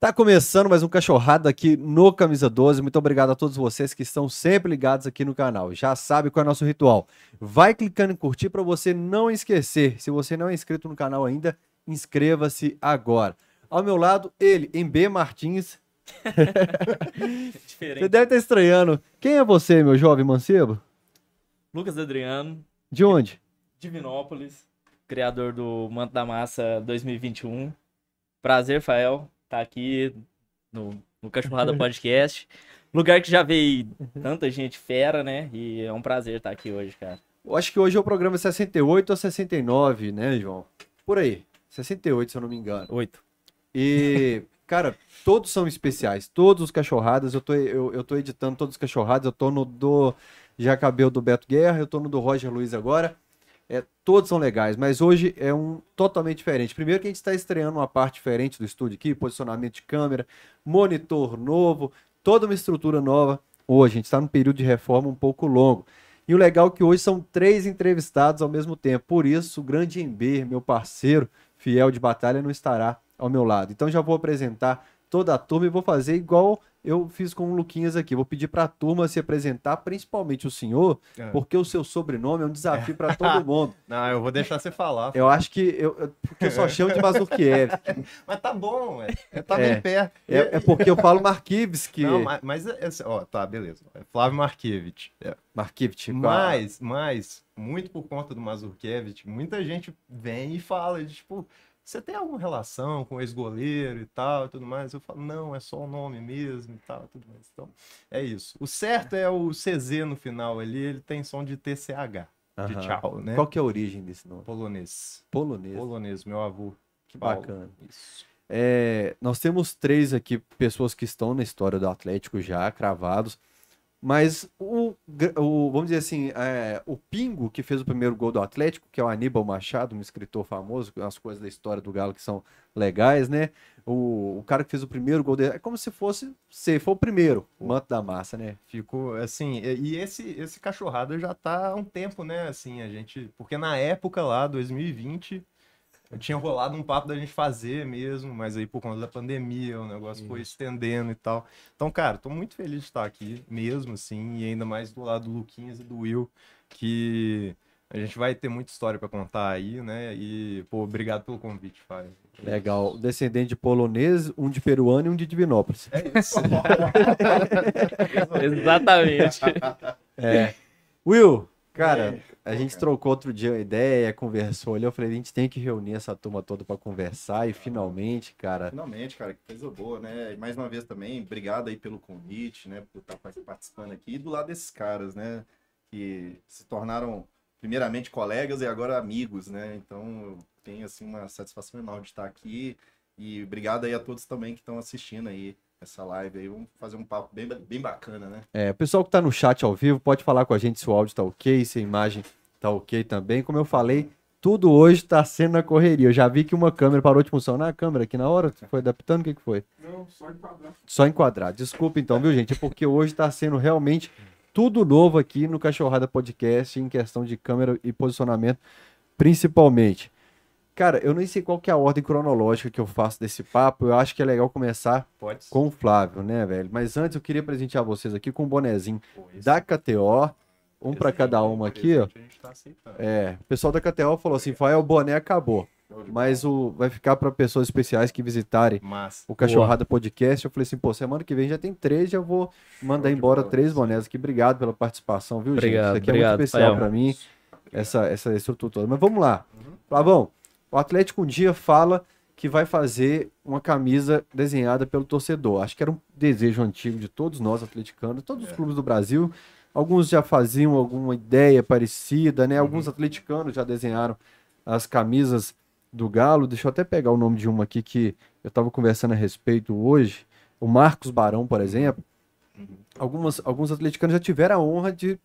Tá começando mais um cachorrada aqui no Camisa 12. Muito obrigado a todos vocês que estão sempre ligados aqui no canal. Já sabe qual é o nosso ritual. Vai clicando em curtir para você não esquecer. Se você não é inscrito no canal ainda, inscreva-se agora. Ao meu lado, ele, B Martins. você deve estar estranhando. Quem é você, meu jovem mancebo? Lucas Adriano. De onde? Divinópolis, criador do Manto da Massa 2021. Prazer, Fael tá aqui no, no Cachorrada Podcast. Lugar que já veio tanta gente fera, né? E é um prazer estar aqui hoje, cara. Eu acho que hoje é o programa 68 ou 69, né, João? Por aí. 68, se eu não me engano. Oito. E, cara, todos são especiais. Todos os cachorradas. Eu tô, eu, eu tô editando todos os cachorradas. Eu tô no do Jacabeu do Beto Guerra. Eu tô no do Roger Luiz agora. É, todos são legais, mas hoje é um totalmente diferente. Primeiro que a gente está estreando uma parte diferente do estúdio aqui, posicionamento de câmera, monitor novo, toda uma estrutura nova. Hoje a gente está num período de reforma um pouco longo. E o legal é que hoje são três entrevistados ao mesmo tempo. Por isso, o grande Ember, meu parceiro fiel de batalha, não estará ao meu lado. Então já vou apresentar toda a turma e vou fazer igual eu fiz com o Luquinhas aqui. Vou pedir para a turma se apresentar, principalmente o senhor, é. porque o seu sobrenome é um desafio para todo mundo. Não, eu vou deixar você falar. Eu acho que eu, porque eu só chamo de Mazurkiev. mas tá bom, é, tá é, bem perto. É, é, porque eu falo Markivski. Não, mas, mas é, é ó, tá, beleza. É Flávio Markiewicz. É. Markiewicz. Mas, mas, muito por conta do Mazurkiewicz, muita gente vem e fala, tipo, você tem alguma relação com ex-goleiro e tal e tudo mais? Eu falo, não, é só o nome mesmo e tal tudo mais. Então, é isso. O certo é o CZ no final ali, ele tem som de TCH, de tchau, né? Qual que é a origem desse nome? Polonês. Polonês. Polonês, meu avô. Que Paulo. bacana. Isso. É, nós temos três aqui pessoas que estão na história do Atlético já, cravados. Mas o, o, vamos dizer assim, é, o Pingo, que fez o primeiro gol do Atlético, que é o Aníbal Machado, um escritor famoso, as coisas da história do Galo que são legais, né? O, o cara que fez o primeiro gol dele, é como se fosse, se for o primeiro, o manto da massa, né? Ficou assim, e esse esse cachorrado já tá há um tempo, né? Assim, a gente, porque na época lá, 2020, tinha rolado um papo da gente fazer mesmo, mas aí por conta da pandemia o negócio foi estendendo e tal. Então, cara, tô muito feliz de estar aqui mesmo, assim, e ainda mais do lado do Luquinhas e do Will, que a gente vai ter muita história para contar aí, né? E, pô, obrigado pelo convite, Fábio. Legal. Descendente de polonês, um de peruano e um de Divinópolis. É isso. Exatamente. É. Will, Cara, é, a gente trocou outro dia a ideia, conversou ali. Eu falei, a gente tem que reunir essa turma toda para conversar e finalmente, cara. Finalmente, cara, que coisa boa, né? E mais uma vez também, obrigado aí pelo convite, né? Por estar participando aqui. E do lado desses caras, né? Que se tornaram, primeiramente, colegas e agora amigos, né? Então, eu tenho, assim, uma satisfação enorme de estar aqui. E obrigado aí a todos também que estão assistindo aí essa live aí. Vamos fazer um papo bem, bem bacana, né? É, o pessoal que está no chat ao vivo pode falar com a gente se o áudio está ok, se a imagem está ok também. Como eu falei, tudo hoje está sendo na correria. Eu já vi que uma câmera parou de funcionar. A câmera aqui na hora? Foi adaptando? O que, que foi? Não, só enquadrar. Só enquadrar. Desculpa então, viu, gente? É porque hoje está sendo realmente tudo novo aqui no Cachorrada Podcast em questão de câmera e posicionamento, principalmente. Cara, eu nem sei qual que é a ordem cronológica que eu faço desse papo. Eu acho que é legal começar com o Flávio, né, velho? Mas antes eu queria presentear vocês aqui com um bonezinho Pô, da KTO. Um para cada uma aqui, ó. Tá é, o pessoal da KTO falou assim: Fael, o boné acabou. Mas o, vai ficar para pessoas especiais que visitarem Massa. o Cachorrada Boa. Podcast. Eu falei assim, pô, semana que vem já tem três, já vou mandar embora três bonés aqui. Obrigado pela participação, viu, obrigado, gente? Isso aqui obrigado, é muito especial para mim, essa, essa estrutura toda. Mas vamos lá. Uhum. Flavão, o Atlético um dia fala que vai fazer uma camisa desenhada pelo torcedor. Acho que era um desejo antigo de todos nós atleticanos, todos os é. clubes do Brasil. Alguns já faziam alguma ideia parecida, né? Uhum. Alguns atleticanos já desenharam as camisas do Galo. Deixa eu até pegar o nome de uma aqui que eu estava conversando a respeito hoje. O Marcos Barão, por exemplo. Uhum. Algumas, alguns atleticanos já tiveram a honra de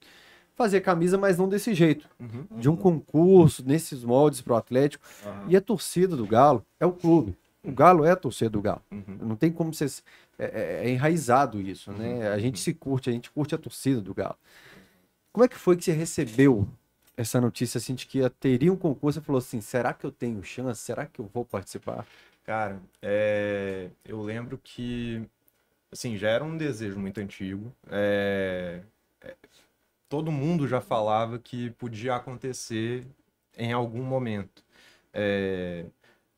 fazer camisa, mas não desse jeito. Uhum, de um concurso, nesses moldes para o Atlético. Uhum. E a torcida do Galo é o clube. O Galo é a torcida do Galo. Uhum. Não tem como ser. É, é, é enraizado isso, né? Uhum. A gente se curte, a gente curte a torcida do Galo. Como é que foi que você recebeu essa notícia assim, de que teria um concurso e falou assim: será que eu tenho chance? Será que eu vou participar? Cara, é, eu lembro que, assim, já era um desejo muito antigo. É, todo mundo já falava que podia acontecer em algum momento. É,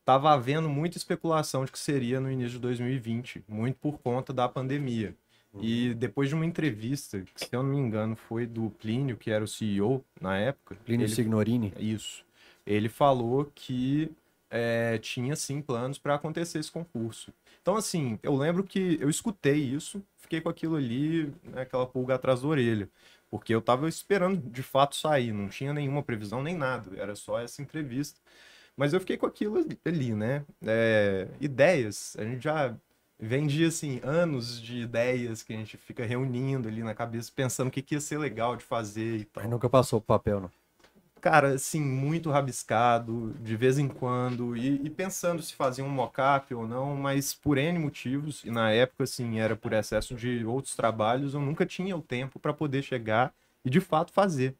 tava havendo muita especulação de que seria no início de 2020, muito por conta da pandemia. E depois de uma entrevista, que se eu não me engano foi do Plínio, que era o CEO na época. Plínio ele- Signorini. Isso. Ele falou que é, tinha sim planos para acontecer esse concurso. Então, assim, eu lembro que eu escutei isso, fiquei com aquilo ali, né, aquela pulga atrás da orelha. Porque eu tava esperando de fato sair, não tinha nenhuma previsão nem nada, era só essa entrevista. Mas eu fiquei com aquilo ali, né? É, ideias, a gente já vem de, assim, anos de ideias que a gente fica reunindo ali na cabeça, pensando o que, que ia ser legal de fazer e tal. Mas nunca passou pro papel, não. Cara, assim, muito rabiscado, de vez em quando, e, e pensando se fazia um mock-up ou não, mas por N motivos, e na época, assim, era por excesso de outros trabalhos, eu nunca tinha o tempo para poder chegar e de fato fazer.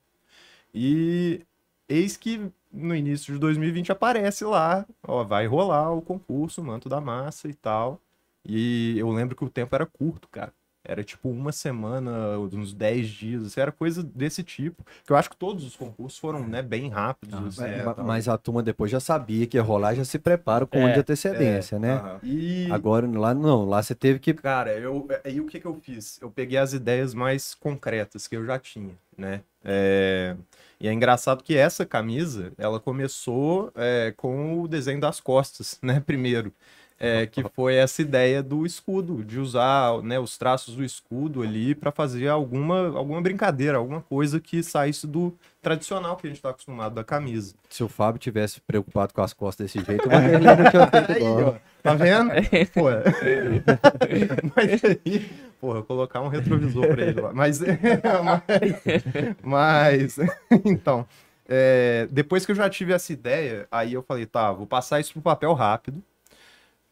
E eis que no início de 2020 aparece lá, ó, vai rolar o concurso, Manto da Massa e tal. E eu lembro que o tempo era curto, cara. Era tipo uma semana, uns 10 dias, assim, era coisa desse tipo. Que eu acho que todos os concursos foram, né, bem rápidos. assim, Mas- e ma- tal. mas a turma depois já sabia que ia rolar, já se prepara com um É, de antecedência, né? Aham. E, Agora lá não, lá você teve que. cara, eu, aí o que que eu fiz? Eu peguei as ideias mais concretas que eu já tinha, né? É, E é engraçado que essa camisa, ela começou é, com o desenho das costas, né, primeiro. É, que foi essa ideia do escudo, de usar né, os traços do escudo ali para fazer alguma, alguma brincadeira, alguma coisa que saísse do tradicional que a gente está acostumado da camisa. Se o Fábio tivesse preocupado com as costas desse jeito, Vanderlei não tinha feito Aí, ó, tá vendo? Pô, mas aí, porra, colocar um retrovisor pra ele lá. Mas, mas, mas então, é, depois que eu já tive essa ideia, aí eu falei, tá, vou passar isso pro papel rápido.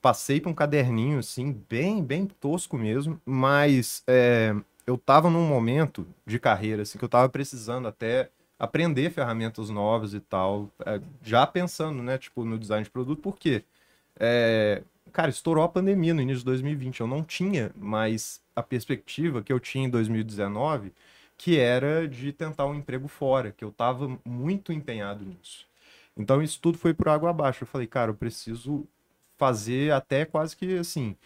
Passei para um caderninho, assim, bem, bem tosco mesmo, mas é, eu tava num momento de carreira, assim, que eu tava precisando até aprender ferramentas novas e tal, é, já pensando, né, tipo, no design de produto, por quê? É, cara, estourou a pandemia no início de 2020. Eu não tinha mais a perspectiva que eu tinha em 2019, que era de tentar um emprego fora, que eu estava muito empenhado nisso. Então isso tudo foi por água abaixo. Eu falei, cara, eu preciso fazer até quase que assim,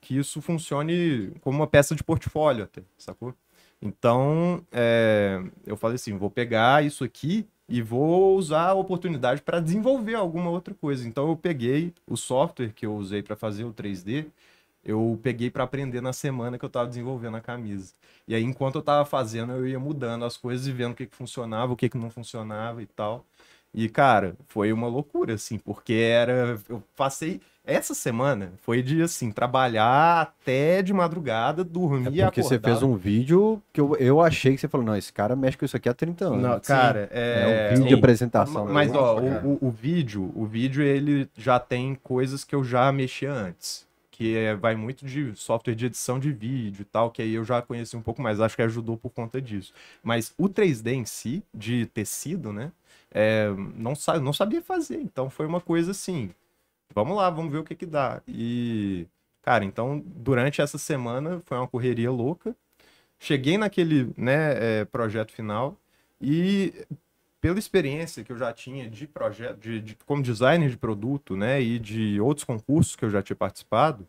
que isso funcione como uma peça de portfólio até, sacou? Então, é, eu falei assim, vou pegar isso aqui e vou usar a oportunidade para desenvolver alguma outra coisa. Então eu peguei o software que eu usei para fazer o 3D, eu peguei para aprender na semana que eu estava desenvolvendo a camisa. E aí enquanto eu estava fazendo, eu ia mudando as coisas e vendo o que, que funcionava, o que, que não funcionava e tal. E cara, foi uma loucura assim, porque era eu passei essa semana foi de assim, trabalhar até de madrugada, dormir É porque você acordar. fez um vídeo que eu, eu achei que você falou, não, esse cara mexe com isso aqui há 30 anos. Não, cara, é, é, um vídeo de sim. apresentação. Mas, ó, o, o, o vídeo, o vídeo, ele já tem coisas que eu já mexia antes. Que é, vai muito de software de edição de vídeo e tal, que aí eu já conheci um pouco mais, acho que ajudou por conta disso. Mas o 3D em si, de tecido, né, é, não, sa não sabia fazer, então foi uma coisa assim, vamos lá, vamos ver o que que dá. E, cara, então, durante essa semana foi uma correria louca, cheguei naquele, né, é, projeto final e pela experiência que eu já tinha de projeto, de, de- como designer de produto, né, e de outros concursos que eu já tinha participado,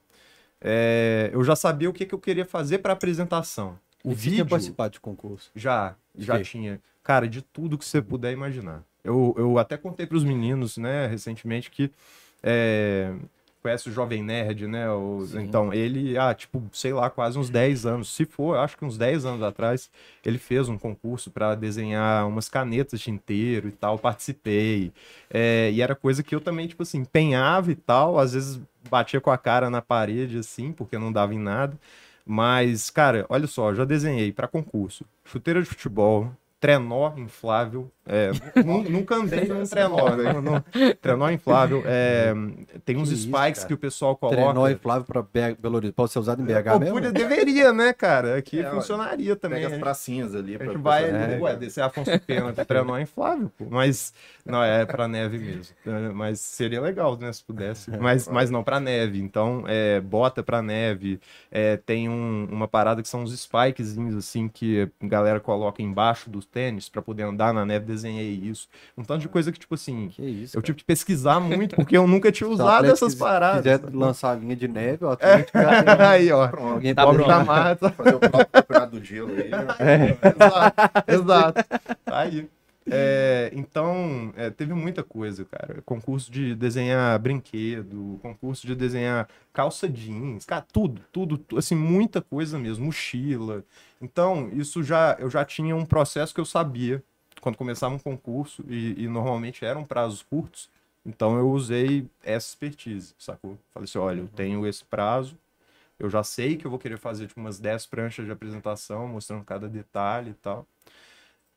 é, eu já sabia o que, que eu queria fazer para apresentação. O E você tinha vídeo participado de concurso. já, já tinha, cara, de tudo que você puder imaginar. Eu, eu até contei para os meninos, né, recentemente que é, conhece o Jovem Nerd, né? o- então, ele, ah, tipo, sei lá, quase uns 10 anos, se for, acho que uns 10 anos atrás, ele fez um concurso para desenhar umas canetas de tinteiro e tal, participei. É, e era coisa que eu também, tipo assim, empenhava e tal, às vezes batia com a cara na parede, assim, porque não dava em nada. Mas, cara, olha só, já desenhei para concurso, chuteira de futebol, trenó inflável, É, nu- nunca andei num trenó, né? No- Trenó inflável. é, tem uns isso, spikes cara. que o pessoal coloca. Trenó pra BH Belo Horizonte. Pode ser usado em BH Pô, mesmo? podia- deveria, né, cara? Aqui É, ó, funcionaria também. Pega A as gente- pracinhas ali. A gente pra vai, fazer. ué, descer Afonso Pena com trenó inflável, pô. Mas, não, é pra neve mesmo. É, Mas seria legal, né, se pudesse. Mas, mas não pra neve. Então, é, bota pra neve. É, tem um- uma parada que são uns spikezinhos, assim, que a galera coloca embaixo dos tênis pra poder andar na neve. Desenhei isso. Um tanto de coisa que, tipo assim, Que isso, eu tive que pesquisar muito, porque eu nunca tinha Se usado essas paradas. quiser lançar a linha de neve, Atlético já tem Aí, ó. Pronto. alguém Tá pronto. da mata. Fazer o próprio campeonato do gelo aí. né? exato, exato. Tá aí. É, então, é, teve muita coisa, cara. Concurso de desenhar brinquedo, concurso de desenhar calça jeans, cara, tudo, tudo, tu- assim, muita coisa mesmo, mochila. Então, isso já, eu já tinha um processo que eu sabia quando começava um concurso e, e normalmente eram prazos curtos. Então, eu usei essa expertise, sacou? Falei assim, olha, eu tenho esse prazo, eu já sei que eu vou querer fazer tipo, umas 10 pranchas de apresentação, mostrando cada detalhe e tal.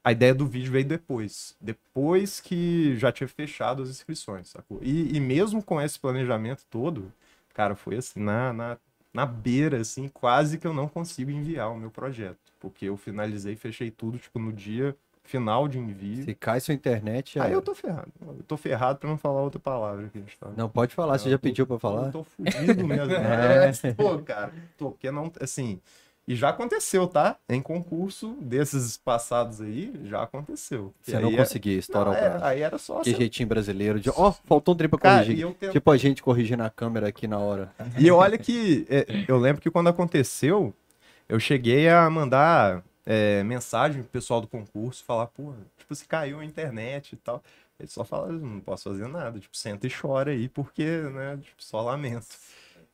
A ideia do vídeo veio depois. Depois que já tinha fechado as inscrições, sacou? E, e mesmo com esse planejamento todo, cara, foi assim, na, na, na beira, assim, quase que eu não consigo enviar o meu projeto. Porque eu finalizei, fechei tudo, tipo, no dia final de envio. Se cai sua internet, Aí eu era. tô ferrado. Eu tô ferrado pra não falar outra palavra que a gente tá. Não pode falar, você Eu já tô- pediu pra Eu falar? tô fudido mesmo. É. É. Pô, cara, tô, porque não, assim, e já aconteceu, tá? Em concurso desses passados aí, já aconteceu. Você não é- conseguia estourar não, o é- braço. Aí era só Que você- jeitinho brasileiro. De... Ó, faltou um trem pra Cara, corrigir. eu tento- Tipo a gente corrigindo a câmera aqui na hora. E olha que é, eu lembro que quando aconteceu, eu cheguei a mandar é, mensagem pro pessoal do concurso, falar, pô, tipo, se caiu a internet e tal. Eles só falaram, não posso fazer nada, tipo, senta e chora aí, porque, né, tipo, só lamento.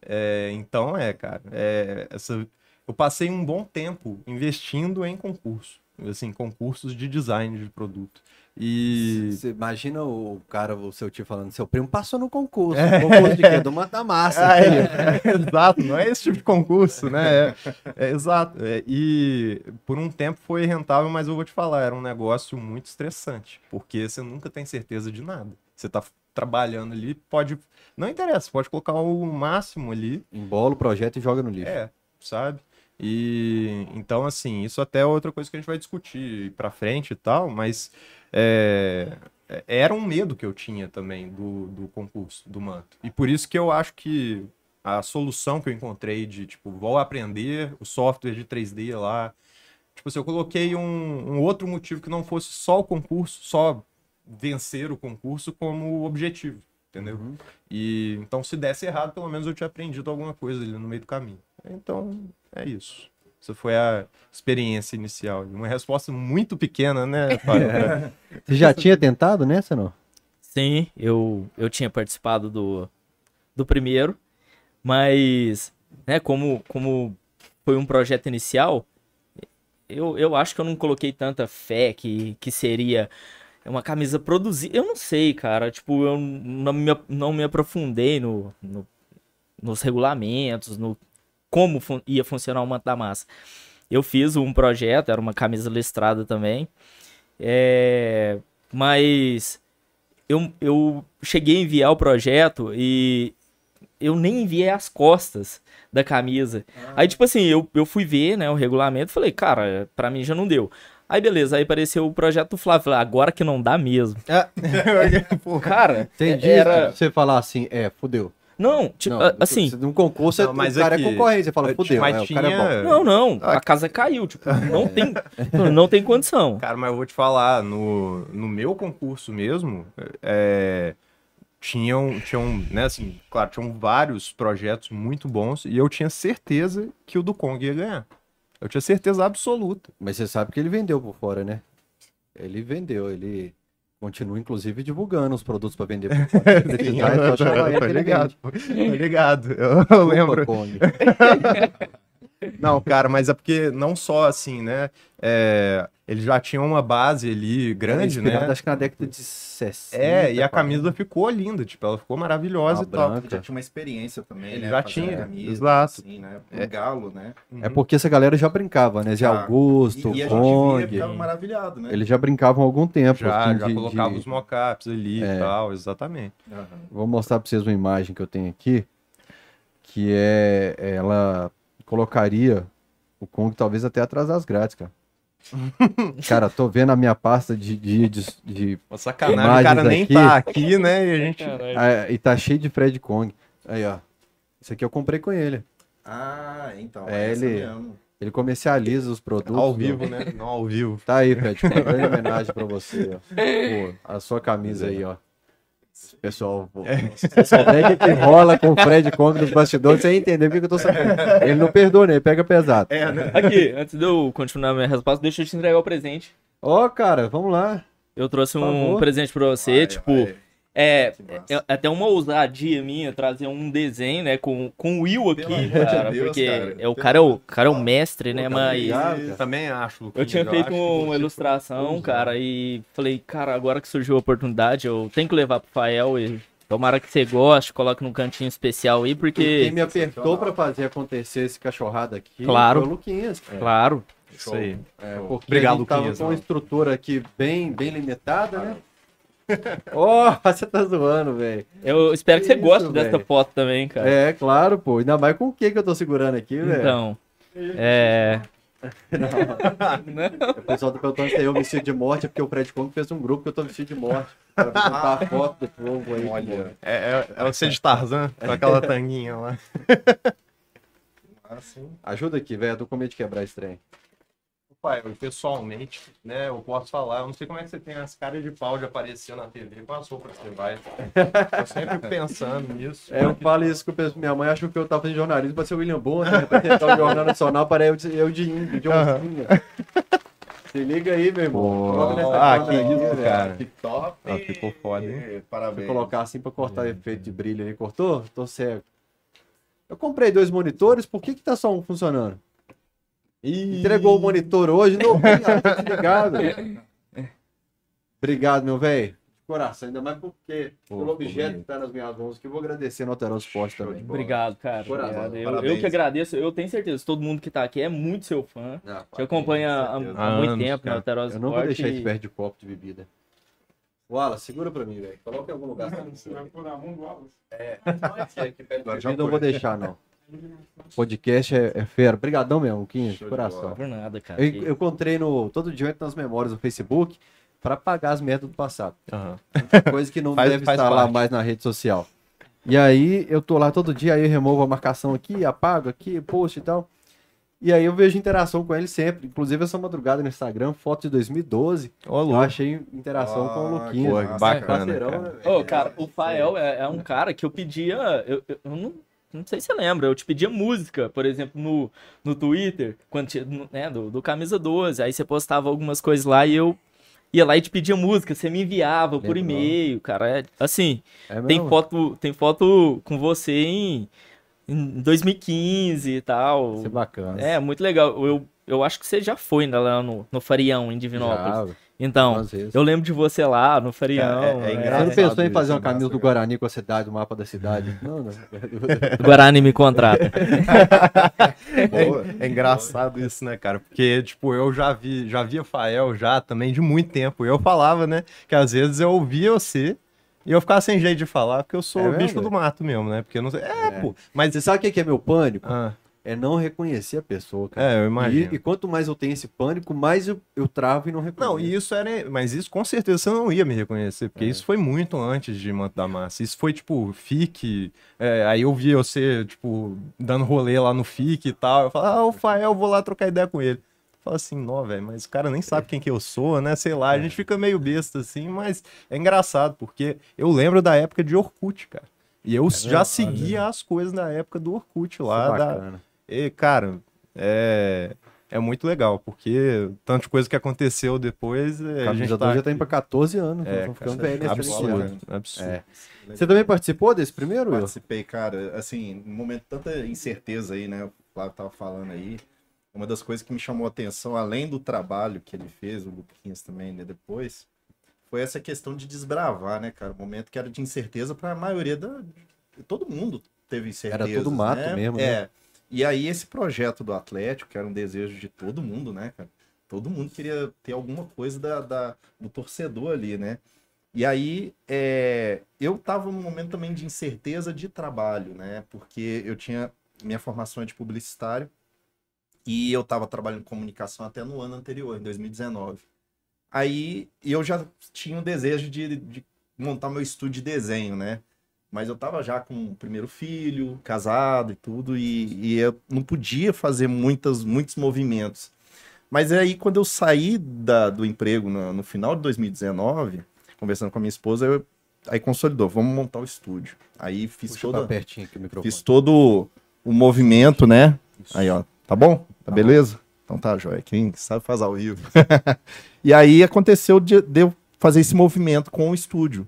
É, então, é, cara, é, essa, eu passei um bom tempo investindo em concurso, assim, concursos de design de produto. E Você imagina o cara, o seu tio falando, seu primo passou no concurso. Concurso de quê? Do Mata Massa. Ah, é, é, exato, não é esse tipo de concurso, né? É, é, exato. É, e por um tempo foi rentável, mas eu vou te falar, era um negócio muito estressante, porque você nunca tem certeza de nada. Você tá trabalhando ali, pode. Não interessa, pode colocar o máximo ali, Embola o projeto e joga no lixo. é, sabe? E então, assim, isso até é outra coisa que a gente vai discutir pra frente e tal, mas é, é- era um medo que eu tinha também do, do concurso, do manto. E por isso que eu acho que a solução que eu encontrei de, tipo, vou aprender o software de 3D lá. Tipo assim, eu coloquei um, um outro motivo que não fosse só o concurso, só vencer o concurso como objetivo, entendeu? Uhum. E então, se desse errado, pelo menos eu tinha aprendido alguma coisa ali no meio do caminho. Então, é isso. Essa foi a experiência inicial. Uma resposta muito pequena, né, Fábio? Você já tinha tentado nessa, não? Sim, eu, eu tinha participado do, do primeiro, mas, né, como, como foi um projeto inicial, eu, eu acho que eu não coloquei tanta fé que, que seria uma camisa produzida. Eu não sei, cara, tipo, eu não me, não me aprofundei no, no- nos regulamentos, no como fun- ia funcionar o manto da massa. Eu fiz um projeto, era uma camisa listrada também, é, mas eu, eu cheguei a enviar o projeto e eu nem enviei as costas da camisa. Aí, tipo assim, eu, eu fui ver, né, o regulamento e falei, cara, pra mim já não deu. Aí, beleza, aí apareceu o projeto do Flávio. Falei, agora que não dá mesmo. Pô, Cara, Entendi. era... Você falar assim, é, fudeu. Não, tipo, Não, a- assim... Num concurso, Não, mas o cara aqui- é concorrente. Você fala, fudeu, mas é, o cara é bom. tinha- Não, não, a casa caiu, tipo, não tem, não tem condição. Cara, mas eu vou te falar, no, no meu concurso mesmo, é, tinham, tinham, né, assim, claro, tinham vários projetos muito bons e eu tinha certeza que o do Kong ia ganhar. Eu tinha certeza absoluta. Mas você sabe que ele vendeu por fora, né? Ele vendeu, ele continua, inclusive, divulgando os produtos pra vender tô que ele ligado. Tô ligado. Eu, eu lembro. Não, cara, mas é porque não só assim, né? é, Ele já tinha uma base ali grande, né? Acho que na década de 60. É, e a 40. camisa ficou linda, tipo, ela ficou maravilhosa e tal. branca. Ele já tinha uma experiência também, Ele né? já fazendo tinha, camisa, exato. Assim, né? Um galo, né? É porque essa galera já brincava, né? Já. Augusto, E, e a gente via, Kong. ficava maravilhado, né? Eles já brincavam há algum tempo. Já, assim, já de- colocava de- os mockups ali É. e tal, exatamente. Aham. Vou mostrar pra vocês uma imagem que eu tenho aqui. Que é. Ela colocaria o Kong talvez até atrás das grades, cara. cara, tô vendo a minha pasta de, de, de, de- Uma sacanagem, Imagens o cara nem aqui. tá aqui, né? E a gente. Ah, e tá cheio de Fred Kong. Aí, ó. Isso aqui eu comprei com ele. Ah, então. É, É, ele-. Ele comercializa os produtos. Ao vivo, né? Não ao vivo. Tá aí, Fred. Kong. Grande homenagem pra você, ó. Pô, a sua camisa aí, ó. Pessoal, você souber o que, rola com o Fred Kong nos bastidores, você ia entender o que eu tô sabendo. Ele não perdoa, né? Ele pega pesado. É, né? Aqui, antes de eu continuar minha resposta, deixa eu te entregar o presente. Ó, cara, vamos lá. Eu trouxe um presente pra você, Vai, tipo, vai. É, Que massa. é até uma ousadia minha trazer um desenho, né, com, com o Will aqui, Pelo cara, Deus, porque cara. é, o cara é o, cara é o mestre, né, mas cara. Também acho, Lucas. eu tinha feito que uma você ilustração, foi- cara, e falei, cara, agora que surgiu a oportunidade, eu tenho que levar pro Fael e tomara que você goste, coloque num cantinho especial aí, Quem porque, me apertou pra fazer acontecer esse cachorrado aqui Claro. foi o Luquinhas. cara. claro, Isso aí. É, porque Obrigado, a gente tava Luquinhas, com uma estrutura aqui bem, bem limitada, né? Ó, você tá zoando, velho. eu espero que você Isso, goste dessa velho. foto também, cara. É, claro, pô. Ainda mais com o que que eu tô segurando aqui, velho. Então, é... O pessoal tá perguntando se eu vestido de morte, é porque o Fred Kong fez um grupo que eu tô vestido de morte. Pra botar a foto do povo aí. Olha. É, é, é você de Tarzan, com aquela tanguinha lá. Ah, sim. Ajuda aqui, velho. Eu tô com medo de quebrar esse trem. Pai, eu, pessoalmente, né, eu posso falar, eu não sei como é que você tem as caras de pau de aparecer na TV com as roupas que você vai. Eu sempre pensando nisso. É, eu falo isso que penso, minha mãe achou que eu tava fazendo jornalismo pra ser o William Bonner, né? Pra tentar o Jornal Nacional para eu, de- eu de índio, de oncinha. Se liga aí, meu irmão. Nessa Ah, que isso, velho. cara. Top. Ah, ficou foda, hein? Vou Parabéns. colocar assim pra cortar efeito de brilho aí. Cortou? Tô cego. Eu comprei dois monitores, por que que tá só um funcionando? Entregou o monitor hoje, não tá desligado. Obrigado, meu velho. De coração, ainda mais porque Pô, pelo objeto que tá nas minhas mãos, que eu vou agradecer no Alterosa Esporte de também. Obrigado, cara. Coração, Obrigado. Eu, eu que agradeço. Eu tenho certeza, todo mundo que tá aqui é muito seu fã. Ah, Te acompanha há, há muito anos, tempo, cara. Alterosa Eu não vou deixar esse perto de copo de bebida. Wallace, segura pra mim, velho. Coloca em algum lugar. Agora já Eu não foi. vou deixar, não. Podcast é, é fera. Obrigadão mesmo, Quinhos, de coração. Por nada, cara. Eu, eu encontrei no. Todo dia nas memórias do Facebook pra apagar as merdas do passado. Aham. Coisa que não Faz- deve faz estar lá parte. mais na rede social. E aí eu tô lá todo dia, aí eu removo a marcação aqui, apago aqui, post e tal. E aí eu vejo interação com ele sempre. Inclusive essa madrugada no Instagram, foto de 2012. Ô, Eu achei interação com o Ah, né? bacana, Parceirão, cara. né? Ô, cara, o Fael é, é um cara que eu pedia. Eu, eu- eu não, não sei se você lembra, eu te pedia música, por exemplo, no, no Twitter, quando tinha, né, do, do Camisa 12. Aí você postava algumas coisas lá e eu ia lá e te pedia música, você me enviava por e-mail, cara. É, assim, É tem foto, tem foto com você em, em 2015 e tal. Isso é bacana. É, muito legal. Eu, eu acho que você já foi ainda lá no, no Farião, em Divinópolis. Já, Então, eu lembro de você lá no Farião. É, é né? Você não pensou em fazer é uma camisa massa, do. Guarani com a cidade, o mapa da cidade? Não, não. Guarani me contrata. É engraçado isso, né, cara? Porque, tipo, eu já vi, já via Fael já também de muito tempo. Eu falava, né, que às vezes eu ouvia você e eu ficava sem jeito de falar, porque eu sou É o bicho do mato mesmo, né? Porque eu não sei. É, É. pô. Mas. Você sabe o que que é meu pânico? Ah, É não reconhecer a pessoa, cara. é, eu E, imagino. e quanto mais eu tenho esse pânico, mais eu, eu travo e não reconheço. Não, e isso era. Mas isso com certeza você não ia me reconhecer, porque É. isso foi muito antes de Manto da Massa. Isso foi, tipo, FIC. é, aí eu via você, tipo, dando rolê lá no FIC e tal. Eu falava, ah, o Fael, vou lá trocar ideia com ele. Fala assim, não, velho, mas o cara nem sabe quem que eu sou, né? Sei lá, a gente fica meio besta assim, mas é engraçado, porque eu lembro da época de Orkut, cara. E eu já mesmo? seguia as coisas da época do Orkut Isso é lá. da-. E, cara, é, é muito legal, porque tanto de coisa que aconteceu depois, é, a gente 12 tá... já tá indo pra 14 anos. É, nós estamos ficando cara, velho nesse absurdo, absurdo. É. Você também participou desse primeiro? Participei, cara. Assim, num momento de tanta incerteza aí, né? O Flávio tava falando aí. uma das coisas que me chamou a atenção, além do trabalho que ele fez, o Luquinhas também, né, depois, foi essa questão de desbravar, né, cara? Um momento que era de incerteza para a maioria da. Todo mundo teve incerteza. Era tudo mato né? mesmo, né? E aí, esse projeto do Atlético, que era um desejo de todo mundo, né, cara? Todo mundo queria ter alguma coisa da, da- do torcedor ali, né? E aí, é, eu tava num momento também de incerteza de trabalho, né? Porque eu tinha. Minha formação é de publicitário e eu tava trabalhando em comunicação até no ano anterior, em 2019. Aí eu já tinha o desejo de, de montar meu estúdio de desenho, né? Mas eu tava já com o primeiro filho, casado e tudo, e, e eu não podia fazer muitas, muitos movimentos. Mas aí, quando eu saí da- do emprego no, no final de 2019, conversando com a minha esposa, eu, aí consolidou, vamos montar o estúdio. Aí fiz Puxa toda, pertinho aqui o microfone. fiz todo o movimento, né? Aí, ó, tá bom? Tá, beleza? Então tá, joia. Quem sabe faz ao vivo. e aí aconteceu de, de eu fazer esse movimento com o estúdio,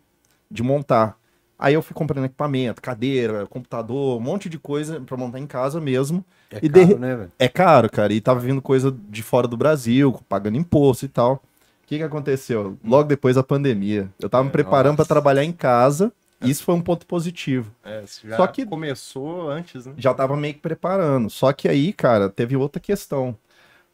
de montar. Aí eu fui comprando equipamento, cadeira, computador, um monte de coisa pra montar em casa mesmo. É E caro, de- né, velho? É caro, cara, e tava vindo coisa de fora do Brasil, pagando imposto e tal. O que que aconteceu? Logo depois da pandemia, eu tava me É, preparando pra nossa. trabalhar em casa, e isso foi um ponto positivo. É, já Só que- começou antes, né? já tava meio que preparando. Só que aí, cara, teve outra questão.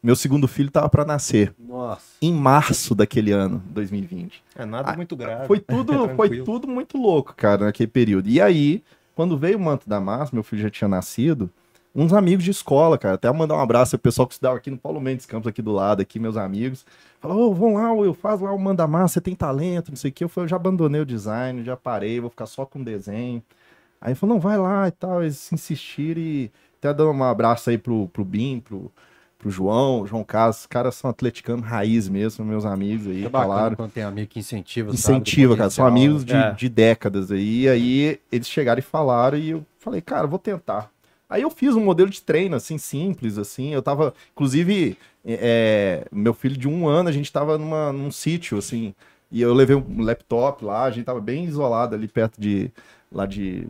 Meu segundo filho tava pra nascer Nossa. em março daquele ano, 2020. É nada Ah, muito grave. Foi tudo, foi Tranquilo. tudo muito louco, cara, naquele período. E aí, quando veio o manto da massa, meu filho já tinha nascido, uns amigos de escola, cara, até mandar um abraço ao pessoal que estudava aqui no Paulo Mendes Campos, aqui do lado, aqui, meus amigos. Falou, ô, vão lá, Will, faz lá o manda massa, você tem talento, não sei o que. Eu falei, eu já abandonei o design, já parei, vou ficar só com desenho. Aí falou, não, vai lá e tal, eles insistiram e até dando um abraço aí pro, pro Bim, pro, pro João, João Carlos, os caras são atleticanos raiz mesmo, meus amigos aí, É falaram. quando tem amigo que incentiva, Incentiva, cara. São amigos de, É. de décadas aí. E aí eles chegaram e falaram e eu falei, cara, vou tentar. Aí eu fiz um modelo de treino, assim, simples, assim. Eu tava, inclusive, é, meu filho de um ano, a gente tava numa, num sítio, assim. E eu levei um laptop lá, a gente tava bem isolado ali perto de, lá de,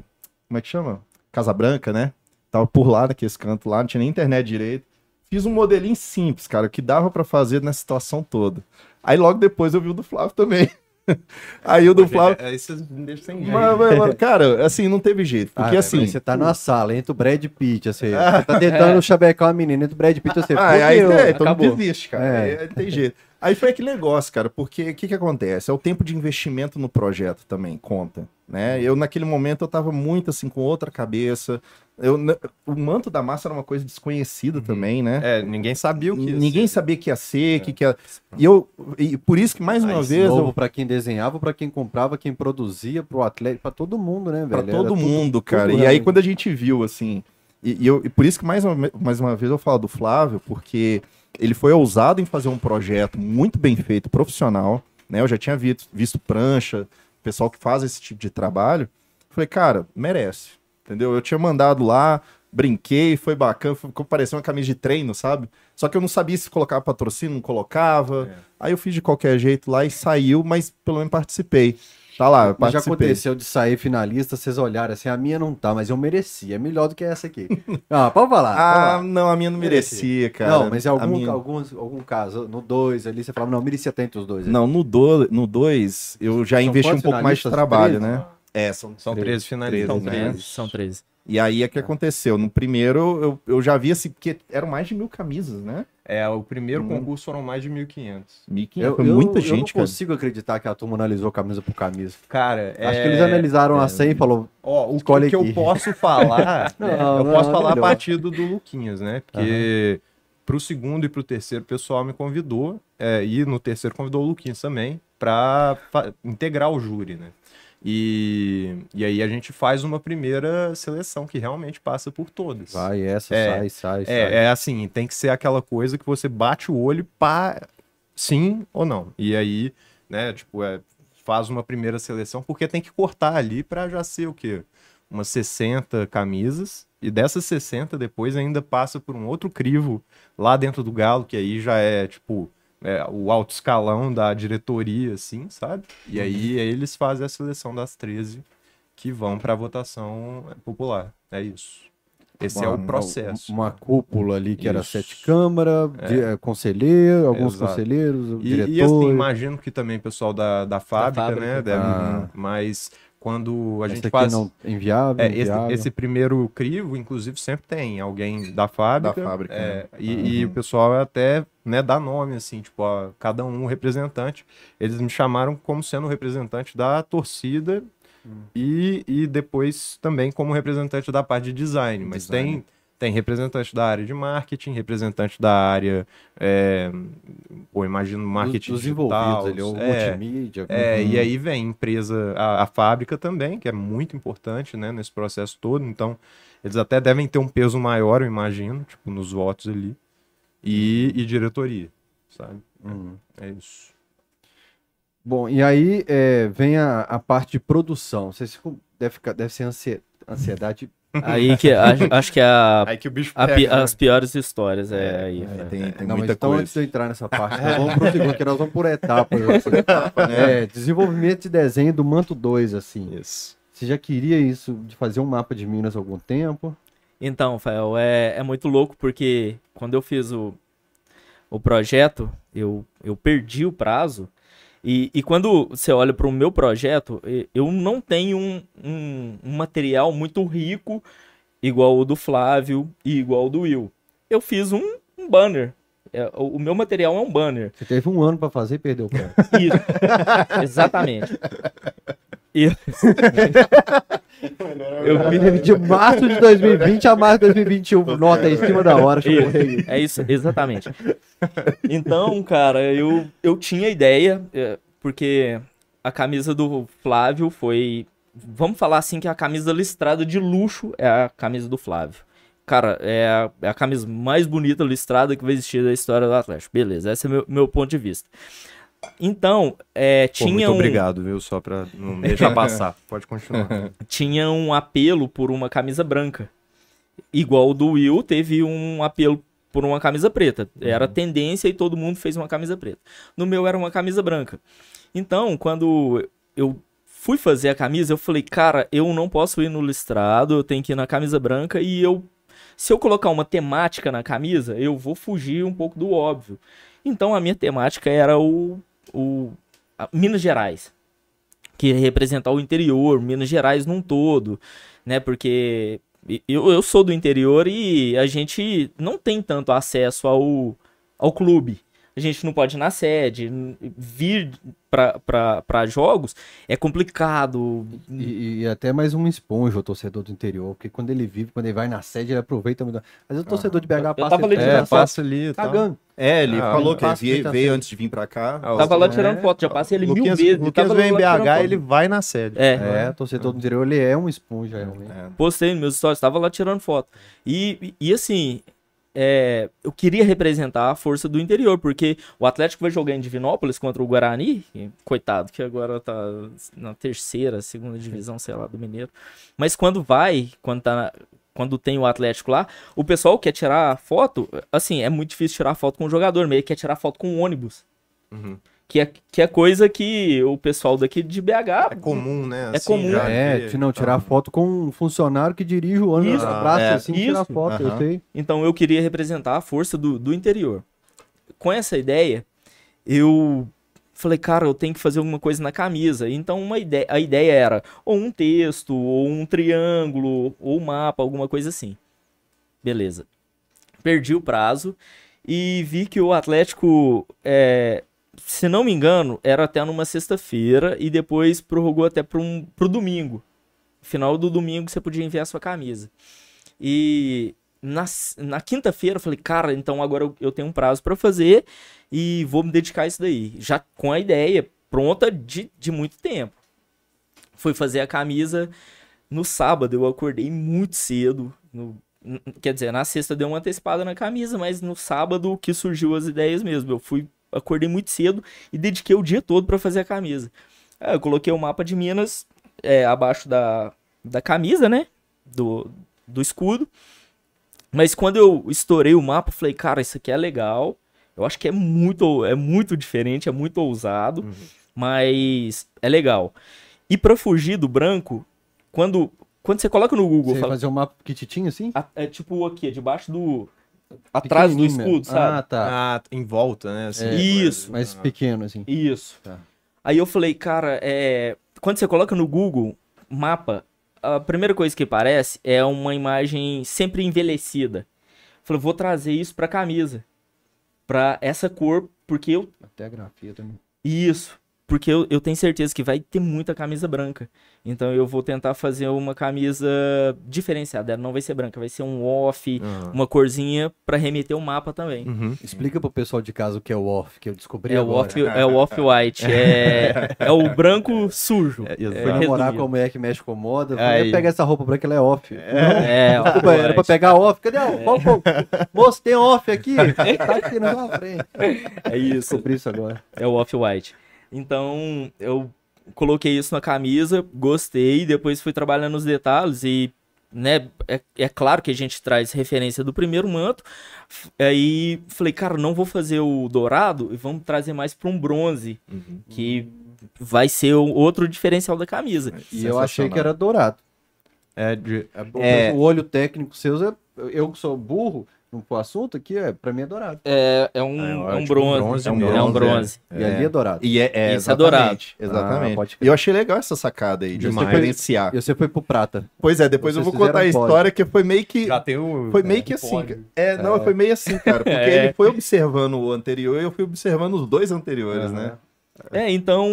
como é que chama? Casa Branca, né? Tava por lá, naquele canto lá, não tinha nem internet direito. Fiz um modelinho simples, cara, que dava pra fazer nessa situação toda. Aí logo depois eu vi o do Flávio também. Aí o do Flávio. É, Aí vocês me deixam sem. Mas, mas, mas, cara, assim, não teve jeito. Porque Ah, assim. Você tá numa sala, entra o Brad Pitt, assim. Você tá tentando chavecar uma menina, entra o Brad Pitt, você. Ah, aí, é, então desiste, cara. É. Aí, aí tem jeito. Aí foi aquele negócio, cara, porque o que que acontece? É o tempo de investimento no projeto também, conta, né? Eu, naquele momento, eu tava muito, assim, com outra cabeça. Eu, o manto da massa era uma coisa desconhecida também, né? É, ninguém sabia o que ia Ninguém ser. sabia que ia ser, que que ia... E eu... E por isso que, mais uma Mais vez, novo eu... pra quem desenhava, pra quem comprava, quem produzia, pro atleta, pra todo mundo, né, velho? Pra Era todo tudo- mundo, cara. tudo e aí, quando a gente viu, assim. E, e eu, e por isso que, mais uma, mais uma vez, eu falo do Flávio, porque ele foi ousado em fazer um projeto muito bem feito, profissional. Né? Eu já tinha visto, visto prancha, pessoal que faz esse tipo de trabalho. Falei, cara, merece. Entendeu? Eu tinha mandado lá, brinquei, foi bacana, ficou parecendo uma camisa de treino, sabe? Só que eu não sabia se colocava patrocínio, não colocava. É. Aí eu fiz de qualquer jeito lá e saiu, mas pelo menos participei. Tá lá, eu Mas já aconteceu de sair finalista, vocês olharem assim, a minha não tá, mas eu merecia, é melhor do que essa aqui. Ah, pode falar. pode Ah, falar. não, a minha não merecia, cara. não, mas em algum, minha- alguns, algum caso, no 2 ali, você falava, não, merecia estar entre os dois. aí. Não, no 2, no dois, eu já São investi um pouco mais de trabalho, Treze? né? É, são São 13 13, finalistas. São né? 13. São 13. E aí é que aconteceu. No primeiro, eu, eu já vi assim, porque eram mais de mil camisas, né? É, o primeiro Hum. concurso foram mais de 1.500. 1.500, Eu, foi eu- muita eu gente, não cara. consigo acreditar que a turma analisou camisa por camisa. Cara, Acho é- que eles analisaram é, a 100 e falou, Ó, o, que- que eu aqui. posso falar, Não, né, não, eu posso não, falar a partir do, do Luquinhas, né? Porque pro segundo e pro terceiro o pessoal me convidou, é, e no terceiro convidou o Luquinhas também, pra integrar o júri, né? E, e aí a gente faz uma primeira seleção que realmente passa por todas. vai, essa, É, sai, sai, sai. É, é assim, tem que ser aquela coisa que você bate o olho para sim ou não. E aí, né, tipo, é, faz uma primeira seleção, porque tem que cortar ali para já ser o quê? Umas 60 camisas. E dessas 60, depois ainda passa por um outro crivo lá dentro do Galo, que aí já é, tipo, é, o alto escalão da diretoria, assim, sabe? E aí, aí eles fazem a seleção das 13 que vão para votação popular. É isso. Esse uma, é o processo. Uma, uma cúpula ali que era Isso. sete câmaras, de- eh, conselheiro, alguns Exato. conselheiros, E, diretor. e assim, imagino que também o pessoal da, da fábrica, fábrica. né? Deve, Ah. Mas quando a Esse gente faz. não inviável, É, esse, inviável. esse primeiro crivo, inclusive, sempre tem alguém da fábrica. Da fábrica, é, né? e, e o pessoal até né, dá nome, assim, tipo, ó, cada um representante. Eles me chamaram como sendo o representante da torcida e, e depois também como representante da parte de design. Mas Design. tem, tem representante da área de marketing, representante da área, é, pô, imagino marketing dos digital. envolvidos ali, o é, multimídia. é, uhum. e aí vem empresa, a, a fábrica também, que é muito importante, né, nesse processo todo. Então, eles até devem ter um peso maior, eu imagino, tipo, nos votos ali. E, e diretoria, sabe? Uhum. É isso. Bom, e aí é, vem a, a parte de produção. Vocês ficam, deve, ficar, deve ser ansie- ansiedade. Aí que acho, acho que é a, Aí que o bicho a pi- pega, né? as piores histórias é, aí. É, tem, tem Não, muita então antes coisa. de eu entrar nessa parte, nós vamos pro segundo, que nós vamos por etapas. assim. É, desenvolvimento de desenho do Manto 2, assim. Isso. Você já queria isso, de fazer um mapa de Minas há algum tempo? Então, Fael, é, é muito louco porque quando eu fiz o, o projeto, eu, eu perdi o prazo. E, e quando você olha para o meu projeto, eu não tenho um, um, um material muito rico, igual o do Flávio e igual o do Will. Eu fiz um, um banner. É, o, o meu material é um banner. Você teve um ano pra fazer e perdeu o. Isso. Exatamente. E- eu fiz- De março de 2020 a março de 2021. Nota aí, em cima da hora. aí. é isso, exatamente. Então, cara, eu, eu tinha ideia, é, porque a camisa do Flávio foi. Vamos falar assim que a camisa listrada de luxo é a camisa do Flávio. Cara, é a, é a camisa mais bonita listrada que vai existir da história do Atlético. Beleza, esse é meu, meu ponto de vista. Então, é, Pô, tinha muito um obrigado, viu? Só pra não deixar passar. Pode continuar. tinha um apelo por uma camisa branca. Igual o do Will teve um apelo por uma camisa preta. Era tendência e todo mundo fez uma camisa preta. No meu era uma camisa branca. Então, quando eu fui fazer a camisa, eu falei, cara, eu não posso ir no listrado, eu tenho que ir na camisa branca e eu se eu colocar uma temática na camisa, eu vou fugir um pouco do óbvio. Então a minha temática era o, o Minas Gerais que representar o interior, Minas Gerais num todo, né? Porque eu, eu sou do interior e a gente não tem tanto acesso ao, ao clube. A gente não pode ir na sede, vir para jogos é complicado. E, e até mais um esponja o torcedor do interior, porque quando ele vive, quando ele vai na sede, ele aproveita muito. Às vezes o torcedor de BH passa tava ali tá É, passa ali cagando. É, ele Ah, falou que veio, tá veio antes de vir pra cá. Ah, Tava lá é. tirando foto, já passei ele mil Luquinhas, vezes. Luquinhas vem em BH, ele vai na sede. É, É, torcedor do interior, ele é um esponja, realmente. É. postei nos meus stories, tava lá tirando foto. E, e assim, é, eu queria representar a força do interior, porque o Atlético vai jogar em Divinópolis contra o Guarani, coitado, que agora tá na terceira, segunda divisão, sei lá, do Mineiro. Mas quando vai, quando tá. Quando tem o Atlético lá, o pessoal quer tirar foto. Assim, é muito difícil tirar foto com o jogador, meio quer tirar foto com o ônibus. Uhum. Que é, que é coisa que o pessoal daqui de BH. É comum, né? É comum. já É, ver não, tirar foto com um funcionário que dirige o ônibus Isso. no braço É, assim, tirar isso. foto, eu Aham. sei. Então eu queria representar a força do, do interior. Com essa ideia, eu falei, cara, eu tenho que fazer alguma coisa na camisa. Então uma ideia, a ideia era ou um texto, ou um triângulo, ou um mapa, alguma coisa assim. Beleza. Perdi o prazo e vi que o Atlético, é, se não me engano, era até numa sexta-feira e depois prorrogou até para um, pro domingo. Final do domingo você podia enviar sua camisa. E na, na quinta-feira eu falei, cara, então agora eu, eu tenho um prazo para fazer e vou me dedicar a isso daí. Já com a ideia pronta de, de muito tempo. Fui fazer a camisa no sábado, eu acordei muito cedo. no- quer dizer, na sexta deu uma antecipada na camisa, mas no sábado que surgiu as ideias mesmo. Eu fui, acordei muito cedo e dediquei o dia todo para fazer a camisa. Aí eu coloquei o mapa de Minas é, abaixo da, da camisa, né? Do, do escudo. Mas quando eu estourei o mapa, falei, cara, isso aqui é legal. Eu acho que é muito, é muito diferente, é muito ousado, mas é legal. E pra fugir do branco, quando quando você coloca no Google, Você fala, fazer um mapa pequititinho assim? a- é tipo aqui, debaixo do. Atrás do escudo, sabe? Ah, tá. Ah, em volta, né? assim. É, Isso. Mais pequeno, assim. Isso. Tá. Aí eu falei, cara, é... quando você coloca no Google mapa, a primeira coisa que aparece é uma imagem sempre envelhecida. Falei, vou trazer isso pra camisa. Pra essa cor, porque eu. Até a grafia também. Isso. Porque eu, eu tenho certeza que vai ter muita camisa branca. Então eu vou tentar fazer uma camisa diferenciada. Ela não vai ser branca, vai ser um off, Aham. uma corzinha pra remeter o mapa também. Uhum. Explica pro pessoal de casa o que é o off, que eu descobri É o agora. off, é o off-white. É, é o branco sujo. É, Fui exato. namorar com a mulher que mexe com moda. Aí. Falei, pega essa roupa branca, ela é off. É, Desculpa, era pra pegar off. Cadê o. Moço, tem off aqui? Tá aqui na frente. É isso. Descobri isso agora. É o off-white. Então, eu coloquei isso na camisa, gostei, depois fui trabalhando os detalhes e, né, é, é claro que a gente traz referência do primeiro manto. Aí falei, cara, não vou fazer o dourado e vamos trazer mais para um bronze, Uhum. que vai ser o outro diferencial da camisa. E eu achei que era dourado. É de... O- O olho técnico seu, é- eu que sou burro, no o assunto aqui, é, pra mim é dourado. É, é um, É, é é um tipo um bronze. bronze é um mesmo, bronze. E ali é dourado. E é, é Isso é dourado. exatamente. Ah, pode E eu achei legal essa sacada aí, de Demais. diferenciar. E você foi pro prata. Pois é, depois eu Vocês vou contar a história que foi meio que. Já tem o... Foi meio que o assim. É, não, foi meio assim, cara. Porque É. ele foi observando o anterior e eu fui observando os dois anteriores, né? É, então,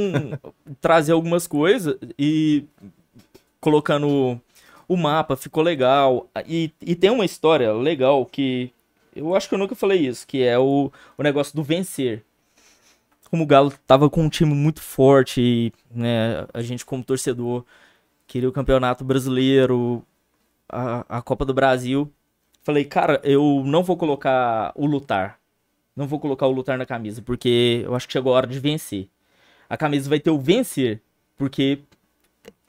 trazer algumas coisas e colocando o mapa, ficou legal. E, e tem uma história legal que eu acho que eu nunca falei isso, que é o, o negócio do vencer. Como o Galo tava com um time muito forte, e, né, a gente como torcedor queria o Campeonato Brasileiro, a, a Copa do Brasil. Falei, cara, eu não vou colocar o lutar. Não vou colocar o lutar na camisa, porque eu acho que chegou a hora de vencer. A camisa vai ter o vencer, porque,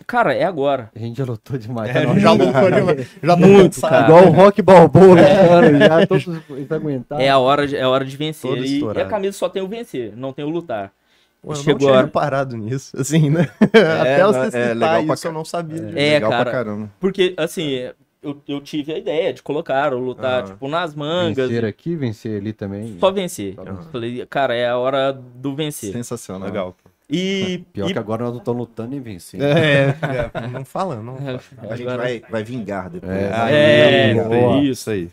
cara, é agora. A gente já lutou demais. É, tá já lutou demais. Já tô Muito, cansado. cara. Igual o Rock Balboa, lutando, já todos ensanguentados. É a hora de, é a hora de vencer. Todo E, e a camisa só tem o vencer, não tem o lutar. Pô, eu não Chegou tinha a hora. reparado nisso, assim, né? Até não, você é citar legal pra isso, eu ca- não sabia. É, Legal cara. pra caramba. Porque, assim, eu, eu tive a ideia de colocar o lutar, Ah. tipo, nas mangas. Vencer aqui, vencer ali também. Só vencer. Só vencer. Falei, cara, é a hora do vencer. Sensacional. Legal. E. Pior e- que agora nós não estamos lutando nem vencendo. É, é, não fala, não. fala. A gente agora- vai, vai vingar depois. É, Ah, É, isso aí, isso aí.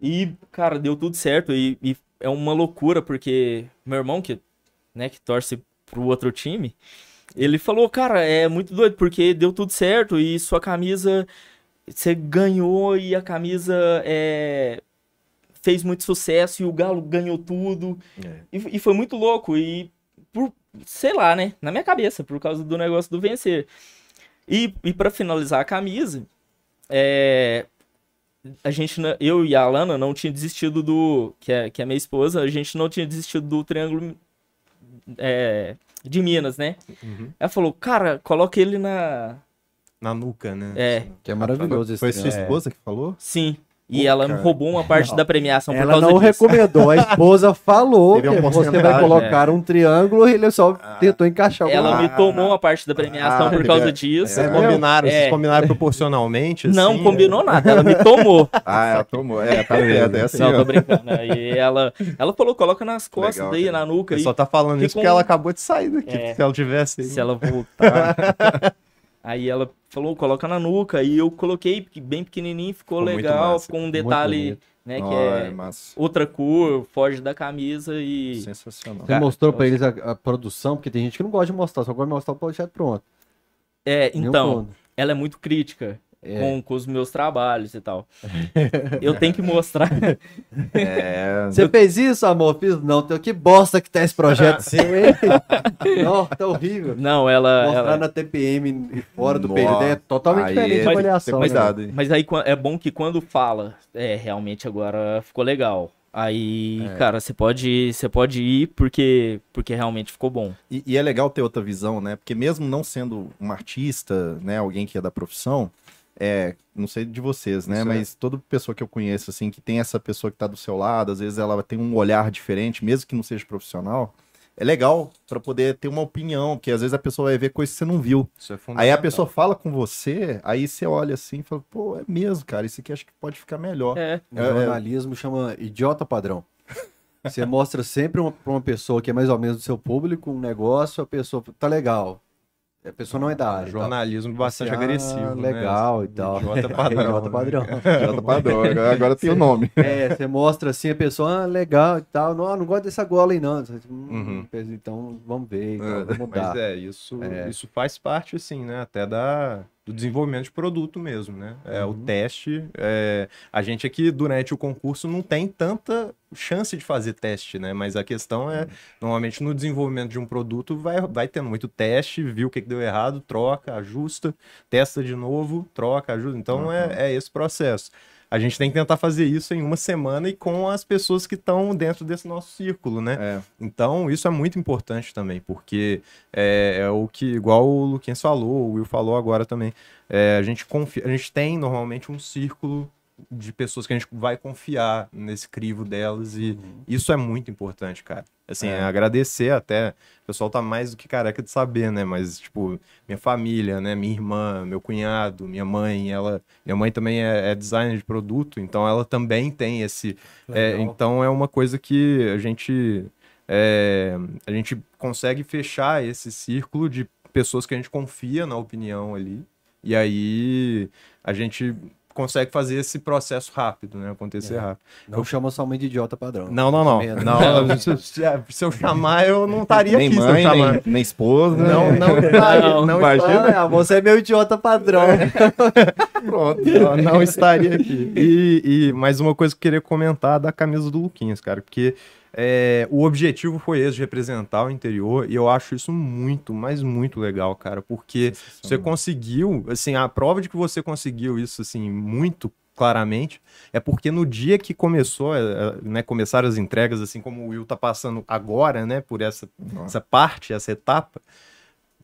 E, cara, deu tudo certo. E, e é uma loucura, porque meu irmão, que, né, que torce pro outro time, ele falou, cara, é muito doido, porque deu tudo certo e sua camisa. Você ganhou e a camisa é, fez muito sucesso e o Galo ganhou tudo. É. E, e foi muito louco. E sei lá, né? Na minha cabeça, por causa do negócio do vencer. E, e para finalizar a camisa, é, a gente, eu e a Alana não tinha desistido do, que é, que é minha esposa, a gente não tinha desistido do triângulo é, de Minas, né? Uhum. Ela falou, cara, coloca ele na, Na nuca, né? é, Que é maravilhoso esse Foi sua esposa que falou? sim. E Pô, ela cara. me roubou uma parte da premiação por Ela causa não disso. recomendou, a esposa falou que você vai colocar um triângulo e ele só Ah. tentou encaixar Ela me tomou uma parte da premiação Ah, por ele causa é- disso. Vocês É. combinaram, vocês É. combinaram proporcionalmente? Não assim? combinou nada, ela me tomou. Ah, ela tomou. É, tá certo. É assim, não, ó. tô brincando. Aí ela, ela falou, coloca nas costas Legal, daí, cara. na nuca. Ele E só tá falando isso porque um- ela acabou de sair daqui. É. Se ela tivesse. se ela voltar. aí ela falou, coloca na nuca. E eu coloquei bem pequenininho, ficou, Ficou legal. massa. Ficou um detalhe, né, que Olha, é massa. outra cor, foge da camisa e... Sensacional. Você Cara, mostrou pra eu- eles a, a produção, porque tem gente que não gosta de mostrar, só gosta de mostrar o projeto pronto. É, então, ela é muito crítica. É. Com, com os meus trabalhos e tal. eu tenho que mostrar. É. Você fez isso, amor? Fiz não. Teu- Que bosta que tá esse projeto seu, hein? não, tá horrível. Não, ela. Mostrar ela- na TPM fora do Nossa. PND é totalmente Aí diferente é- a avaliação. Tem né? Mas aí é bom que quando fala, é, realmente agora ficou legal. Aí, É. cara, você pode, você pode ir porque, porque realmente ficou bom. E, e é legal ter outra visão, né? Porque mesmo não sendo um artista, né? Alguém que é da profissão, é, não sei de vocês, né? Isso é. Mas toda pessoa que eu conheço, assim, que tem essa pessoa que tá do seu lado, às vezes ela tem um olhar diferente, mesmo que não seja profissional, é legal pra poder ter uma opinião, porque às vezes a pessoa vai ver coisa que você não viu. Isso é Aí a pessoa fala com você, aí você olha assim e fala, pô, é mesmo, cara, isso aqui acho que pode ficar melhor. É. O É, é. jornalismo chama idiota padrão. Você mostra sempre uma, pra uma pessoa que é mais ou menos do seu público um negócio, a pessoa tá legal. A pessoa não é da área. Jornalismo bastante ah, agressivo. né? Legal e tal. Idiota padrão. Né? padrão. Já tá padrão, agora, tem o nome. É, você mostra assim a pessoa, ah, legal e tal. Não, não gosto dessa gola aí, não. Você, hum, Então vamos ver, então, É, vamos mudar. Mas é, isso, É. isso faz parte, assim, né? Até da, do desenvolvimento de produto mesmo, né? É, O Uhum. teste. é, a gente aqui, durante o concurso, não tem tanta chance de fazer teste, né? Mas a questão é, normalmente no desenvolvimento de um produto, vai, vai tendo muito teste, viu o que, que deu errado, troca, ajusta, testa de novo, troca, ajusta. Então Uhum. é, é esse processo. A gente tem que tentar fazer isso em uma semana e com as pessoas que estão dentro desse nosso círculo, né? É, Então, isso é muito importante também, porque é, é o que, igual o Luquinhas falou, o Will falou agora também, é, a, gente confia, a gente tem normalmente um círculo de pessoas que a gente vai confiar nesse crivo delas e isso é muito importante, cara. Assim, É. agradecer até, o pessoal tá mais do que careca de saber, né? Mas, tipo, minha família, né? Minha irmã, meu cunhado, minha mãe, ela... Minha mãe também é, é designer de produto, então ela também tem esse... é, então é uma coisa que a gente... é, a gente consegue fechar esse círculo de pessoas que a gente confia na opinião ali. E aí a gente consegue fazer esse processo rápido, né? Acontecer É. rápido. Não chama somente de idiota padrão. Não, não, não. Não se, se- eu chamar, eu não estaria nem aqui mãe, eu nem, nem esposa. Não, não estaria. Não, Não, Ah, você é meu idiota padrão. Pronto, não, não estaria aqui. E, e mais uma coisa que eu queria comentar da camisa do Luquinhas, cara, porque é, o objetivo foi esse, de representar o interior, e eu acho isso muito, mas muito legal, cara, porque você conseguiu, assim, a prova de que você conseguiu isso, assim, muito claramente, é porque no dia que começou, é, é, né, começaram as entregas, assim como o Will tá passando agora, né, por essa, essa parte, essa etapa,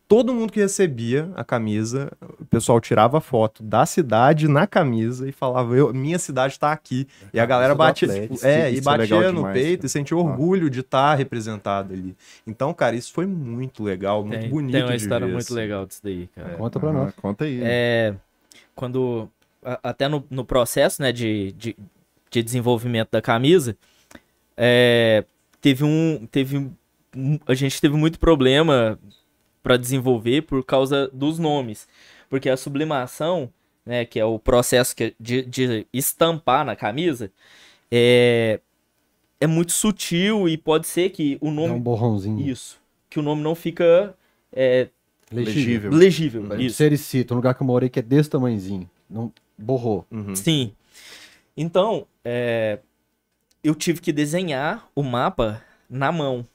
todo mundo que recebia a camisa, o pessoal tirava foto da cidade na camisa e falava, eu, minha cidade tá aqui. E a galera batia, Atlético. tipo, é, e é batia no demais, peito cara. e sentia orgulho de estar representado ali. Então, cara, isso foi muito legal, muito Tem, bonito tem uma de história ver, muito assim. legal disso daí, cara. Conta pra Ah, nós. Conta aí. É, quando a- até no, no processo né, de, de, de desenvolvimento da camisa, é, teve um. Teve um- a gente teve muito problema para desenvolver por causa dos nomes. Porque a sublimação, né, que é o processo que, de, de estampar na camisa, é, é muito sutil e pode ser que o um nome. borrãozinho. Isso. Que o nome não fica é, Legível. legível. Legível. Isso. Sericito, um lugar que eu morei que é desse tamanhozinho. Não borrou. Uhum. Sim. Então, é, eu tive que desenhar o mapa na mão.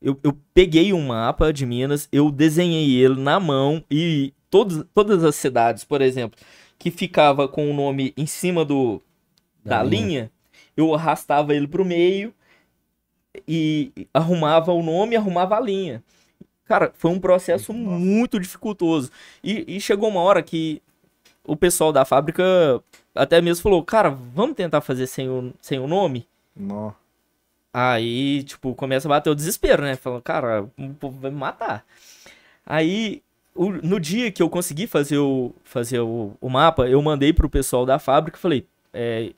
Eu, eu peguei um mapa de Minas, eu desenhei ele na mão e todos, todas as cidades, por exemplo, que ficava com o nome em cima do, da, Da linha. linha. eu arrastava ele pro meio e arrumava o nome e arrumava a linha. Cara, foi um processo muito dificultoso. E, e chegou uma hora que o pessoal da fábrica até mesmo falou, cara, vamos tentar fazer sem o, sem o nome? Nó. Aí, tipo, começa a bater o desespero, né? Falando, cara, o povo vai me matar. Aí, o- no dia que eu consegui fazer o, fazer o, o mapa, eu mandei pro pessoal da fábrica e falei, é,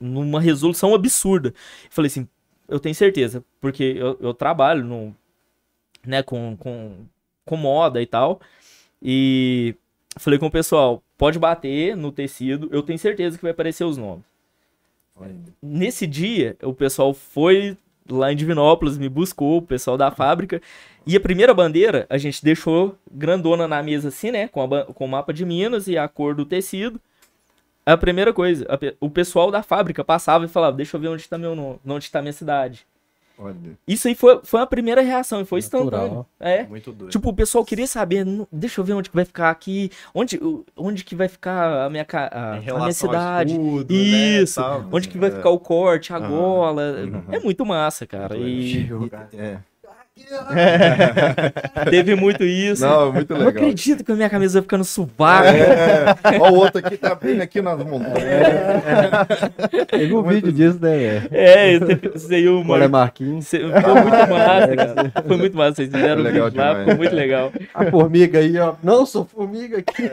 numa resolução absurda. Falei assim, eu tenho certeza, porque eu, eu trabalho no, né, com, com, com moda e tal. E falei com o pessoal, pode bater no tecido, eu tenho certeza que vai aparecer os nomes. Nesse dia, o pessoal foi lá em Divinópolis, me buscou, o pessoal da fábrica. E a primeira bandeira, a gente deixou grandona na mesa assim, né? Com, a com o mapa de Minas e a cor do tecido. A primeira coisa, a o pessoal da fábrica passava e falava, deixa eu ver onde está meu nome, onde está minha cidade. Olha. Isso aí foi, foi a primeira reação, e foi Natural. instantâneo. É. Muito doido. Tipo, o pessoal queria saber, "Não, deixa eu ver onde que vai ficar aqui, onde, onde que vai ficar a minha, a, a minha cidade. escudo, Isso, né, tal. Onde que vai É. ficar o corte, a gola. Uhum. É muito massa, cara. E, É. Teve muito isso. Não, muito Eu legal. não acredito que a minha camisa vai ficar no sovaco. É, ó, o outro aqui tá bem aqui nas montanhas. Teve um vídeo disso, né? É, esse, esse aí o Mar... Marquinhos. Cê- Foi muito massa, cara. Foi muito massa. Vocês fizeram legal vídeo lá, demais. ficou muito legal. A formiga aí, ó. Não, sou formiga aqui.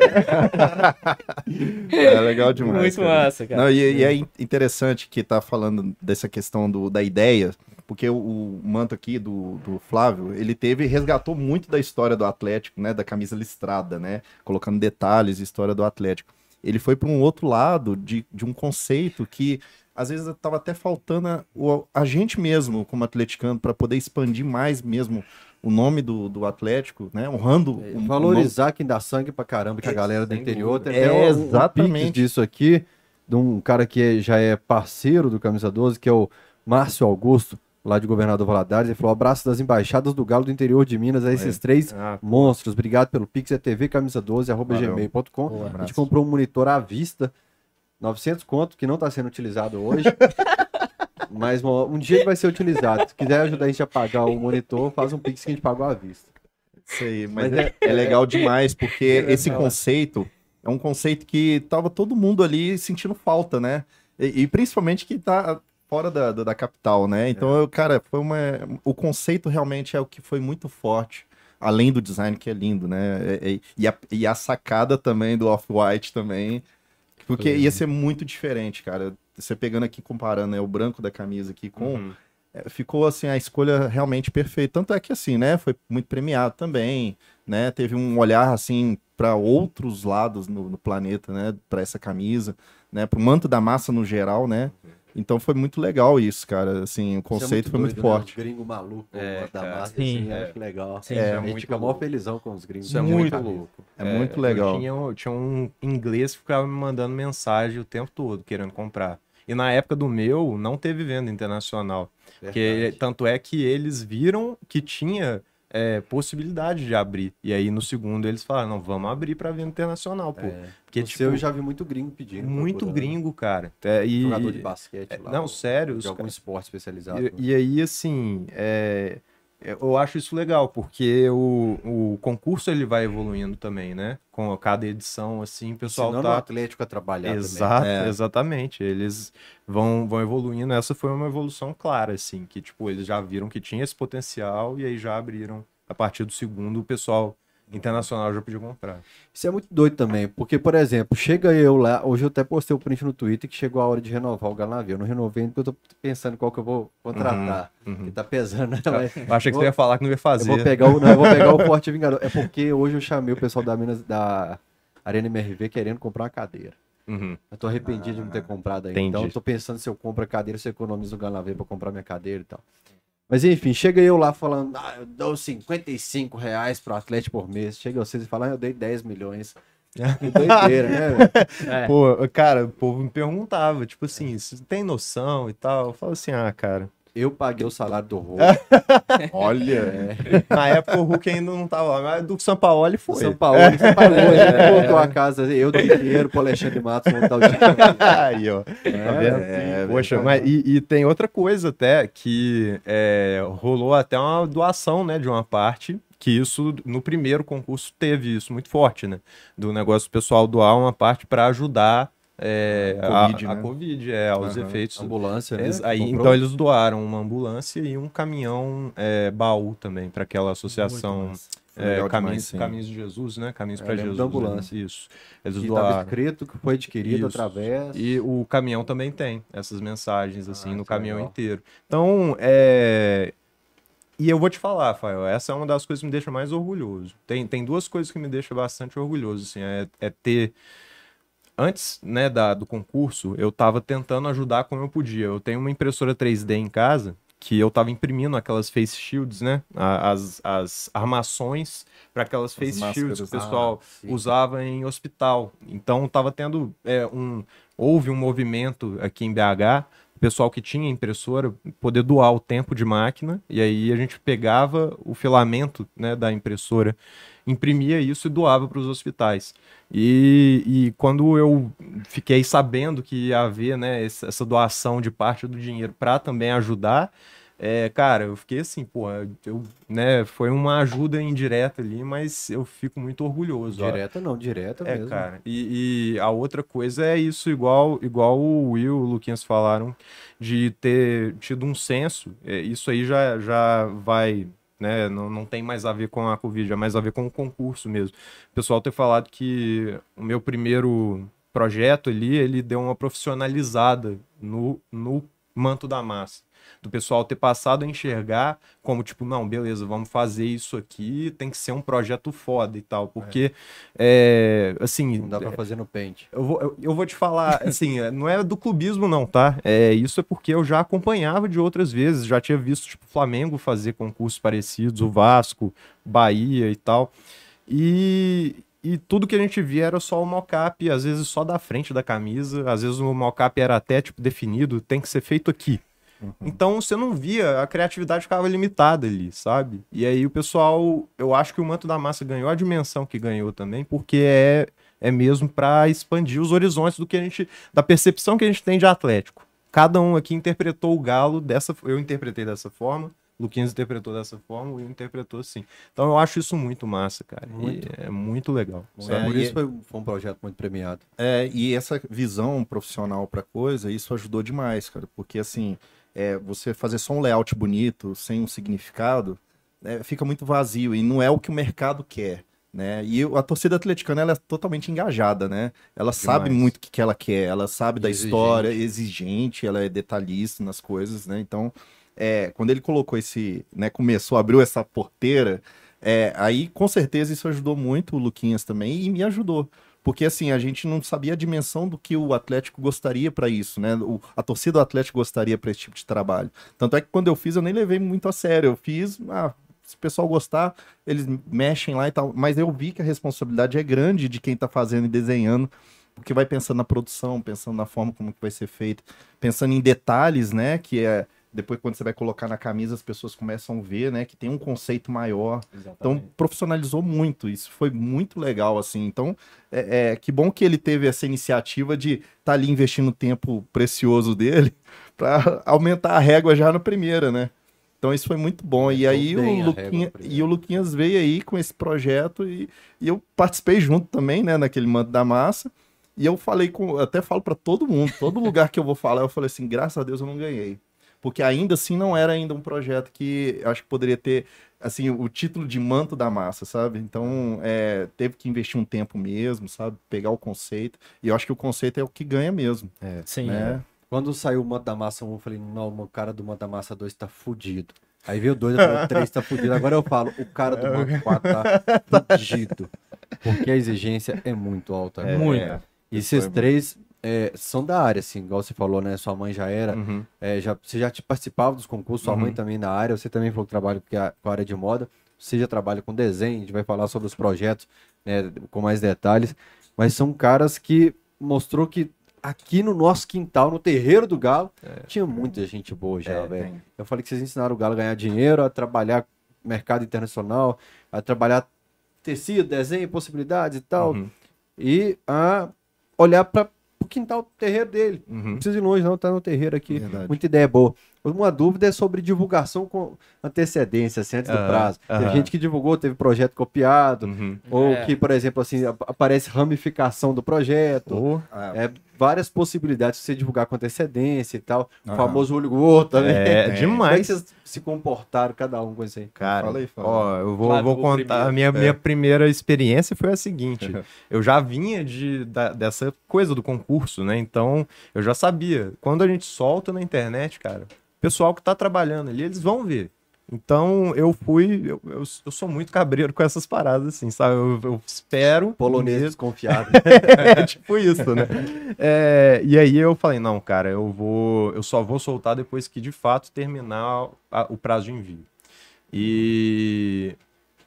É legal demais. muito cara. massa, cara. Não, e, e é in- interessante que tá falando dessa questão do, da ideia, porque o, o manto aqui do, do Flávio, ele teve, resgatou muito da história do Atlético, né, da camisa listrada, né, colocando detalhes, história do Atlético. Ele foi para um outro lado de, de um conceito que às vezes estava até faltando a, a gente mesmo, como atleticano, para poder expandir mais mesmo o nome do, do Atlético, né, honrando nome- Valorizar quem dá sangue pra caramba, que a galera do interior tem É, um- um exatamente. pix disso aqui, de um cara que é- já é parceiro do Camisa 12, que é o Márcio Augusto, lá de Governador Valadares. Ele falou: abraço das embaixadas do Galo do interior de Minas a esses três Ah, monstros. Obrigado pelo Pix, é TV Camisa 12, arroba gmail.com. A gente comprou um monitor à vista, 900 conto, que não está sendo utilizado hoje. Mas um dia ele vai ser utilizado. Se quiser ajudar a gente a pagar o monitor, faz um Pix que a gente pagou à vista. Isso aí, mas, Mas é, é legal demais, porque esse conceito é um conceito que tava todo mundo ali sentindo falta, né? E, e principalmente que tá fora da, da, da capital, né? Então, eu, cara, foi uma. O conceito realmente é o que foi muito forte. Além do design que é lindo, né? É- é- e, a, e a sacada também do Off-White também. Porque ia ser muito diferente, cara. Você pegando aqui, comparando né, o branco da camisa aqui com uhum. é, ficou assim a escolha realmente perfeita. Tanto é que assim, né, foi muito premiado também, né? Teve um olhar assim para outros lados no, no planeta, né, para essa camisa, né, para o manto da massa no geral, né? Então foi muito legal isso, cara. Assim, o conceito foi muito forte. Os gringos malucos É, da Sim. assim, acho legal. Sim, é, é a gente muito fica mó louco. felizão com os gringos. Isso é muito louco. É, muito legal. Eu tinha, eu tinha um inglês que ficava me mandando mensagem o tempo todo, querendo comprar. E na época do meu, não teve venda internacional. Que, Verdade. tanto é que eles viram que tinha é, possibilidade de abrir. E aí no segundo eles falaram, não, vamos abrir para venda internacional, pô. É. Porque, No tipo, eu já vi muito gringo pedindo. muito gringo, cara. É, e, Jogador de basquete é, lá. não, ou sério, De algum ca- esporte especializado. E, e aí, assim, é, eu acho isso legal, porque o, o concurso ele vai evoluindo também, né? Com cada edição, assim, o pessoal Ensinando o tá... Atlético a trabalhar também. Exato, É. exatamente. Eles vão, vão evoluindo. Essa foi uma evolução clara, assim, que, tipo, eles já viram que tinha esse potencial e aí já abriram. A partir do segundo, o pessoal internacional já podia comprar. Isso é muito doido também, porque, por exemplo, chega eu lá, hoje eu até postei o print no Twitter que chegou a hora de renovar o Galanavio. Eu não renovei ainda porque eu tô pensando qual que eu vou contratar. Uhum. Que tá pesando, né? Mas Eu achei que Vou- você ia falar que não ia Eu fazer. vou pegar o, não, eu vou pegar o Forte Vingador. É porque hoje eu chamei o pessoal da Minas da Arena MRV querendo comprar uma cadeira. Uhum. Eu tô arrependido de não ter comprado ainda. entendi. Então eu tô pensando se eu compro a cadeira, se eu economizo o Galanavio pra comprar minha cadeira e tal. Mas enfim, chega eu lá falando, ah, eu dou 55 reais pro Atlético por mês. Chega vocês e falam, ah, eu dei 10 milhões. Que doideira, né, velho? É. Pô, cara, o povo me perguntava, tipo assim, você tem noção e tal? Eu falo assim, ah, cara. Eu paguei o salário do Hulk. Olha, Na época o Hulk ainda não tava lá, mas do Sampaoli O foi. São Paulo, São Paulo, a gente colocou a casa, eu dei dinheiro pro Alexandre Matos montar o time. Aí, ó. Tá vendo? é, Poxa, mas e, e tem outra coisa até que é, rolou até uma doação, né, de uma parte. Que isso no primeiro concurso teve isso muito forte, né? Do negócio do pessoal doar uma parte para ajudar é, a, Covid, a né? Covid, é, aos Aham. efeitos. Ambulância, né? Eles- aí, Comprou? então eles doaram uma ambulância e um caminhão é, baú também para aquela associação é, Caminhos. Caminhos de Jesus, né? Caminhos É, para Jesus. da né? ambulância. Isso. Eles que tava doaram. escrito que foi adquirido Isso. através. E o caminhão também tem essas mensagens, assim, Ah, no caminhão legal. inteiro. Então, é. E eu vou te falar, Rafael, essa é uma das coisas que me deixa mais orgulhoso. Tem, tem duas coisas que me deixam bastante orgulhoso, assim, é, é ter. Antes, né, da, do concurso, eu tava tentando ajudar como eu podia. Eu tenho uma impressora 3D em casa que eu tava imprimindo aquelas face shields, né? As, as armações para aquelas face shields que o máscaras. pessoal Ah, usava em hospital. Então tava tendo é, um houve um movimento aqui em BH, pessoal que tinha impressora poder doar o tempo de máquina e aí a gente pegava o filamento, né, da impressora, imprimia isso e doava para os hospitais. E, e quando eu fiquei sabendo que ia haver, né, essa essa doação de parte do dinheiro para também ajudar É, cara, eu fiquei assim, pô, eu, né, foi uma ajuda indireta ali, mas eu fico muito orgulhoso. ó. Direta não, direta É, mesmo. cara. E, e a outra coisa é isso, igual, igual o Will e o Luquinhas falaram, de ter tido um senso. É, isso aí já, já vai, né? Não, não tem mais a ver com a Covid, é mais a ver com o concurso mesmo. O pessoal ter falado que o meu primeiro projeto ali, ele deu uma profissionalizada no, no manto da massa. Do pessoal ter passado a enxergar como, tipo, não, beleza, vamos fazer isso aqui, tem que ser um projeto foda e tal. Porque, é, assim, Não dá pra fazer no pente. eu vou, eu, eu vou te falar, assim, é, não é do clubismo não, tá? É, isso é porque eu já acompanhava de outras vezes, já tinha visto, tipo, o Flamengo fazer concursos parecidos, o Vasco, Bahia e tal. E, e tudo que a gente via era só o mocap, às vezes só da frente da camisa, às vezes o mocap era até, tipo, definido, tem que ser feito aqui. Então você não via, a criatividade ficava limitada ali, sabe? E aí o pessoal, eu acho que o Manto da Massa ganhou a dimensão que ganhou também, porque é, é mesmo para expandir os horizontes do que a gente, da percepção que a gente tem de Atlético. Cada um aqui interpretou o Galo dessa, eu interpretei dessa forma, o Luquinhas interpretou dessa forma, o Will interpretou assim. Então eu acho isso muito massa, cara. E Muito. é muito legal. É, por isso foi, foi um projeto muito premiado. É, e essa visão profissional pra coisa, isso ajudou demais, cara. Porque assim, é, você fazer só um layout bonito, sem um significado, é, fica muito vazio e não é o que o mercado quer. Né? E a torcida atleticana ela é totalmente engajada, né? Ela sabe muito o que, que ela quer, ela sabe da Exigente. história, exigente, ela é detalhista nas coisas, né? Então, é, quando ele colocou esse, né, começou, abriu essa porteira, é, aí com certeza isso ajudou muito o Luquinhas também e me ajudou. Porque assim, a gente não sabia a dimensão do que o Atlético gostaria para isso, né? O, a torcida do Atlético gostaria para esse tipo de trabalho. Tanto é que quando eu fiz, eu nem levei muito a sério. Eu fiz, ah, se o pessoal gostar, eles mexem lá e tal. Mas eu vi que a responsabilidade é grande de quem tá fazendo e desenhando, porque vai pensando na produção, pensando na forma como que vai ser feito, pensando em detalhes, né? Que é depois quando você vai colocar na camisa, as pessoas começam a ver, né? Que tem um conceito maior. Então, profissionalizou muito. Isso foi muito legal, assim. Então, é, é, que bom que ele teve essa iniciativa de estar tá ali investindo tempo precioso dele para aumentar a régua já na primeira, né? Então, isso foi muito bom. E aí, o Luquinha, e o Luquinhas veio aí com esse projeto e, e eu participei junto também, né? Naquele manto da massa. E eu falei com. Até falo para todo mundo, todo lugar que eu vou falar, eu falei assim: graças a Deus eu não ganhei porque ainda assim não era ainda um projeto que acho que poderia ter assim o título de manto da massa, sabe? Então é, teve que investir um tempo mesmo, sabe? Pegar o conceito e eu acho que o conceito é o que ganha mesmo, Sim. né? Quando saiu o Manto da Massa 1, eu falei, não, o cara do Manto da Massa 2 tá fudido. Aí veio o 2, eu falei, o 3 tá fudido. Agora eu falo, o cara do Manto 4 tá fudido. Porque a exigência é muito alta. né? Muito. É, E esses três é, são da área, assim, igual você falou, né? Sua mãe já era. Uhum. É, já, você já te participava dos concursos, sua Uhum. mãe também na área, você também falou que trabalha com a, área de moda, você já trabalha com desenho, a gente vai falar sobre os projetos né, com mais detalhes, mas são caras que mostrou que aqui no nosso quintal, no terreiro do Galo, tinha muita gente boa já, É, velho. Eu falei que vocês ensinaram o Galo a ganhar dinheiro, a trabalhar mercado internacional, a trabalhar tecido, desenho, possibilidades e tal, Uhum. e a olhar para o quintal do terreiro dele. Não Uhum. precisa ir longe, não, tá no terreiro aqui. Verdade. Muita ideia boa. Uma dúvida é sobre divulgação com antecedência, assim, antes do Aham, prazo. Teve aham. gente que divulgou, teve projeto copiado, Uhum. ou É. que, por exemplo, assim, ap- aparece ramificação do projeto. Oh, Ah, É, várias possibilidades de você divulgar com antecedência e tal. O famoso olho gordo também. é, Como é que demais. vocês se comportaram, cada um com isso aí? Cara, Fala aí, fala. ó, eu vou, Flávio, vou contar. A minha, É. minha primeira experiência foi a seguinte: eu já vinha de, da- dessa coisa do concurso, né? Então eu já sabia. Quando a gente solta na internet, cara, o pessoal que tá trabalhando ali, eles vão ver. Então eu fui. Eu, eu, eu sou muito cabreiro com essas paradas, assim, sabe? Eu, eu espero. Polonês desconfiado. é tipo isso, né? É, e aí eu falei, não, cara, eu vou, eu só vou soltar depois que de fato terminar a- o prazo de envio. E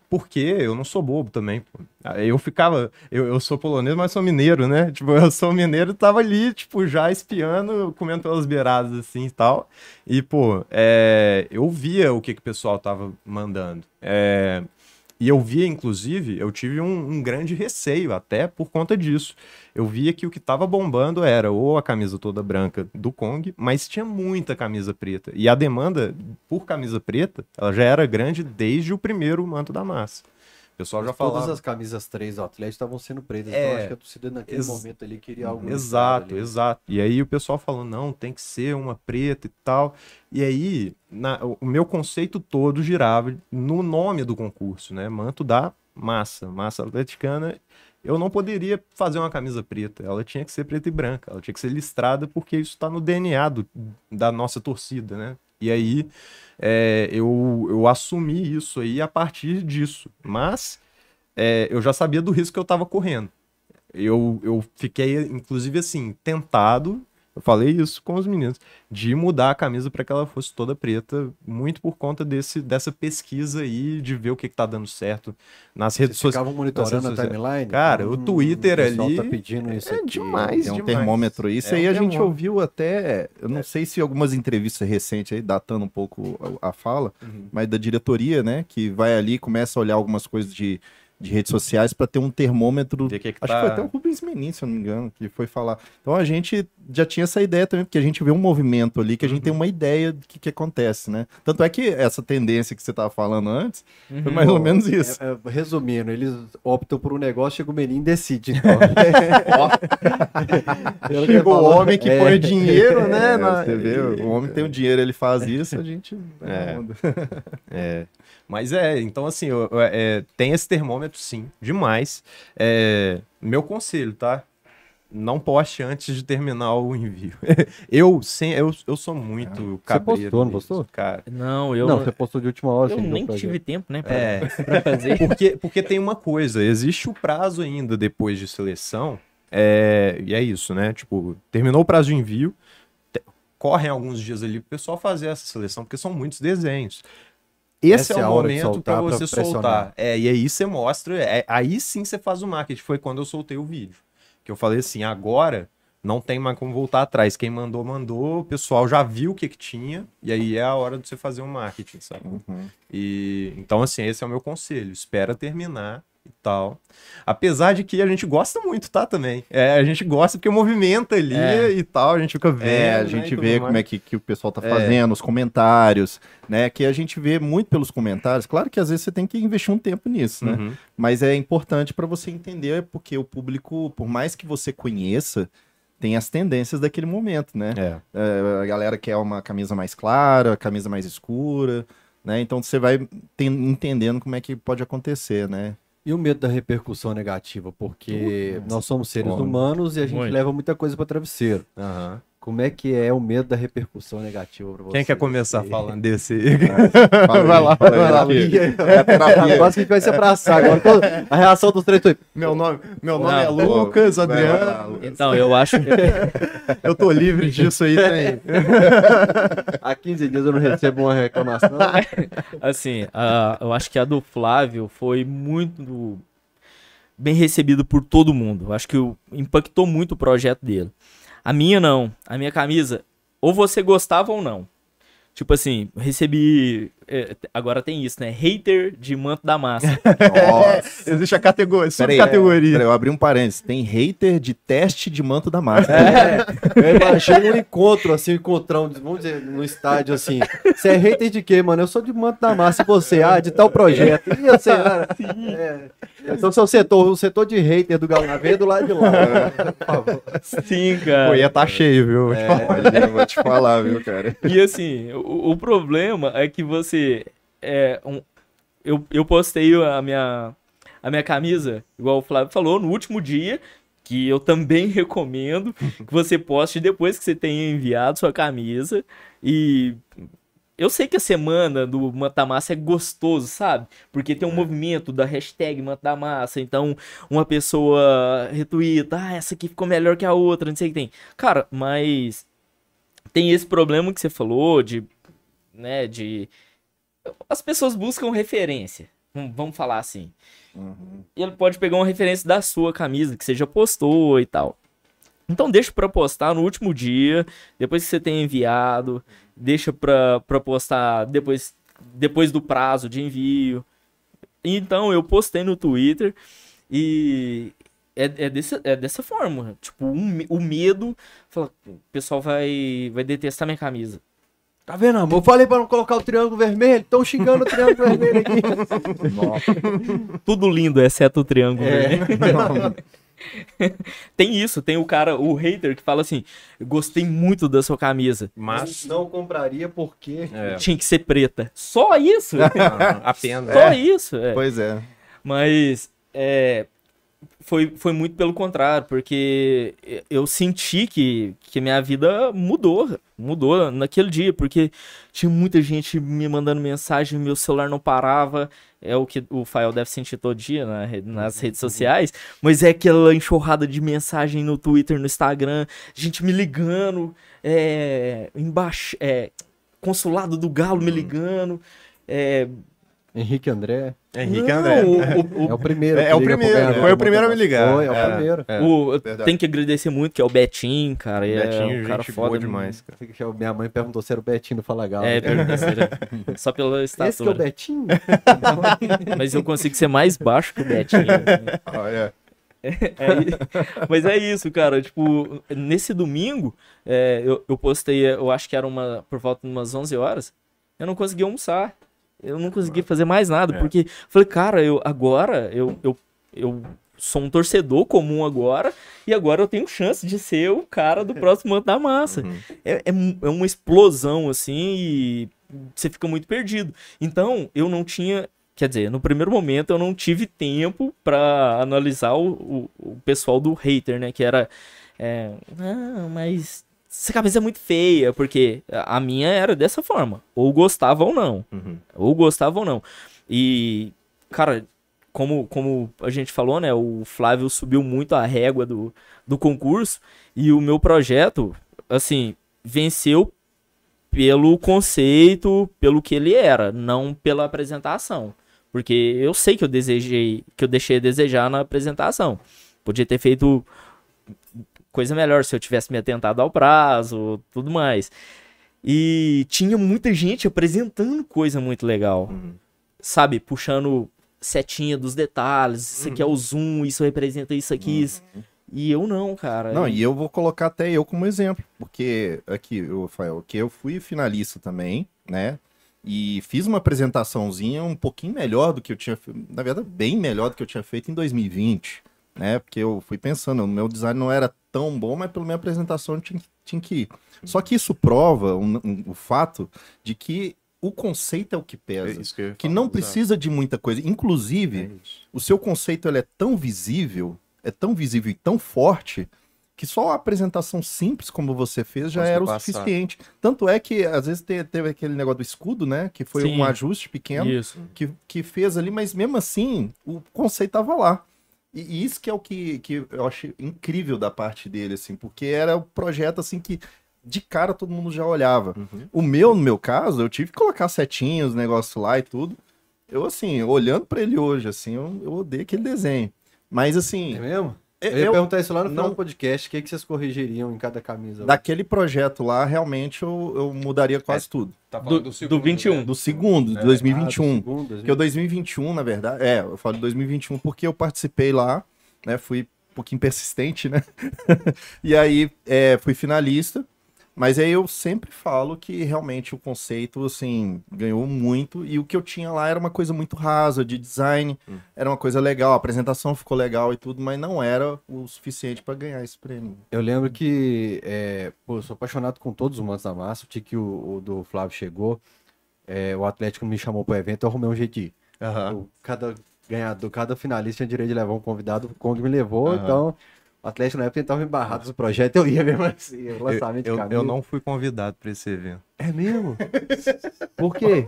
porque eu não sou bobo também, pô. Aí Eu ficava, eu, eu sou polonês, mas sou mineiro, né? Tipo, eu sou mineiro e tava ali, tipo, já espiando, comendo pelas beiradas assim e tal. E, pô, é, eu via o que, que o pessoal tava mandando. É, e eu via, inclusive, eu tive um, um grande receio até por conta disso. Eu via que o que tava bombando era ou a camisa toda branca do Kong, mas tinha muita camisa preta. E a demanda por camisa preta, ela já era grande desde o primeiro manto da massa. O pessoal já Todas falava. as camisas 3 do Atlético estavam sendo pretas. É. então acho que a torcida naquele momento ali queria algo. Exato, exato. E aí o pessoal falou, não, tem que ser uma preta e tal. E aí, na- o o meu conceito todo girava no nome do concurso, né? Manto da massa, massa atleticana. Eu não poderia fazer uma camisa preta, ela tinha que ser preta e branca, ela tinha que ser listrada, porque isso está no DNA do- da nossa torcida, né? E aí é, eu, eu assumi isso aí a partir disso. Mas é, eu já sabia do risco que eu estava correndo. Eu, eu fiquei, inclusive, assim, tentado, eu falei isso com os meninos, de mudar a camisa para que ela fosse toda preta, muito por conta desse, dessa pesquisa aí, de ver o que, que tá dando certo nas Vocês redes sociais. ficavam monitorando a timeline? Cara, o Twitter o pessoal ali tá pedindo isso É aqui. demais, Tem um demais. termômetro. Isso É aí um a gente termômetro. ouviu até, eu não sei se algumas entrevistas recentes aí, datando um pouco a, a fala, Uhum. mas da diretoria, né, que vai ali e começa a olhar algumas coisas de, de redes sociais para ter um termômetro que que Acho tá- que foi até o Rubens Menin, se eu não me engano, que foi falar. Então a gente já tinha essa ideia também, porque a gente vê um movimento ali que a gente Uhum. tem uma ideia do que, que acontece, né? Tanto é que essa tendência que você estava falando antes Uhum. foi mais ou menos isso. É, é, resumindo, eles optam por um negócio, chega o menino e decide. Então. Chegou o homem que é, põe o dinheiro, né? É, na- você vê, o homem tem o dinheiro, ele faz isso, a gente. É. É. Mas é, então assim, eu- eu- é, tem esse termômetro sim, demais. É, meu conselho, tá? Não poste antes de terminar o envio. eu, sem, eu, eu sou muito cabreiro. postou, não postou? Cara. Não, eu, Não, você postou de última hora. eu você nem tive gente. tempo, né, pra, É, pra fazer. porque, porque tem uma coisa, existe o prazo ainda depois de seleção, é, e é isso, né? Tipo, terminou o prazo de envio, correm alguns dias ali pro pessoal fazer essa seleção, porque são muitos desenhos. Esse Essa é é o momento para pra você pressionar. soltar. É, e aí você mostra, é, aí sim você faz o marketing. Foi quando eu soltei o vídeo. Que eu falei assim, agora não tem mais como voltar atrás. Quem mandou, mandou, o pessoal já viu o que que tinha, e aí é a hora de você fazer o marketing, sabe? Uhum. E então, assim, esse é o meu conselho. Espera terminar e tal. Apesar de que a gente gosta muito, tá? Também. É, a gente gosta porque movimenta ali É. e tal, a gente fica vendo. É, a né, gente tudo vê mais. como é que, que o pessoal tá É. fazendo, os comentários, né? Que a gente vê muito pelos comentários. Claro que às vezes você tem que investir um tempo nisso, né? Uhum. Mas é importante para você entender, porque o público, por mais que você conheça, tem as tendências daquele momento, né? É. É, a galera quer uma camisa mais clara, camisa mais escura, né? Então você vai ten- entendendo como é que pode acontecer, né? E o medo da repercussão negativa, porque nós somos seres Óbvio. humanos e a gente Muito. leva muita coisa para travesseiro. Aham. Como é que é o medo da repercussão negativa para você? Quem quer começar falando desse? Fala Vai lá, vai lá. É terapia. Quase que a gente vai se abraçar agora. A reação dos três foi. Meu nome, meu nome Não, é Lucas, Adriano. lá, Lucas. Então, eu acho que Eu tô livre disso aí, tem. Há 15 dias eu não recebo uma reclamação. Assim, a- eu acho que a do Flávio foi muito bem recebido por todo mundo. Eu acho que impactou muito o projeto dele. A minha não. A minha camisa, ou você gostava ou não. Tipo assim, recebi. É, agora tem isso, né? Hater de manto da massa. Nossa. Existe a categoria, Peraí, subcategoria. peraí, eu abri um parênteses. Tem hater de teste de manto da massa. É, eu imaginei um encontro, assim, um encontrão, vamos dizer, no estádio, assim. Você é hater de quê, mano? Eu sou de Manto da Massa, e você? Ah, de tal projeto. E eu sei, né? É. Então, seu setor, o setor de hater do Galo na veia do lado de lá. Por favor. Sim, cara. Pô, ia tá cheio, viu? Vou te falar. Vou te falar, viu, cara? E assim, o, o problema é que você. É, um, eu, eu postei a minha, a minha camisa, igual o Flávio falou, no último dia, que eu também recomendo que você poste depois que você tenha enviado sua camisa. E eu sei que a semana do Manto da Massa é gostoso, sabe? Porque tem um movimento da hashtag Manto da Massa. Então, uma pessoa retuita, ah, essa aqui ficou melhor que a outra, não sei o que tem. Cara, mas tem esse problema que você falou de, né, de as pessoas buscam referência. Vamos- falar assim. E ele pode pegar uma referência da sua camisa que você já postou e tal. Então deixa pra postar no último dia, depois que você tenha enviado, deixa pra, pra postar depois, depois do prazo de envio. Então, eu postei no Twitter e é, é, desse, é dessa forma. Tipo, um, o medo. Fala, o pessoal vai, vai detestar minha camisa. Tá vendo, amor? Eu falei pra não colocar o triângulo vermelho. Estão xingando o triângulo vermelho aqui. Tudo lindo, exceto o triângulo É. vermelho. Tem isso, tem o cara, o hater, que fala assim: gostei muito da sua camisa. Mas. Não compraria porque. É, Tinha que ser preta. Só isso. apenas. Só isso. é. Pois é. Mas é, foi, foi muito pelo contrário, porque eu senti que, que minha vida mudou, mudou naquele dia, porque tinha muita gente me mandando mensagem, meu celular não parava, é o que o Fael deve sentir todo dia na re- nas redes sociais, mas é aquela enxurrada de mensagem no Twitter, no Instagram, gente me ligando, é, embaixo, é, consulado do Galo me ligando, é, Henrique André. Henrique não, André. o- o- É o primeiro. É, é o primeiro, foi o primeiro a me ligar. Foi, é o É. primeiro. É. O, tenho que agradecer muito, que é o Betinho, cara. e Betinho, é um cara gente foda boa demais, cara. Minha mãe perguntou se era o Betinho do Fala Galo. É, era- só pela Esse que é o estatura. Betinho? Mas eu consigo ser mais baixo que o Betinho. Olha, É, i- mas é isso, cara. Tipo, nesse domingo, é, eu, eu postei, eu acho que era uma por volta de umas 11 horas. Eu não consegui almoçar. Eu não consegui fazer mais nada. É. Porque falei, cara, eu agora eu, eu, eu sou um torcedor comum agora. E agora eu tenho chance de ser o cara do próximo ano da massa. Uhum. É, é, é uma explosão, assim, e você fica muito perdido. Então, eu não tinha. Quer dizer, no primeiro momento eu não tive tempo pra analisar o, o, o pessoal do hater, né? Que era. É, não, mas essa camisa é muito feia, porque a minha era dessa forma. Ou gostava ou não. Uhum. Ou gostava ou não. E, cara, como, como a gente falou, né? O Flávio subiu muito a régua do, do concurso. E o meu projeto, assim, venceu pelo conceito, pelo que ele era, não pela apresentação. Porque eu sei que eu desejei, que eu deixei a desejar na apresentação. Podia ter feito coisa melhor se eu tivesse me atentado ao prazo, tudo mais. E tinha muita gente apresentando coisa muito legal. Uhum. Sabe, puxando setinha dos detalhes, isso aqui é o zoom, isso representa isso aqui. isso- E eu não, cara. Não, e eu vou colocar até eu como exemplo, porque aqui, Rafael, que eu fui finalista também, né? E fiz uma apresentaçãozinha um pouquinho melhor do que eu tinha, na verdade, bem melhor do que eu tinha feito em 2020, né? Porque eu fui pensando, o meu design não era tão bom, mas pela minha apresentação eu tinha, que- tinha que ir. Só que isso prova um- um- o fato de que o conceito é o que É pesa. isso que, Que não precisa de muita coisa. Inclusive, É o seu conceito ele é tão visível, é tão visível e tão forte, que só a apresentação simples como você fez já Conseguiu era o passar. suficiente. Tanto é que às vezes te- teve aquele negócio do escudo, né? Que foi Sim. um ajuste pequeno Isso. que, que fez ali, mas mesmo assim o conceito tava lá. E, isso que é o que, que eu achei incrível da parte dele, assim, porque era o projeto assim que de cara todo mundo já olhava. Uhum. O meu, no meu caso, eu tive que colocar setinhos, negócio lá e tudo. Eu, assim, olhando pra ele hoje, assim, eu, eu odeio aquele desenho. Mas, assim, É mesmo? Eu- Eu ia perguntar isso lá no final não- do podcast. O que, que vocês corrigiriam em cada camisa? daquele projeto lá, realmente, eu, eu mudaria quase tudo. Tá Do- falando do, do segundo, 21. né? Do segundo, de É, 2021. Ah, do segundo, Porque o 2021, na verdade, é, eu falo de 2021 porque eu participei lá, né? Fui um pouquinho persistente, né? e aí é, fui finalista. Mas aí eu sempre falo que realmente o conceito, assim, ganhou muito. E o que eu tinha lá era uma coisa muito rasa, de design. Hum. Era uma coisa legal, a apresentação ficou legal e tudo, mas não era o suficiente para ganhar esse prêmio. Eu lembro que, é, pô, eu sou apaixonado com todos os mantos da massa. O dia que o, o do Flávio chegou, é, o Atlético me chamou pro evento, eu arrumei um jeito de ir. O- Cada ganhador, cada finalista tinha direito de levar um convidado, o Kong me levou, Aham. então o Atlético na época tentava embarrar dos projetos, eu ia mesmo assim, o lançamento Eu, de eu, eu não fui convidado pra esse evento. É mesmo? Por quê?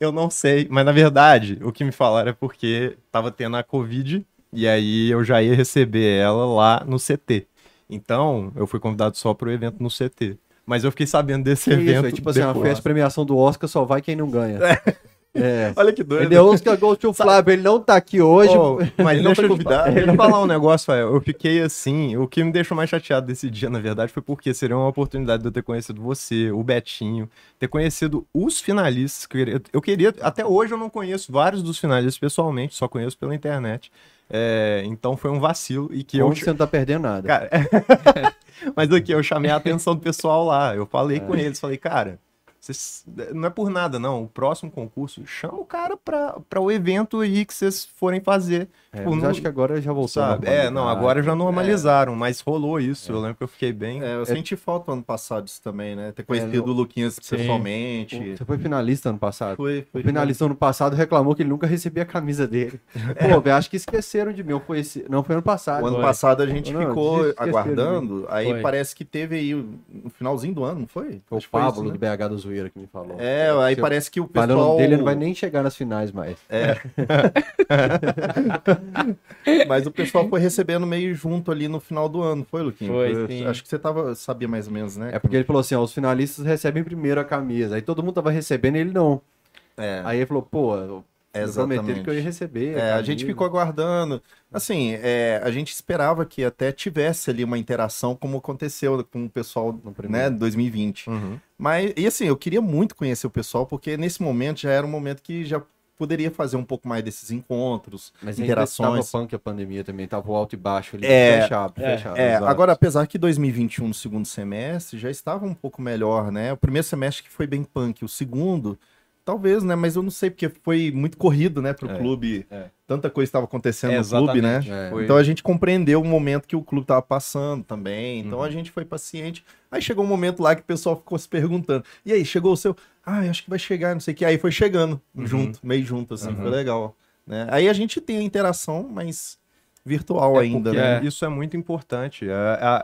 Eu não sei, mas na verdade, o que me falaram é porque tava tendo a Covid e aí eu já ia receber ela lá no CT. Então, eu fui convidado só pro evento no CT. Mas eu fiquei sabendo desse Que isso, evento. é tipo assim, uma festa de premiação do Oscar só vai quem não ganha. É. Olha que Ele doido. deu Oscar Gold to Flávio, ele não tá aqui hoje. Oh, mas Ele não deixa foi eu, convidado. deixa eu falar um negócio. Eu fiquei assim. O que me deixou mais chateado desse dia, na verdade, foi porque seria uma oportunidade de eu ter conhecido você, o Betinho, ter conhecido os finalistas. que Eu queria, eu até hoje eu não conheço vários dos finalistas pessoalmente, só conheço pela internet. É, então foi um vacilo e que eu. Como você não tá perdendo nada. Cara, mas aqui eu chamei a atenção do pessoal lá. Eu falei com eles, falei, cara, vocês- não é por nada, não. O próximo concurso, chama o cara pra, pra o evento aí que vocês forem fazer. É, Tipo, mas não- acho que agora já voltou. Sabe? É, não, agora já normalizaram, mas rolou isso. Eu lembro que eu fiquei bem. É, eu senti falta ano passado disso também, né? Ter conhecido É, o Luquinhas Sim. pessoalmente. Você foi finalista ano passado. Foi, foi O finalista ano passado reclamou que ele nunca recebia a camisa dele. Pô, velho, acho que esqueceram de mim. Eu esse- Não foi ano passado. O ano Foi. passado a gente Não, ficou aguardando, aí Foi. parece que teve aí no finalzinho do ano, não foi? Foi o Pablo isso, do? BH do Zoeira que me falou. É, aí Se eu parece que o pessoal. nome dele, ele não vai nem chegar nas finais mais. Mas o pessoal foi recebendo meio junto ali no final do ano, foi, Luquinho? Foi, sim. Acho que você tava, sabia mais ou menos, né? É porque ele falou assim, ó, os finalistas recebem primeiro a camisa. Aí todo mundo tava recebendo e ele não. É, Aí ele falou, pô, eu prometeram exatamente. que eu ia receber. É, a gente camisa. ficou aguardando. Assim, é, a gente esperava que até tivesse ali uma interação como aconteceu com o pessoal, né, 2020. Uhum. Mas, e assim, eu queria muito conhecer o pessoal, porque nesse momento já era um momento que já poderia fazer um pouco mais desses encontros, Mas interações. tava punk a pandemia também, tava o alto e baixo ali, É, fechado, é, fechado. É, agora, apesar que 2021, no segundo semestre, já estava um pouco melhor, né? O primeiro semestre que foi bem punk, o segundo, talvez, né? Mas eu não sei, porque foi muito corrido, né, pro É, clube. é. Tanta coisa estava acontecendo É, no clube, né? É. Foi- Então a gente compreendeu o momento que o clube estava passando também. Então Uhum. a gente foi paciente. Aí chegou um momento lá que o pessoal ficou se perguntando: e aí, chegou o seu? Ah, eu acho que vai chegar, não sei o que. Aí foi chegando, Uhum. junto, meio junto, assim, Uhum. foi legal. Né? Aí a gente tem a interação, mas virtual É ainda, né? Isso é muito importante. É,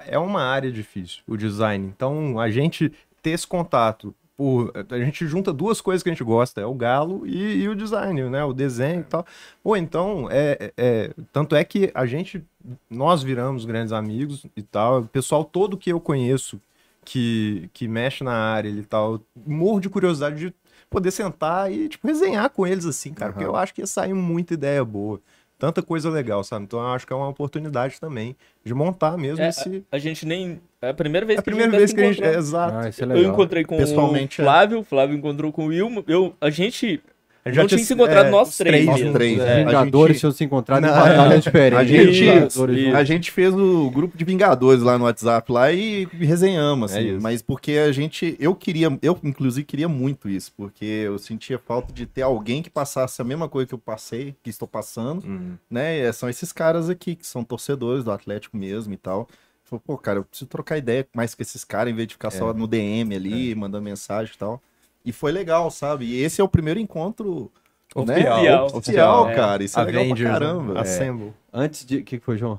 é- é uma área difícil, o design. Então, a gente ter esse contato. Por, a gente junta duas coisas que a gente gosta, é o galo e, e o design, né? O desenho e tal. Ou então, é, é- tanto é que a gente, nós viramos grandes amigos e tal. O pessoal todo que eu conheço que, que mexe na área e tal, morro de curiosidade de poder sentar e, tipo, resenhar com eles assim, cara, porque Aham. eu acho que ia sair muita ideia boa. Tanta coisa legal, sabe? Então eu acho que é uma oportunidade também de montar mesmo É, esse. A gente nem. É a primeira vez É a que primeira tá vez que a gente. É, exato. Ah, é Eu encontrei com Pessoalmente, o é. Flávio, o Flávio encontrou com o Will. Eu, a gente A não tinha se encontrado nós os três. Nós três, é. Vingadores gente- tinham se encontrado em Não, batalhas diferentes. A gente, Isso, isso. a gente fez o grupo de Vingadores lá no WhatsApp lá e resenhamos, É assim. isso. mas porque a gente, eu queria, eu inclusive queria muito isso, porque eu sentia falta de ter alguém que passasse a mesma coisa que eu passei, que estou passando, Uhum. né? E São esses caras aqui que são torcedores do Atlético mesmo e tal. Falei, pô, cara, eu preciso trocar ideia mais com esses caras em vez de ficar só É. no DM ali, mandando mensagem e tal. E foi legal, sabe? E esse é o primeiro encontro né? Oficial. oficial, É. cara. Isso é legal pra Avengers, caramba. né? Assemble. Antes de. O que foi, João?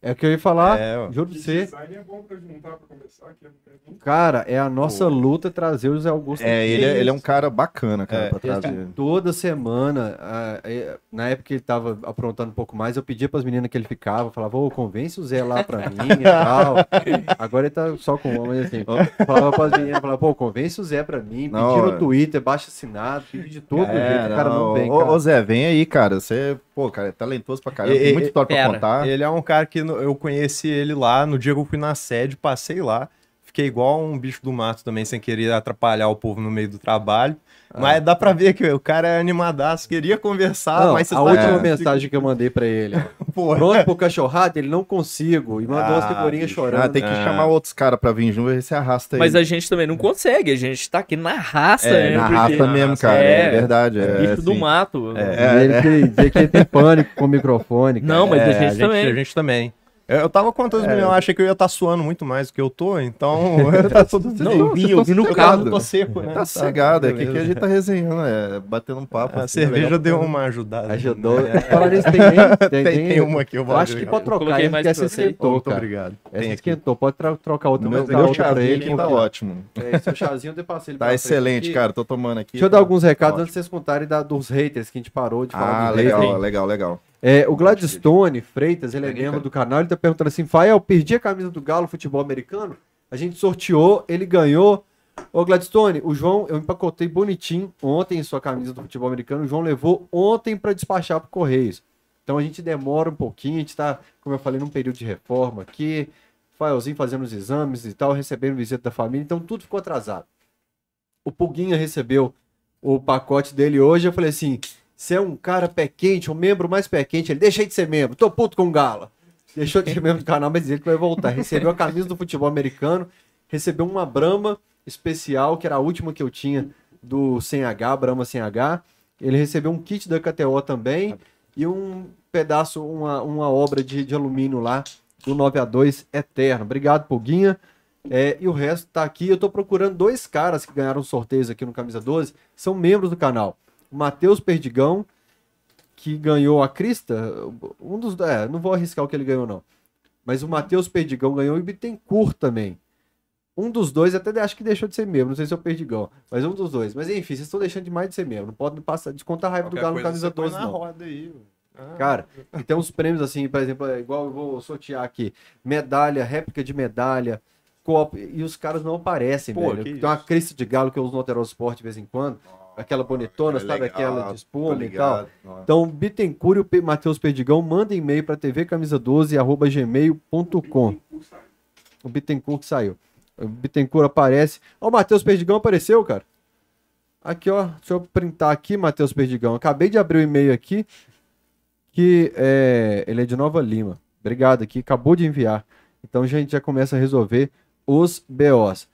É o que eu ia falar. É. Juro pra você. Design é bom pra juntar, pra conversar aqui. é. Cara, é a nossa luta trazer o Zé Augusto. É, ele é, ele é um cara bacana, cara, É, pra Ele trazer. Toda semana, é, na época que ele tava aprontando um pouco mais, eu pedia pras meninas que ele ficava, falava, ô, convence o Zé lá pra mim e tal. Agora ele tá só com homem assim. Falava pras meninas, falava, pô, convence o Zé pra mim, Não, pedir é. no Twitter, baixa assinado, pedir de todo É, jeito, o cara não vem, Ô, cara. ô, Zé, vem aí, cara. Você, pô, cara, é talentoso pra caramba. E- Tem muita história pra contar. Ele é um cara que eu conheci ele lá no dia que eu fui na sede, passei lá. Fiquei igual um bicho do mato também, sem querer atrapalhar o povo no meio do trabalho. Mas dá pra ver que o cara é animadaço, queria conversar, Não, mas você a tá- última É. mensagem que eu mandei pra ele, pronto pro cachorrado, ele não consigo, e mandou Ah, figurinhas bicho. chorando. Ah, tem que Ah. chamar outros caras pra vir junto e você arrasta aí. Mas a gente também não consegue, a gente tá aqui na raça, É, né? na porque raça mesmo, cara. É, é, verdade. É, bicho do assim. mato. E ele que- dizer que tem pânico com o microfone. cara. Não, mas é, a gente também. A gente também. Eu eu tava contando os É. meninos, eu achei que eu ia estar suando muito mais do que eu tô, então. tá tudo Não, eu vi, eu vi no eu carro. tô seco, né? Tá cegado, é que aqui a gente tá resenhando, é, batendo um papo. A assim, é cerveja deu uma ajudada. Ajudou. É. Falar nisso, tem, tem, Tem, tem uma aqui, eu Eu vou acho que pode trocar, essa mais que essa esquentou, Muito cara. obrigado. Essa esquentou, pode trocar outra, Meu, meu chazinho ele. aqui tá Tá, ótimo. é, seu chazinho eu depassei ele Tá excelente, cara. Tô tomando aqui. Deixa eu dar alguns recados antes de vocês contarem dos haters que a gente parou de falar Ah, legal, legal, legal. É, o Gladstone Freitas, ele é membro do canal, ele tá perguntando assim, Fael, perdi a camisa do Galo futebol americano? A gente sorteou, ele ganhou Ô Gladstone, o João, eu empacotei bonitinho ontem sua camisa do futebol americano. O João levou ontem para despachar pro Correios. Então a gente demora um pouquinho, a gente tá, como eu falei, num período de reforma aqui, Faelzinho fazendo os exames e tal, recebendo visita da família, então tudo ficou atrasado. O Puguinha recebeu o pacote dele hoje, eu falei assim, você é um cara pé quente, um membro mais pé quente, ele deixei de ser membro, tô puto com o Gala. Deixou de ser membro do canal, mas ele que vai voltar. Recebeu a camisa do futebol americano, recebeu uma Brahma especial, que era a última que eu tinha do sem H, Brahma sem H. Ele recebeu um kit da KTO também e um pedaço, uma, uma obra de, de alumínio lá do 9 a 2 Eterno. Obrigado, Puguinha. É, e o resto tá aqui. Eu tô procurando dois caras que ganharam sorteios aqui no Camisa 12, são membros do canal. O Matheus Perdigão, que ganhou a Crista, um dos. É, não vou arriscar o que ele ganhou, não. Mas o Matheus Perdigão ganhou e Bittencourt também. Um dos dois até acho que deixou de ser membro, não sei se é o Perdigão, mas um dos dois. Mas enfim, vocês estão deixando demais de ser membro. Não pode passar, descontar a raiva do Qualquer Galo no camisa você põe 12, na não. roda aí. Ah, Cara, e tem uns prêmios assim, por exemplo, é igual eu vou sortear aqui: medalha, réplica de medalha, copo, e os caras não aparecem, Pô, velho. Tem uma isso. crista de galo que eu uso no Alteroso Sport de vez em quando, aquela bonitona, é sabe? legal, Aquela de espuma e tal. Nossa. Então, Bittencourt e o Matheus Perdigão mandem e-mail para tvcamisa12 arroba gmail.com. O Bittencourt que saiu. O Bittencourt aparece. Ó, o Matheus Perdigão apareceu, cara. Aqui, ó. Deixa eu printar aqui, Matheus Perdigão. Acabei de abrir o e-mail aqui. Que é, ele é de Nova Lima. Obrigado aqui. Acabou de enviar. Então a gente já começa a resolver os BOs.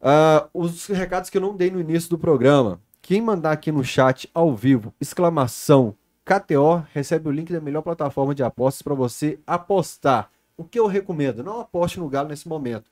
Ah, os recados que eu não dei no início do programa. Quem mandar aqui no chat ao vivo, exclamação KTO, recebe o link da melhor plataforma de apostas para você apostar. O que eu recomendo? Não aposte no Galo nesse momento.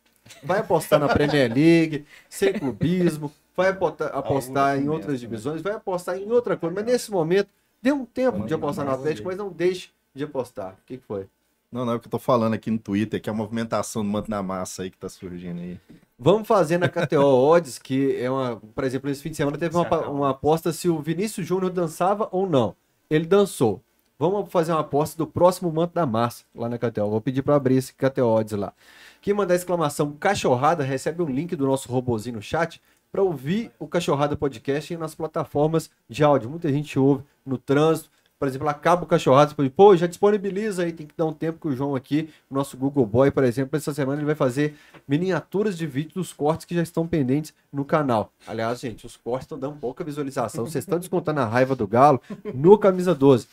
Vai apostar na Premier League, sem clubismo, vai apostar, apostar em outras divisões, vai apostar em outra coisa. Mas nesse momento, dê um tempo de apostar no Atlético, mas não deixe de apostar. O que, que foi? Não, não, é o que eu tô falando aqui no Twitter, que é a movimentação do manto na massa aí que tá surgindo aí. Vamos fazer na KTO Odds, que é uma. Por exemplo, esse fim de semana teve uma, uma aposta se o Vinícius Júnior dançava ou não. Ele dançou. Vamos fazer uma aposta do próximo manto da massa lá na KTO. Vou pedir para abrir esse KTO Odds lá. Quem mandar exclamação cachorrada recebe um link do nosso robozinho no chat para ouvir o Cachorrada Podcast nas plataformas de áudio. Muita gente ouve no trânsito. Por exemplo, acaba o Cachorrada, você pode, pô, já disponibiliza aí, tem que dar um tempo que o João aqui, o nosso Google Boy, por exemplo, essa semana ele vai fazer miniaturas de vídeo dos cortes que já estão pendentes no canal. Aliás, gente, os cortes estão dando pouca visualização, vocês estão descontando a raiva do Galo no Camisa 12.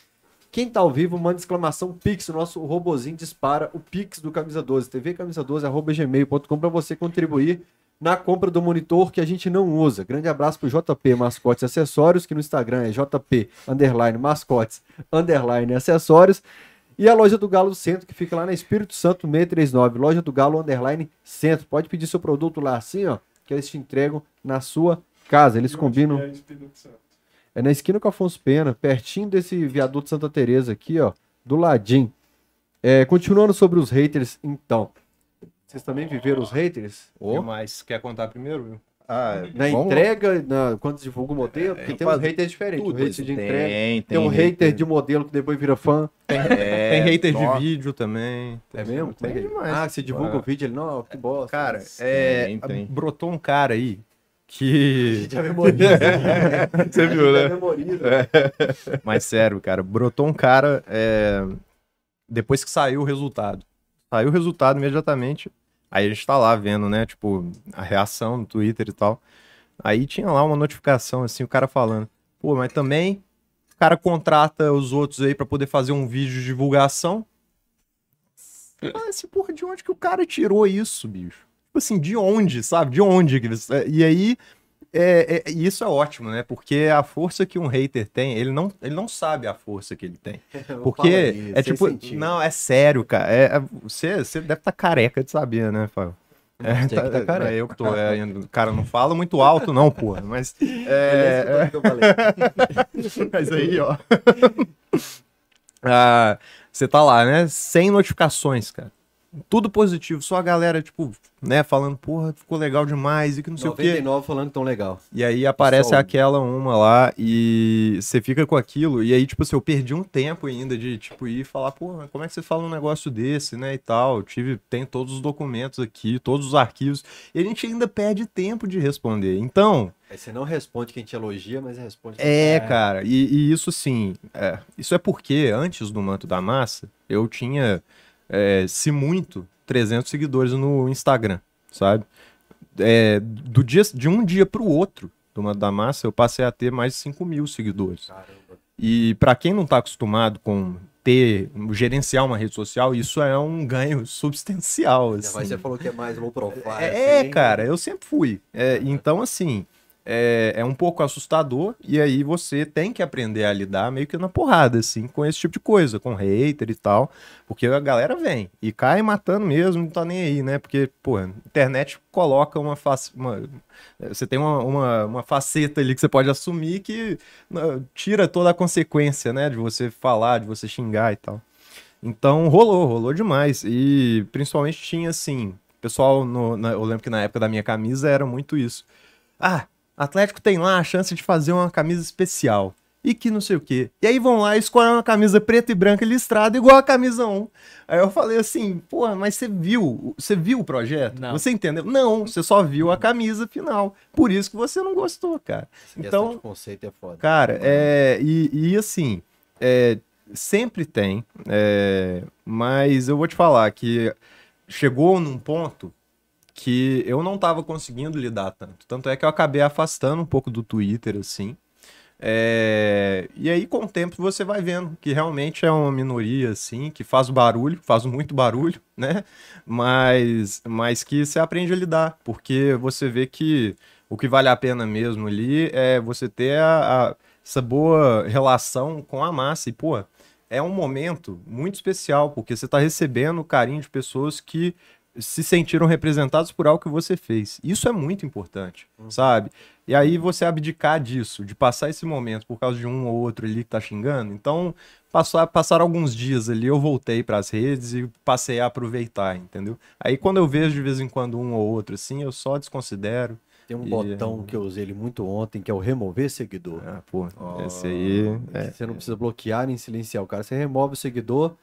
Quem tá ao vivo, manda exclamação Pix, o nosso robozinho dispara o Pix do Camisa 12, tvcamisa12, arroba gmail.com para você contribuir na compra do monitor que a gente não usa. Grande abraço pro JP Mascotes Acessórios, que no Instagram é JP underline mascotes underline acessórios. E a loja do Galo Centro, que fica lá na Espírito Santo 639, loja do Galo underline centro. Pode pedir seu produto lá assim, ó, que eles te entregam na sua casa. Eles combinam. É. É na esquina com Afonso Pena, pertinho desse viaduto Santa Teresa aqui, ó, do ladinho. É, continuando sobre os haters, então. Vocês também viveram os haters? O que mais? Quer contar primeiro, viu? Ah, Na vamos- entrega, na, quando divulga o modelo, porque tem uns fazer haters diferentes. tudo o hater de entrega. Tem, Tem, um hater de modelo que depois vira fã. É, Tem hater de vídeo também. É mesmo? Tem é é? demais. Ah, você divulga Ah. o vídeo, ele, não, que bosta. Cara, é, Tem, tem. brotou um cara aí que. já memoriza. Você viu, Já né? memoriza. Mas sério, cara, brotou um cara é, depois que saiu o resultado. Saiu o resultado imediatamente. Aí a gente tá lá vendo, né? Tipo, a reação no Twitter e tal. Aí tinha lá uma notificação, assim, o cara falando. Pô, mas também o cara contrata os outros aí pra poder fazer um vídeo de divulgação. Ah, esse porra, de onde que o cara tirou isso, bicho? Tipo assim, de onde, sabe? De onde? eles- E aí, é, é- e isso é ótimo, né? Porque a força que um hater tem, ele não, ele não sabe a força que ele tem. Porque aí, é tipo, sentido. não, é sério, cara. É, é- você, você deve estar careca de saber, né, Fábio? É, que tá careca. é eu que tô. É, cara, não fala muito alto, não, porra. Mas. É, É, que eu falei. mas aí, ó. Ah, você tá lá, né? Sem notificações, cara. Tudo positivo, só a galera, tipo, né, falando, porra, ficou legal demais e que não sei o quê. 99 falando tão legal. E aí aparece aquela uma lá e você fica com aquilo. E aí, tipo assim, eu perdi um tempo ainda de, tipo, ir falar, mas como é que você fala um negócio desse, né, e tal. Eu tive, tem todos os documentos aqui, todos os arquivos. E a gente ainda perde tempo de responder. Então, Aí você não responde quem te elogia, mas responde quem é, cara, e, e isso sim, é, isso é porque antes do Manto da Massa, eu tinha, é, se muito, 300 seguidores no Instagram, sabe? É, do dia, de um dia pro outro do Manto da Massa, eu passei a ter mais de 5 mil seguidores. Caramba. E pra quem não tá acostumado com ter, gerenciar uma rede social, isso é um ganho substancial, assim. mais você falou que é mais low profile. É, assim. cara, eu sempre fui. É, então, assim, é, é um pouco assustador, e aí você tem que aprender a lidar meio que na porrada, assim, com esse tipo de coisa, com hater e tal, porque a galera vem e cai matando mesmo, não tá nem aí, né? Porque, pô, internet coloca uma face. Uma, você tem uma, uma, uma faceta ali que você pode assumir que tira toda a consequência, né? De você falar, de você xingar e tal. Então rolou, rolou demais. E principalmente tinha assim, pessoal, no- na- eu lembro que na época da minha camisa era muito isso. Ah, Atlético tem lá a chance de fazer uma camisa especial. E que não sei o quê. E aí vão lá e escolhem uma camisa preta e branca listrada igual a camisa 1. Aí eu falei assim, pô, mas você viu, você viu o projeto? Não. Você entendeu? Não, você só viu a camisa final. Por isso que você não gostou, cara. Então, de conceito é foda. Cara, é, e, e assim, é, sempre tem, é, mas eu vou te falar que chegou num ponto que eu não tava conseguindo lidar tanto. Tanto é que eu acabei afastando um pouco do Twitter, assim. É, e aí, com o tempo, você vai vendo que realmente é uma minoria, assim, que faz barulho, faz muito barulho, né? Mas, mas que você aprende a lidar, porque você vê que o que vale a pena mesmo ali é você ter a- a- essa boa relação com a massa. E, pô, é um momento muito especial, porque você está recebendo o carinho de pessoas que se sentiram representados por algo que você fez. Isso é muito importante, sabe? E aí você abdicar disso, de passar esse momento por causa de um ou outro ali que tá xingando. Então, passar, passaram alguns dias ali, eu voltei para as redes e passei a aproveitar, entendeu? Aí quando eu vejo de vez em quando um ou outro assim, eu só desconsidero. Tem um E- botão que eu usei ele muito ontem, que é o remover seguidor. Ah, pô, esse aí. É, Você não precisa bloquear nem silenciar o cara. Você remove o seguidor.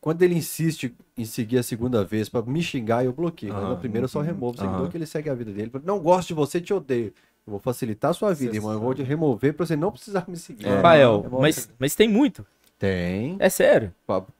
Quando ele insiste em seguir a segunda vez pra me xingar, eu bloqueio. Mas na Aham, primeira eu só removo o seguidor aham. que ele segue a vida dele. Não gosto de você, te odeio. Eu vou facilitar a sua vida, irmão. Eu vou te remover pra você não precisar me seguir. Rafael, Remove mas, mas tem muito. Tem. É sério.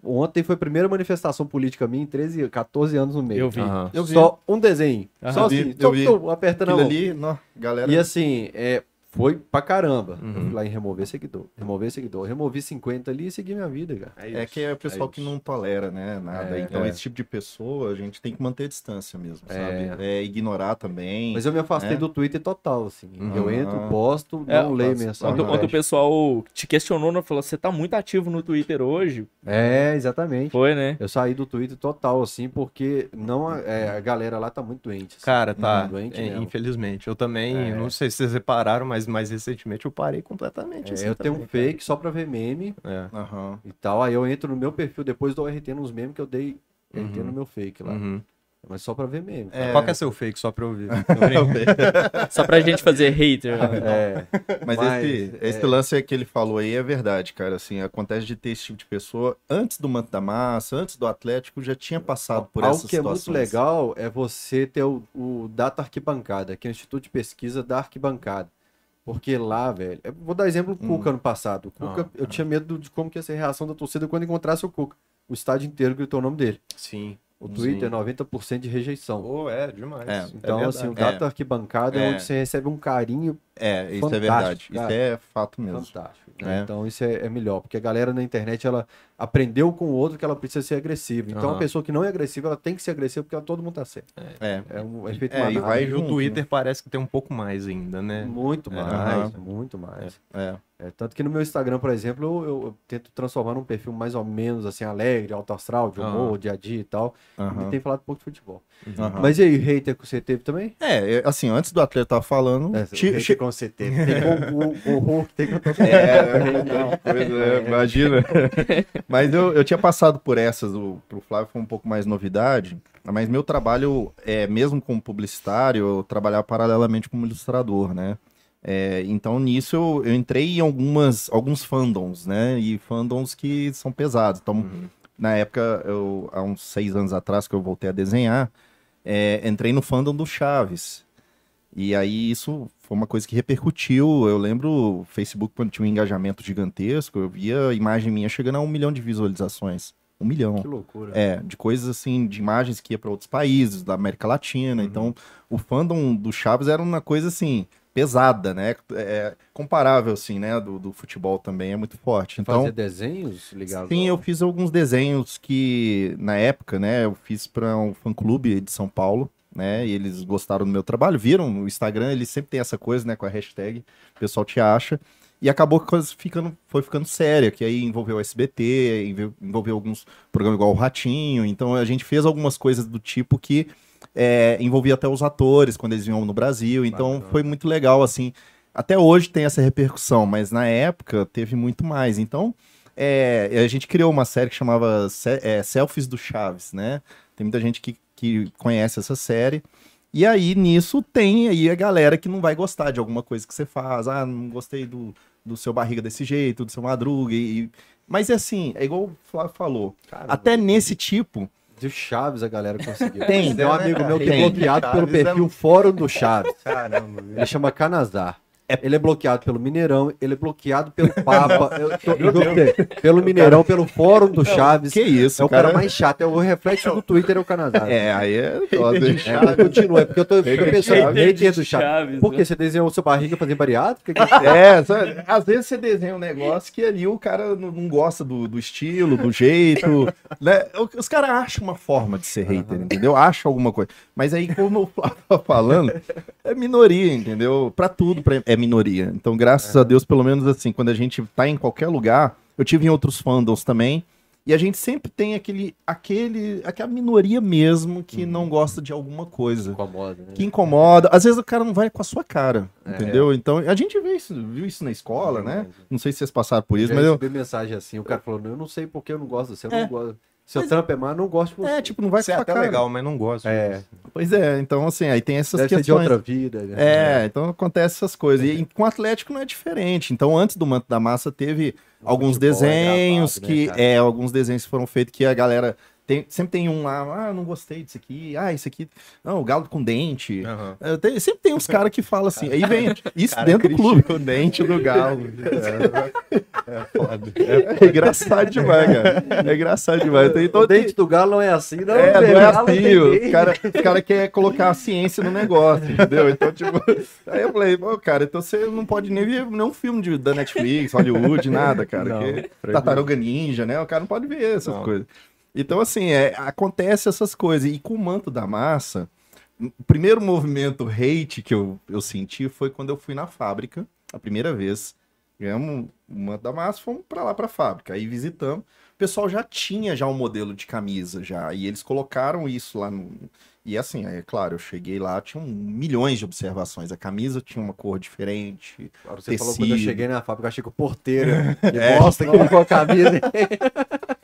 Ontem foi a primeira manifestação política minha em 13, 14 anos no meio. Eu vi. Aham. Eu vi. Só um desenho. Aham. Só Eu vi, assim, eu tum, vi. tum, apertando a Aquilo mão. ali, nó, galera. E assim, é, foi pra caramba. Eu Uhum. fui lá em remover seguidor. Remover seguidor. Removi 50 ali e segui minha vida, cara. É que é o pessoal É que não tolera, né? Nada. É, então, é. esse tipo de pessoa, a gente tem que manter distância mesmo, É. sabe? É ignorar também. Mas eu me afastei É. do Twitter total, assim. Uhum. Eu entro, posto, É, não leio mensagem. Ontem o pessoal te questionou, né? falou: você tá muito ativo no Twitter hoje. É, exatamente. Foi, né? Eu saí do Twitter total, assim, porque não, é, a galera lá tá muito doente. assim. Cara, tá. Doente é, infelizmente. Eu também, É. não sei se vocês repararam, mas mais recentemente eu parei completamente. É, assim, eu tenho um também, fake só pra ver meme cara. Aham. e tal. Aí eu entro no meu perfil, depois dou RT nos memes que eu dei RT Uhum. no meu fake É. lá. Uhum. Mas só pra ver meme. É. Qual que é seu fake, só pra eu ouvir? Só pra gente fazer hater. né? É. Mas, Mas, esse, é- esse lance que ele falou aí é verdade, cara. Assim, acontece de ter esse tipo de pessoa antes do Manto da Massa, antes do Atlético, já tinha passado por Algo essas que é muito legal é você ter o, o Data Arquibancada, que é o Instituto de Pesquisa da Arquibancada. Porque lá, velho. eu Vou dar exemplo do Hum. Cuca ano passado. O Cuca, Ah, eu tinha medo de como que ia ser a reação da torcida quando encontrasse o Cuca. O estádio inteiro gritou o nome dele. Sim. O Twitter, Sim. 90% de rejeição. Pô, é, demais. É, Então, verdade. assim, o Data Arquibancada é. É. onde você recebe um carinho É, isso é verdade. cara. Isso é fato mesmo. fantástico. né? É. Então, isso é, é melhor. Porque a galera na internet, ela aprendeu com o outro que ela precisa ser agressiva. Então, Aham. a pessoa que não é agressiva, ela tem que ser agressiva porque ela- todo mundo tá certo. É. É um efeito É, e vai E o junto, Twitter né? parece que tem um pouco mais ainda, né? Muito É, mais, aham. muito mais. É. É, tanto que no meu Instagram, por exemplo, eu, eu- eu tento transformar num perfil mais ou menos assim, alegre, alto astral, de humor, Aham. dia a dia e tal. E tem falado pouco de futebol. aham. Mas e aí, hater que você teve também? É, é, assim, antes do atleta estar falando, É, com teve. Tem com o, o Hulk, tem com o É, pois é, imagina. Mas eu, eu tinha passado por essas, o, pro Flávio foi um pouco mais novidade, mas meu trabalho, é, mesmo como publicitário, eu trabalhava paralelamente como ilustrador, né? É, então nisso eu, eu entrei em algumas, alguns fandoms, né? E fandoms que são pesados. Então, na época, eu, há uns seis anos atrás que eu voltei a desenhar, é, entrei no fandom do Chaves. E aí isso foi uma coisa que repercutiu. Eu lembro o Facebook, quando tinha um engajamento gigantesco, eu via a imagem minha chegando a um milhão de visualizações. Um milhão. Que loucura. É, de coisas assim, de imagens que ia para outros países, da América Latina. Então, o fandom do Chaves era uma coisa assim, pesada, né? É, comparável, assim, né? Do, do futebol também é muito forte. Então, Fazer desenhos ligados Sim, ao- eu fiz alguns desenhos que, na época, né, eu fiz para um fã-clube de São Paulo, né, e eles gostaram do meu trabalho, viram no Instagram, ele sempre tem essa coisa, né, com a hashtag, o pessoal te acha, e acabou que coisa ficando, foi ficando séria, que aí envolveu o SBT, envol- envolveu alguns programas igual o Ratinho, então a gente fez algumas coisas do tipo que é, envolvia até os atores quando eles vinham no Brasil, então Bacana. foi muito legal, assim, até hoje tem essa repercussão, mas na época teve muito mais, então é, a gente criou uma série que chamava é, Selfies do Chaves, né? Tem muita gente que, que conhece essa série. E aí, nisso, tem aí a galera que não vai gostar de alguma coisa que você faz. Ah, não gostei do, do seu barriga desse jeito, do seu madruga. E... Mas é assim, é igual o Flávio falou. Cara, Até nesse tipo, Do Chaves a galera conseguiu. Tem, Tem um né, amigo cara? meu que é bloqueado pelo é perfil Fórum do Chaves. Caramba. Ele chama Canazar. Ele é bloqueado pelo Mineirão, ele é bloqueado pelo Papa, eu tô- eu pelo Mineirão, pelo Fórum do Chaves. que isso, é o cara, mais chato, é o reflexo do Twitter é o Canazar. É, aí é foda. É, continua, é porque eu tô, fico pensando, Hater do Chaves. Chaves, Por né? que você desenhou sua barriga fazendo bariátrica? É, sabe? às vezes você desenha um negócio que ali o cara não, não gosta do, do estilo, do jeito, né? Os caras acham uma forma de ser hater, entendeu? Acham alguma coisa. Mas aí, como o Flávio tá falando, é minoria, entendeu? Pra tudo pra- é minoria. Então, graças a Deus, pelo menos assim, quando a gente tá em qualquer lugar, eu tive em outros fandoms também, e a gente sempre tem aquele, aquele, aquela minoria mesmo que não gosta de alguma coisa Incomoda, né? que incomoda. Às vezes o cara não vai com a sua cara, entendeu? Então, a gente vê isso, viu isso na escola, né? Não sei se vocês passaram por isso, Já mas eu... recebi mensagem assim, o cara falou, "Não, eu não sei porque eu não gosto de você, eu não gosto. Seu trampo é má, não gosto de você. É, tipo, não vai Isso é até cara. legal, mas não gosto. É, Pois é, então assim, aí tem essas deve ser de questões. outra vida. né? É, então acontece essas coisas. E com o Atlético não é diferente. Então, antes do Manto da Massa, teve alguns futebol é desenhos gravado, né, que. cara? é, alguns desenhos que foram feitos que a galera. Tem, sempre tem um lá, ah, não gostei disso aqui, ah, isso aqui. Não, o galo com dente. É, tem- sempre tem uns caras que falam assim. Aí vem isso Cara, dentro do clube. o dente do galo. É, é foda. É engraçado demais, cara. É engraçado demais. Então, o então tem- dente do galo não é assim, não. é, velho, não é assim, tem o cara, o cara quer colocar a ciência no negócio, entendeu? Então, tipo, aí eu falei, pô, cara, então você não pode nem ver nenhum filme de, da Netflix, Hollywood, nada, cara. Não, que-. Tartaruga Ninja, né? O cara não pode ver essas Não. coisas. Então, assim, é, acontece essas coisas. E com o manto da massa, o primeiro movimento hate que eu, eu senti foi quando eu fui na fábrica, a primeira vez. Ganhamos o manto da massa, fomos pra lá pra fábrica. Aí visitamos. O pessoal já tinha já um modelo de camisa já. E eles colocaram isso lá no. E assim, é claro, eu cheguei lá, tinha milhões de observações. A camisa tinha uma cor diferente. Agora Você falou quando eu tecido. cheguei na fábrica, eu achei que o porteiro que É. bosta que colocou a camisa.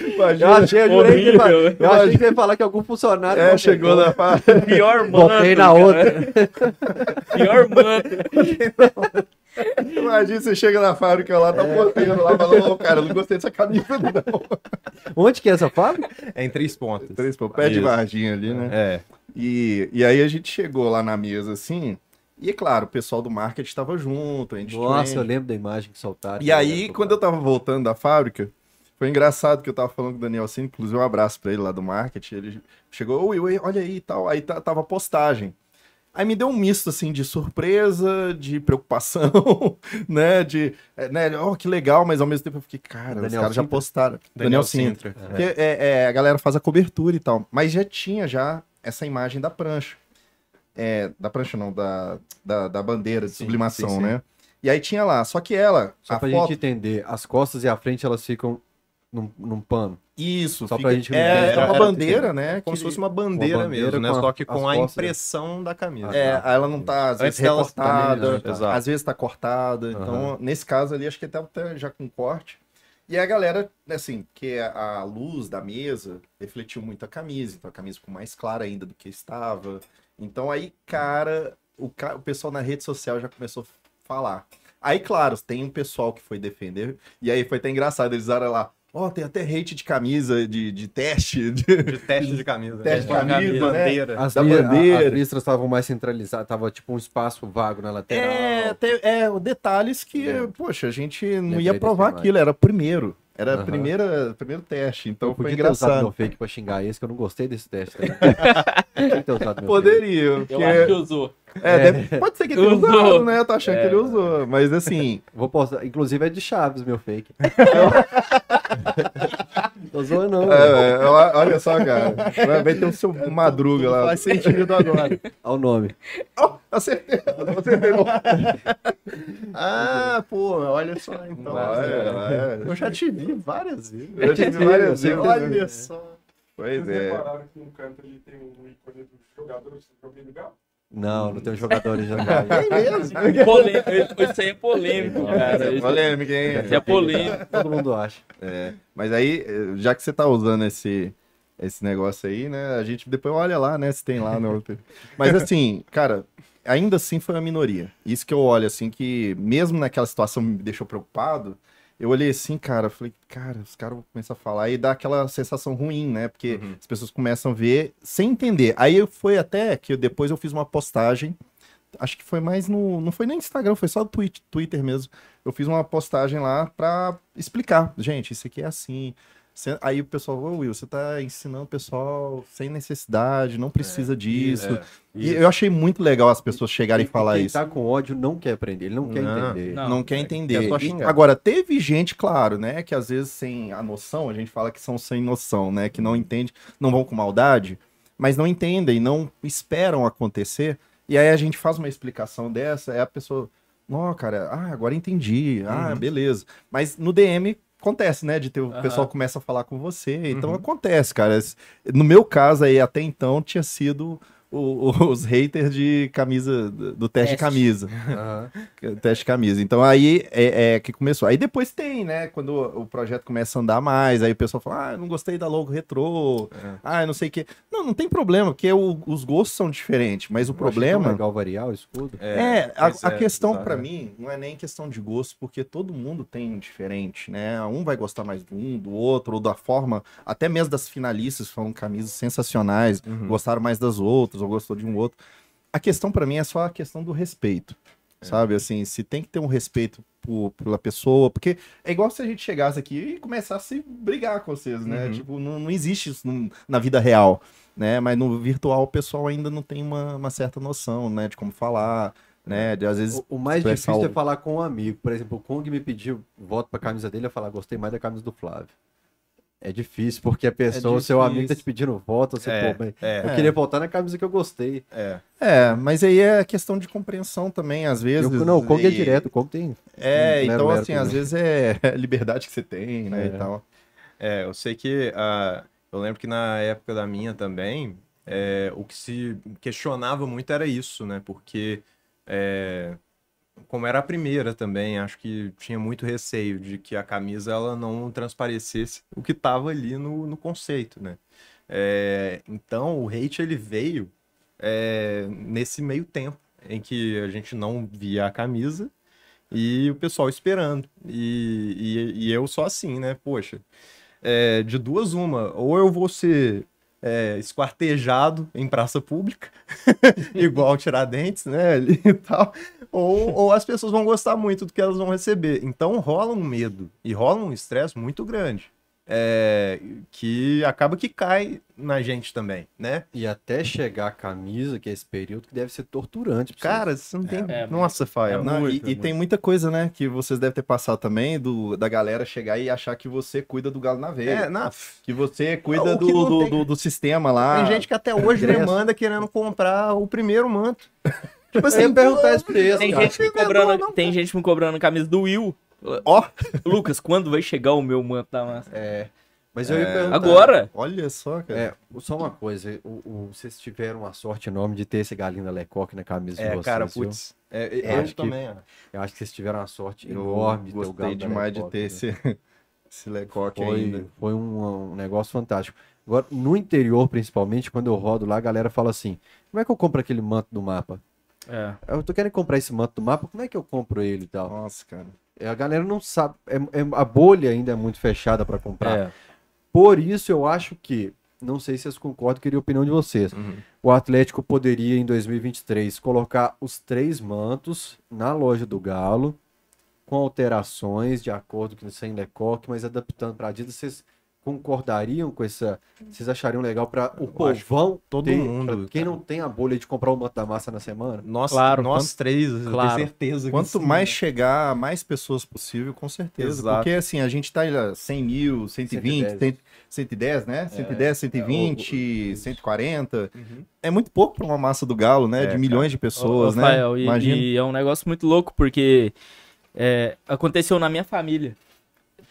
Imagina, Eu achei, eu jurei que ele ia- Horrível. eu achei que ele ia falar que algum funcionário. é, chegou na fábrica. Pior manto. Botei na cara. outra. Pior manto. Imagina, você chega na fábrica lá, tá o porteiro lá, falando, ô, cara, eu não gostei dessa camisa, não. Onde que é essa fábrica? É em três pontas. Três, pô, pé de Isso. Varginha ali, né? É. E, e aí a gente chegou lá na mesa, assim, e é claro, o pessoal do marketing estava junto, a gente Nossa, eu tinha... lembro da imagem que soltaram. E aí, quando eu tava voltando da fábrica, foi engraçado que eu tava falando com o Daniel Cine, inclusive um abraço pra ele lá do marketing, ele chegou, oi, oi, olha aí e tal, aí tava a postagem. Aí me deu um misto, assim, de surpresa, de preocupação, né, de, é, né, oh, que legal, mas ao mesmo tempo eu fiquei, cara, os Daniel caras já postaram. Daniel, Sintra. Sintra. Porque é, é, a galera faz a cobertura e tal. Mas já tinha já essa imagem da prancha. É, da prancha não, da, da, da bandeira de Sim, sublimação, sim, sim. né? E aí tinha lá, só que ela, Só a pra foto... gente entender, as costas e a frente elas ficam num, num pano. Isso, Só fica, pra gente é, é uma Era bandeira, né? Como que- se fosse uma bandeira, Uma bandeira mesmo, né? Só que com a costas. impressão da camisa. É, ela não tá, às Antes vezes, dela recortada, né? Exato. às vezes tá cortada. Então, nesse caso ali, acho que até, já com corte. E a galera, assim, que a a luz da mesa refletiu muito a camisa. Então, a camisa ficou mais clara ainda do que estava. Então, aí, cara, o, ca- o pessoal na rede social já começou a falar. Aí, claro, tem um pessoal que foi defender. E aí foi até engraçado. Eles usaram lá, ó, tem até hate de camisa, de, de teste. de- De teste de camisa. Teste de É, camisa, né? bandeira. As, Da bandeira. as listras estavam mais centralizadas, tava tipo um espaço vago na lateral. É, te- é, detalhes que, É. poxa, a gente não Lembrei ia provar mais. aquilo, era o primeiro. Era o primeira, primeiro teste, então eu foi podia ter usado engraçado. meu fake pra xingar esse, que eu não gostei desse teste. Poderia, Eu porque- acho que usou. É, deve- pode ser que ele tenha Usou. usado, né? Eu tô achando É. que ele usou, mas assim. Vou postar. Inclusive é de Chaves, meu fake. Tô zoando, não. é, é, olha só, cara, vai ter o seu madruga lá. Faz sentido agora. Olha o nome. Ó, acertei, acertei. Ah, pô, olha só então. É. vai. Eu já te vi várias vezes. Eu tive várias vezes. Olha só. Pois Vocês é. repararam que no canto ali tem um ícone do joguinho do Galo? Não, não tem um jogador jogando. É mesmo. Polêmico. Isso aí é polêmico, cara. Isso Polêmica, hein? isso é polêmico. Todo mundo acha. É, mas aí, já que você tá usando esse, esse negócio aí, né? A gente depois olha lá, né? Se tem lá no. Mas assim, cara, ainda assim foi uma minoria. Isso que eu olho, assim, que mesmo naquela situação me deixou preocupado. Eu olhei assim, cara, falei, cara, os caras vão começar a falar e dá aquela sensação ruim, né? Porque Uhum. as pessoas começam a ver sem entender. Aí foi até que depois eu fiz uma postagem, acho que foi mais no. Não foi nem Instagram, foi só Twitter mesmo. Eu fiz uma postagem lá pra explicar. Gente, isso aqui é assim. Aí o pessoal, ô Will, você tá ensinando o pessoal sem necessidade, não precisa disso. É, E eu achei muito legal as pessoas chegarem e falar Quem isso. tá com ódio não quer aprender, ele não, quer Não, entender. não. Não, quer é- entender. é só E agora, teve gente, claro, né, que às vezes sem a noção, a gente fala que são sem noção, né, que não entende, não vão com maldade, mas não entendem, não esperam acontecer. E aí a gente faz uma explicação dessa, é a pessoa, ó, cara, ah, agora entendi, ah, beleza. Mas no DM acontece, né, de ter o Aham. pessoal começa a falar com você, então Uhum. acontece, cara. No meu caso aí, até então, tinha sido o- os haters de camisa, do do teste de Teste. camisa. Aham. Teste de camisa. Então aí é, é que começou. Aí depois tem, né? Quando o projeto começa a andar mais, aí o pessoal fala, ah, não gostei da logo retrô, É. ah, não sei o quê. Não, não tem problema, porque o- os gostos são diferentes, mas o Eu problema. legal variar o escudo. É, a, pois a é, questão pra mim não é nem questão de gosto, porque todo mundo tem diferente, né? Um vai gostar mais de um, do outro, ou da forma, até mesmo das finalistas foram camisas sensacionais, Uhum. gostaram mais das outras, ou gostou de um outro. A questão pra mim é só a questão do respeito, É. sabe? Assim, se tem que ter um respeito por, pela pessoa, porque é igual se a gente chegasse aqui e começasse a brigar com vocês, né? Uhum. Tipo, não, não existe isso no- na vida real, né? Mas no virtual o pessoal ainda não tem uma, uma certa noção, né? De como falar, né? De às vezes O, o mais difícil o- é falar com um amigo. Por exemplo, o Kong me pediu voto pra camisa dele, eu falar, gostei mais da camisa do Flávio. É difícil, porque a pessoa, o seu amigo tá te pedindo voto, você, É, pô, mas é, eu queria votar na camisa que eu gostei. é. É, mas aí é questão de compreensão também, às vezes. Eu- não, o Kong é e- direto, o Kong tem. É, então assim, às também. vezes é liberdade que você tem, né, É. e tal. É, eu sei que ah, eu lembro que na época da minha também, é, o que se questionava muito era isso, né? Porque é, como era a primeira também, acho que tinha muito receio de que a camisa ela não transparecesse o que estava ali no, no conceito, né? É, então o hate ele veio é, nesse meio tempo em que a gente não via a camisa e o pessoal esperando. E, e, e eu só assim, né? Poxa, é, de duas uma, ou eu vou ser é, esquartejado em praça pública, igual Tiradentes, né, ali e tal, ou, ou as pessoas vão gostar muito do que elas vão receber. Então rola um medo e rola um estresse muito grande, é, que acaba que cai na gente também, né? E até chegar a camisa, que é esse período, que deve ser torturante. Cara, você não tem... É, Nossa, Faia, é Não, muito, e, e muito. tem muita coisa, né, que vocês devem ter passado também, do, da galera chegar e achar que você cuida do galo na veia. É, na... Que você cuida do, que do, tem- do, do sistema lá. Tem gente que até hoje me ingresso. manda querendo comprar o primeiro manto. Tipo Eu assim, ia perguntar isso pra eles, Tem cara. gente, me cobrando, tem gente me cobrando a camisa do Will. Ó, Lucas, quando vai chegar o meu manto da massa? É. Mas eu ia perguntar. Agora? olha só, cara. É, só uma coisa, o, o- vocês tiveram a sorte enorme de ter esse galinho da Lecoque na camisa de É, vocês. cara, viu? putz. É, Eu eu acho que- também, ó. Eu acho que vocês tiveram uma sorte Eu enorme de ter o gostei galo demais de Lecoque, ter né? esse, esse lecoque Foi, ainda. foi um, um negócio fantástico. Agora, no interior, principalmente, quando eu rodo lá, a galera fala assim: como é que eu compro aquele manto do mapa? É. Eu tô querendo comprar esse manto do mapa, como é que eu compro ele e tal? Nossa, cara. É, A galera não sabe, é- é- a bolha ainda é muito fechada para comprar. É. Por isso, eu acho que, não sei se vocês concordam, queria a opinião de vocês. Uhum. O Atlético poderia, em 2023, colocar os três mantos na loja do Galo, com alterações, de acordo com sem lecoque, mas adaptando para Adidas. Vocês concordariam com essa? Vocês achariam legal para o Eu povão? todo ter, mundo, pra quem cara. não tem a bolha de comprar o manto da massa na semana? Nós, Claro, nós três, eu claro. certeza que Quanto sim, mais né? chegar a mais pessoas possível, com certeza. Exato. Porque assim, a gente tá aí, 100 mil, 120, 110. 100, 110, né? 110, 120, o- 140. Uhum. É muito pouco para uma massa do Galo, né? É, de cara. milhões de pessoas, Ô, né? Rafael, e, Imagina. e é um negócio muito louco, porque é, aconteceu na minha família.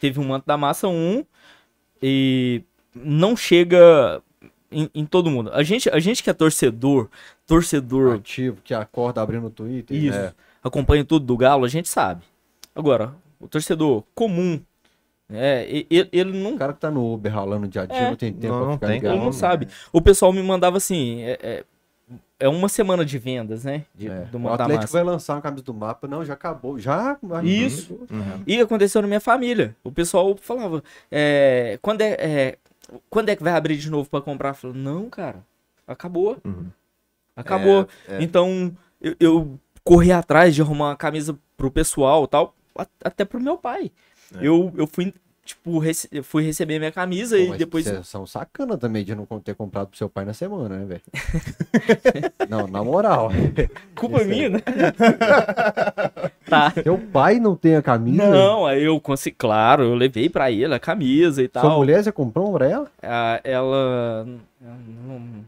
Teve um manto da massa 1 e não chega em, em todo mundo. A gente, a gente que é torcedor, torcedor, Ativo, que acorda abrindo o Twitter. isso, É. acompanha tudo do Galo, a gente sabe. Agora, o torcedor comum, é, e- ele, ele não O cara que tá no Uber ralando dia a dia É. não tem tempo Não, pra não ficar tem ligado. Ele não sabe. O pessoal me mandava assim, é, é, é uma semana de vendas, né? De, É. do O Atlético massa. vai lançar uma camisa do mapa. Não, já acabou. Já. Isso. Uhum. E aconteceu na minha família. O pessoal falava, é, quando, é, é, quando é que vai abrir de novo pra comprar? Eu falei, não, cara, acabou. Uhum. Acabou. É, é. Então, eu, eu corri atrás de arrumar uma camisa pro pessoal tal, até pro meu pai. É. Eu, eu fui, tipo, rece- eu fui receber minha camisa Pô, e depois... Vocês são sacana também de não ter comprado pro seu pai na semana, né, velho? não, na moral. Culpa aí. minha, né? tá. Seu pai não tem a camisa? Não, aí eu consegui, claro, eu levei pra ele a camisa e Sua tal. mulher, você comprou pra ela? Ah, ela. Não,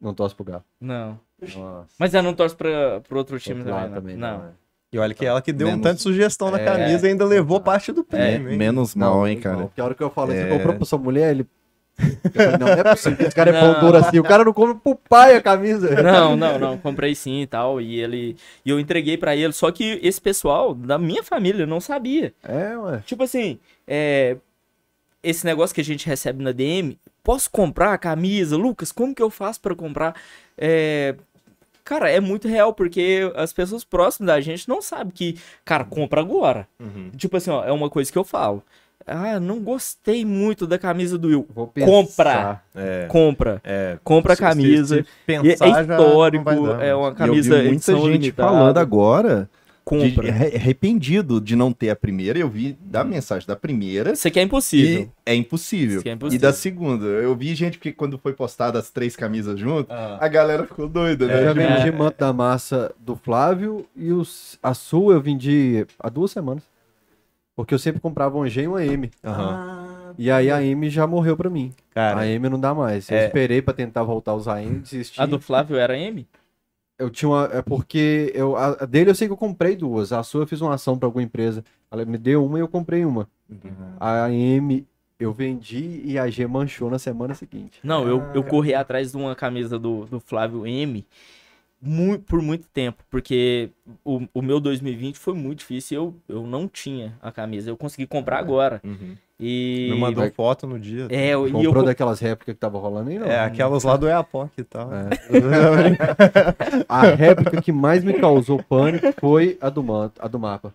Não torce pro galo. não. Nossa. Mas ela não torce pra, pro outro time também, também não. não. É. E olha que ela que deu um Menos- tanto de sugestão na É. camisa e ainda levou parte do prêmio, hein? Menos Não, mal, hein, cara. Porque a hora que eu falei, você É. comprou pra sua mulher, ele. Falei, não, não é possível. que Esse cara é pão duro assim. O cara não compra pro pai a camisa. Não, não, não, comprei sim e tal. E ele. E eu entreguei pra ele. Só que esse pessoal da minha família não sabia. É, ué. Tipo assim, é, esse negócio que a gente recebe na DM, posso comprar a camisa? Lucas, como que eu faço pra comprar? É, cara, é muito real, porque as pessoas próximas da gente não sabem que, cara, compra agora. Uhum. Tipo assim, ó, é uma coisa que eu falo. Ah, não gostei muito da camisa do Will. Vou Compra. É. Compra. É. Compra a camisa. se- se pensar, é histórico, é uma E camisa eu vi muita gente limitada. falando agora Compra. arre- arrependido de não ter a primeira. Eu vi da mensagem da primeira Isso aqui é impossível. e é impossível. Isso aqui é E impossível. da segunda. Eu vi gente que quando foi postada as três camisas junto, Ah. a galera ficou doida, Eu né? já Tipo, vendi É. manto da massa do Flávio e os, a sua eu vendi há duas semanas. Porque eu sempre comprava um G e uma M. Aham. E aí a M já morreu pra mim. Cara, a M não dá mais. Eu é- esperei pra tentar voltar a usar a M, desisti. A do Flávio era M? Eu tinha uma. É porque eu, a a dele eu sei que eu comprei duas. A sua eu fiz uma ação pra alguma empresa. Ela me deu uma e eu comprei uma. A M eu vendi e a G manchou na semana seguinte. Não, eu, eu corri atrás de uma camisa do, do Flávio M mu- por muito tempo, porque o, o meu 2020 foi muito difícil e eu, eu não tinha a camisa. Eu consegui comprar agora. Uhum. E. me mandou vai- foto no dia. É, eu- e eu. Comprou co- daquelas réplicas que tava rolando aí, não? É, aquelas lá do Eapoc e tal. É. A réplica que mais me causou pânico foi a do, manto, a do mapa.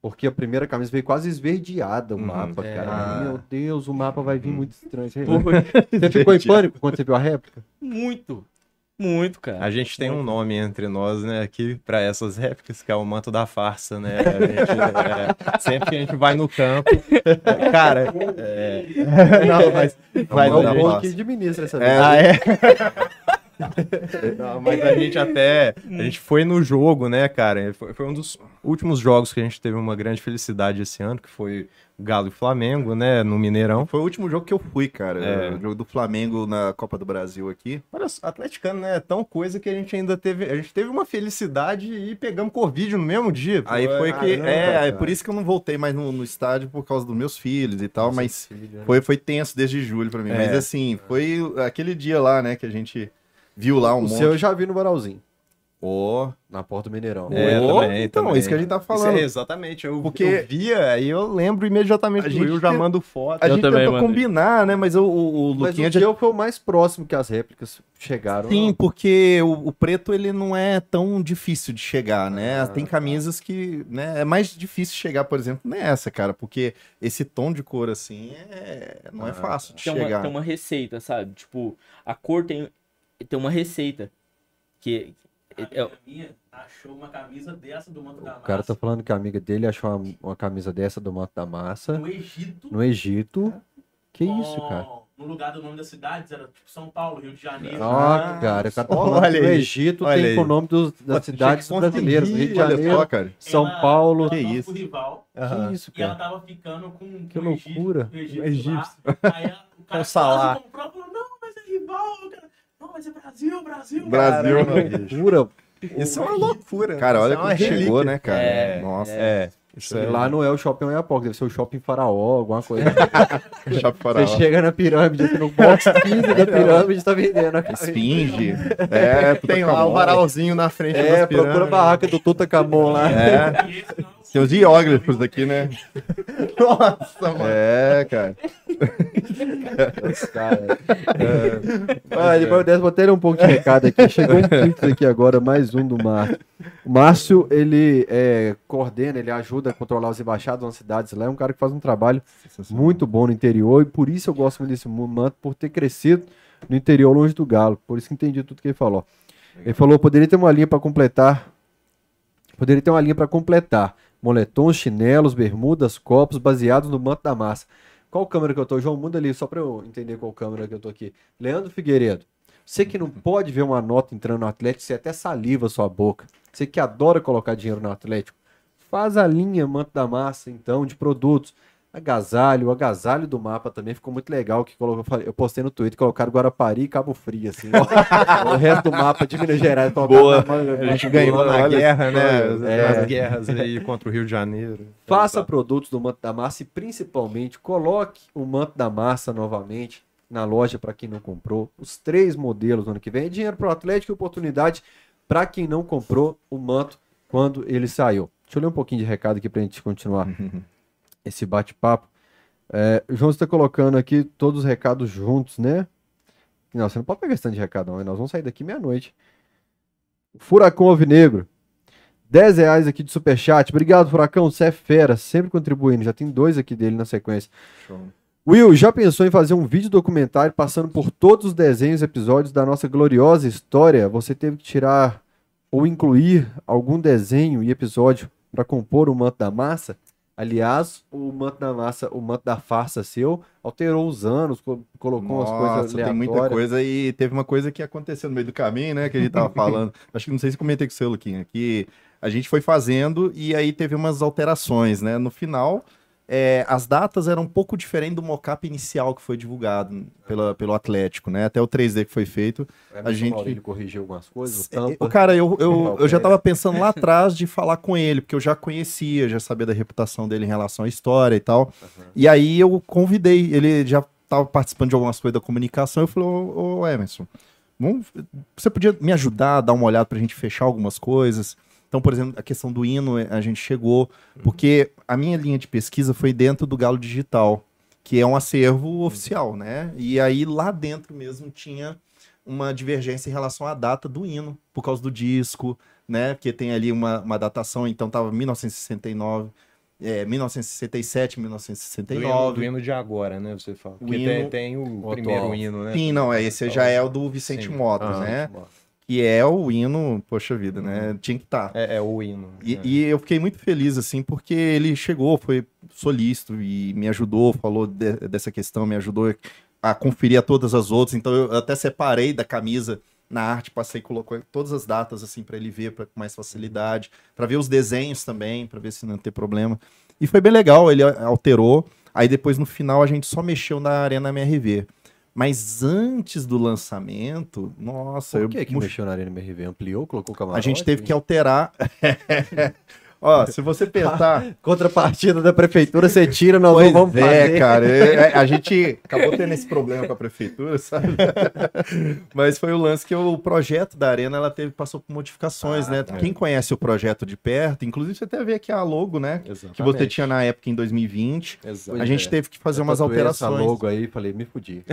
Porque a primeira camisa veio quase esverdeada o Uhum. mapa, É. cara. Meu Deus, o mapa vai vir muito estranho. Foi você ficou em pânico quando você viu a réplica? muito. Muito, cara. A gente tem um nome entre nós, né, aqui, pra essas réplicas, que é o manto da farsa, né? A gente, é, sempre que a gente vai no campo. Cara, é... Não, mas. mas é o gente- que administra essa É, Ah, é? Não, mas a gente até. A gente foi no jogo, né, cara? Foi, foi um dos últimos jogos que a gente teve uma grande felicidade esse ano, que foi Galo e Flamengo, né? No Mineirão. Foi o último jogo que eu fui, cara. É. O jogo do Flamengo na Copa do Brasil aqui. Olha, só, atleticano, né? É tão coisa que a gente ainda teve. A gente teve uma felicidade e pegamos Covid no mesmo dia. Aí foi que. Caramba, É, cara. é por isso que eu não voltei mais no, no estádio por causa dos meus filhos e tal, mas Filho, foi, foi tenso desde julho pra mim. É. Mas assim, foi aquele dia lá, né, que a gente viu lá um O monte. seu eu já vi no varalzinho, Ó. na porta do Mineirão. É, Ó, também, então, também. isso que a gente tá Isso falando. é, exatamente. Eu, Porque- eu via, aí eu lembro imediatamente A do gente Will, já tem- mando foto. A Eu gente também, tentou combinar, né, mas o, o, o Mas Luquinha o já foi o mais próximo que as réplicas chegaram. Sim, porque o, o preto ele não é tão difícil de chegar, né? Ah, Tem tá. camisas que, né, é mais difícil chegar, por exemplo, nessa, cara, porque esse tom de cor assim é, não é Ah, fácil de Tem uma, chegar. tem uma receita, sabe? Tipo, a cor tem, tem uma receita. Que. A é- amiga minha achou uma camisa dessa do Manto da O cara tá Massa falando que a amiga dele achou uma, uma camisa dessa do Manto da Massa no Egito. no Egito. Que com- isso, cara? No lugar do nome das cidades, era tipo São Paulo, Rio de Janeiro. Ó, cara, o cara tá falando olha que Egito olha tem aí. o nome dos, das Achei cidades brasileiras. Rio de Janeiro, só, cara. São Ela- Paulo. ela Que isso? rival, Aham. Que isso, E ela cara? tava ficando com, Que com o Egito- loucura. o Egito, O egípcio. lá. Aí ela- o cara quase comprou, falou, não, mas é rival. o cara, Não, mas é Brasil, Brasil. Brasil, Caramba, né? Loucura. Isso é uma loucura. Cara, olha é como chegou, né, cara? É, Nossa, É. Isso é... Lá não é o shopping Oiapoque, deve ser o shopping Faraó, alguma coisa. Chape Faraó. Você chega na pirâmide, no box 15 da pirâmide, tá vendendo. a. Esfinge. É, Tem lá o varalzinho na frente É, procura a barraca do Tutankhamon lá. É, E esse não, tem os hieróglifos aqui, né? Nossa, mano. É, cara. Cara. Ah, depois dessa, vou ter um pouco de recado aqui. Chegou um pix aqui agora, mais um do Márcio. O Márcio, ele é, coordena, ele ajuda a controlar as embaixadas nas cidades lá. É um cara que faz um trabalho muito bom no interior e por isso eu gosto muito desse manto, por ter crescido no interior longe do Galo. Por isso que entendi tudo que ele falou. Ele falou, poderia ter uma linha para completar. Poderia ter uma linha para completar. Moletons, chinelos, bermudas, copos baseados no manto da massa. Qual câmera que eu tô? João, muda ali só para eu entender qual câmera que eu tô aqui. Leandro Figueiredo. Você que não pode ver uma nota entrando no Atlético, você até saliva a sua boca. Você que adora colocar dinheiro no Atlético, faz a linha manto da massa, então, de produtos. Agasalho, o agasalho do mapa também ficou muito legal. Que colocou, eu postei no Twitter, colocaram Guarapari e Cabo Frio, assim. o resto do mapa de Minas Gerais. Boa. na manga, A gente né? ganhou na Olha, guerra, né? é. As guerras aí contra o Rio de Janeiro. Faça produtos do Manto da Massa e principalmente coloque o Manto da Massa novamente na loja para quem não comprou. Os três modelos no ano que vem. É dinheiro para o Atlético e oportunidade para quem não comprou o manto quando ele saiu. Deixa eu ler um pouquinho de recado aqui para a gente continuar esse bate-papo. É, o João está colocando aqui todos os recados juntos, né? Não, você não pode pegar esse tanto de recado, não. Nós vamos sair daqui meia-noite. Furacão Alvinegro. 10 reais aqui de superchat. Obrigado, Furacão. Você é fera, sempre contribuindo. Já tem dois aqui dele na sequência. Show. Will, já pensou em fazer um vídeo documentário passando por todos os desenhos e episódios da nossa gloriosa história? Você teve que tirar ou incluir algum desenho e episódio para compor o manto da massa? Aliás, o manto da massa, o manto da farsa seu, alterou os anos, co- colocou umas coisas Nossa, tem aleatórias. muita coisa e teve uma coisa que aconteceu no meio do caminho, né? Que a gente tava falando. Acho que não sei se comentei com você, Luquinha, que a gente foi fazendo e aí teve umas alterações, né? No final, é, as datas eram um pouco diferentes do mockup inicial que foi divulgado pela, pelo Atlético, né? Até o 3D que foi feito. Emerson a gente- Maurílio corrigiu algumas coisas, o É, Cara, eu, eu, eu já Pérez. tava pensando lá atrás de falar com ele, porque eu já conhecia, já sabia da reputação dele em relação à história e tal. E aí eu convidei, ele já tava participando de algumas coisas da comunicação, eu falei, ô, ô, Emerson, vamos- você podia me ajudar a dar uma olhada pra gente fechar algumas coisas? Então, por exemplo, a questão do hino, a gente chegou, porque a minha linha de pesquisa foi dentro do Galo Digital, que é um acervo oficial, né? E aí lá dentro mesmo tinha uma divergência em relação à data do hino, por causa do disco, né? Porque tem ali uma, uma datação, então tava 1969, é, 1967, Do hino, 1969. do hino de agora, né? Você fala. O Porque hino- tem, tem o, o primeiro atual. hino, né? Sim, não, é, esse já é o do Vicente Sim. Motos, Ah, né? bom. Que é o hino, poxa vida, né? Tinha que estar. É, é o hino. E, né? e eu fiquei muito feliz, assim, porque ele chegou, foi solícito e me ajudou, falou de- dessa questão, me ajudou a conferir a todas as outras. Então eu até separei da camisa na arte, passei e colocou todas as datas assim para ele ver pra, com mais facilidade, para ver os desenhos também, para ver se não ter problema. E foi bem legal, ele alterou. Aí depois no final a gente só mexeu na Arena MRV. Mas antes do lançamento, nossa, Por eu que que mux- mexeu na Arena MRV? Ampliou, colocou o a camarote? gente teve que alterar. Ó, se você pensar, Contrapartida da prefeitura, você tira, nós Pois não vamos é, fazer. cara. é, é, a gente acabou tendo esse problema com a prefeitura, sabe? Mas foi o lance que o projeto da arena ela teve passou por modificações, né? Quem conhece o projeto de perto, inclusive você até vê aqui a logo, né? Que você tinha na época em 2020. A gente teve que fazer Eu umas tatuei essa alterações. logo aí, falei, me fudi.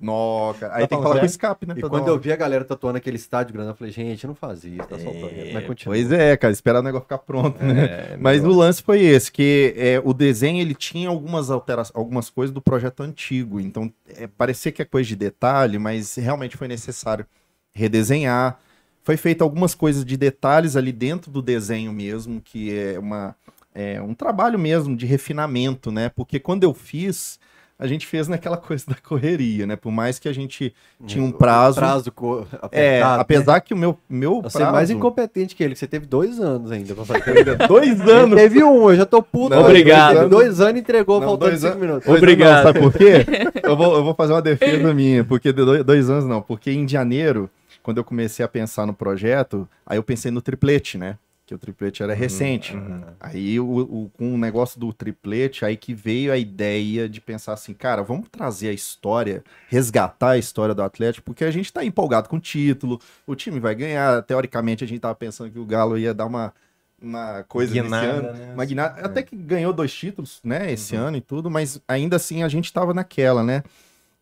Nossa, aí Tá tem que falar com sério? escape, né? E quando eu vi a galera tatuando aquele estádio grande, eu falei, gente, não faz isso, tá projeto. Mas continua. Pois é, cara, esperar o negócio ficar pronto, né? Mas o lance foi esse, que é, o desenho ele tinha algumas alterações, algumas coisas do projeto antigo. Então, é, parecia que é coisa de detalhe, mas realmente foi necessário redesenhar. Foi feito algumas coisas de detalhes ali dentro do desenho mesmo, que é uma é um trabalho mesmo de refinamento, né? Porque quando eu fiz, a gente fez naquela coisa da correria, né? Por mais que a gente tinha um O prazo. prazo co- É, apertado, né? apesar que o meu, meu Você é mais prazo- incompetente que ele, que você teve dois anos ainda pra fazer. Dois Ele anos teve um, eu já tô puto. Não, Obrigado. Ele teve dois anos e entregou, Não, faltando dois cinco anos- minutos. Obrigado. não, sabe por quê? Eu vou, eu vou fazer uma defesa minha, porque dois, dois anos não, porque em janeiro, quando eu comecei a pensar no projeto, aí eu pensei no triplete, né? Que o triplete era recente. Aí o, o- com o negócio do triplete, aí que veio a ideia de pensar assim, cara, vamos trazer a história, resgatar a história do Atlético, porque a gente tá empolgado com o título, o time vai ganhar. Teoricamente, a gente tava pensando que o Galo ia dar uma, uma coisa nesse Guinada, ano. né? Uma guinada. Até que ganhou dois títulos, né, esse ano e tudo, mas ainda assim a gente tava naquela, né?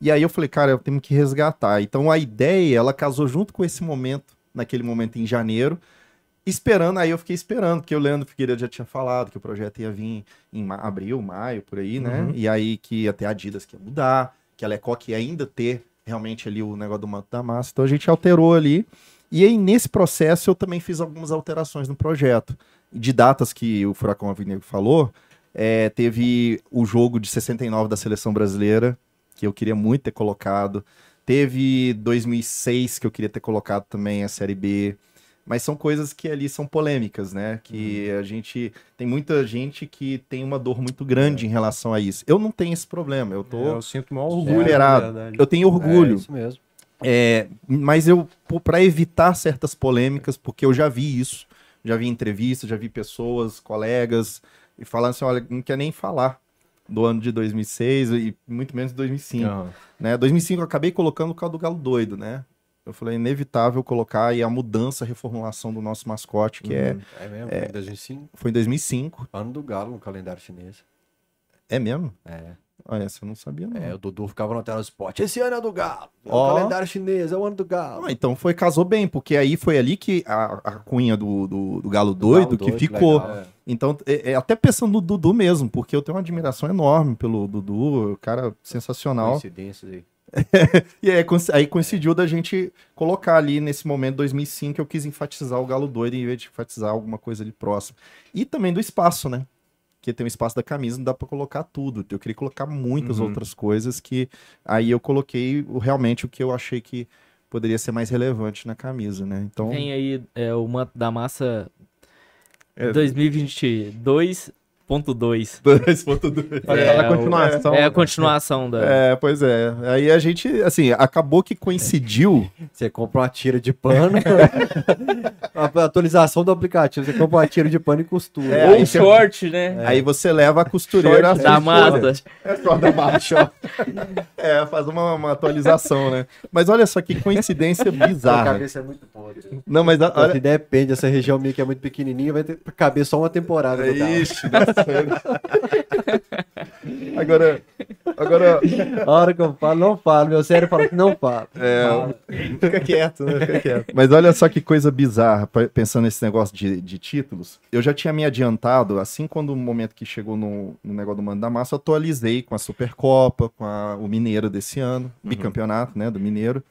E aí eu falei, cara, eu tenho que resgatar. Então a ideia, ela casou junto com esse momento, naquele momento em janeiro, esperando, aí eu fiquei esperando, porque o Leandro Figueiredo já tinha falado que o projeto ia vir em ma- abril, maio, por aí, né? Uhum. E aí que até a Adidas que ia mudar, que a Lecoq ia ainda ter realmente ali o negócio do manto da massa. Então a gente alterou ali. E aí nesse processo eu também fiz algumas alterações no projeto. De datas que o Furacão Avenida falou, é, teve o jogo de 69 da seleção brasileira, que eu queria muito ter colocado. Teve 2006, que eu queria ter colocado também a Série B. Mas são coisas que ali são polêmicas, né? Que a gente. Tem muita gente que tem uma dor muito grande em relação a isso. Eu não tenho esse problema. Eu tô. Eu sinto maior orgulho, superado. na verdade. Eu tenho É orgulho. isso mesmo. É, mas eu, para evitar certas polêmicas, porque eu já vi isso, já vi entrevistas, já vi pessoas, colegas, e falando assim: olha, não quer nem falar do ano de 2006 e muito menos de 2005. Aham. Né? 2005 eu acabei colocando o caldo do galo doido, né? Eu falei, é inevitável colocar e a mudança, a reformulação do nosso mascote, que é, É mesmo, foi em 2005, foi em 2005. ano do Galo no calendário chinês. É mesmo? É. Olha, essa eu não sabia, não. É, o Dudu ficava no tela do esporte. Esse ano é do Galo. É Ó. o calendário chinês, é o ano do Galo. Ah, então foi, casou bem, porque aí foi ali que a, a cunha do, do, do galo doido Galo que doido, ficou. legal. Então, é, é, até pensando no Dudu mesmo, porque eu tenho uma admiração enorme pelo Dudu, o cara sensacional. Coincidências aí. E aí, aí coincidiu da gente colocar ali nesse momento 2005, eu quis enfatizar o galo doido em vez de enfatizar alguma coisa ali próximo. E também do espaço, né? Porque tem o espaço da camisa, não dá pra colocar tudo. Eu queria colocar muitas Uhum. outras coisas que aí eu coloquei realmente o que eu achei que poderia ser mais relevante na camisa, né? Então, Tem aí é, o manto da massa É. 2022.2. 2.2. Olha, É, a continuação. É a continuação da. É, pois é. Aí a gente, assim, acabou que coincidiu. Você compra uma tira de pano. a atualização do aplicativo. Você compra uma tira de pano e costura. É, Ou um você- short, né? Aí você leva a costureira Short da massa. É só da baixa, ó. É, faz uma, uma atualização, né? Mas olha só que coincidência bizarra. cabeça é muito podre. Não, mas a- olha. Depende, essa região minha que é muito pequenininha, vai ter caber só uma temporada. no Galo. Nossa. agora, agora, A hora que eu falo, não falo. Meu cérebro fala que não falo. é, fica quieto, né? Fica quieto. Mas olha só que coisa bizarra, pensando nesse negócio de, de títulos. Eu já tinha me adiantado, assim, quando o momento que chegou no, no negócio do Mano da Massa, eu atualizei com a Supercopa, com a- o Mineiro desse ano, bicampeonato, né, do Mineiro,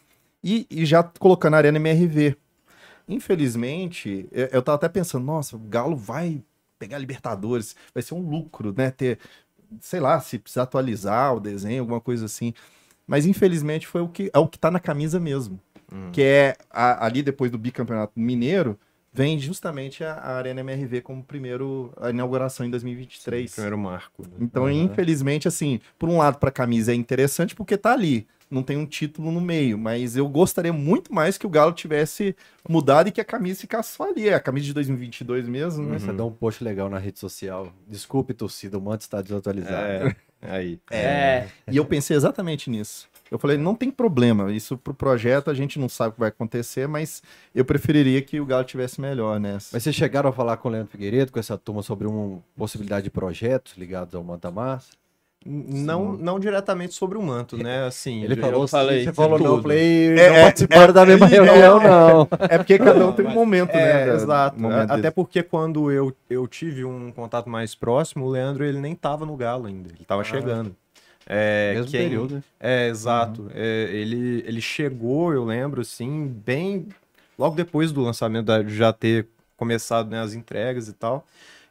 e, e já colocando a Arena MRV. Infelizmente, eu, eu tava até pensando, nossa, o Galo vai pegar Libertadores, vai ser um lucro, né, ter, sei lá, se precisar atualizar o desenho, alguma coisa assim. Mas infelizmente foi o que é o que tá na camisa mesmo. Hum. que é a- ali depois do bicampeonato mineiro, vem justamente a, a Arena MRV como primeiro a inauguração em 2023. Primeiro marco. né? Então, infelizmente, assim, por um lado, para camisa é interessante porque tá ali, não tem um título no meio, mas eu gostaria muito mais que o Galo tivesse mudado e que a camisa ficasse só ali, é a camisa de 2022 mesmo, né? Mas Você dá um post legal na rede social. Desculpe, torcida, o manto está desatualizado. É, aí. É. E eu pensei exatamente nisso. Eu falei, não tem problema, isso pro projeto a gente não sabe o que vai acontecer, mas eu preferiria que o Galo tivesse melhor nessa. Mas vocês chegaram a falar com o Leandro Figueiredo, com essa turma, sobre uma possibilidade de projetos ligados ao Manta Massa? Não, não diretamente sobre o manto, né? Assim, Ele falou, eu falei você falou não, eu tudo. falei, É, não é, participaram da mesma reunião, não. É porque cada um tem um momento, né? É, exato. momento Até desse. porque quando eu, eu tive um contato mais próximo, o Leandro ele nem tava no Galo ainda, ele tava chegando. É, Mesmo quem- período, né? É, exato. É, ele, ele chegou, eu lembro, assim, bem logo depois do lançamento, da, de já ter começado né, as entregas e tal.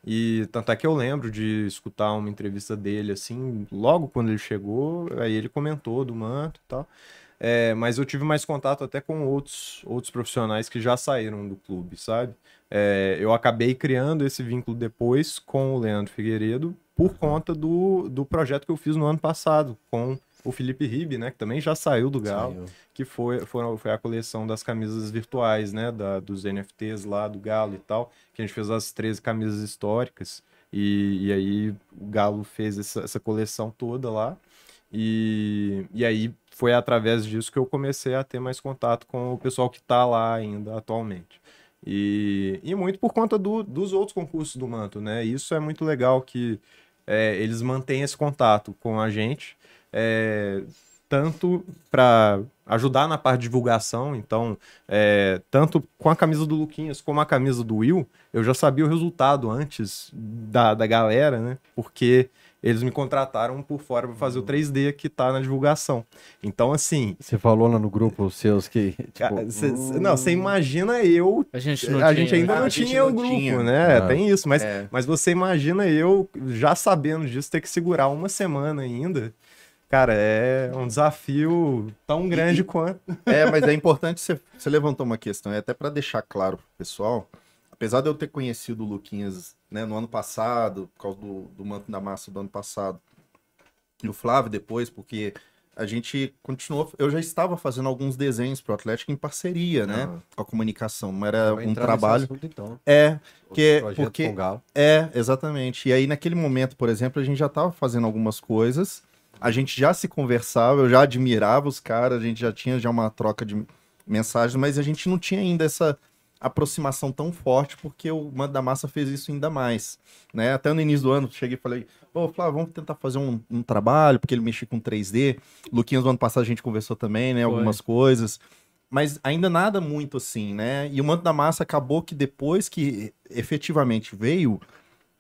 E tanto é que eu lembro de escutar uma entrevista dele, assim, logo quando ele chegou, aí ele comentou do manto e tal. É, mas eu tive mais contato até com outros, outros profissionais que já saíram do clube, sabe? É, eu acabei criando esse vínculo depois com o Leandro Figueiredo por conta do, do projeto que eu fiz no ano passado com o Felipe Ribe, né? Que também já saiu do Galo Saiu. que foi, foi, foi a coleção das camisas virtuais, né? Da, dos NFTs lá do Galo e tal, que a gente fez as 13 camisas históricas. E, e aí o Galo fez essa, essa coleção toda lá. E, e aí foi através disso que eu comecei a ter mais contato com o pessoal que tá lá ainda atualmente. E, e muito por conta do- dos outros concursos do Manto, né? Isso é muito legal que é, eles mantêm esse contato com a gente. É, tanto para ajudar na parte de divulgação, então, é, tanto com a camisa do Luquinhas como a camisa do Will, eu já sabia o resultado antes da, da galera, né? Porque eles me contrataram por fora para fazer o 3D que tá na divulgação. Então, assim, Você falou lá no grupo os seus que. Tipo, cara, cê- hum, cê- não, você imagina eu. A gente não a tinha, gente ainda Ah, não tinha o não grupo, tinha. né? Ah. Tem isso, mas, É. mas você imagina eu, já sabendo disso, ter que segurar uma semana ainda. Cara, é um desafio tão grande quanto. É, mas é importante você, você levantou uma questão, é até para deixar claro pro pessoal. Apesar de eu ter conhecido o Luquinhas né, no ano passado, por causa do, do manto da massa do ano passado, e o Flávio depois, porque a gente continuou. Eu já estava fazendo alguns desenhos pro Atlético em parceria, né? Aham. Com a comunicação. Não era um trabalho. assunto, então. É, porque, Projeto porque o é, exatamente. E aí, naquele momento, por exemplo, a gente já estava fazendo algumas coisas, a gente já se conversava, eu já admirava os caras, a gente já tinha já uma troca de mensagens, mas a gente não tinha ainda essa aproximação tão forte, porque o Manda da Massa fez isso ainda mais, né? Até no início do ano, cheguei e falei, pô, Flávio, vamos tentar fazer um, um trabalho, porque ele mexia com 3D. Luquinhas, no ano passado, a gente conversou também, né? Algumas coisas. Mas ainda nada muito assim, né? E o Manto da Massa acabou que depois que efetivamente veio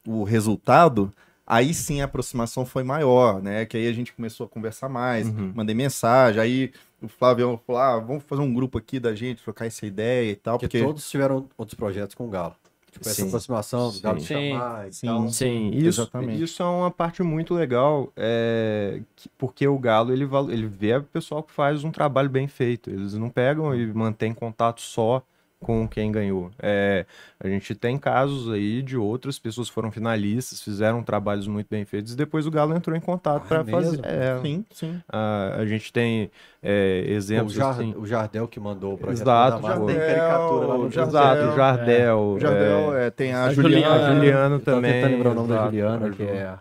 o resultado, aí sim a aproximação foi maior, né? Que aí a gente começou a conversar mais, Uhum. mandei mensagem, aí o Flávio falou, ah, vamos fazer um grupo aqui da gente, trocar essa ideia e tal, Porque porque... todos tiveram outros projetos com o Galo. Tipo, essa Sim. aproximação do Galo Sim. chamar e Sim. tal. Sim, isso, Exatamente. isso é uma parte muito legal, é, que- porque o Galo ele, ele vê o pessoal que faz um trabalho bem feito. Eles não pegam e mantêm contato só com quem ganhou. É, a gente tem casos aí de outras pessoas que foram finalistas, fizeram trabalhos muito bem feitos e depois o Galo entrou em contato Ah, para é fazer. É, Sim, sim. a, a gente tem é, o, exemplos Jar- assim. o Jardel que mandou o projeto. Exato. Jardel, Tem caricatura lá no Jardel, Exato, Jardel. o Jardel. O Jardel, é, é, tem a, A Juliana. Juliana. a Juliana Eu também. tentando lembrar o nome da exato, Juliana, a que é,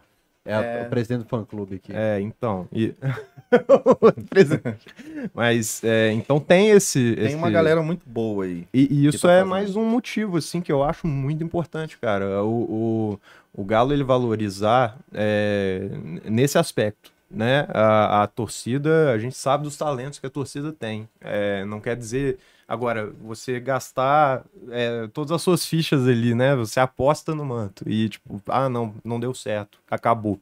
é É. o presidente do fã-clube aqui. É, então. E... Mas, é, então tem esse. Tem esse- uma galera muito boa aí. E, e isso tá é mais um motivo, assim, que eu acho muito importante, cara. O, o, o Galo, ele valorizar é, nesse aspecto, né? A, a torcida, a gente sabe dos talentos que a torcida tem. É, não quer dizer... Agora, você gastar é, todas as suas fichas ali, né? Você aposta no manto e, tipo, ah, não, não deu certo, acabou.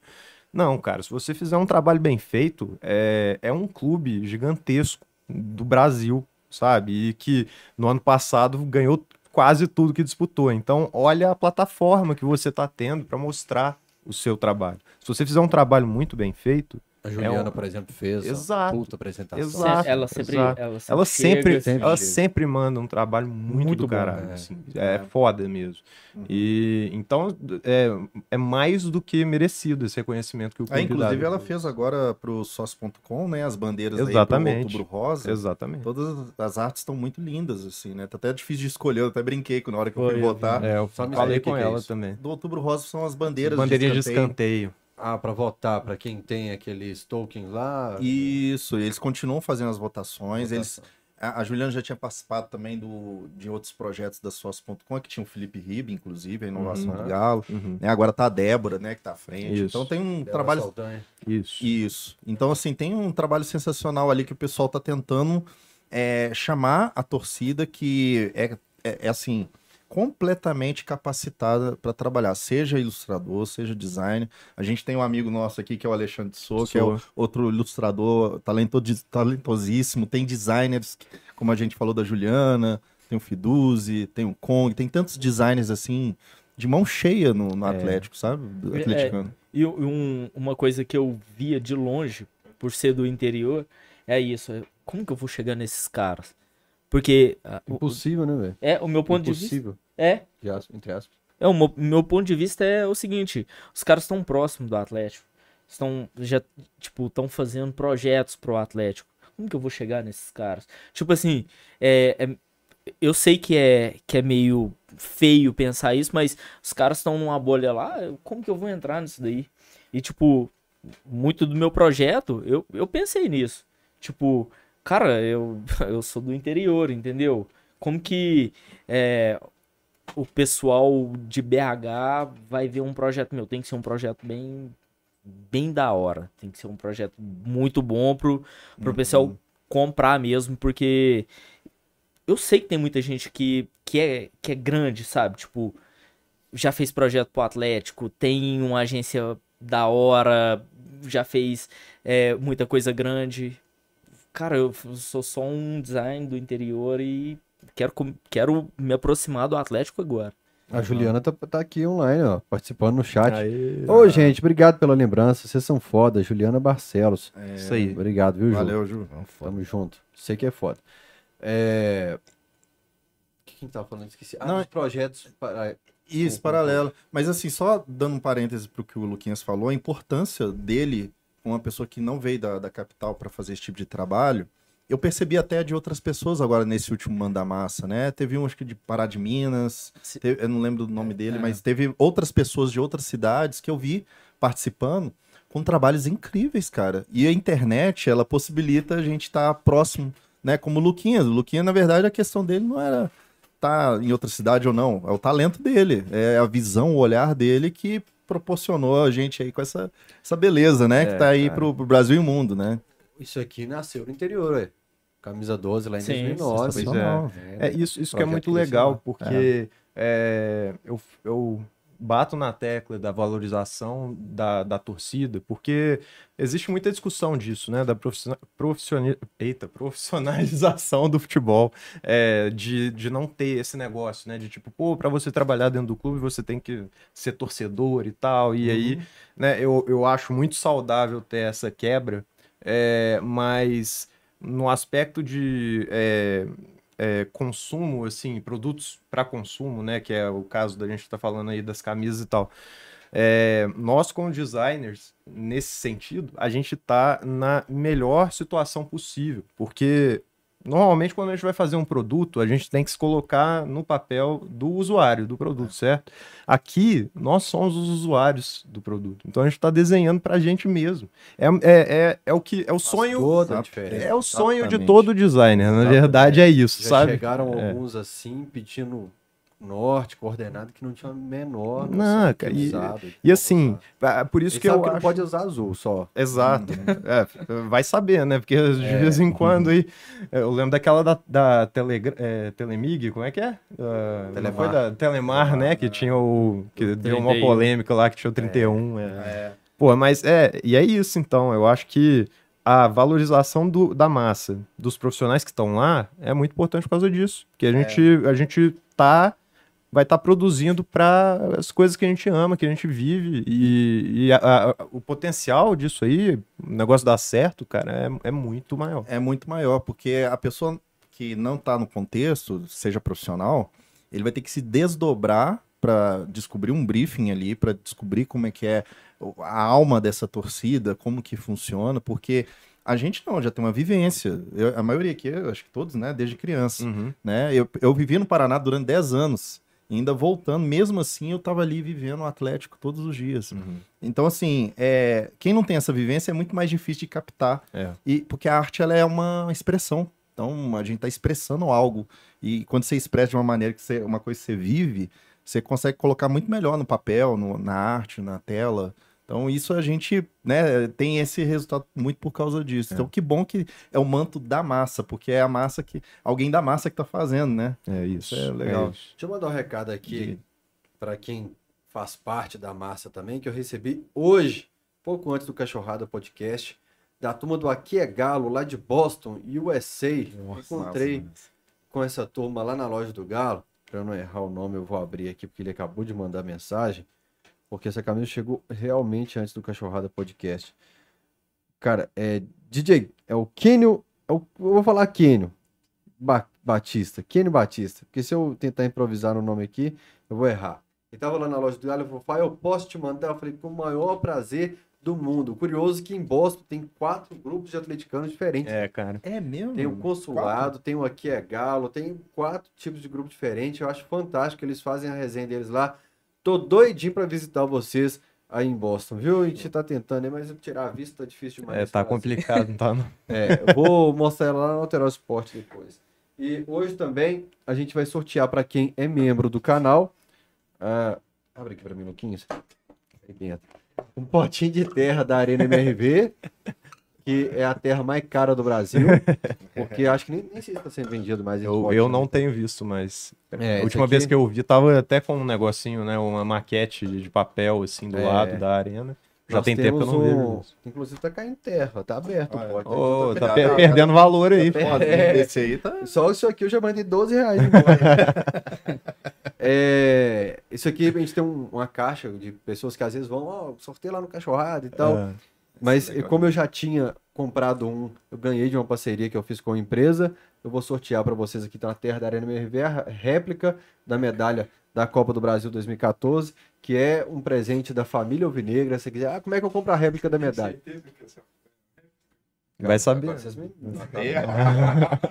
Não, cara, se você fizer um trabalho bem feito, é, é um clube gigantesco do Brasil, sabe? E que no ano passado ganhou quase tudo que disputou. Então, olha a plataforma que você está tendo para mostrar o seu trabalho. Se você fizer um trabalho muito bem feito, A Juliana, um- por exemplo, fez. uma Exato. Puta apresentação. Exato. ela sempre, exato. ela sempre, Ela sempre, chega- sempre ela sempre manda um trabalho muito, Muito do bom, caralho. é. assim. É, foda mesmo. E então é, é mais do que merecido esse reconhecimento que o Ah, convidado. inclusive ela fez agora pro sócio.com, né, as bandeiras aí Exatamente. pro Outubro Rosa. Exatamente. Todas as artes estão muito lindas, assim, né? Tá até difícil de escolher, eu até brinquei na hora que eu Foi, fui eu votar. É, eu falei com é ela também. Do Outubro Rosa são as bandeiras Bandeirinha de escanteio. escanteio. Ah, pra votar, pra quem tem aqueles tokens lá. Isso, e eles continuam fazendo as votações. Eles, votação. a, a Juliana já tinha participado também do, de outros projetos da Sócio.com, que tinha o Felipe Ribe, inclusive, a inovação Uhum. do Galo. Uhum. né? Agora tá a Débora, né, que tá à frente. Isso. Então tem um Bela trabalho Saldanha. Isso. Isso. Então, assim, tem um trabalho sensacional ali que o pessoal tá tentando é, chamar a torcida que é, é, é, assim, completamente capacitada para trabalhar, seja ilustrador, seja designer. A gente tem um amigo nosso aqui que é o Alexandre Sou, que é o, outro ilustrador talento, talentosíssimo. Tem designers, como a gente falou da Juliana, tem o Fiduzi, tem o Kong, tem tantos designers assim, de mão cheia no, no É. Atlético, sabe? Do É, atleticano. E um- uma coisa que eu via de longe, por ser do interior, é isso. é, Como que eu vou chegar nesses caras? Porque ah, o- Impossível, né, velho? é o meu ponto de vista. Impossível. É, entre aspas. é o meu, meu ponto de vista é o seguinte: os caras estão próximos do Atlético, estão já tipo estão fazendo projetos pro Atlético. Como que eu vou chegar nesses caras? Tipo assim, é, é- eu sei que é que é meio feio pensar isso, mas os caras estão numa bolha lá. Como que eu vou entrar nisso daí? E tipo, muito do meu projeto, eu, eu pensei nisso. Tipo, cara, eu, eu sou do interior, entendeu? Como que é, o pessoal de BH vai ver um projeto meu? Tem que ser um projeto bem, bem da hora. Tem que ser um projeto muito bom pro, pro pessoal comprar mesmo, porque eu sei que tem muita gente que, que, é, que é grande, sabe? Tipo, já fez projeto pro Atlético, tem uma agência da hora, já fez é, muita coisa grande. Cara, eu sou só um design do interior e quero, quero me aproximar do Atlético agora. A Juliana tá, tá aqui online, ó, participando no chat. Aí, Ô, gente, obrigado pela lembrança. Vocês são foda. Juliana Barcelos. É, isso aí. Obrigado, viu, Ju? Valeu, Ju. Tamo junto. Sei que é foda. É... O que que a gente tava falando? Esqueci. Ah, Não, dos projetos. para- Isso, paralelo. Mas assim, só dando um parêntese pro que o Luquinhas falou, a importância dele, uma pessoa que não veio da, da capital para fazer esse tipo de trabalho, eu percebi até de outras pessoas agora nesse último Manda Massa, né? Teve um, acho que de Pará de Minas, Se- teve- eu não lembro do nome dele, É. mas teve outras pessoas de outras cidades que eu vi participando com trabalhos incríveis, cara. E a internet, ela possibilita a gente estar próximo, né? Como o Luquinhas. O Luquinhas, na verdade, a questão dele não era tá em outra cidade ou não. É o talento dele, é a visão, o olhar dele que proporcionou a gente aí com essa, essa beleza, né? que É, tá aí cara. pro, pro Brasil e o mundo, né? Isso aqui nasceu no interior, ué. Camisa 12 lá em Sim, 2009. sensacional. É, É, isso isso que é muito que legal, porque é, eu, eu bato na tecla da valorização da, da torcida, porque existe muita discussão disso, né? Da profissional, profissionali- Eita, profissionalização do futebol, é, de, de não ter esse negócio, né? De tipo, pô, para você trabalhar dentro do clube, você tem que ser torcedor e tal. E aí, né, eu, eu acho muito saudável ter essa quebra, é, mas no aspecto de é, é, consumo, assim, produtos para consumo, né, que é o caso da gente tá falando aí das camisas e tal. É, nós, como designers, nesse sentido, a gente tá na melhor situação possível, porque normalmente quando a gente vai fazer um produto, a gente tem que se colocar no papel do usuário do produto, certo? Aqui, nós somos os usuários do produto, então a gente está desenhando para a gente mesmo. É, é, é, é o que é o sonho Toda a Exato. diferença. é o sonho de Exatamente. todo designer, na Exatamente. verdade é isso, Já sabe? chegaram É. alguns assim, pedindo norte, coordenado, que não tinha menor Não, cara, e- E assim, usar. por isso Ele que eu que não acho... pode usar azul só. Exato. É, vai saber, né? Porque de vez em quando aí. Eu lembro daquela da, da Telegra- é, Telemig, como é que é? Não Telemar. foi da Telemar, né? Que tinha o. Que deu uma 31. polêmica lá que tinha o 31. É. Pô, mas é. E é isso, então. Eu acho que a valorização do, da massa, dos profissionais que estão lá, é muito importante por causa disso. Porque a gente, a gente tá vai estar produzindo para as coisas que a gente ama, que a gente vive. E, e a- a- o potencial disso aí, o negócio dar certo, cara, é, é muito maior. é muito maior, porque a pessoa que não está no contexto, seja profissional, ele vai ter que se desdobrar para descobrir um briefing ali, para descobrir como é que é a alma dessa torcida, como que funciona, porque a gente não, já tem uma vivência. Eu- a maioria aqui, eu acho que todos, né, desde criança, Uhum. né? Eu, eu vivi no Paraná durante 10 anos, ainda voltando, mesmo assim eu tava ali vivendo o Atlético todos os dias. Uhum. Então, assim, é, quem não tem essa vivência é muito mais difícil de captar. É. E, porque a arte ela é uma expressão. Então, a gente está expressando algo. E quando você expressa de uma maneira que você, uma coisa que você vive, você consegue colocar muito melhor no papel, no- na arte, na tela. Então, isso a gente né, tem esse resultado muito por causa disso. Então, que bom que é o manto da massa, porque é a massa que. Alguém da massa que tá fazendo, né? É isso. Isso é legal. isso. Deixa eu mandar um recado aqui Diga. para quem faz parte da massa também, que eu recebi hoje, pouco antes do Cachorrada Podcast, da turma do Aqui é Galo, lá de Boston, USA. Encontrei com essa turma lá na loja do Galo. Para eu não errar o nome, eu vou abrir aqui, porque ele acabou de mandar mensagem. Porque essa camisa chegou realmente antes do Cachorrada Podcast. Cara, é DJ, é o Kenio, é o- eu vou falar Kenio Ba- Batista, Kenio Batista. Porque se eu tentar improvisar no nome aqui, eu vou errar. Ele tava lá na loja do Galo, ele falou, eu posso te mandar? Eu falei, com o maior prazer do mundo. Curioso que em Boston tem quatro grupos de atleticanos diferentes. É, cara. É mesmo? Tem o consulado, tem o Aqui é Galo, tem quatro tipos de grupo diferentes. Eu acho fantástico, eles fazem a resenha deles lá. Tô doidinho pra visitar vocês aí em Boston, viu? A gente tá tentando, né? mas tirar a vista tá difícil demais. É, tá complicado, não tá? não? É, eu vou mostrar ela lá no Alterar Esporte depois. E hoje também a gente vai sortear para quem é membro do canal. ah, abre aqui para mim, Luquinhos. Aí dentro. Um potinho de terra da Arena MRV, que é a terra mais cara do Brasil. Porque acho que nem, nem sei se está sendo vendido mais. Eu, eu né? não tenho visto, mas. É, a última aqui- vez que eu vi, tava até com um negocinho, né? Uma maquete de papel, assim, do É. lado da arena. Já Nós tem tempo que eu não vejo um-. Inclusive tá caindo terra, tá aberto Ah, é. o pote. Ô, tá Cuidado, per- cara. perdendo valor aí, Tá foda. É. Esse aí tá. Só isso aqui eu já mandei 12 reais é, isso aqui a gente tem um- uma caixa de pessoas que às vezes vão, ó, sorteio lá no cachorrado e tal. É. Mas legal. como eu já tinha comprado um, eu ganhei de uma parceria que eu fiz com a empresa, eu vou sortear para vocês aqui na Terra da Arena MRV a réplica da medalha da Copa do Brasil 2014, que é um presente da família Alvinegra. Se você quiser, ah, como é que eu compro a réplica da medalha? Certeza que essa- Vai saber. Vocês me-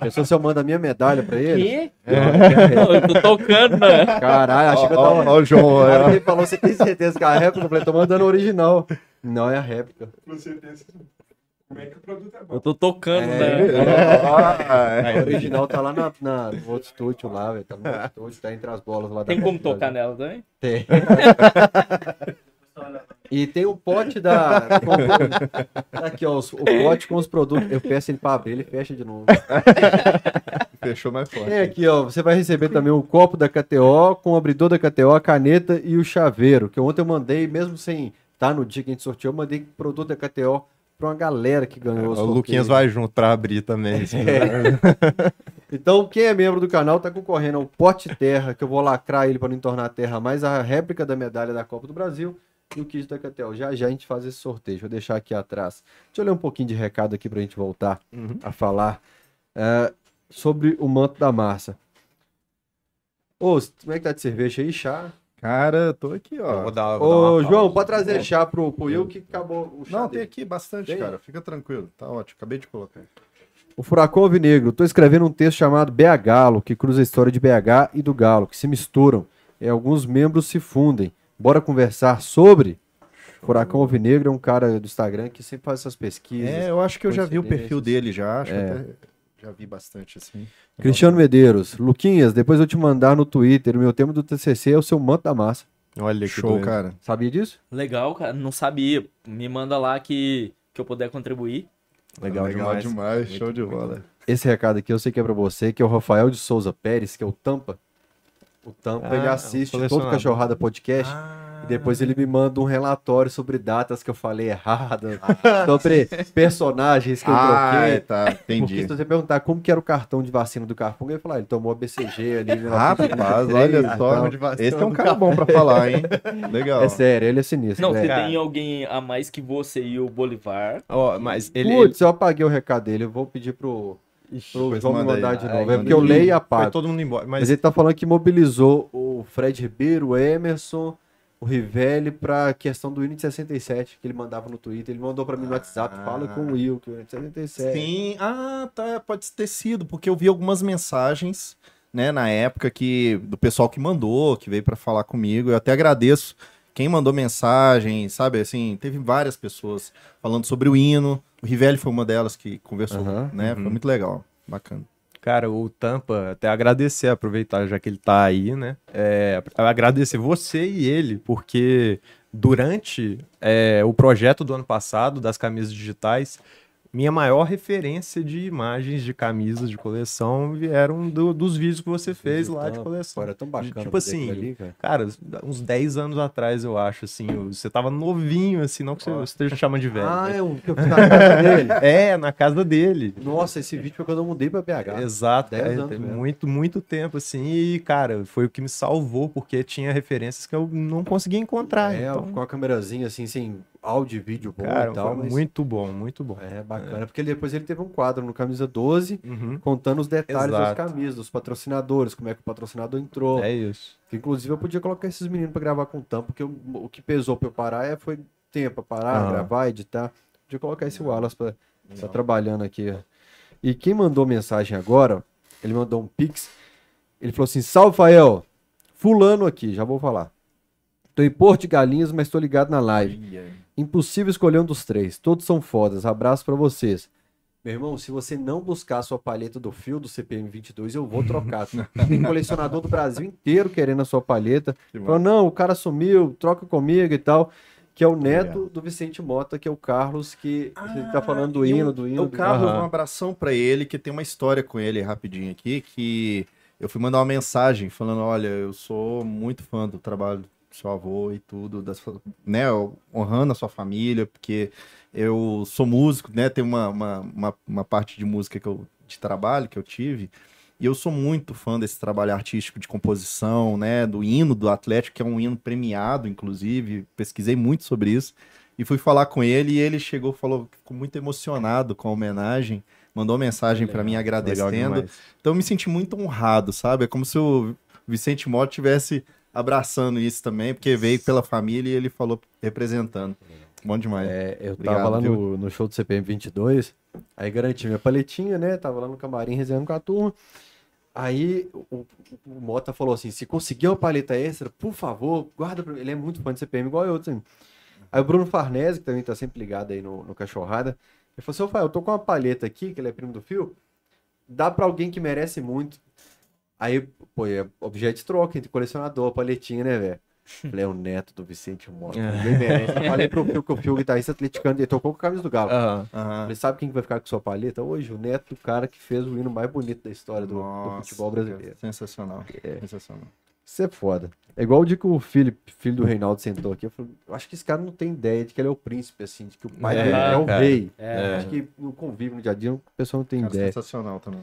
Pensou se eu mando a minha medalha para ele? Que? Não, eu tô tocando, né? Caralho, achei que eu tava. Ó, ó, o João, ele falou, você tem certeza que é a réplica? Eu falei, tô mandando a original. Não é a réplica. Com certeza. Como é que o produto é bom? Eu tô tocando, É. né? A original tá lá na, na- no outro estúdio lá, velho. Tá no outro estúdio, tá entre as bolas lá da Tem como tocar nela também? Tem. E tem o pote da. com- aqui, ó, os- o pote com os produtos. Eu peço ele pra abrir, ele fecha de novo. Fechou mais forte. Tem aqui, ó. Você vai receber também o copo da KTO, com o abridor da KTO, a caneta e o chaveiro. Que ontem eu mandei, mesmo sem estar no dia que a gente sorteou, eu mandei produto da KTO pra uma galera que ganhou O sorteio. Luquinhas vai junto pra abrir também. assim. Então, quem é membro do canal tá concorrendo ao pote terra, que eu vou lacrar ele para não tornar a terra mais a réplica da medalha da Copa do Brasil e o kit da Catel. Já já a gente faz esse sorteio. Vou deixar aqui atrás. Deixa eu ler um pouquinho de recado aqui pra gente voltar Uhum. a falar é, sobre o manto da massa. Ô, como é que tá de cerveja aí? Chá? Cara, tô aqui, Eu ó. vou dar, vou dar Ô, uma João, pausa. pode trazer chá pro, pro Will que acabou o chá Não, dele. tem aqui bastante, Tem? cara. Fica tranquilo. Tá ótimo. Acabei de colocar. O Furacão Alvinegro. Tô escrevendo um texto chamado BH Galo, que cruza a história de BH e do Galo, que se misturam. E alguns membros se fundem. Bora conversar sobre? Furacão Alvinegro é um cara do Instagram que sempre faz essas pesquisas. É, eu acho que eu já vi o perfil dele já. Acho É. que até já vi bastante, assim. Cristiano Medeiros. Luquinhas, depois eu te mandar no Twitter. O meu tema do TCC é o seu manto da massa. Olha que Show, doido. cara. Sabia disso? Legal, cara. Não sabia. Me manda lá que, que eu puder contribuir. Legal, demais. Show de bola. Esse recado aqui eu sei que é pra você, que é o Rafael de Souza Pérez, que é o Tampa. O Tampa, Ah, ele assiste todo colecionador. Cachorrada Podcast. Ah. E depois ele me manda um relatório sobre datas que eu falei errado, sobre personagens que eu Ah, troquei. tá, Porque entendi. se você perguntar como que era o cartão de vacina do Carfunga, ele falar, ele tomou a BCG ali em Rapaz, 1933 olha só. Esse é um cara bom pra falar, hein? Legal. É sério, ele é sinistro. Não, velho. você Cara. tem alguém a mais que você e o Bolivar. Ó, mas ele, Putz, eu apaguei o recado dele, eu vou pedir pro, manda aí. mandar de Ai, novo. É manda porque eu leio e foi apago. todo mundo embora. Mas Mas, ele tá falando que mobilizou o Fred Ribeiro, o Emerson, o Rivelli pra questão do de 67, que ele mandava no Twitter. Ele mandou pra mim no WhatsApp, Ah. fala com o Will, que o de 67. Sim, ah, tá, pode ter sido, porque eu vi algumas mensagens, né, na época que do pessoal que mandou, que veio pra falar comigo. Eu até agradeço quem mandou mensagem, sabe, assim, teve várias pessoas falando sobre o hino. O Rivelli foi uma delas que conversou, né? Foi uhum. muito legal, bacana. cara, o Tampa, até agradecer, aproveitar já que ele tá aí, né? É, agradecer você e ele, porque durante é, o projeto do ano passado, das camisas digitais, minha maior referência de imagens de camisas de coleção vieram do- dos vídeos que você fez lá de coleção. Era tão bacana. Tipo assim, ali, cara. Cara, uns 10 anos atrás, eu acho, assim, você tava novinho, assim, não que você, você esteja chamando de velho. Ah, mas- é eu fiz na casa dele. É, na casa dele. Nossa, esse vídeo foi quando eu mudei pra BH. Exato, 10 é, anos mesmo. muito, muito tempo, assim, e, cara, foi o que me salvou, porque tinha referências que eu não conseguia encontrar. É, então, com a câmerazinha assim, sem áudio e vídeo bom cara, e tal. mas- muito bom, muito bom. É bacana, porque ele- depois ele teve um quadro no Camisa 12 Uhum, contando os detalhes das Exato. camisas, dos patrocinadores, como é que o patrocinador entrou. É isso. Que, inclusive eu podia colocar esses meninos pra gravar com tampa, porque o, o que pesou pra eu parar é, foi tempo pra parar, Aham. gravar, editar. Podia colocar esse Wallace pra tá trabalhando aqui. E quem mandou mensagem agora, ele mandou um pix. Ele falou assim: Salve, Fael. Fulano aqui, já vou falar. Tô em Porto de Galinhas, mas tô ligado na live. Impossível escolher um dos três. Todos são fodas. Abraço pra vocês. Meu irmão, se você não buscar a sua palheta do fio do CPM 22, eu vou trocar. Tem colecionador do Brasil inteiro querendo a sua palheta. Falou, não, o cara sumiu, troca comigo e tal. Que é o neto do Vicente Mota, que é o Carlos, que você tá falando do hino, do hino. O do- Carlos, Aham. um abração pra ele, que tem uma história com ele rapidinho aqui, que eu fui mandar uma mensagem falando, olha, eu sou muito fã do trabalho seu avô e tudo, né, honrando a sua família, porque eu sou músico, né, tem uma, uma, uma, uma parte de música que eu, de trabalho que eu tive, e eu sou muito fã desse trabalho artístico de composição, né, do hino do Atlético, que é um hino premiado, inclusive, pesquisei muito sobre isso, e fui falar com ele e ele chegou, falou, ficou muito emocionado com a homenagem, mandou mensagem pra mim agradecendo. Então eu me senti muito honrado, sabe? É como se o Vicente Mota tivesse abraçando isso também, porque veio pela família e ele falou representando. Bom demais. É, eu Obrigado, tava lá no, no show do CPM 22, aí garanti minha paletinha, né? Tava lá no camarim resenhando com a turma. Aí o, o- Mota falou assim: se conseguir uma paleta extra, por favor, guarda pra mim. Ele é muito fã de CPM, igual eu. Assim. Aí o Bruno Farnese, que também tá sempre ligado aí no, no Cachorrada, ele falou assim: eu tô com uma paleta aqui, que ele é primo do Fio, dá pra alguém que merece muito. Aí, pô, é objeto de troca entre colecionador, paletinha, né, velho? Falei, é o neto do Vicente Mota. Ninguém merece. Eu falei pro Fio que o Fio, guitarrista atleticano, ele tocou com a camisa do Galo. Aham. Aham. Falei, sabe quem que vai ficar com sua palheta hoje? O neto do cara que fez o hino mais bonito da história do, do Nossa, futebol brasileiro. Sensacional. É. Sensacional. Isso é foda. É igual o dia que o Felipe, filho do Reinaldo, sentou aqui. Eu, falei, eu acho que esse cara não tem ideia de que ele é o príncipe, assim, de que o pai É, dele é o cara. rei. É. Acho que no convívio no dia a dia, o pessoal não tem Cara, ideia. sensacional também.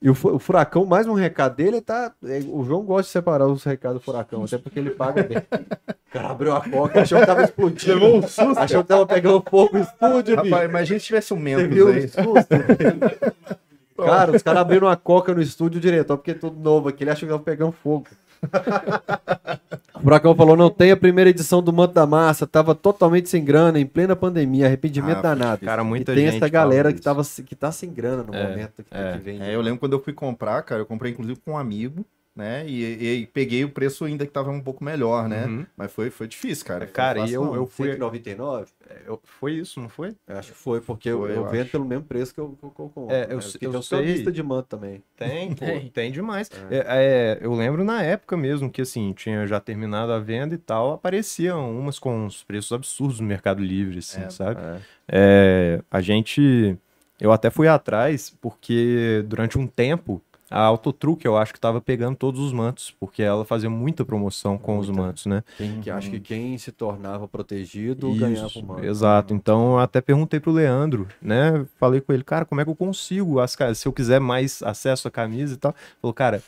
E o, o Furacão, mais um recado dele, tá. é, o João gosta de separar os recados do Furacão, até porque ele paga bem. O cara abriu a coca, achou que tava explodindo. Levou um susto. Achou que tava pegando fogo no estúdio. Rapaz, imagina se tivesse um Você membro viu aí. susto? Cara, os caras abriram uma coca no estúdio diretor, porque é tudo novo aqui, ele achou que tava pegando fogo. o Furacão falou: não tem a primeira edição do Manto da Massa, tava totalmente sem grana, em plena pandemia, arrependimento Ah, danado. Cara, muita e tem gente essa galera que, tava, que tá sem grana no É, momento que, é, que vem. É, eu lembro quando eu fui comprar, cara, eu comprei inclusive com um amigo, né? E, e peguei o preço ainda que tava um pouco melhor, né? Uhum. Mas foi, foi difícil, cara. Foi Cara, e fácil, eu, não. eu fui. 199? eu- foi isso, não foi? Eu acho que foi, porque eu, Foi, eu eu vendo pelo mesmo preço que eu, que eu, eu compro. É, eu né? eu tem só sei. lista de manto também. Tem, pô, Tem. tem demais. É, é, eu lembro na época mesmo que assim, tinha já terminado a venda e tal, apareciam umas com uns preços absurdos no Mercado Livre, assim, É, sabe? É. É, a gente. Eu até fui atrás, porque durante um tempo A Autotruque eu acho que tava pegando todos os mantos, porque ela fazia muita promoção com os Muita. mantos, né? Quem, que acho que quem se tornava protegido Isso, ganhava o manto. Exato. Então eu até perguntei pro Leandro, né? Falei com ele, cara, como é que eu consigo as se eu quiser mais acesso à camisa e tal? Ele Falou, cara,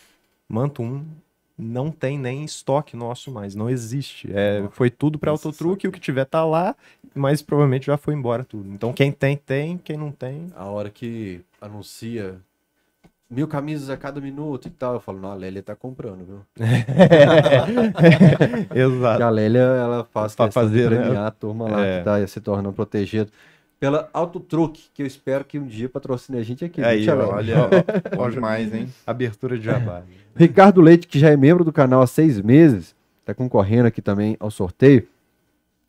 manto 1 não tem nem estoque nosso mais, não existe. É, foi tudo pra Nossa, Autotruque, o que tiver tá lá, mas provavelmente já foi embora tudo. Então quem tem, tem, quem não tem. A hora que anuncia mil camisas a cada minuto e tal, eu falo, não, a Lélia tá comprando, viu? Exato. Porque a Lélia, ela faz Pra fazer, né? a turma lá É. que tá se tornando protegida. Pela Autotruque, que eu espero que um dia patrocine a gente aqui. Aí, ó? Olha, bom demais, hein? Abertura de jabá. Ricardo Leite, que já é membro do canal há seis meses, tá concorrendo aqui também ao sorteio.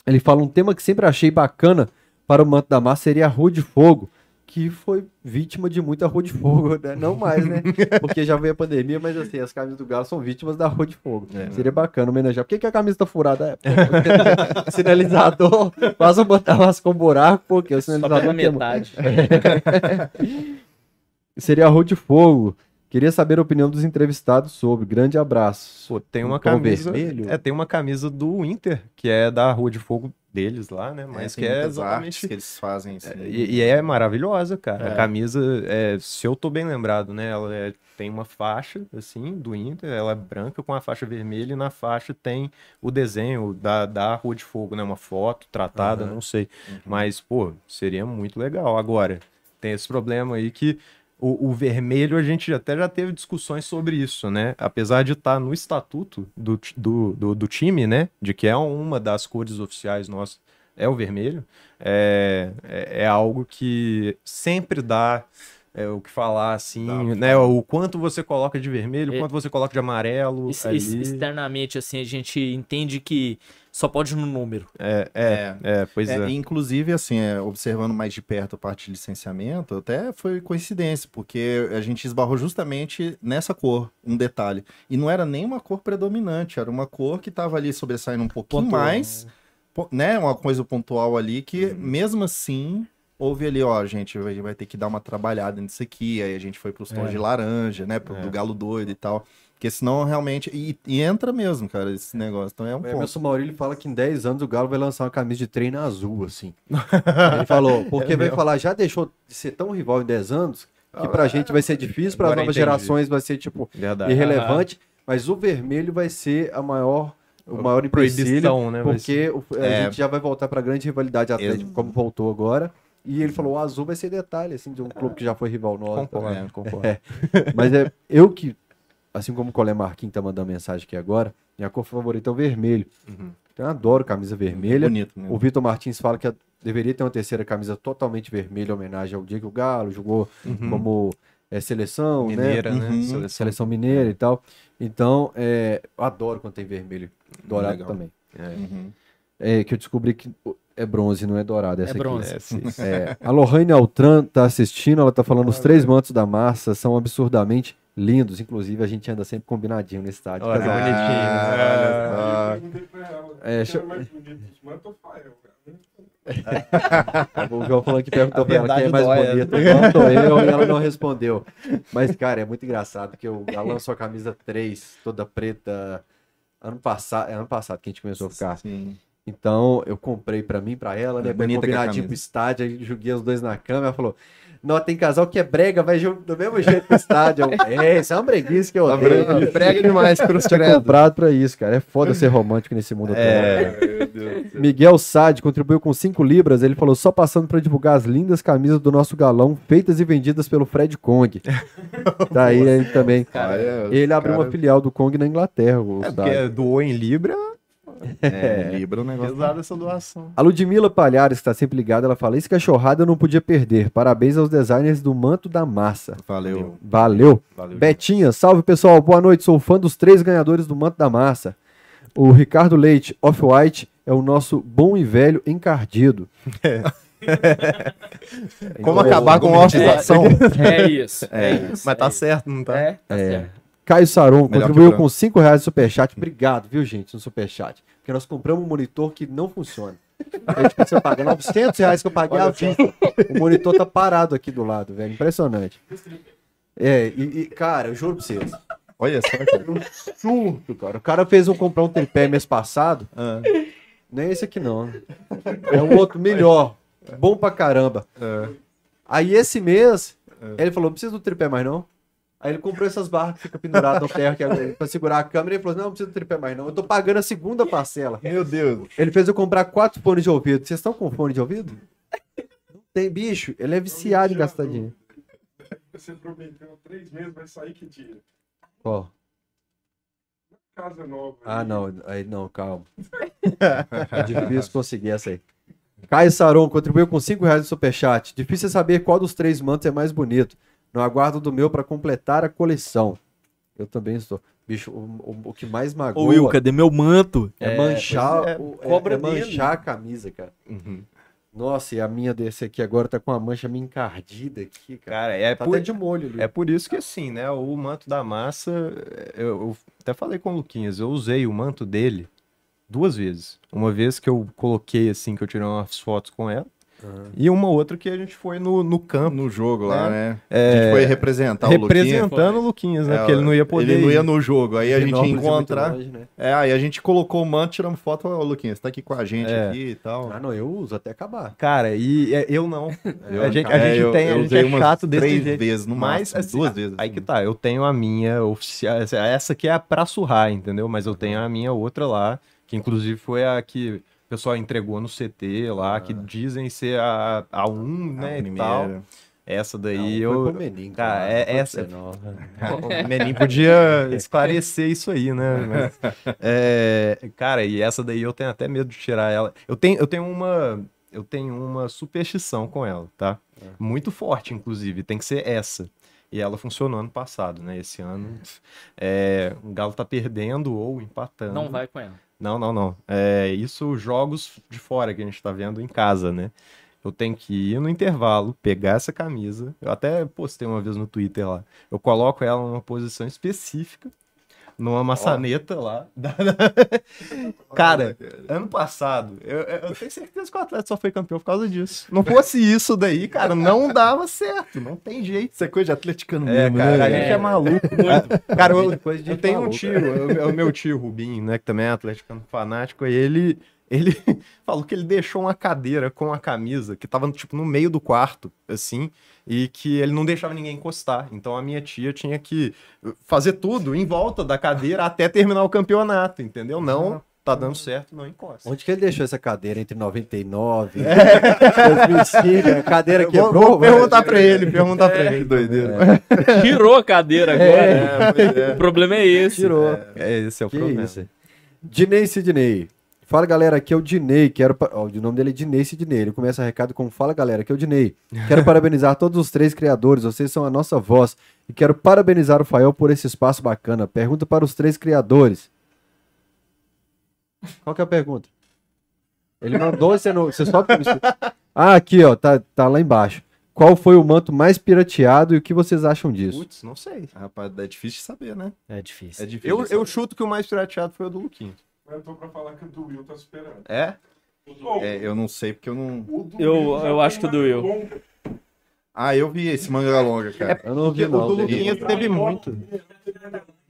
Ele fala um tema que sempre achei bacana para o Manto da Massa seria a Rua de Fogo, que foi vítima de muita Rua de Fogo, né? Não mais, né? Porque já veio a pandemia, mas assim, as camisas do Galo são vítimas da Rua de Fogo. Seria bacana homenagear. Por que, que a camisa tá furada? É, sinalizador, faz o Manto da Massa com buraco, porque o Só sinalizador queimou. metade. Seria a Rua de Fogo. Queria saber a opinião dos entrevistados sobre. Grande abraço. Pô, tem uma Um camisa. vermelho? É, tem uma camisa do Inter, que é da Rua de Fogo deles lá, né? Mas tem que é exatamente. que eles fazem assim. E, e é maravilhosa, cara. É. A camisa, é, se eu tô bem lembrado, né? Ela é- tem uma faixa, assim, do Inter, ela é branca com a faixa vermelha e na faixa tem o desenho da, da Rua de Fogo, né? Uma foto tratada, não sei. Mas, pô, seria muito legal. Agora, tem esse problema aí que o, o vermelho, a gente até já teve discussões sobre isso, né? Apesar de estar no estatuto do, do, do, do time, né? De que é uma das cores oficiais nossas, é o vermelho. É, é, é algo que sempre dá é, o que falar, assim, né? O quanto você coloca de vermelho, o E- quanto você coloca de amarelo. Ex- ali. ex- Externamente, assim, a gente entende que só pode no número. É, é, é, pois é. É, e inclusive, assim, é, observando mais de perto a parte de licenciamento, até foi coincidência, porque a gente esbarrou justamente nessa cor, um detalhe. E não era nem uma cor predominante, era uma cor que estava ali sobressaindo um pouquinho Pontual. mais, né? Uma coisa pontual ali que, mesmo assim, houve ali, ó, a gente vai, vai ter que dar uma trabalhada nisso aqui. Aí a gente foi pros tons de laranja, né? Pro, É. Do galo doido e tal. Porque senão realmente. E, e entra mesmo, cara, esse negócio. Então é um O ponto. Emerson Maurílio fala que em 10 anos o Galo vai lançar uma camisa de treino azul, assim. Ele falou, porque vai falar, já deixou de ser tão rival em 10 anos, que pra gente vai ser difícil, para novas entendi. gerações vai ser, tipo, Verdade. irrelevante, mas o vermelho vai ser a maior, o maior empecilho, Proibição, né? ser. porque a É. gente já vai voltar pra grande rivalidade atlética, Ex- como voltou agora. E ele falou, o azul vai ser detalhe, assim, de um clube que já foi rival nosso. Concordo, É. concordo. É. Mas é eu que, assim como o Colé Marquinhos tá mandando mensagem aqui agora, minha cor favorita é o vermelho. Uhum. Então eu adoro camisa vermelha. Bonito, né? O Vitor Martins fala que deveria ter uma terceira camisa totalmente vermelha, em homenagem ao dia que o Galo jogou Uhum. como é, seleção, Mineira, né? Uhum. Seleção. Seleção mineira e tal. Então, é, eu adoro quando tem vermelho. Dourado Legal. também. Uhum. É que eu descobri que é bronze, não é dourado. Essa É aqui. bronze. É, sim. É, a Lohane Altran tá assistindo, ela tá falando os três mantos da massa são absurdamente lindos. Inclusive, a gente anda sempre combinadinho no estádio. Olha, casal. bonitinho. Ah, Eu perguntei pra ela. É, É, deixa- é? O João falando que perguntou pra ela quem é mais dói, bonito. Não, tô eu e ela não respondeu. Mas, cara, é muito engraçado que o Galo lançou a camisa 3, toda preta, ano passado. É ano passado que a gente começou a ficar. Sim. Então, eu comprei pra mim, pra ela, né? É bonita que é combinadinho pro estádio, aí joguei os dois na cama. Ela falou: Não, tem casal que é brega, vai jogar do mesmo jeito pro estádio. Eu, é, isso é uma breguice que eu odeio. Prega demais, cruz Tinha credo. comprado pra isso, cara. É foda ser romântico nesse mundo atual. É. Miguel Sade contribuiu com 5 libras. Ele falou: só passando pra divulgar as lindas camisas do nosso galão, feitas e vendidas pelo Fred Kong. tá aí, aí também. Olha, os Ele abriu uma cara- filial do Kong na Inglaterra. o É porque doou em Libra, É, Libra o negócio. pesada essa doação. A Ludmila Palhares, que está sempre ligada, ela fala: Esse cachorrada eu não podia perder. Parabéns aos designers do Manto da Massa. Valeu. Valeu. Valeu. Betinha, salve pessoal, boa noite. Sou fã dos três ganhadores do Manto da Massa. O Ricardo Leite, Off-White, é o nosso bom e velho encardido. Como Então, acabar com a ostentação? É isso. É, isso. Mas tá é isso. certo, não tá? É, tá É. certo. Caio Saron Melhor contribuiu com 5 reais no superchat. Obrigado, viu, gente, no superchat. Porque nós compramos um monitor que não funciona. A gente precisa pagar 900 reais que eu paguei vista. O monitor tá parado aqui do lado, velho. Impressionante. É, e, e, cara, eu juro pra vocês. Olha só, cara. Surto, cara. O cara fez um comprar um tripé mês passado. Ah, Nem esse aqui não. né? É um outro melhor. Bom pra caramba. ah. Aí esse mês, ele falou: não precisa do tripé mais não. Aí ele comprou essas barras que fica pendurado no ferro que é pra segurar a câmera e ele falou: não, não precisa do tripé mais não. Eu tô pagando a segunda parcela. Meu Deus. Ele fez eu comprar quatro fones de ouvido. Vocês estão com fone de ouvido? Não tem, bicho. Ele é viciado em gastar dinheiro. Você prometeu três meses, vai sair que dia? Ó. Casa nova. Ah, não. Aí não, calma. É difícil conseguir essa aí. Caio Saron contribuiu com 5 reais no superchat. Difícil é saber qual dos três mantos é mais bonito. No aguardo do meu para completar a coleção. Eu também estou. Bicho, o, o- o que mais magoa Ô, Will, cadê meu manto? é manchar, pois é, o- é- cobra é dele. manchar a camisa, cara. Uhum. Nossa, e a minha desse aqui agora tá com a mancha meio encardida aqui, cara. Cara, é Tá por, até de molho ali. é por isso que assim, né? O manto da massa, eu, eu até falei com o Luquinhas, eu usei o manto dele duas vezes. Uma vez que eu coloquei assim, que eu tirei umas fotos com ela, e uma outra que a gente foi no, no campo. No jogo lá, né? A É, gente foi representar representando o Luquinhas, né? É, porque ele não ia poder. Ele não ia no jogo. Aí a gente ia Genópolis é encontrar. longe, né? É, aí a gente colocou o manto, tiramos foto. Ô, Luquinha, você tá aqui com a gente É. aqui e tal. Ah, não, eu uso até acabar. Cara, e é, eu não. Eu- a gente, a É, gente eu- tem, a eu gente usei é chato desse três jeito. vezes no máximo, assim, duas vezes. Aí que tá, eu tenho a minha oficial, essa- aqui é a pra surrar, entendeu? Mas eu tenho a minha outra lá, que inclusive foi a que pessoal entregou no CT lá, que dizem ser a, a 1, A né, e tal. Essa daí Não, eu... foi pro Menin, cara, não é- essa- não. O Menin podia esclarecer isso aí, né? Mas, é, cara, e essa daí eu tenho até medo de tirar ela. Eu tenho, eu tenho uma... Eu tenho uma superstição com ela, tá? Muito forte, inclusive. Tem que ser essa. E ela funcionou ano passado, né? Esse ano é, o Galo tá perdendo ou empatando. Não vai com ela. Não, não, não. É isso jogos de fora que a gente tá vendo em casa, né? Eu tenho que ir no intervalo, pegar essa camisa. Eu até postei uma vez no Twitter lá. Eu coloco ela numa posição específica, numa maçaneta lá. Cara, ano passado, eu, eu tenho certeza que o Atlético só foi campeão por causa disso. Não fosse isso daí, cara, não dava certo. Não tem jeito. Isso é coisa de atleticano É, mesmo, cara, né? a gente é, É. maluco. Cara, eu, Coisa de eu tenho um maluca. tio, é o meu tio Rubinho, né, que também é atleticano fanático, e ele, ele falou que ele deixou uma cadeira com a camisa que tava, tipo, no meio do quarto, assim, e que ele não deixava ninguém encostar. Então a minha tia tinha que fazer tudo em volta da cadeira até terminar o campeonato, entendeu? Não, tá dando certo, não encosta. Onde que ele deixou essa cadeira entre 99 e 2005? A cadeira Vou, quebrou? vou perguntar pra ele, perguntar pra ele. doideira. Tirou a cadeira agora. É, pois é. O problema é esse. Tirou. É, esse é o Que problema. isso? Dinei Sidney. Fala galera, aqui é o Dinei. Quero. pa- Ó, o nome dele é Dinei Sidney. Ele começa o recado com Fala galera, aqui é o Dinei. Quero parabenizar todos os três criadores. Vocês são a nossa voz. E quero parabenizar o Fael por esse espaço bacana. Pergunta para os três criadores. Qual que é a pergunta? Ele mandou, você não. Você só. Ah, aqui, ó. Tá, tá lá embaixo. Qual foi o manto mais pirateado e o que vocês acham disso? Putz, não sei. Rapaz, é difícil de saber, né? É difícil. É difícil. Eu, eu chuto que o mais pirateado foi o do Luquinho. Eu tô pra falar que o do Will tá superando. É? É, eu não sei porque eu não. Eu- eu acho que o do Will. Ah, eu vi esse manga longa, cara. Eu não vi, Porque o não. do. Luquinhas teve muito.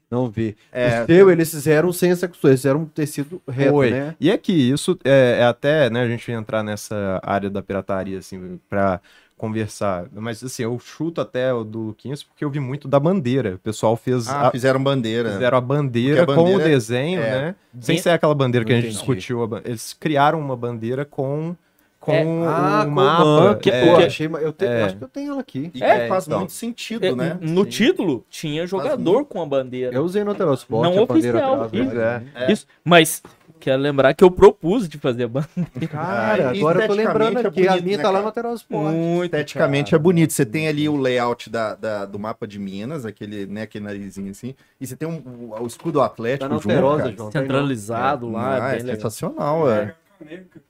Não vi. É, o seu, eles fizeram sem essa costura, eles fizeram um tecido reto, Foi. né? E aqui, isso é, é até, né, a gente entrar nessa área da pirataria, assim, pra conversar. Mas, assim, eu chuto até o do Luquinhas porque eu vi muito da bandeira. O pessoal fez Ah, a- fizeram bandeira. fizeram a bandeira, a com o bandeira desenho, é- né? Sem ser aquela bandeira que a gente entendi. discutiu. Eles criaram uma bandeira com, com É. o Ah, com o mapa. mapa. que- é, Pô, porque- achei, eu, te- é. acho que eu tenho ela aqui. E É, faz então. muito sentido, É, né? No Sim. título tinha jogador muito. com a bandeira. Eu usei no Telesport, Não a bandeira oficial, atrás. isso. né? é. Isso. Mas quero lembrar que eu propus de fazer a bandeira. Cara, Ah, agora eu tô esteticamente lembrando é aqui, a bonito, minha né, tá lá cara? no Telesport. Muito. Esteticamente é bonito. Você tem ali o layout da, da- do mapa de Minas, aquele, né, aquele narizinho assim. E você tem um, o, o escudo atlético Tá junto, Alterosa, cara. João. tá. Centralizado lá, Ah, é é sensacional, é. Caneca.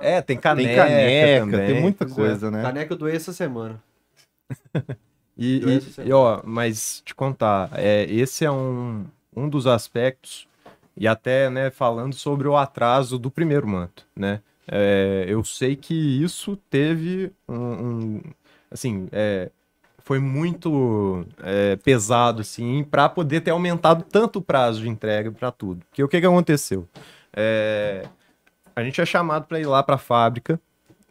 É, tem caneca, Tem caneca, também. tem muita é. coisa, né? Caneca eu doei essa semana. E, Eu e- essa e, ó, mas te contar, é, esse é um, um dos aspectos, e até, né, falando sobre o atraso do primeiro manto, né? É, eu sei que isso teve um, um- assim, é, foi muito é, pesado, assim, para poder ter aumentado tanto o prazo de entrega para tudo. Porque o que, que aconteceu? É, a gente é chamado para ir lá para a fábrica,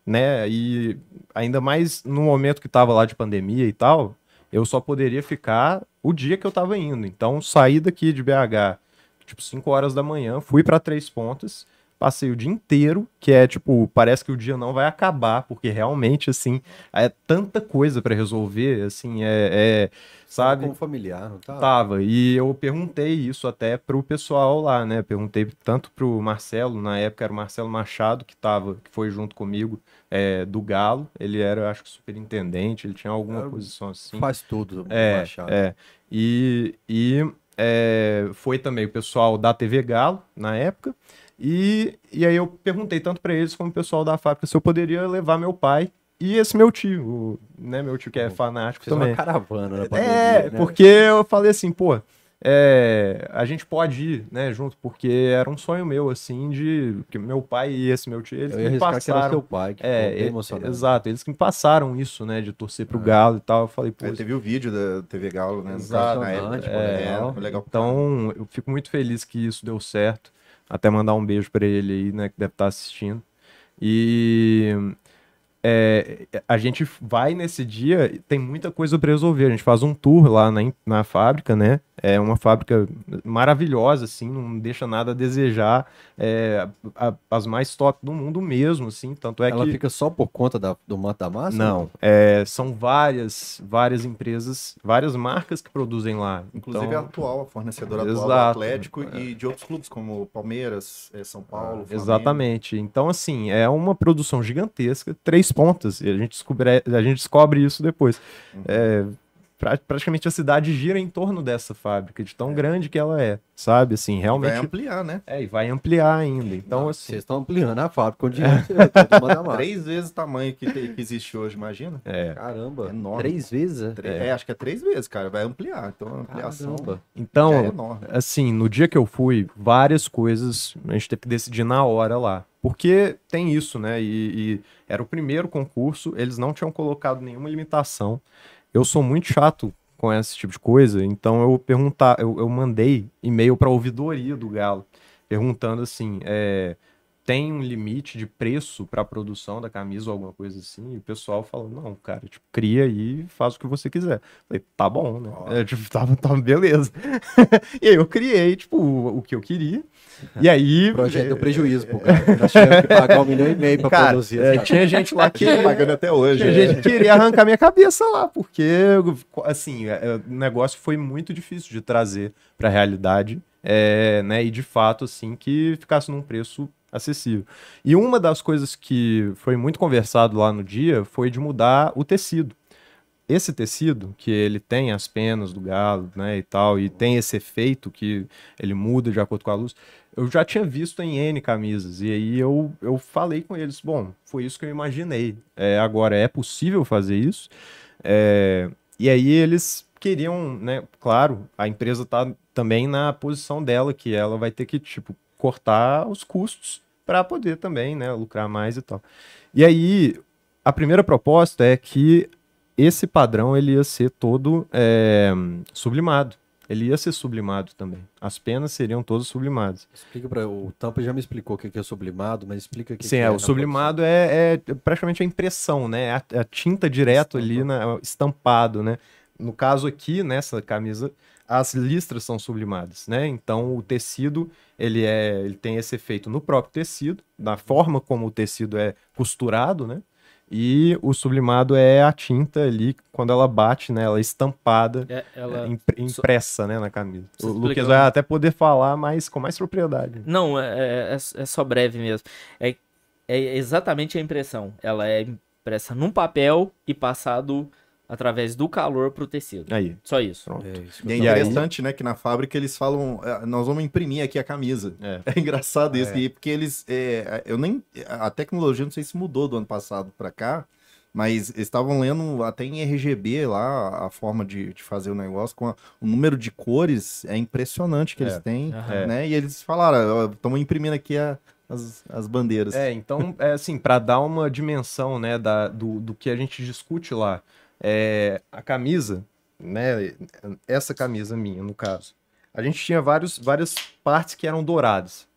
né? E ainda mais no momento que estava lá de pandemia e tal, eu só poderia ficar o dia que eu estava indo. Então, saí daqui de BH, tipo, 5 horas da manhã, fui para Três Pontas, passei o dia inteiro, que é tipo, parece que o dia não vai acabar, porque realmente, assim, é tanta coisa para resolver, assim, é, é sabe? Como familiar, não tá? Tava. E eu perguntei isso até pro pessoal lá, né? Perguntei tanto pro Marcelo, na época era o Marcelo Machado que tava, que foi junto comigo, é, do Galo. Ele era, acho que, superintendente, ele tinha alguma Era- posição assim. Faz tudo. É, Machado. é. E, e é, foi também o pessoal da TV Galo, na época. E, e aí eu perguntei tanto para eles como o pessoal da fábrica se eu poderia levar meu pai e esse meu tio, né? Meu tio que é fanático Fez também. uma caravana na pandemia, É, né? porque eu falei assim, pô, é, a gente pode ir, né, junto, porque era um sonho meu, assim, de que meu pai e esse meu tio, eles Eu que ia me arriscar que era passaram. seu pai, que É, ficou bem e- emocionado. exato, eles que me passaram isso, né, de torcer pro Galo e tal. Eu falei, pô, Aí teve o vídeo da TV Galo, né? Exato. na época. Impressionante, É, legal. foi legal. Então, eu fico muito feliz que isso deu certo. Até mandar um beijo pra ele aí, né, que deve estar assistindo. E é, a gente vai nesse dia, e tem muita coisa para resolver. A gente faz um tour lá na, na fábrica, né? É uma fábrica maravilhosa, assim, não deixa nada a desejar. É, a- as mais top do mundo mesmo, assim. Tanto é Ela que. fica só por conta da, do Mata Massa? Não, é, são várias, várias empresas, várias marcas que produzem lá. Inclusive Então- a atual, a fornecedora atual do Exato. Atlético e de outros clubes, como Palmeiras, eh, São Paulo, Flamengo. Exatamente. Então, assim, é uma produção gigantesca, três pontas, e a gente descobre, a gente descobre isso depois. É, pra- praticamente a cidade gira em torno dessa fábrica, de tão grande que ela é, sabe? Assim, Vai realmente. ampliar, né? É, e vai ampliar ainda. Então, Não, assim. Vocês estão ampliando a fábrica com dinheiro do Mata Massa. Três vezes o tamanho que, te- que existe hoje, imagina? É. Caramba. Enorme. Três vezes, é? Tre- É. acho que é três vezes, cara. Vai ampliar. Então, a ampliação Caramba. Então, é enorme. assim, no dia que eu fui, várias coisas a gente teve que decidir na hora lá. Porque tem isso, né? E, e era o primeiro concurso, eles não tinham colocado nenhuma limitação. Eu sou muito chato com esse tipo de coisa, então eu perguntar, eu, eu mandei e-mail para ouvidoria do Galo, perguntando assim, é, tem um limite de preço para a produção da camisa ou alguma coisa assim? E o pessoal falou, não, cara, tipo, cria e faz o que você quiser. Falei, tá bom, né? É, tipo, tava, tava beleza. e aí eu criei, tipo, o, o que eu queria. E aí. Projeto deu prejuízo, pô, cara. Nós tivemos que pagar um milhão e meio pra Cara, produzir. é, tinha gente lá que. Tá pagando até hoje. Tinha né? gente que queria arrancar minha cabeça lá, porque, assim, é, é, o negócio foi muito difícil de trazer pra realidade, é, né? E de fato, assim, que ficasse num preço acessível. E uma das coisas que foi muito conversado lá no dia foi de mudar o tecido. Esse tecido, que ele tem as penas do galo, né, e tal, e tem esse efeito que ele muda de acordo com a luz, eu já tinha visto em N camisas, e aí eu, eu falei com eles, bom, foi isso que eu imaginei. É, agora, é possível fazer isso? É, e aí eles queriam, né, claro, a empresa tá também na posição dela, que ela vai ter que, tipo, cortar os custos para poder também, né, lucrar mais e tal. E aí, a primeira proposta é que esse padrão ele ia ser todo é, sublimado. Ele ia ser sublimado também. As penas seriam todas sublimadas. Explica pra... O Tampa já me explicou o que é sublimado, mas explica o que Sim, que é, na o sublimado é, é praticamente a impressão, né? A, a tinta direto ali, né? estampado, né? No caso aqui, nessa camisa, as listras são sublimadas, né? Então o tecido, ele é, ele tem esse efeito no próprio tecido, da forma como o tecido é costurado, né? E o sublimado é a tinta ali, quando ela bate, né? Ela é estampada, É, ela... impre- impressa, né, na camisa. Você O Lucas vai até poder falar mais, com mais propriedade. Não, é, é, é- é só breve mesmo. É, é exatamente a impressão. Ela é impressa num papel e passado através do calor pro tecido. Aí, Só isso. pronto. É isso E é eu E aí? interessante, né, que na fábrica eles falam, "Ah, nós vamos imprimir aqui a camisa. É. É engraçado isso, e porque eles, é, eu nem, a tecnologia não sei se mudou do ano passado para cá, mas eles estavam lendo até em RGB lá a forma de, de fazer o negócio, com a- o número de cores é impressionante que É. eles têm, Aham. né? E eles falaram, estamos imprimindo aqui a- as, as bandeiras. É, então, é assim, para dar uma dimensão, né, da, do, do que a gente discute lá, é, a camisa, né? Essa camisa minha, no caso. A gente tinha vários, várias partes que eram douradas.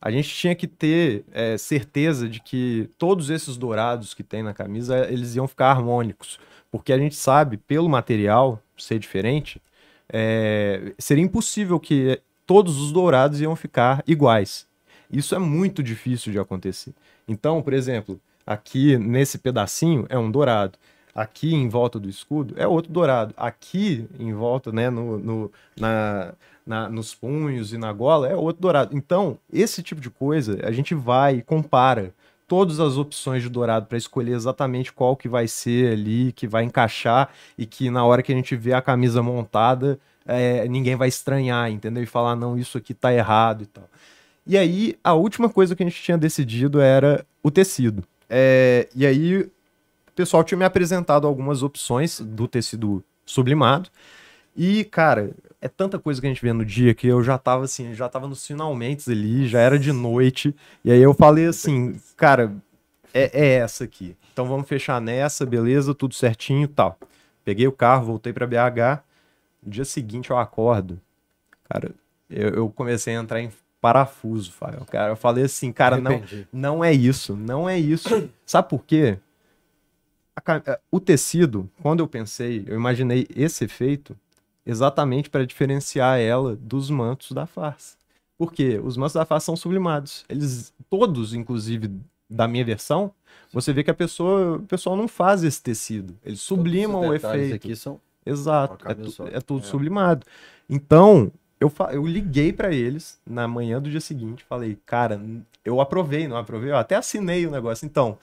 A gente tinha que ter é, certeza de que todos esses dourados que tem na camisa, eles iam ficar harmônicos. Porque a gente sabe, pelo material ser diferente, é, seria impossível que todos os dourados iam ficar iguais. Isso é muito difícil de acontecer. Então, por exemplo, aqui nesse pedacinho é um dourado. Aqui em volta do escudo é outro dourado. Aqui em volta, né, no, no na, na, nos punhos e na gola é outro dourado. Então, esse tipo de coisa a gente vai e compara todas as opções de dourado para escolher exatamente qual que vai ser ali, que vai encaixar e que na hora que a gente vê a camisa montada, é, ninguém vai estranhar, entendeu? E falar, não, isso aqui tá errado e tal. E aí, a última coisa que a gente tinha decidido era o tecido. É, e aí, pessoal tinha me apresentado algumas opções do tecido sublimado. E, cara, é tanta coisa que a gente vê no dia que eu já tava assim, já tava nos finalmente ali, já era de noite. E aí eu falei assim, cara, é, é essa aqui. Então vamos fechar nessa, beleza, tudo certinho e tal. Peguei o carro, voltei para BH. No dia seguinte eu acordo. Cara, eu, eu comecei a entrar em parafuso, Fael. Cara, eu falei assim, cara, não, não é isso, não é isso. Sabe por quê? A, o tecido, quando eu pensei, eu imaginei esse efeito exatamente para diferenciar ela dos mantos da farsa. Por quê? Os mantos da farsa são sublimados. Eles, todos, inclusive, da minha versão, você vê que a pessoa, o pessoal não faz esse tecido. Eles sublimam o efeito. aqui são Exato, é, tu, é, tudo é. sublimado. Então, eu, eu liguei para eles na manhã do dia seguinte, falei, cara, eu aprovei, não aprovei? Eu até assinei o negócio. Então,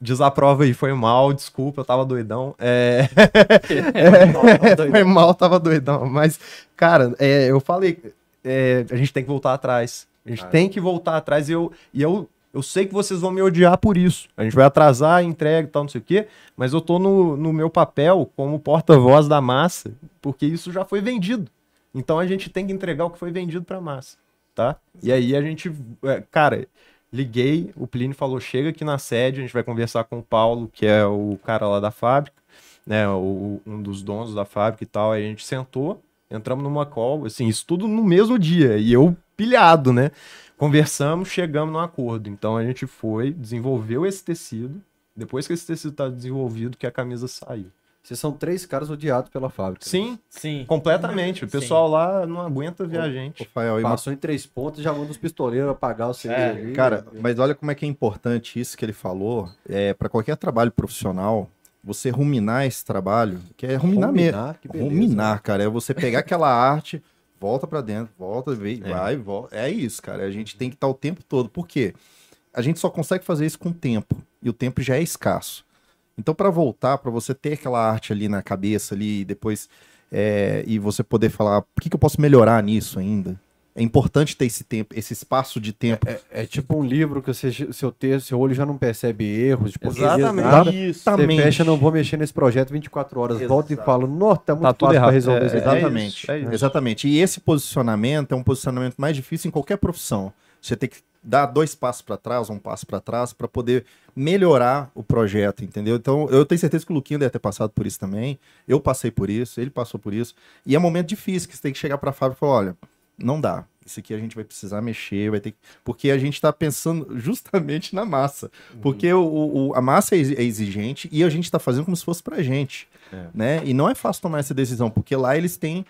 desaprova aí, foi mal, desculpa, eu tava doidão. É... é... foi mal, tava doidão. Mas, cara, é, eu falei, é, a gente tem que voltar atrás. A gente tem que voltar atrás e eu, e eu, eu sei que vocês vão me odiar por isso. A gente vai atrasar a entrega e tal, não sei o quê, mas eu tô no, no meu papel como porta-voz da massa, porque isso já foi vendido. Então a gente tem que entregar o que foi vendido pra massa, tá? E aí a gente, é, cara, Liguei, o Plínio falou: chega aqui na sede, a gente vai conversar com o Paulo, que é o cara lá da fábrica, né? O, um dos donos da fábrica e tal. Aí a gente sentou, entramos numa call, assim, isso tudo no mesmo dia. E eu pilhado, né? Conversamos, chegamos num acordo. Então a gente foi, desenvolveu esse tecido. Depois que esse tecido está desenvolvido, que a camisa saiu. Vocês são três caras odiados pela fábrica. Sim, Sim. completamente. O pessoal Sim. lá não aguenta ver a gente. Rafael, Passou em três pontos e já manda os pistoleiros apagar o CD. É, cara, mas olha como é que é importante isso que ele falou. É, para qualquer trabalho profissional, você ruminar esse trabalho, que é ruminar, ruminar mesmo. Ruminar, cara, é você pegar aquela arte, volta para dentro, volta, vem, é. vai, volta. É isso, cara. A gente tem que estar o tempo todo. Por quê? A gente só consegue fazer isso com tempo. E o tempo já é escasso. Então, para voltar, para você ter aquela arte ali na cabeça ali e depois é, e você poder falar, o que, que eu posso melhorar nisso ainda? É importante ter esse tempo, esse espaço de tempo. É, é, é tipo um livro que você, seu texto, seu olho já não percebe erros. Tipo, Exatamente. Nada, Exatamente. Você fecha, não vou mexer nesse projeto 24 horas. Exato. Volta e falo, não, tá muito tá fácil para resolver. É, exatamente. É isso, exatamente. E esse posicionamento é um posicionamento mais difícil em qualquer profissão. Você tem que dar dois passos para trás, um passo para trás, para poder melhorar o projeto, entendeu? Então, eu tenho certeza que o Luquinho deve ter passado por isso também. Eu passei por isso, ele passou por isso. E é um momento difícil que você tem que chegar para a Fábio e falar: olha, não dá. Isso aqui a gente vai precisar mexer, vai ter que... Porque a gente está pensando justamente na massa. Uhum. Porque o, o, a massa é, é exigente e a gente está fazendo como se fosse pra gente. É. Né? E não é fácil tomar essa decisão, porque lá eles têm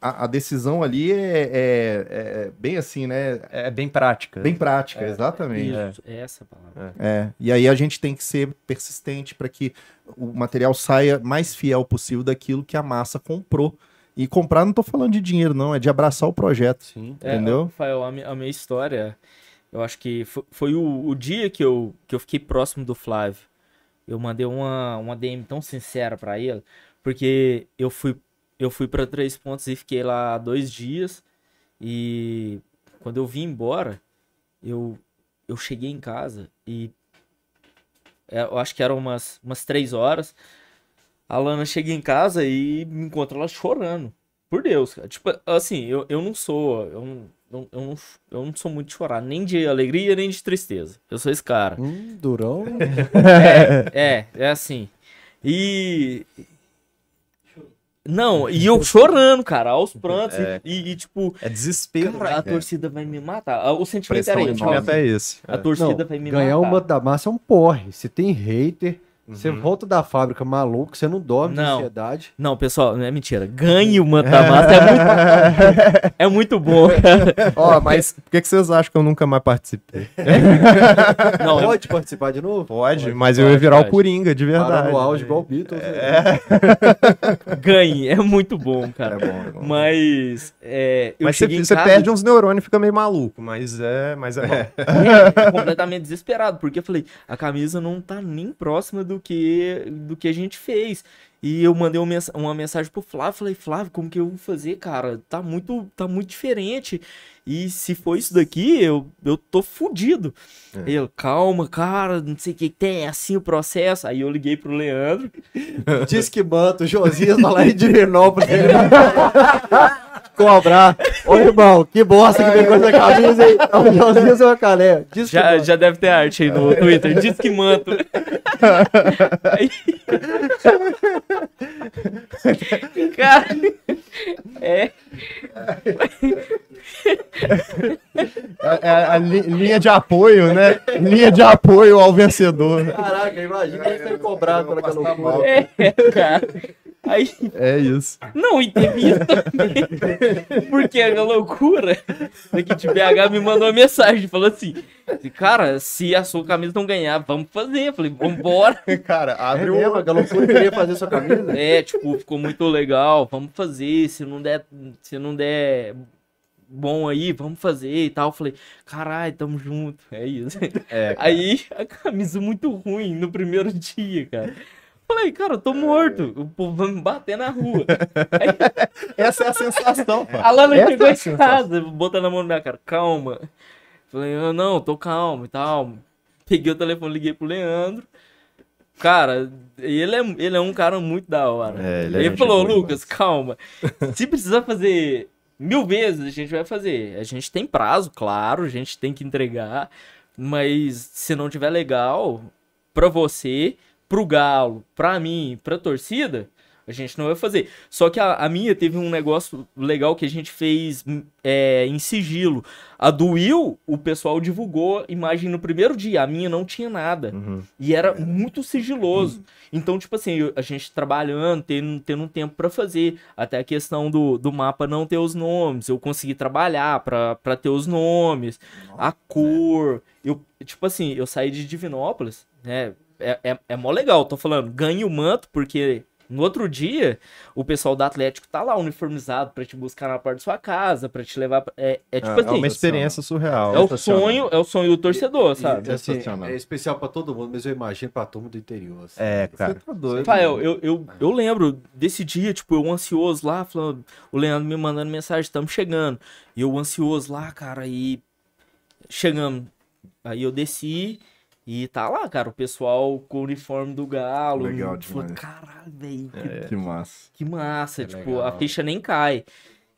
a, a, decisão ali é, é, é, bem assim, né? É bem prática. Bem prática, é, exatamente. Isso, é essa palavra. É. E aí a gente tem que ser persistente para que o material saia mais fiel possível daquilo que a massa comprou. E comprar não estou falando de dinheiro, não, é de abraçar o projeto. Sim. Entendeu? Rafael, a minha, a minha história, eu acho que foi, foi o, o, dia que eu, que eu fiquei próximo do Flávio. Eu mandei uma, uma DM tão sincera para ele, porque eu fui eu fui para Três Pontos e fiquei lá dois dias. E quando eu vim embora, eu, eu cheguei em casa e é, eu acho que eram umas, umas três horas. A Lana chega em casa e me encontra ela chorando. Por Deus, cara. Tipo, assim, eu, eu não sou. Eu não, eu, não, eu não sou muito de chorar, nem de alegria, nem de tristeza. Eu sou esse cara. Hum, durão. é, é, é assim. E, Não, e eu chorando, cara, aos prantos. É. E, e, tipo, É desespero. cara, a né? torcida vai me matar. Ah, O sentimento Pressão era esse. momento ó, é esse. A É. torcida Não, vai me ganhar o matar. manto da massa é um porre. Se tem hater, você Uhum. volta da fábrica maluco, você não dorme de Não. ansiedade. Não, pessoal, não é mentira. Ganhe o massa. É muito, é muito bom, cara. Ó, mas por que, que vocês acham que eu nunca mais participei? Não, é- Pode participar de novo? Pode, mas eu ia virar pode. o Coringa, de Para verdade. no auge igual o Beatles. ganhe. É muito bom, cara. É bom, é bom. Mas. É, eu Mas você, você casa perde uns neurônios e fica meio maluco, mas é, mas é, bom. completamente desesperado, porque eu falei, a camisa não tá nem próxima do que, do que a gente fez. E eu mandei uma, mens- uma mensagem pro Flávio, falei, Flávio, como que eu vou fazer, cara? Tá muito, tá muito diferente. E se for isso daqui, eu, eu tô fudido. Ele, calma, cara, não sei o que tem, é assim o processo. Aí eu liguei pro Leandro. Diz que manto, o Josias tá lá em Divinópolis. Cobrar. Ô irmão, que bosta que vem com essa camisa aí. O Josias é uma cané. Diz que Já, já deve ter arte aí no Twitter, diz que manto. Aí... Cara, é, É, é a li- linha de apoio, né? Linha de apoio ao vencedor. Caraca, imagina ele sendo cobrado por aquela loucura. é, cara. Aí, É isso. não, e teve isso também. Porque a loucura daqui de BH me mandou uma mensagem, falou assim, cara, se a sua camisa não ganhar, vamos fazer. Eu falei, vambora. Cara, É abre o. mesmo, a loucura queria fazer sua camisa. É, tipo, ficou muito legal, vamos fazer, se não der, se não der bom aí, vamos fazer e tal. Eu falei, caralho, tamo junto, é isso. É, Aí, a camisa muito ruim no primeiro dia, cara. Falei, cara, eu tô morto, o povo vai me bater na rua. Essa é a sensação, pá. A Lana Essa chegou é em casa, botando a mão na minha cara, calma. Falei, eu não, tô calmo e tal. Peguei o telefone, liguei pro Leandro. Cara, ele é, ele é um cara muito da hora. É, ele é ele falou, Lucas, calma. Se precisar fazer mil vezes, a gente vai fazer. A gente tem prazo, claro, a gente tem que entregar. Mas se não tiver legal, pra você, pro Galo, pra mim, pra torcida, a gente não vai fazer. Só que a, a minha teve um negócio legal que a gente fez hum, é, em sigilo. A do Will, o pessoal divulgou imagem no primeiro dia. A minha não tinha nada. Uhum. E era muito sigiloso. Então, tipo assim, a gente trabalhando, tendo, tendo um tempo pra fazer. Até a questão do, do mapa não ter os nomes. Eu consegui trabalhar pra, pra ter os nomes, a cor. Eu, tipo assim, eu saí de Divinópolis, né? É, é, é mó legal, tô falando, ganhe o manto, porque no outro dia o pessoal do Atlético tá lá uniformizado pra te buscar na porta da sua casa, pra te levar. pra- É, é tipo É assim, uma experiência surreal. é o sonho, é o sonho do torcedor, sabe? E, assim, Sensacional. é especial pra todo mundo, mas eu imagino pra turma do interior. assim. É, cara. Você tá doido. Rafael, eu, eu, eu lembro desse dia, tipo, eu ansioso lá, falando, o Leandro me mandando mensagem, estamos chegando. E eu ansioso lá, cara, e chegamos. Aí eu desci e tá lá, cara, o pessoal com o uniforme do Galo. Legal falou, demais. caralho, velho, É. Que massa. que massa. É tipo, legal. a ficha nem cai.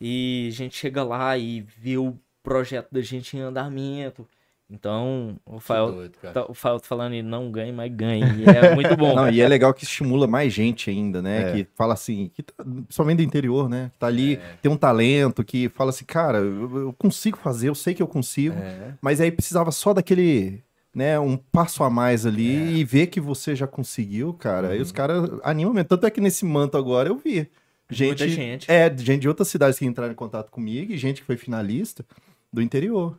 E a gente chega lá e vê o projeto da gente em andamento. Então, o cara. tá, o Rafael tá falando, não ganhe, mas ganhe. E é muito bom. Não, e é legal que estimula mais gente ainda, né? É. Que fala assim, que tá, somente do interior, né? Tá ali, tem um talento, que fala assim, cara, eu, eu consigo fazer, eu sei que eu consigo, É. mas aí precisava só daquele, né, um passo a mais ali e ver que você já conseguiu, cara. Aí os caras animam mesmo. Tanto é que nesse manto agora eu vi. Gente, Muita gente. É, gente de outras cidades que entraram em contato comigo e gente que foi finalista do interior.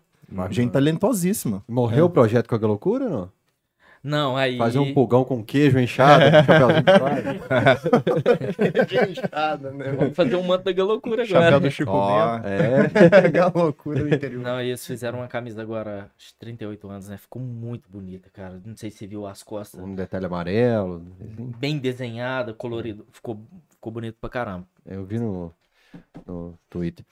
Gente talentosíssima. Morreu o projeto com a loucura ou não? Não, aí. Fazer um pulgão com queijo inchado, com chapéuzinho de praia. Vamos fazer um manto da loucura Chapéu agora. do Chico Bento. É. loucura do interior. Não, e eles fizeram uma camisa agora, acho que 38 anos, né? Ficou muito bonita, cara. Não sei se você viu as costas. Um detalhe amarelo. Bem desenhada, colorido. Ficou, ficou bonito pra caramba. Eu vi no, no Twitter.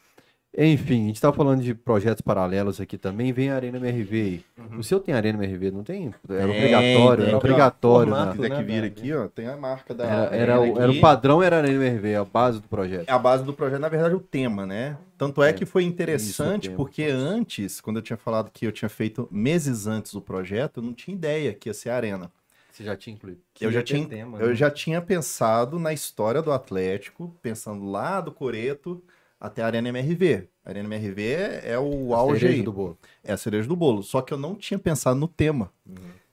Enfim, a gente tava falando de projetos paralelos aqui também. Vem a Arena MRV aí. O seu tem Arena MRV, não tem? Era obrigatório, era obrigatório. Formato, né? quiser que velho? aqui, ó, tem a marca da. Era, era, o, era o padrão, era a Arena MRV, a base do projeto. É a base do projeto, na verdade, o tema, né? Tanto é, É, que foi interessante, porque antes, quando eu tinha falado que eu tinha feito meses antes o projeto, eu não tinha ideia que ia ser a arena. Você já tinha incluído. que Eu já tinha- tema, Eu né? já tinha pensado na história do Atlético, pensando lá do Coreto até a Arena MRV. A Arena MRV é o auge Cereja aí. do bolo. É a cereja do bolo. Só que eu não tinha pensado no tema.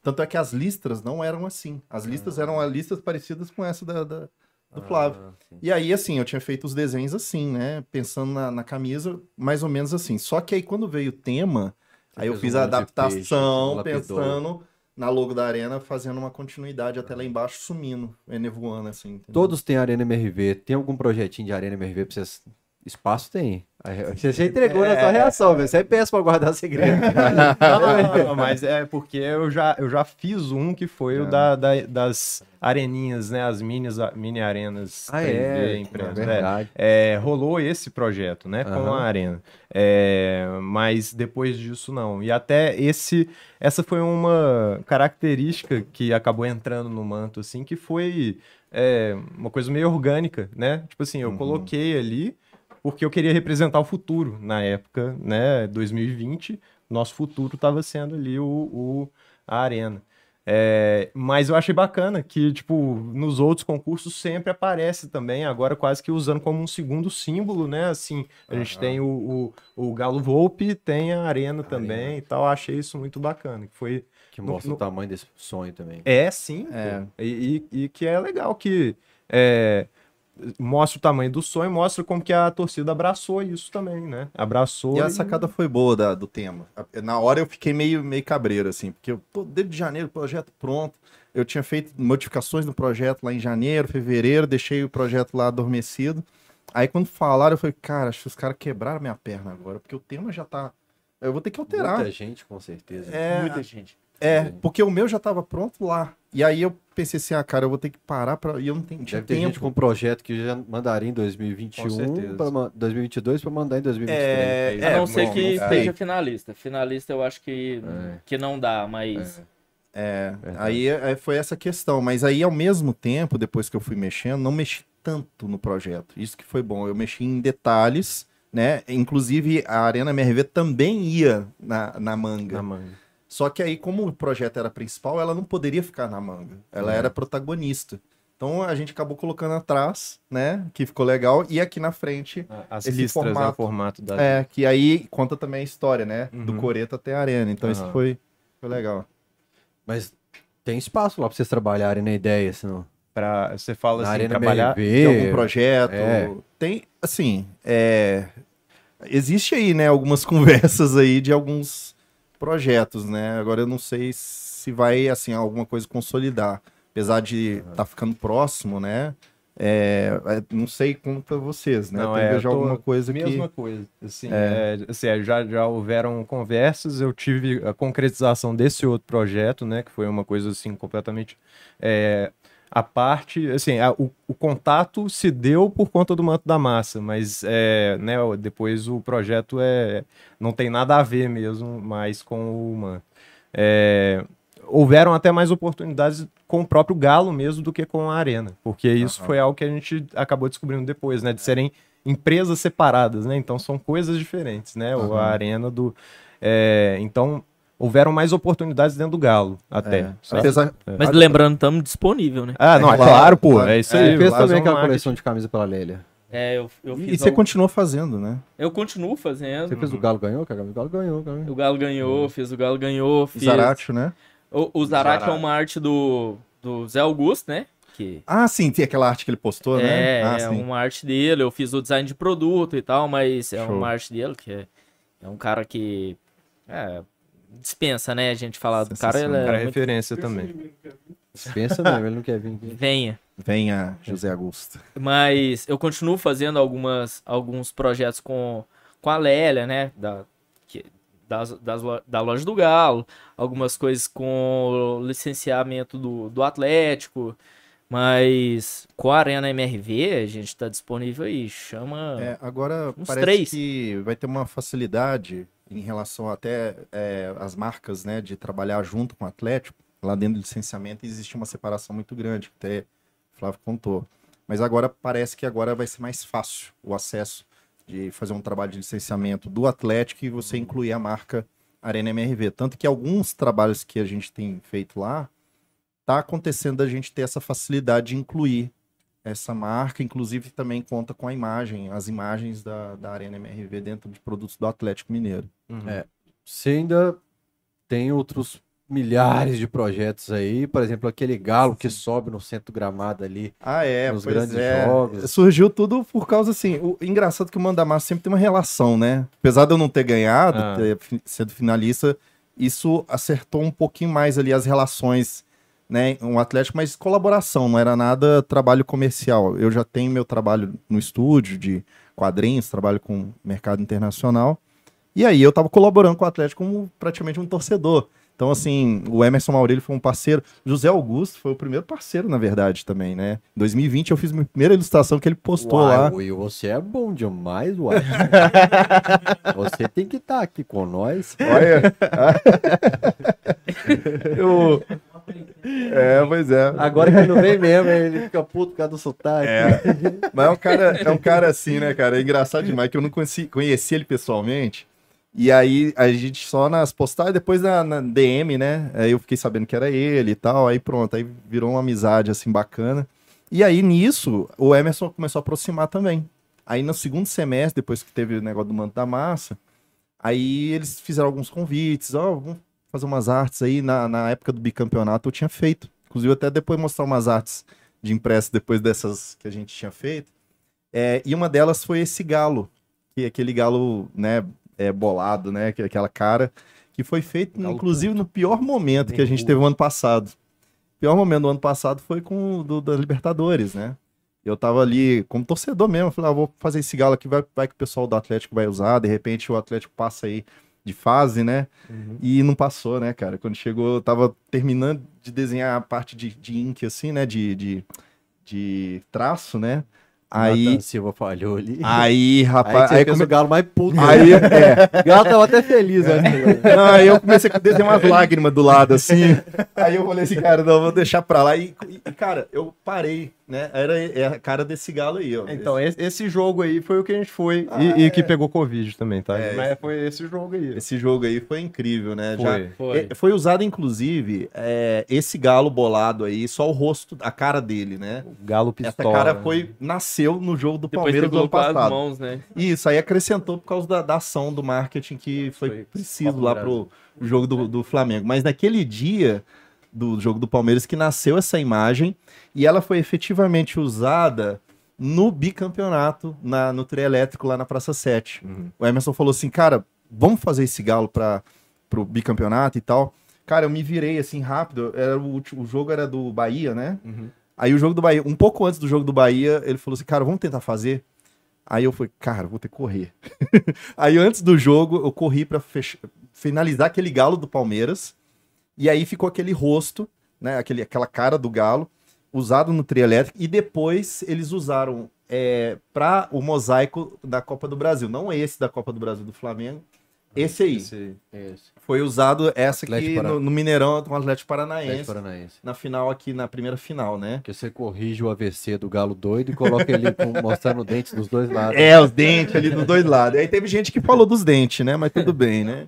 Tanto é que as listras não eram assim. As listas eram as listas parecidas com essa da, da- do Flávio. Ah, sim. E aí, assim, eu tinha feito os desenhos assim, né? Pensando na, na camisa, mais ou menos assim. Só que aí, quando veio o tema, Você aí eu fiz a adaptação, peixe, pensando na logo da arena, fazendo uma continuidade até lá embaixo, sumindo, nevoando, assim. entendeu? Todos têm Arena MRV. Tem algum projetinho de Arena MRV pra vocês? Espaço tem. Você já entregou na sua reação, velho. Você é péssimo pra guardar segredo. Não, não, mas é porque eu já, eu já fiz um que foi É. o da, da- das areninhas, né? As minis, mini arenas Ah, 3D é. É impressas. É. verdade. É, rolou esse projeto, né, com Aham. a Arena. É, mas depois disso não. E até esse, essa foi uma característica que acabou entrando no manto, assim, que foi é, uma coisa meio orgânica, né? Tipo assim, eu Uhum. coloquei ali porque eu queria representar o futuro na época, né? 2020, nosso futuro estava sendo ali o, o- a Arena. É, mas eu achei bacana que, tipo, nos outros concursos sempre aparece também, agora quase que usando como um segundo símbolo, né? Assim, a gente tem o, o, o Galo Volpe, tem a Arena também e tal. Achei isso muito bacana. Que foi. Que mostra No- o tamanho desse sonho também. É, sim. É. E, e- e que é legal que é, mostra o tamanho do sonho, mostra como que a torcida abraçou isso também, né? Abraçou. E a sacada foi boa da- do tema. Na hora eu fiquei meio, meio cabreiro, assim, porque eu tô desde janeiro, projeto pronto. Eu tinha feito modificações no projeto lá em janeiro, fevereiro, deixei o projeto lá adormecido. Aí quando falaram, eu falei, cara, acho que os caras quebraram minha perna agora, porque o tema já tá. Eu vou ter que alterar. Muita gente, com certeza. É, Muita gente. É, porque o meu já tava pronto lá. E aí eu pensei assim, ah, cara, eu vou ter que parar pra. E eu não tenho, Deve ter tempo. gente com projeto que já mandaria em 2021, Com certeza. pra, ma- 2022 para mandar em 2023. É. A é, não ser bom, que não sei. seja finalista. Finalista eu acho que, É. que não dá, mas. É, Verdade. aí é, foi essa questão. Mas aí, ao mesmo tempo, depois que eu fui mexendo, não mexi tanto no projeto. Isso que foi bom. Eu mexi em detalhes, né? Inclusive, a Arena MRV também ia na, na manga. na manga. Só que aí, como o projeto era principal, ela não poderia ficar na manga. Ela É. era protagonista. Então a gente acabou colocando atrás, né? Que ficou legal. E aqui na frente, As Esse listras, né? O formato. formato da. é, que aí conta também a história, né? Do Uhum. Coreto até a Arena. Então isso Aham. foi, foi legal. Mas tem espaço lá pra vocês trabalharem na ideia, senão. Pra, você fala Na assim, Arena trabalhar. MRV, algum projeto. é. Tem, assim, é, existe aí, né, algumas conversas aí de alguns projetos, né? Agora eu não sei se vai, assim, alguma coisa consolidar. Apesar de estar ficando próximo, né? É, é, não sei contra vocês, né? Não, Tem é, tô- alguma coisa Mesma que... coisa. Assim, é, assim, é, já, já houveram conversas, eu tive a concretização desse outro projeto, né? Que foi uma coisa assim completamente é, à parte. Assim, a- o, o contato se deu por conta do manto da massa, mas é, né, depois o projeto é, não tem nada a ver mesmo mais com o manto. É, houveram até mais oportunidades com o próprio Galo mesmo do que com a Arena, porque isso Aham. foi algo que a gente acabou descobrindo depois, né, de serem empresas separadas, né, então são coisas diferentes, né, Aham. a Arena do... é, então, houveram mais oportunidades dentro do Galo, até. É, apesar, Mas lembrando, estamos disponível, né? Ah, não, É é claro, claro, pô, é isso aí. fez faz também aquela marketing. coleção de camisa pela Lélia. É, eu, eu e você al- continua fazendo, né? Eu continuo fazendo. Você fez o Galo ganhou, cara? O Galo ganhou, cara. O Galo ganhou, fiz o Galo ganhou, O fiz. Zaratio, né? O, o Zarate é uma arte do, do Zé Augusto, né? Que Ah, sim, tem aquela arte que ele postou, né? é, Ah, é sim. uma arte dele. Eu fiz o design de produto e tal, mas é Show. uma arte dele que é, é um cara que é, dispensa, né? A gente falar do cara, ele é Cara, é muito... referência também. Pensa mesmo, ele não quer vir venha. Venha, José Augusto. Mas eu continuo fazendo algumas, alguns projetos com, com a Lélia, né? Da, que, das, das, da loja do Galo, algumas coisas com o licenciamento do, do Atlético. Mas com a Arena MRV, a gente tá disponível aí. Chama. É, agora Uns parece três. que vai ter uma facilidade em relação até é, as marcas, né, de trabalhar junto com o Atlético. Lá dentro do licenciamento existe uma separação muito grande, até o Flávio contou. Mas agora parece que agora vai ser mais fácil o acesso de fazer um trabalho de licenciamento do Atlético e você incluir a marca Arena MRV. Tanto que alguns trabalhos que a gente tem feito lá tá acontecendo da gente ter essa facilidade de incluir essa marca, inclusive também conta com a imagem, as imagens da, da Arena MRV dentro de produtos do Atlético Mineiro. Você ainda tem outros milhares de projetos aí, por exemplo, aquele galo que sobe no centro do gramado ali. Ah, é, Nos grandes é. jogos. Surgiu tudo por causa, assim, o engraçado é que o Mandamassa sempre tem uma relação, né? Apesar de eu não ter ganhado, Ah. ter sido finalista, isso acertou um pouquinho mais ali as relações, né? Um Atlético, mas colaboração, não era nada trabalho comercial. Eu já tenho meu trabalho no estúdio de quadrinhos, trabalho com mercado internacional. E aí eu tava colaborando com o Atlético como praticamente um torcedor. Então, assim, o Emerson Maurílio foi um parceiro. José Augusto foi o primeiro parceiro, na verdade, também, né? Em 2020 eu fiz minha primeira ilustração que ele postou Uai, lá. Will, você é bom demais, uai. você tem que estar aqui com nós. Olha. eu... É, pois é. Agora que ele não vem mesmo, ele fica puto por causa do sotaque. É. Mas é um cara, é um cara assim, né, cara? É engraçado demais que eu não conheci, conheci ele pessoalmente. E aí a gente só nas postagens, depois na, na DM, né? Aí eu fiquei sabendo que era ele e tal. Aí pronto, aí virou uma amizade assim bacana. E aí nisso, o Emerson começou a aproximar também. Aí no segundo semestre, depois que teve o negócio do manto da massa, aí eles fizeram alguns convites, ó, vamos fazer umas artes aí. Na, na época do bicampeonato eu tinha feito. Inclusive até depois mostrar umas artes de impresso depois dessas que a gente tinha feito. É, e uma delas foi esse galo, que é aquele galo, né, é, bolado, né, que é aquela cara, que foi feito, Galo inclusive, no pior momento Bem que a gente teve o ano passado. O pior momento do ano passado foi com o do, da Libertadores, né? Eu tava ali como torcedor mesmo, falei, ah, vou fazer esse galo aqui, vai, vai que o pessoal do Atlético vai usar, de repente o Atlético passa aí de fase, né? E não passou, né, cara? Quando chegou, eu tava terminando de desenhar a parte de, de ink, assim, né? De, de, de traço, né? Aí, Nathan Silva falhou ali. aí, Aí rapaz, aí, come- o galo mais puto. aí, é, O galo tava até feliz, né? Não, aí eu comecei a desenhar umas lágrimas do lado, assim. Aí eu falei assim, cara, não, vou deixar pra lá. E, e, cara, eu parei, né? Era é a cara desse galo aí, ó. Então, esse, esse jogo aí foi o que a gente foi. Ah, e, e é. que pegou Covid também, tá? É, Mas foi esse jogo aí. Esse jogo aí foi incrível, né? Já- Foi. Foi. É, foi usado, inclusive, é, esse galo bolado aí, só o rosto, a cara dele, né? O Galo Essa Pistola. cara né? foi, nasceu no jogo do Depois Palmeiras do ano passado. mãos, né? Isso, aí acrescentou por causa da, da ação do marketing que foi, Foi preciso lá pro jogo do, do Flamengo. Mas naquele dia do jogo do Palmeiras que nasceu essa imagem e ela foi efetivamente usada no bicampeonato, na, no trio elétrico lá na Praça 7. Uhum. O Emerson falou assim, cara, vamos fazer esse galo para pro bicampeonato e tal. Cara, eu me virei assim rápido. Era o, último, o jogo era do Bahia, né? Uhum. Aí o jogo do Bahia, um pouco antes do jogo do Bahia, ele falou assim, cara, vamos tentar fazer. Aí eu falei, cara, vou ter que correr. aí antes do jogo, eu corri fech- finalizar aquele galo do Palmeiras. E aí ficou aquele rosto, né? Aquele, aquela cara do galo, usado no trio elétrico. E depois eles usaram é, para o mosaico da Copa do Brasil. Não esse da Copa do Brasil do Flamengo. Esse aí. Esse- Foi usado essa Atlético aqui no, no Mineirão com o Atlético Paranaense. Atlético Paranaense. Na final aqui, na primeira final, né? Porque você corrige o AVC do galo doido e coloca ele com- mostrando o dente dos dois lados. É, os dentes ali dos dois lados. Aí teve gente que falou dos dentes, né? Mas tudo bem, né?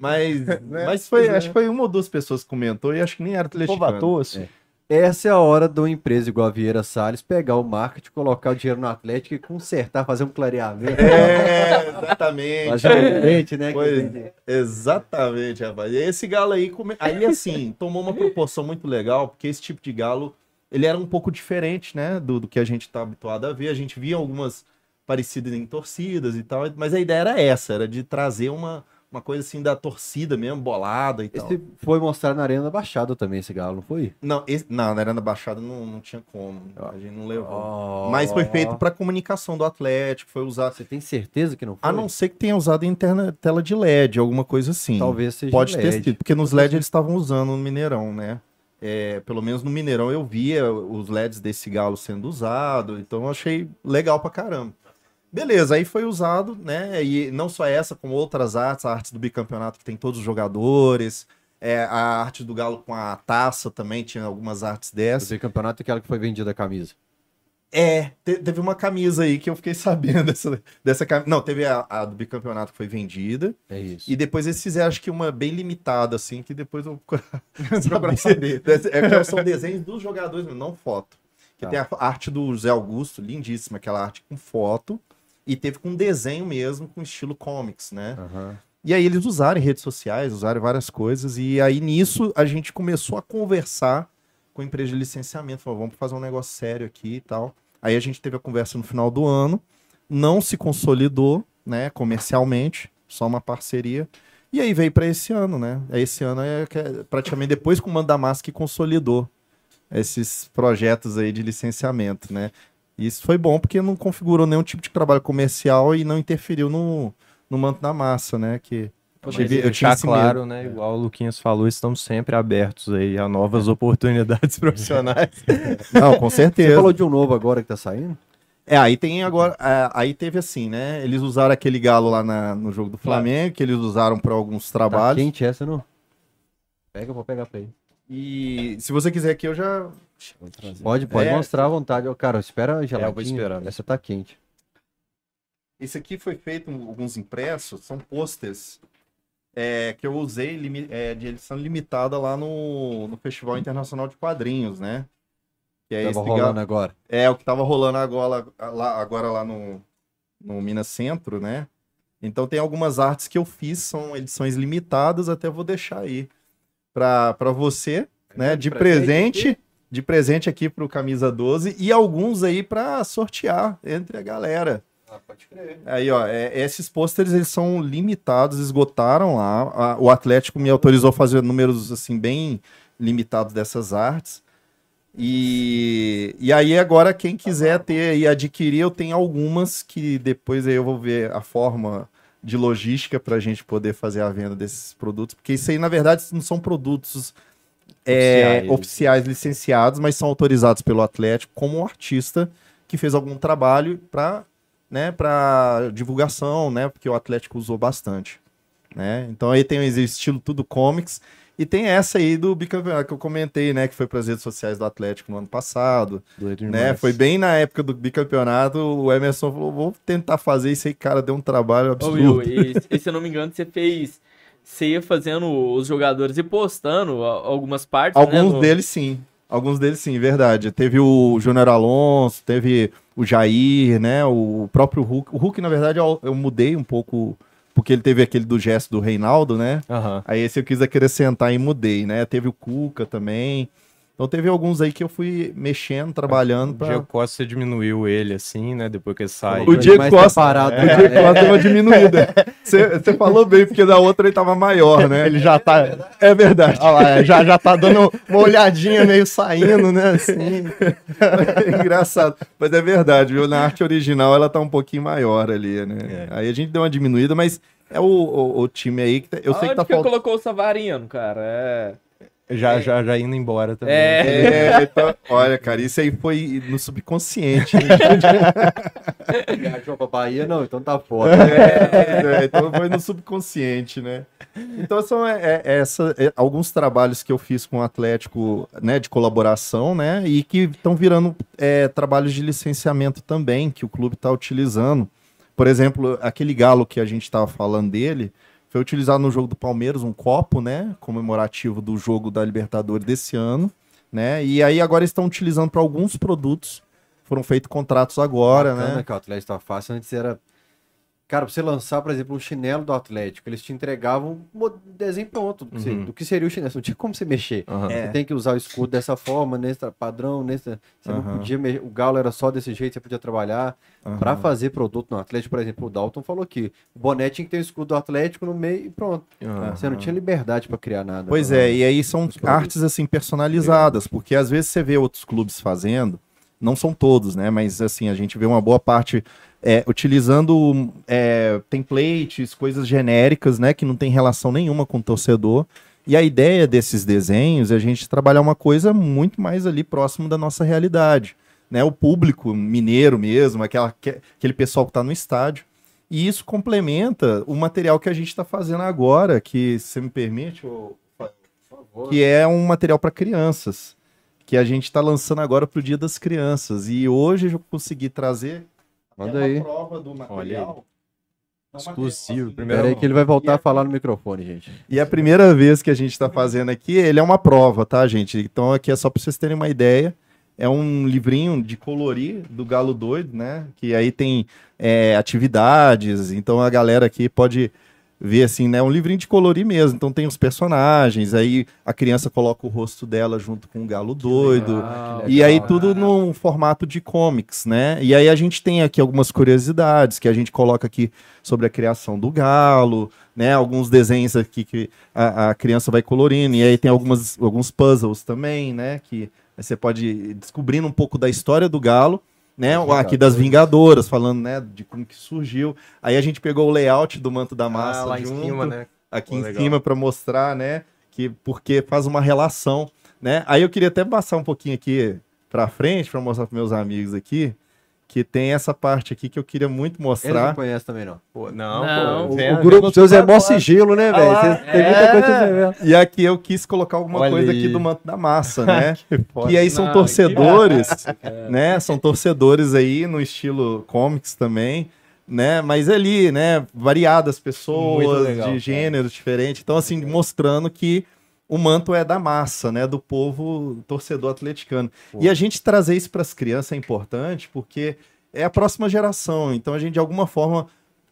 Mas, mas foi, acho que foi uma ou duas pessoas que comentou e acho que nem era atleticano. assim. Essa é a hora de uma empresa igual a Vieira Salles pegar o marketing, colocar o dinheiro no Atlético e consertar, fazer um clareamento. É, exatamente. Fazer um dente, né? tem- exatamente, rapaz. E esse galo aí, come... aí assim, tomou uma proporção muito legal, porque esse tipo de galo, ele era um pouco diferente, né, do, do que a gente tá habituado a ver. A gente via algumas parecidas em torcidas e tal, mas a ideia era essa, era de trazer uma, uma coisa assim da torcida mesmo, bolada e tal. Esse foi mostrado na Arena da Baixada também, esse galo, não foi? Não, esse... não, na Arena Baixada não, não tinha como, a gente não levou. Oh. Mas foi feito para comunicação do Atlético, foi usado. Você tem certeza que não foi? A não ser que tenha usado interna- tela de LED, alguma coisa assim. Talvez seja Pode ter LED. sido, porque nos LED eles estavam usando no Mineirão, né? É, pelo menos no Mineirão eu via os LEDs desse galo sendo usado, então eu achei legal pra caramba. Beleza, aí foi usado, né? E não só essa, como outras artes, a arte do bicampeonato que tem todos os jogadores, é, a arte do galo com a taça também, tinha algumas artes O dessas. campeonato é aquela que foi vendida a camisa. É, te- teve uma camisa aí que eu fiquei sabendo dessa, dessa camisa. Não, teve a, a do bicampeonato que foi vendida. É isso. E depois eles fizeram, acho que uma bem limitada, assim, que depois eu procurar saber. É, são desenhos dos jogadores, não foto. Que Tá. tem a arte do José Augusto, lindíssima, aquela arte com foto. E teve com desenho mesmo, com estilo comics, né? Aham. E aí eles usaram redes sociais, usaram várias coisas. E aí nisso a gente começou a conversar com a empresa de licenciamento. Falou, vamos fazer um negócio sério aqui e tal. Aí a gente teve a conversa no final do ano. Não se consolidou, né, comercialmente. Só uma parceria. E aí veio para esse ano, né? Esse ano é é praticamente depois com o Manda Massa que consolidou esses projetos aí de licenciamento, né? E isso foi bom porque não configurou nenhum tipo de trabalho comercial e não interferiu no, no manto da massa, né? Que Mas tive- eu tinha deixar esse medo. claro, né? Igual o Luquinhas falou, estamos sempre abertos aí a novas oportunidades profissionais. Não, com Você certeza. falou de um novo agora que tá saindo? É, aí tem agora. é, aí teve assim, né? Eles usaram aquele galo lá na- no jogo do Flamengo, que eles usaram para alguns Tá trabalhos. quente essa, não? Pega, vou pegar pra ele. E se você quiser aqui, eu já. Pode, pode É. mostrar à vontade. Ô, Cara, espera a geladinha. vou esperando. Essa tá quente. Esse aqui foi feito alguns impressos, são posters é, que eu usei é, de edição limitada lá no, no Festival Internacional de Quadrinhos, né? Que é, Tava rolando agora. é o que tava rolando agora lá, agora lá no, no Minas Centro, né? Então tem algumas artes que eu fiz, são edições limitadas, até vou deixar aí para você, né? De presente, de presente aqui pro Camisa 12 e alguns aí para sortear entre a galera. pode crer. Aí, ó, é- esses pôsteres eles são limitados, esgotaram lá. A- o Atlético me autorizou a fazer números assim bem limitados dessas artes. E, e aí agora quem quiser ter e adquirir, eu tenho algumas que depois aí eu vou ver a forma de logística para a gente poder fazer a venda desses produtos, porque isso aí na verdade não são produtos é, Oficiais. oficiais licenciados, mas são autorizados pelo Atlético como um artista que fez algum trabalho para né, para divulgação, né, porque o Atlético usou bastante, né? Então aí tem o estilo tudo comics e tem essa aí do bicampeonato que eu comentei, né, que foi para as redes sociais do Atlético no ano passado, Doido né? demais. Foi bem na época do bicampeonato, o Emerson falou, vou tentar fazer isso aí, cara, deu um trabalho Ô, absurdo. Will, e, e se eu não me engano, você fez. Você ia fazendo os jogadores e postando algumas partes. né, Alguns no- deles sim. Alguns deles sim, verdade. Teve o Júnior Alonso, teve o Jair, né? O próprio Hulk. O Hulk, na verdade, eu, eu mudei um pouco, porque ele teve aquele do gesto do Reinaldo, né? Aham. Aí esse eu quis acrescentar e mudei, né? Teve o Cuca também. Então teve alguns aí que eu fui mexendo, trabalhando O pra... Diego Costa diminuiu ele, assim, né? Depois que ele sai. O Diego Costa- preparado. O Diego Costa deu uma diminuída. Você falou bem, porque da outra ele tava maior, né? Ele já tá. É verdade. Olha lá, já, já tá dando uma olhadinha meio saindo, né? Assim. É engraçado. Mas é verdade, viu? Na arte original ela tá um pouquinho maior ali, né? Aí a gente deu uma diminuída, mas é o, o, o time aí que tá- eu sei que tá que faltando. colocou o Savarino, cara? É. Já, já, já indo embora também. É. É, então, olha, cara, isso aí foi no subconsciente. Viajou pra Bahia, não, então tá foda. É, é, então foi no subconsciente, né? Então são é, é, essa, é, alguns trabalhos que eu fiz com o Atlético, né, de colaboração, né, e que estão virando é, trabalhos de licenciamento também, que o clube está utilizando. Por exemplo, aquele galo que a gente estava falando dele, foi utilizado no jogo do Palmeiras, um copo, né, comemorativo do jogo da Libertadores desse ano, né, e aí agora estão utilizando para alguns produtos, foram feitos contratos agora, Bacana né. que o Atlético tá fácil. Antes era. Cara, pra você lançar, por exemplo, um chinelo do Atlético, eles te entregavam um desenho pronto do que, se- Uhum. do que seria o chinelo. Não tinha como você mexer. É. Você tem que usar o escudo dessa forma, nesse padrão, nesse. Você não Aham. podia me- O galo era só desse jeito, você podia trabalhar. Aham. Pra fazer produto no Atlético, por exemplo, o Dalton falou que o boné tinha que ter o escudo do Atlético no meio e pronto. Você não tinha liberdade pra criar nada. Pois Não. é, e aí são artes assim personalizadas, porque às vezes você vê outros clubes fazendo, não são todos, né? Mas assim, a gente vê uma boa parte é, utilizando é, templates, coisas genéricas, né? Que não tem relação nenhuma com o torcedor. E a ideia desses desenhos é a gente trabalhar uma coisa muito mais ali próximo da nossa realidade. Né? O público mineiro mesmo, aquela, que- aquele pessoal que está no estádio. E isso complementa o material que a gente está fazendo agora, que, se você me permite, ô, que é um material para crianças, que a gente tá lançando agora pro Dia das Crianças. E hoje eu consegui trazer Manda aí. prova do material. Exclusivo, primeiro- Pera aí que ele vai voltar a falar no microfone, gente. E a primeira vez que a gente está fazendo aqui, ele é uma prova, tá, gente? Então aqui é só para vocês terem uma ideia. É um livrinho de colorir do Galo Doido, né? Que aí tem é, atividades, então a galera aqui pode ver assim, né? Um livrinho de colorir mesmo. Então tem os personagens, aí a criança coloca o rosto dela junto com o Galo Doido. Ah, E aí tudo num formato de comics, né? E aí a gente tem aqui algumas curiosidades que a gente coloca aqui sobre a criação do galo, né? Alguns desenhos aqui que a, a criança vai colorindo. E aí tem algumas, alguns puzzles também, né? Que você pode ir descobrindo um pouco da história do galo, né? Aqui das Vingadoras, falando, né? De como que surgiu. Aí a gente pegou o layout do Manto da Massa Ah, lá em junto cima, né? aqui Pô, em legal. cima para mostrar, né, que porque faz uma relação, né? Aí eu queria até passar um pouquinho aqui para frente para mostrar para meus amigos aqui que tem essa parte aqui que eu queria muito Eles não mostrar. conhecem também, não. Pô, não, Não. pô. O, vem- o grupo seus é mó agora. sigilo, né, velho? lá, Vocês- Tem muita coisa. E aqui eu quis colocar alguma Olha coisa aí. aqui do manto da massa, né? foda. E aí são Não, torcedores, né? São torcedores aí no estilo comics também, né? Mas ali, né? Variadas pessoas, legal, de cara. gêneros diferentes. Então, assim, mostrando que o manto é da massa, né? Do povo torcedor atleticano. E a gente trazer isso para as crianças é importante porque é a próxima geração. Então, a gente, de alguma forma,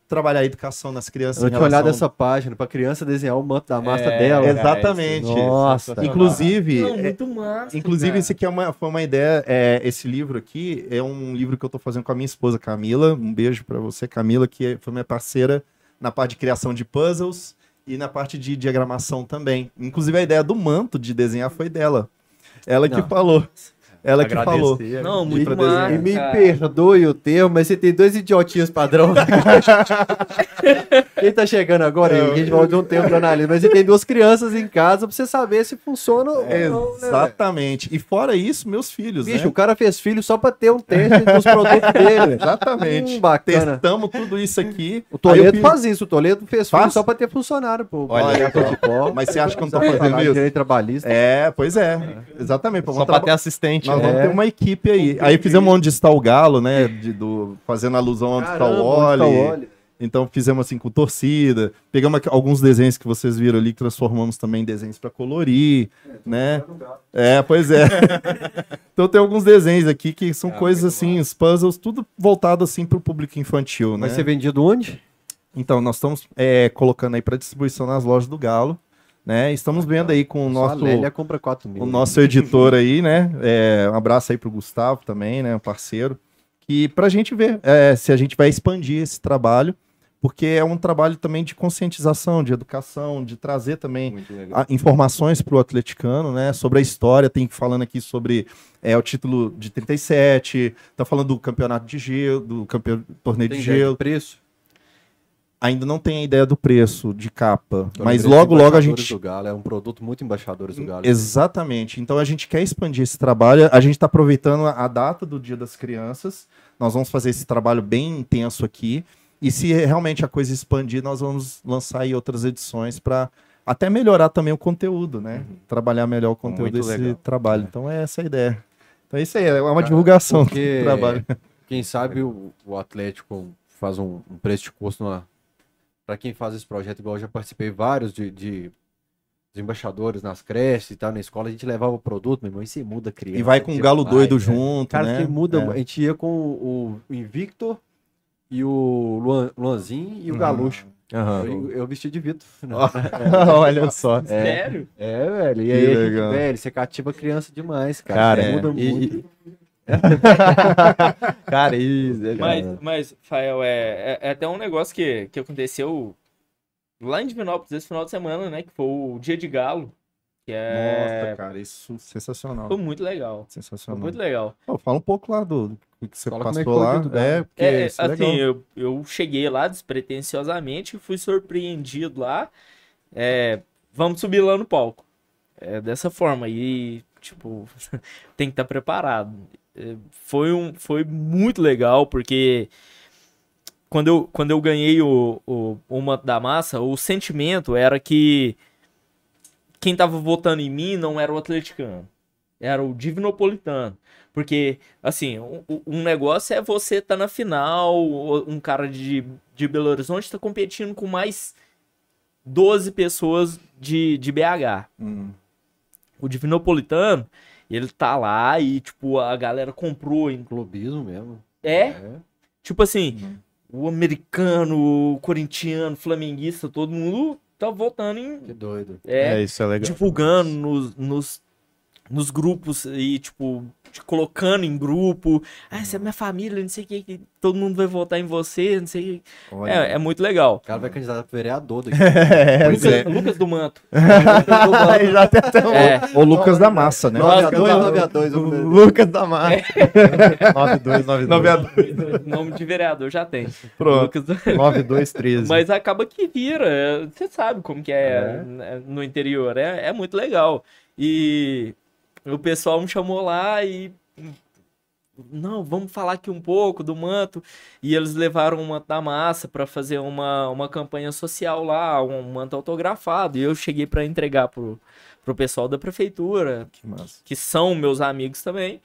trabalhar a educação nas crianças. Eu tinha olhado relação- essa página pra criança desenhar o manto da massa É, dela. Exatamente. Nossa. Inclusive, Não, é- muito massa. Inclusive, cara. esse aqui é uma, foi uma ideia. É, esse livro aqui é um livro que eu tô fazendo com a minha esposa Camila. Um beijo pra você, Camila, que foi minha parceira na parte de criação de puzzles e na parte de diagramação também. Inclusive, a ideia do manto de desenhar foi dela. Ela que Não. falou. Ela que falou. Não, E, muito e massa. me cara. perdoe o termo, mas você tem dois idiotinhos padrão. Quem tá chegando agora, É, a gente vai de um tempo pra analisar, mas você tem duas crianças em casa pra você saber se funciona ou É, não, né? Exatamente. E fora isso, meus filhos, Bicho, né? o cara fez filho só pra ter um teste dos produtos dele. Exatamente. Hum, bacana. Testamos tudo isso aqui. O eu Toledo fiz- faz isso, o Toledo fez filho Faz? só pra ter funcionário, pô. Olha, futebol. Mas você acha que eu não tô fazendo isso? Trabalhista. É, pois é. Exatamente. Só pra ter assistente, Nós né? vamos ter uma equipe aí. Aí fizemos onde está o galo, né? de- do, fazendo alusão onde está o Caramba, onde tá o Wally. Wally? Então fizemos assim com torcida. Pegamos aqui alguns desenhos que vocês viram ali, transformamos também em desenhos para colorir, né? É, pois é. então tem alguns desenhos aqui que são coisas assim, os puzzles, tudo voltado assim para o público infantil, né? Vai ser vendido onde? Então nós estamos é, colocando aí para distribuição nas lojas do Galo, né? Estamos vendo aí com o a nosso Lélia compra 4 mil. o nosso editor aí, né? É, um abraço aí pro Gustavo também, né? Um parceiro. E pra gente ver é, se a gente vai expandir esse trabalho, porque é um trabalho também de conscientização, de educação, de trazer também a- informações pro atleticano, né? Sobre a história, tem falando aqui sobre é, o título de 37, tá falando do campeonato de gelo, do campeão, torneio Tem de gelo. preço? Ainda não tem a ideia do preço de capa, Tô mas logo, logo a Embaixadores gente do Galo, é um produto muito embaixadores do Galo. Exatamente. Então a gente quer expandir esse trabalho. A gente está aproveitando a data do Dia das Crianças. Nós vamos fazer esse trabalho bem intenso aqui. E se realmente a coisa expandir, nós vamos lançar aí outras edições para até melhorar também o conteúdo, né? Trabalhar melhor o conteúdo Muito desse legal. trabalho. Então é essa a ideia. Então é isso aí, é uma divulgação porque- do trabalho. Quem sabe o, o Atlético faz um, um preço de custo numa... Pra quem faz esse projeto, igual eu já participei vários de, de, de embaixadores nas creches e tal, na escola, a gente levava o produto, meu irmão, e você muda a criança. E vai com o galo demais, doido né? junto, Cara, né? você muda. É. A gente ia com o, o Invictor e o Luan, Luanzinho e o Uhum. Galucho. Aham. Eu, eu vesti de Vitor. né? Olha só. Sério? É, velho. E aí, gente, velho, você cativa criança demais, cara. Cara, Você é. muda E- muito. Cara, isso. Mas, mas Fael, é, é, é até um negócio que, que aconteceu lá em Divinópolis esse final de semana, né? Que foi o Dia de Galo. Que é. Nossa, cara, isso sensacional. Foi muito legal. Foi Sensacional. muito legal. Pô, fala um pouco lá do, do que você Fala como é que passou foi o lá. É, porque É, isso é assim, legal. eu, eu cheguei lá despretensiosamente e fui surpreendido lá. É, vamos subir lá no palco. É dessa forma. E, tipo, tem que estar preparado. Foi, um, foi muito legal, porque quando eu, quando eu ganhei o, o, o manto da massa, o sentimento era que quem tava votando em mim não era o atleticano. era o Divinopolitano. Porque, assim, um, um negócio é você tá na final, um cara de, de Belo Horizonte tá competindo com mais 12 pessoas de, de BH. Hum. O Divinopolitano, ele tá lá e, tipo, a galera comprou. Em... Clubismo mesmo. É? É. Tipo assim, o americano, o corintiano, flamenguista, todo mundo tá votando em. Que doido. É, É, isso é legal. divulgando nos, nos, nos grupos e, tipo, te colocando em grupo. Ah, essa é minha família, não sei o que, que todo mundo vai votar em você, não sei o que. É, é muito legal. O cara vai candidatar pro vereador daqui. É, Lucas, é. Lucas do Manto. Já tem até um É, O Lucas da Massa, né? 9 a 2, 9 a 2. o Lucas da Mata. 9292. nome de vereador já tem. Pronto. Lucas do... 9213. Mas acaba que vira. Você sabe como que é, né, no interior. É, é muito legal. E o pessoal me chamou lá e. Não, vamos falar aqui um pouco do manto. E eles levaram o manto da massa para fazer uma, uma campanha social lá, um manto autografado. E eu cheguei para entregar pro, pro pessoal da prefeitura, Que massa. que são meus amigos também.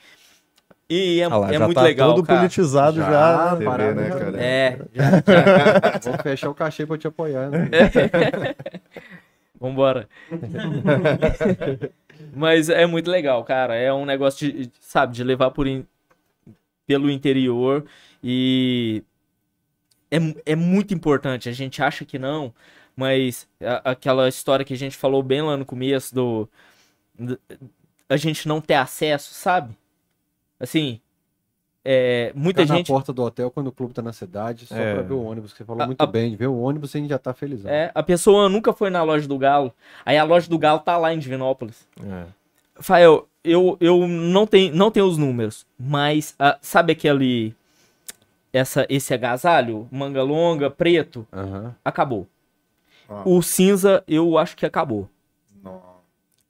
E é, Ah lá, é muito tá legal. todo cara. politizado já. Já, vê, parada né, já- cara? É, já, já, Vou fechar o cachê pra te apoiar. Né? Vambora. Mas é muito legal, cara. É um negócio de, sabe, de levar por in- pelo interior e é, é muito importante. A gente acha que não, mas a- aquela história que a gente falou bem lá no começo do, do- a gente não ter acesso, sabe? Assim, é, muita Ficar gente na porta do hotel quando o clube tá na cidade, só É. pra ver o ônibus. que Você falou A- muito a- bem. De ver o ônibus, a gente já tá felizão. é, a pessoa nunca foi na loja do Galo. Aí a loja do Galo tá lá em Divinópolis. É. Fael, eu, eu não, tenho, não tenho os números, mas ah, sabe aquele. Essa, esse agasalho, manga longa, preto, Aham. acabou. Ah. O cinza, eu acho que acabou.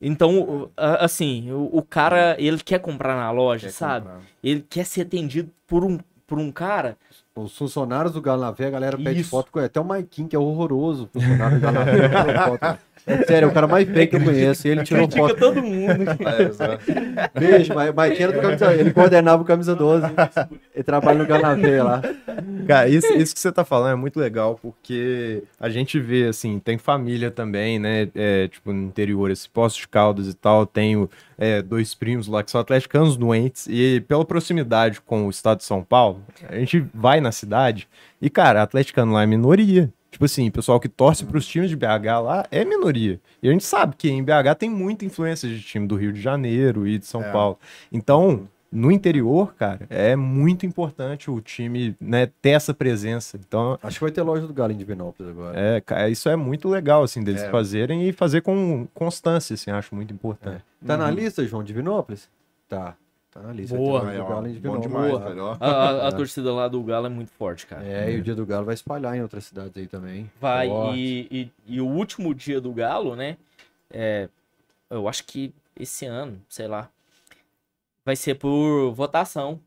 Então, assim, o, o cara, ele quer comprar na loja, quer sabe? comprar. Ele quer ser atendido por um, por um cara. Os funcionários do Galo na Veia, a galera pede Isso. foto com ele. Até o Maikin, que é horroroso. o Funcionário do Galo É sério, é o cara mais feio que eu conheço. E ele tirou Critica foto. todo mundo. É. Beijo, era do camisa Ele coordenava o camisa 12. Ele trabalha no Galo na Veia lá. Cara, isso, isso que você tá falando é muito legal, porque a gente vê, assim, tem família também, né? É, tipo, no interior, esse Poço de Caldas e tal, tenho é, dois primos lá que são atleticanos doentes, e pela proximidade com o estado de São Paulo, a gente vai na cidade e, cara, atleticano lá é minoria. Tipo assim, pessoal que torce pros times de BH lá é minoria. E a gente sabe que em BH tem muita influência de time do Rio de Janeiro e de São É. Paulo. Então, no interior, cara, é muito importante o time, né, ter essa presença. Então, Acho que vai ter loja do Galo em Divinópolis agora. é, ca- isso é muito legal, assim, deles É. fazerem e fazer com constância, assim, acho muito importante. Tá na lista, João, Divinópolis? Tá. Tá na lista. Boa. Aí, ó, em bom demais, Boa. velho. ó. A, a- a torcida lá do Galo é muito forte, cara. É, e o dia do Galo vai espalhar em outras cidades aí também. Vai, e, e, e o último dia do Galo, né? É, eu acho que esse ano, sei lá, vai ser por votação.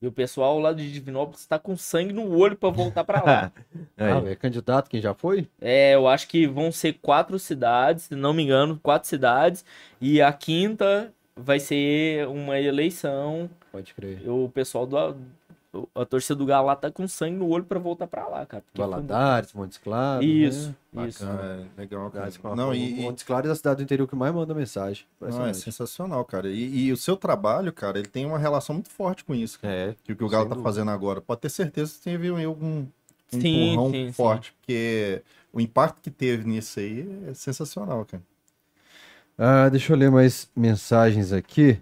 E o pessoal lá de Divinópolis tá com sangue no olho pra voltar pra lá. Aí. Ah, é candidato, quem já foi? é, eu acho que vão ser quatro cidades, se não me engano, quatro cidades. E a quinta vai ser uma eleição. Pode crer. O pessoal do. A torcida do Galo lá tá com sangue no olho pra voltar pra lá, cara. porque foi- Valadares, Montes Claros. Isso, né? isso. Ah, é legal, cara. Valadares Não, o e, e- Montes Claros é a cidade do interior que mais manda mensagem. não, é sensacional, cara. E, e o seu trabalho, cara, ele tem uma relação muito forte com isso. cara. É, Que o que o Galo tá dúvida. fazendo agora. Pode ter certeza que teve aí algum um Sim, empurrão sim, sim. forte, porque o impacto que teve nisso aí é sensacional, cara. Ah, deixa eu ler mais mensagens aqui.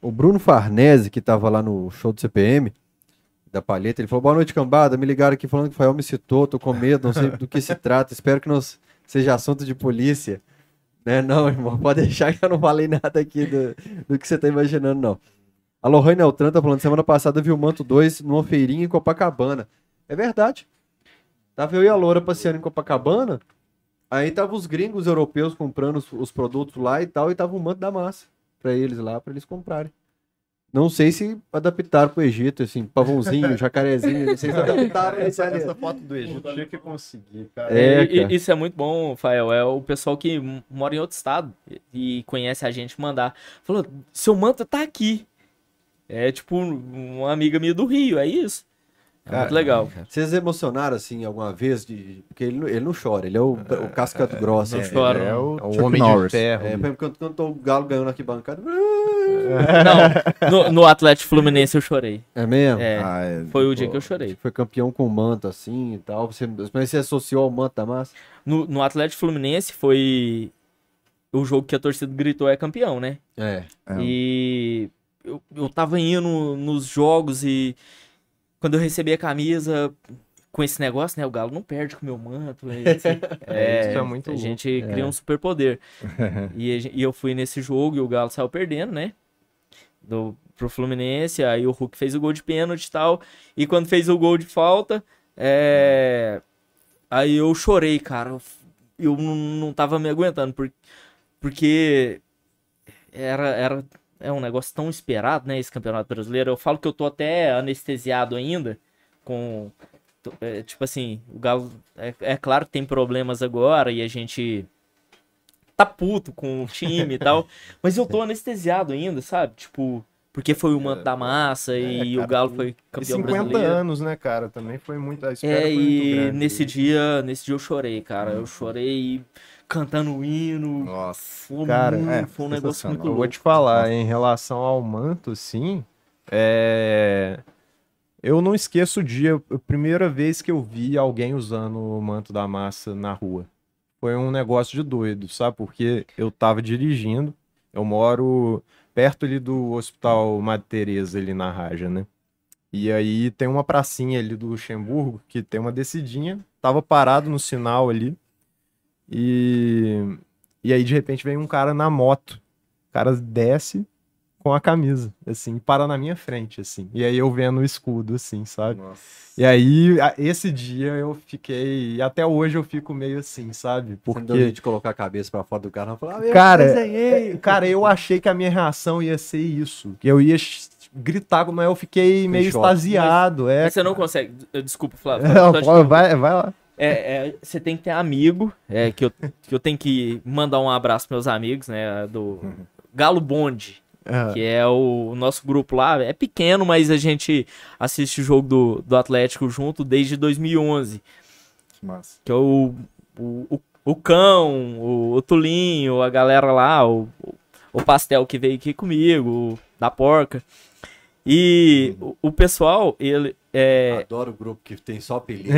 O Bruno Farnese, que tava lá no show do CPM, da Palheta, ele falou: Boa noite, cambada. Me ligaram aqui falando que o Fael me citou, tô com medo, não sei do que se trata. Espero que não seja assunto de polícia. Né? Não, irmão, pode deixar que eu não falei nada aqui do, do que você tá imaginando, não. A Lohane Altran tá falando: semana passada viu o Manto 2 numa feirinha em Copacabana. É verdade. Tava eu e a Loura passeando em Copacabana. Aí tava os gringos europeus comprando os, os produtos lá e tal, e tava o manto da massa pra eles lá, pra eles comprarem. Não sei se adaptaram pro Egito, assim, pavãozinho, jacarezinho, não sei se adaptaram ali. Essa foto do Egito tinha que conseguir, cara. É, E- e- cara. isso é muito bom, Fael. É o pessoal que mora em outro estado e conhece a gente mandar. Falou, seu manto tá aqui. É tipo um- uma amiga minha do Rio, é isso. É Cara, muito legal. Vocês emocionaram, assim, alguma vez? De... Porque ele, não- ele não chora, ele é o, o casca grossa. Não assim. chora. É o, Chuck o homem Norris. de ferro. É, por exemplo, quando, quando o Galo ganhou na arquibancada. Não, no, no Atlético Fluminense eu chorei. É mesmo? É, Ah, é, foi o dia pô, que eu chorei. Foi campeão com manto, assim e tal. Você, mas você associou ao manto da massa? No, no Atlético Fluminense foi o jogo que a torcida gritou é campeão, né? É. É. E eu, eu tava indo nos jogos e quando eu recebi a camisa com esse negócio, né? O Galo não perde com o meu manto. assim, É, isso é muito A louco. gente cria um superpoder. e, e eu fui nesse jogo e o Galo saiu perdendo, né? Do, pro Fluminense, aí o Hulk fez o gol de pênalti e tal. E quando fez o gol de falta, é... aí eu chorei, cara. Eu, não, tava me aguentando, por, porque era, era é um negócio tão esperado, né? Esse campeonato brasileiro. Eu falo que eu tô até anestesiado ainda com. é, tipo assim, o Galo. É, é claro que tem problemas agora e a gente tá puto com o time e tal. Mas eu tô anestesiado ainda, sabe? Tipo, porque foi o manto da massa e o cara, Galo e- foi E campeão 50 brasileiro. anos, né, cara? Também foi muito. A espera É, e nesse dia, nesse dia eu chorei, cara. Eu chorei cantando o hino. Nossa. Foi, Cara, muito- é, foi um negócio muito Eu vou louco. te falar, em relação ao manto, sim, é... eu não esqueço o dia, a primeira vez que eu vi alguém usando o manto da massa na rua. Foi um negócio de doido, sabe? Porque eu tava dirigindo, eu moro perto ali do Hospital Madre Teresa, ali na Raja, né? E aí tem uma pracinha ali do Luxemburgo que tem uma descidinha, tava parado no sinal ali, e, e aí de repente vem um cara na moto. O cara desce com a camisa, assim, e para na minha frente, assim. E aí eu vendo o escudo, assim, sabe? Nossa. E aí, a- esse dia eu fiquei. E até hoje eu fico meio assim, sabe? Porque... De colocar a cabeça pra fora do carro e falar, ah, eu Cara, desenhei. Cara, eu achei que a minha reação ia ser isso. Que eu ia gritar, mas eu fiquei meio choque. extasiado. É, Mas você não consegue. Desculpa, Flávio. Não, pô, vai, vai lá. É, é, você tem que ter amigo, é, que, eu, que eu tenho que mandar um abraço pros meus amigos, né, do Galo Bonde, É. que é o, o nosso grupo lá, é pequeno, mas a gente assiste o jogo do, do Atlético junto desde 2011, Que massa. que é o, o, o, o Cão, o, o Tulinho, a galera lá, o, o Pastel que veio aqui comigo, o da Porca, e o, o pessoal, ele, é, Adoro o grupo que tem só apelido.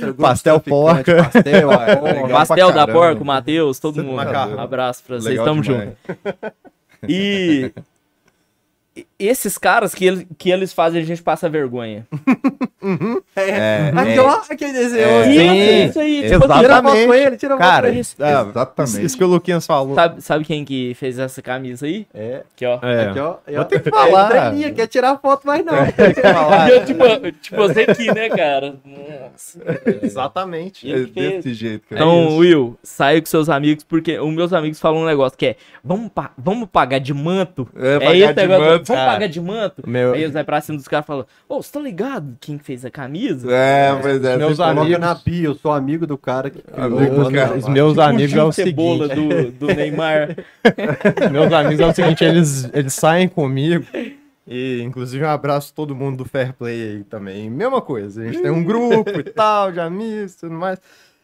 Grupo Pastel porca. Pastel, é, Legal Pastel da caramba. Porca, o Matheus, todo mundo. Macarrão. Um abraço pra vocês, Legal tamo demais. junto. E- esses caras que, eles- que eles fazem, a gente passa vergonha. É, Aqui, ó, aquele desenho. É, assim, Isso, sim. isso aí. Exatamente. Tipo, Tira foto com ele, tira foto Cara, com ele. ah, Exatamente. isso, isso que o Luquinhas falou. sabe, sabe quem que fez essa camisa aí? É, Aqui, ó. É. aqui, ó. Vou ter que falar. Treininha, quer tirar foto, mas não. Eu, tipo, tipo, você aqui, né, cara? Nossa. Exatamente. É Ele fez. desse jeito, cara. Então. Will, sai com seus amigos, porque os meus amigos falam um negócio que é: vamos, pa- vamos pagar de manto? É, É negócio, vamos cara. Pagar de manto? Meu- Aí eles vai pra cima dos caras e falam: Ô, você tá ligado quem fez a camisa? É, pois é. Meus amigos- na bio, eu sou amigo do cara que Amigo do cara. Os meus Tipo amigos é o cebola seguinte. do, do Neymar. Os meus amigos é o seguinte, eles, eles saem comigo. E, inclusive, um abraço a todo mundo do Fair Play aí também. Mesma coisa, a gente tem um grupo e tal, de amigos e tudo mais.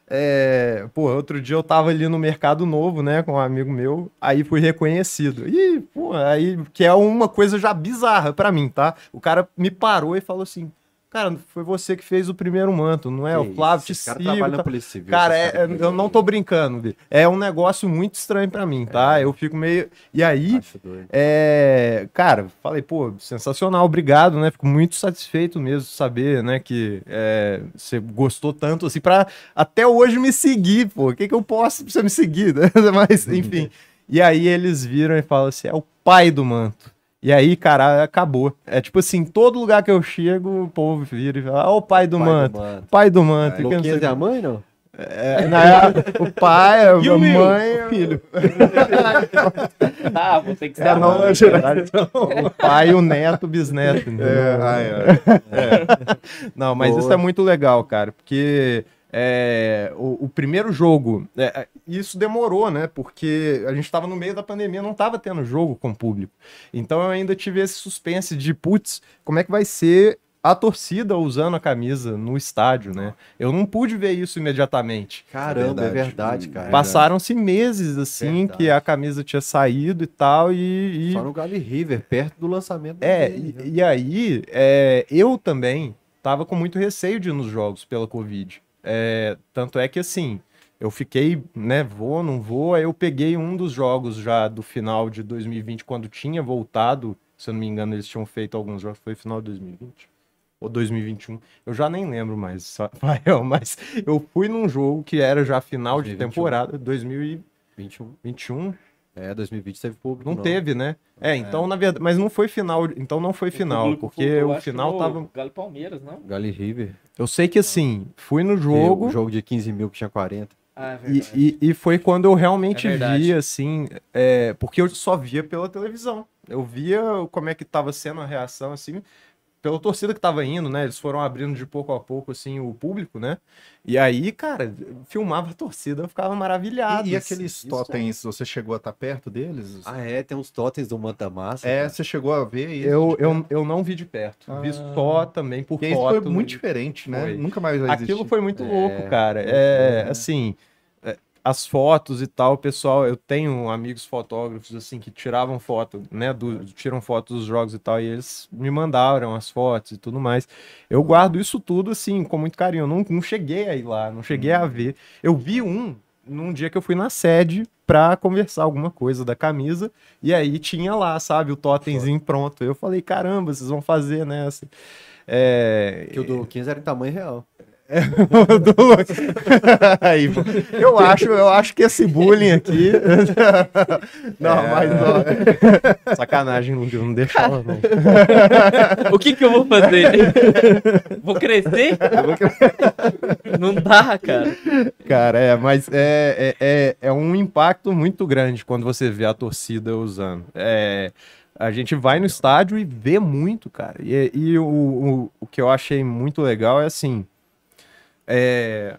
É, pô, outro dia eu tava ali no Mercado Novo, né, com um amigo meu, aí fui reconhecido. E, pô, aí, que é uma coisa já bizarra pra mim, tá? O cara me parou e falou assim, cara, foi você que fez o primeiro manto, não é? o Flávio te cara sigo, trabalha tá? na Polícia Civil. Cara, é- é- eu não tô brincando, Bi. é um negócio muito estranho pra mim, tá? Eu fico meio. E aí, Acho doido. é. Cara, falei, pô, sensacional, obrigado, né? Fico muito satisfeito mesmo de saber, né, que é, você gostou tanto, assim, pra até hoje me seguir, pô. O que, que eu posso pra você me seguir, né? Mas, enfim. E aí eles viram e falam assim: é o pai do manto. E aí, cara, acabou. É tipo assim, todo lugar que eu chego, o povo vira e fala: ah, o pai do Pai manto. do manto. Pai do manto. que sei Luquinhas o é a mãe, não? É, na- o pai, a E mãe, o filho. Ah, ter que ser É, a não, mãe. é. O pai, o neto, o bisneto. É, ah, é. Não, mas Boa. isso é muito legal, cara, porque é, o, o primeiro jogo, é, é, isso demorou, né? Porque a gente tava no meio da pandemia, não tava tendo jogo com o público. Então eu ainda tive esse suspense de, putz, como é que vai ser a torcida usando a camisa no estádio, né? Eu não pude ver isso imediatamente. Caramba, é Verdade. verdade, cara. Passaram-se meses assim Verdade. que a camisa tinha saído e tal, e, e- Só no Galo River, perto do lançamento. é, dele, e, e aí, é, eu também tava com muito receio de ir nos jogos pela Covid. É, tanto é que, assim, eu fiquei, né, vou, não vou, aí eu peguei um dos jogos já do final de 2020, quando tinha voltado, se eu não me engano, eles tinham feito alguns jogos, foi final de 2020 ou 2021, eu já nem lembro mais, Rafael, mas eu fui num jogo que era já final de 2021. temporada, 2021, 21. É, 2020 teve público. não, teve, né? É, então, na verdade, mas não foi final, então não foi final, público porque foi, o final no tava Galo e Palmeiras, não? Galo River. Eu sei que assim, fui no jogo O jogo de 15 mil que tinha 40. Ah, é e, e, e foi quando eu realmente É vi, assim, é, porque eu só via pela televisão. Eu via como é que tava sendo a reação, assim, pela torcida que tava indo, né? Eles foram abrindo de pouco a pouco, assim, o público, né? E aí, cara, filmava a torcida, eu ficava maravilhado. E, e assim. aqueles Isso totens, você chegou a estar perto deles? Ah, é, tem uns totens do Manta Massa. é, cara. você chegou a ver isso? Eu, eu, eu não vi de perto. Vi Ah. só também por Porque isso foto. foi muito diferente, né? Foi. Nunca mais vai Aquilo existir. foi muito É, louco, cara. É, né? assim, é, as fotos e tal, pessoal, eu tenho amigos fotógrafos, assim, que tiravam foto, né, do, tiram fotos dos jogos e tal, e eles me mandaram as fotos e tudo mais. Eu guardo isso tudo, assim, com muito carinho. Eu não, não cheguei a ir lá, não cheguei a ver. Eu vi um num dia que eu fui na sede pra conversar alguma coisa da camisa, e aí tinha lá, sabe, o totemzinho pronto. Eu falei, caramba, vocês vão fazer nessa. É, Que o do 15 era em tamanho real. Aí, eu acho, eu acho que esse bullying aqui. Não, mas ó, sacanagem, não, não deixa não. O que que eu vou fazer? vou crescer? não dá, cara. Cara, é, mas é, é, é, é um impacto muito grande quando você vê a torcida usando. É, a gente vai no estádio e vê muito, cara. E, e o, o, o que eu achei muito legal é assim. É,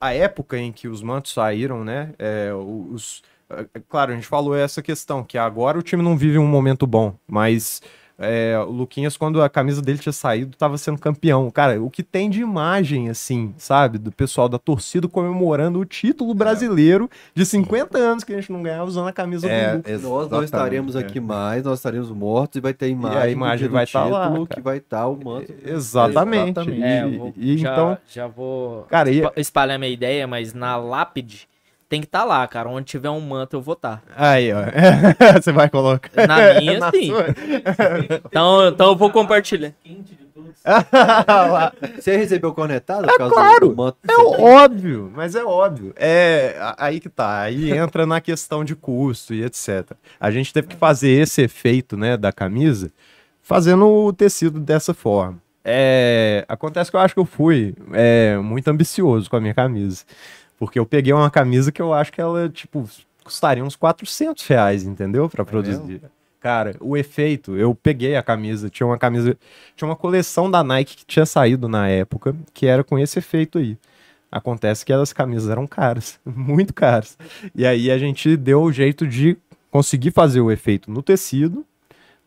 a época em que os mantos saíram, né? é, os, é, claro, a gente falou essa questão, que agora o time não vive um momento bom, mas é, o Luquinhas, quando a camisa dele tinha saído, tava sendo campeão. Cara, o que tem de imagem, assim, sabe? Do pessoal da torcida comemorando o título brasileiro de 50 anos que a gente não ganhava usando a camisa É, do Luca. Nós não estaremos é. aqui mais, nós estaremos mortos e vai ter imagem, a imagem vai tá lá, título, cara. que vai estar o manto. Exatamente. Exatamente. E, É, vou, e já, então, já vou cara, e, espa- espalhar minha ideia, mas na lápide tem que estar lá, cara. Onde tiver um manto, eu vou estar. aí, ó. Você vai colocar. Na minha, Na sim. sua. Então, então eu vou compartilhar. Você recebeu causa É claro, do manto? É óbvio, mas é óbvio. É aí que tá. Aí entra na questão de custo e etc. A gente teve que fazer esse efeito, né, da camisa, fazendo o tecido dessa forma. É, acontece que eu acho que eu fui é, muito ambicioso com a minha camisa. Porque eu peguei uma camisa que eu acho que ela, tipo, custaria uns 400 reais, entendeu? Pra produzir. Cara, o efeito, eu peguei a camisa, tinha uma camisa, tinha uma coleção da Nike que tinha saído na época, que era com esse efeito aí. Acontece que as camisas eram caras, muito caras. E aí a gente deu o jeito de conseguir fazer o efeito no tecido,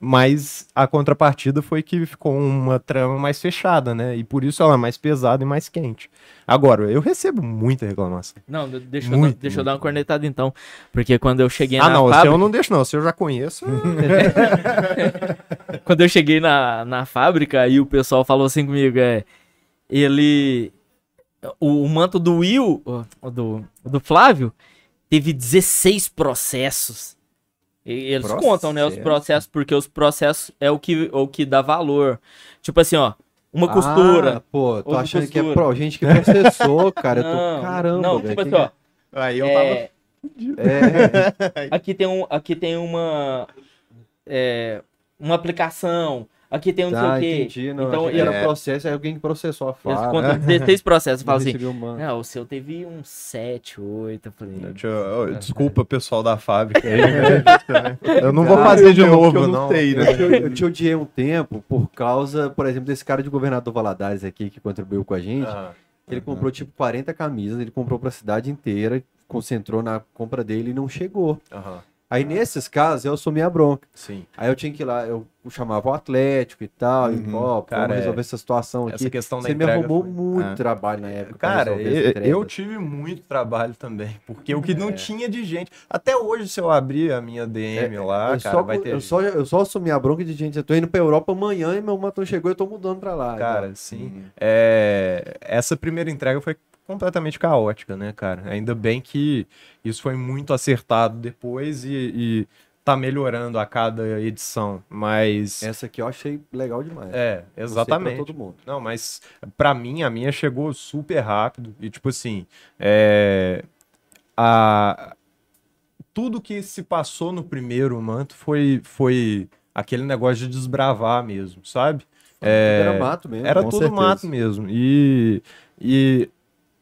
mas a contrapartida foi que ficou uma trama mais fechada, né? E por isso ela é mais pesada e mais quente. Agora, eu recebo muita reclamação. Não, de- deixa, eu, dar- Muito, deixa eu dar uma muito. cornetada então. Porque quando eu cheguei ah, na não, se fábrica. eu não deixo, não. Se eu já conheço. Quando eu cheguei na, na fábrica, aí o pessoal falou assim comigo, é. Ele. O, o manto do Will, do, do Flávio, teve 16 processos. E eles Processo? contam, né, os processos, porque os processos é o que, o que dá valor. Tipo assim, ó, uma costura. Ah, pô, tô achando que é costura. pro, gente que processou, cara. Eu não, tô, caramba, não, velho, tipo assim, que ó. Aí eu é, É, aqui tem um aqui tem uma é, uma aplicação aqui tem um não sei Tá, o quê. entendi. Não, Então, era é- processo, aí alguém que processou a Eles fala. contam 16 processos. Fala assim, não, o seu teve um 7, 8. Eu falei, Deixa eu- ô, Desculpa, pessoal da fábrica aí. né? Eu não vou fazer de eu- novo, eu não. sei, né? Eu te, eu te odiei um tempo por causa, por exemplo, desse cara de governador Valadares aqui que contribuiu com a gente. Ah, Ele comprou tipo 40 camisas, ele comprou pra cidade inteira, concentrou na compra dele e não chegou. aham, Aí nesses casos eu assumi a bronca. sim. Aí eu tinha que ir lá, eu chamava o Atlético e tal, e Uhum. ó, Cara, vamos é- resolver essa situação aqui. Essa questão da Você me arrumou foi- muito É. trabalho na época. Cara, eu, tive muito trabalho também, porque o que não tinha de gente. Até hoje, se eu abrir a minha DM lá, eu, cara, só, vai ter. eu, gente. só, eu só assumi a bronca de gente. Eu tô indo pra Europa amanhã e meu motor chegou e eu tô mudando pra lá. Cara, então. sim. É, essa primeira entrega foi completamente caótica, né, cara? Ainda bem que isso foi muito acertado depois e, e tá melhorando a cada edição. Mas. Essa aqui eu achei legal demais. É, sei pra exatamente. todo mundo. Não, mas pra mim, a minha chegou super rápido. E, tipo assim, é, a, tudo que se passou no primeiro manto foi, foi aquele negócio de desbravar mesmo, sabe? É, Era mato mesmo. era tudo certeza. mato mesmo. E, e,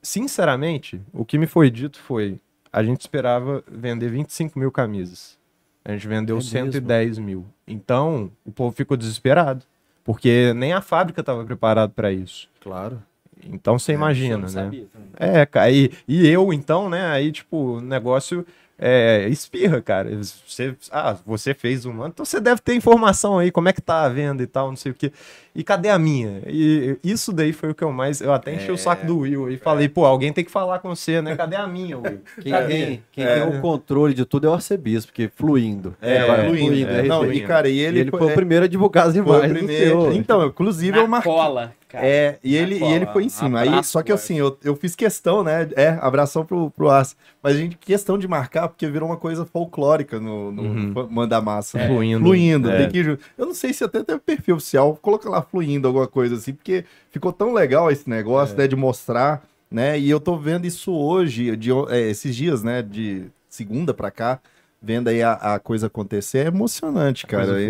sinceramente, o que me foi dito foi: a gente esperava vender 25 mil camisas. A gente vendeu É mesmo? 110 mil. Então, o povo ficou desesperado. Porque nem a fábrica estava preparada para isso. Claro. Então você "Isso eu imagina, né? sabia também." É, cara, e, e eu então, né? Aí, tipo, o negócio é, espirra, cara. Você, ah, você fez uma, então você deve ter informação aí, como é que tá a venda e tal, não sei o quê. E cadê a minha? E isso daí foi o que eu mais. Eu até enchi o saco do Will e falei, pô, alguém tem que falar com você, né? Cadê a minha, Will? Quem, Cadê? quem, quem É. tem o controle de tudo é o arcebispo, porque fluindo. É, Vai, fluindo. é Não, fluindo. e cara, e E ele, ele, foi o primeiro a divulgar as foi imagens primeiro. Então, inclusive eu Na marquei. cola, cara. É, e ele, e ele foi em cima. Aí, Abraço, só que assim, eu, eu fiz questão, né? É, abração pro, pro Aço. Mas a gente, questão de marcar, porque virou uma coisa folclórica no, no Uhum. Manda Massa. É. Fluindo. Fluindo. É. Tem que, eu não sei se até tem perfil oficial, coloca lá fluindo, alguma coisa assim, porque ficou tão legal esse negócio, né? De mostrar, né? E eu tô vendo isso hoje, de, é, esses dias, né? De segunda pra cá, vendo aí a, a coisa acontecer, é emocionante, cara. Coisa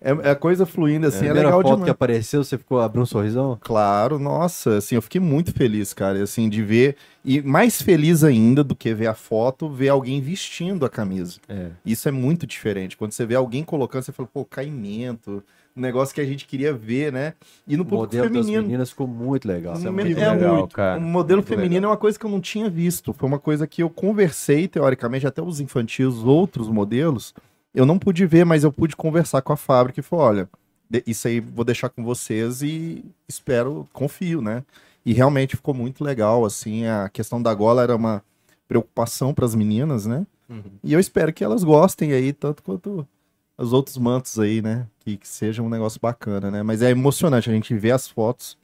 É, é, é a coisa fluindo assim, é, primeira legal foto demais. que apareceu, você ficou abriu um sorrisão? Claro, nossa, assim, eu fiquei muito feliz, cara, assim, de ver, e mais feliz ainda do que ver a foto, ver alguém vestindo a camisa. É. Isso é muito diferente. Quando você vê alguém colocando, você fala, pô, caimento, um negócio que a gente queria ver, né? E no O público modelo das feminino. meninas ficou muito legal. no é muito é legal, muito. cara. O modelo Muito feminino legal. é uma coisa que eu não tinha visto. Foi uma coisa que eu conversei, teoricamente, até os infantis, os outros modelos, eu não pude ver, mas eu pude conversar com a fábrica e falou: olha, isso aí vou deixar com vocês e espero, confio, né? E realmente ficou muito legal, assim, a questão da gola era uma preocupação para as meninas, né? Uhum. E eu espero que elas gostem aí, tanto quanto os outros mantos aí, né? Que, que seja um negócio bacana, né? Mas é emocionante, a gente vê as fotos,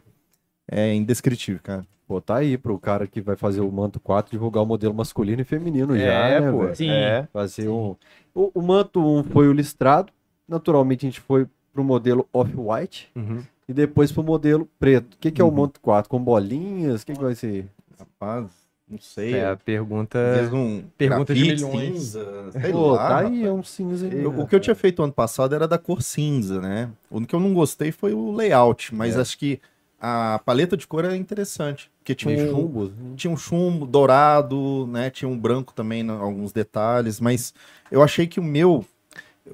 é indescritível, cara. Pô, tá aí pro cara que vai fazer o manto 4 divulgar o modelo masculino e feminino já, É, né, pô. Sim. É. Fazer um... O, o manto 1 foi o listrado, naturalmente a gente foi pro modelo off-white Uhum. e depois pro modelo preto. O que, que é o Uhum. manto 4? Com bolinhas? O que, que vai ser? Rapaz, não sei. É, a pergunta. Um pergunta de grafite milhões. cinza, sei Pô, lá, tá aí, é um cinza aí. O que eu tinha feito ano passado era da cor cinza, né? O que eu não gostei foi o layout, mas É. acho que a paleta de cor era interessante. Porque tinha Meio um, chumbo. tinha um chumbo dourado, né? Tinha um branco também, em alguns detalhes, mas eu achei que o meu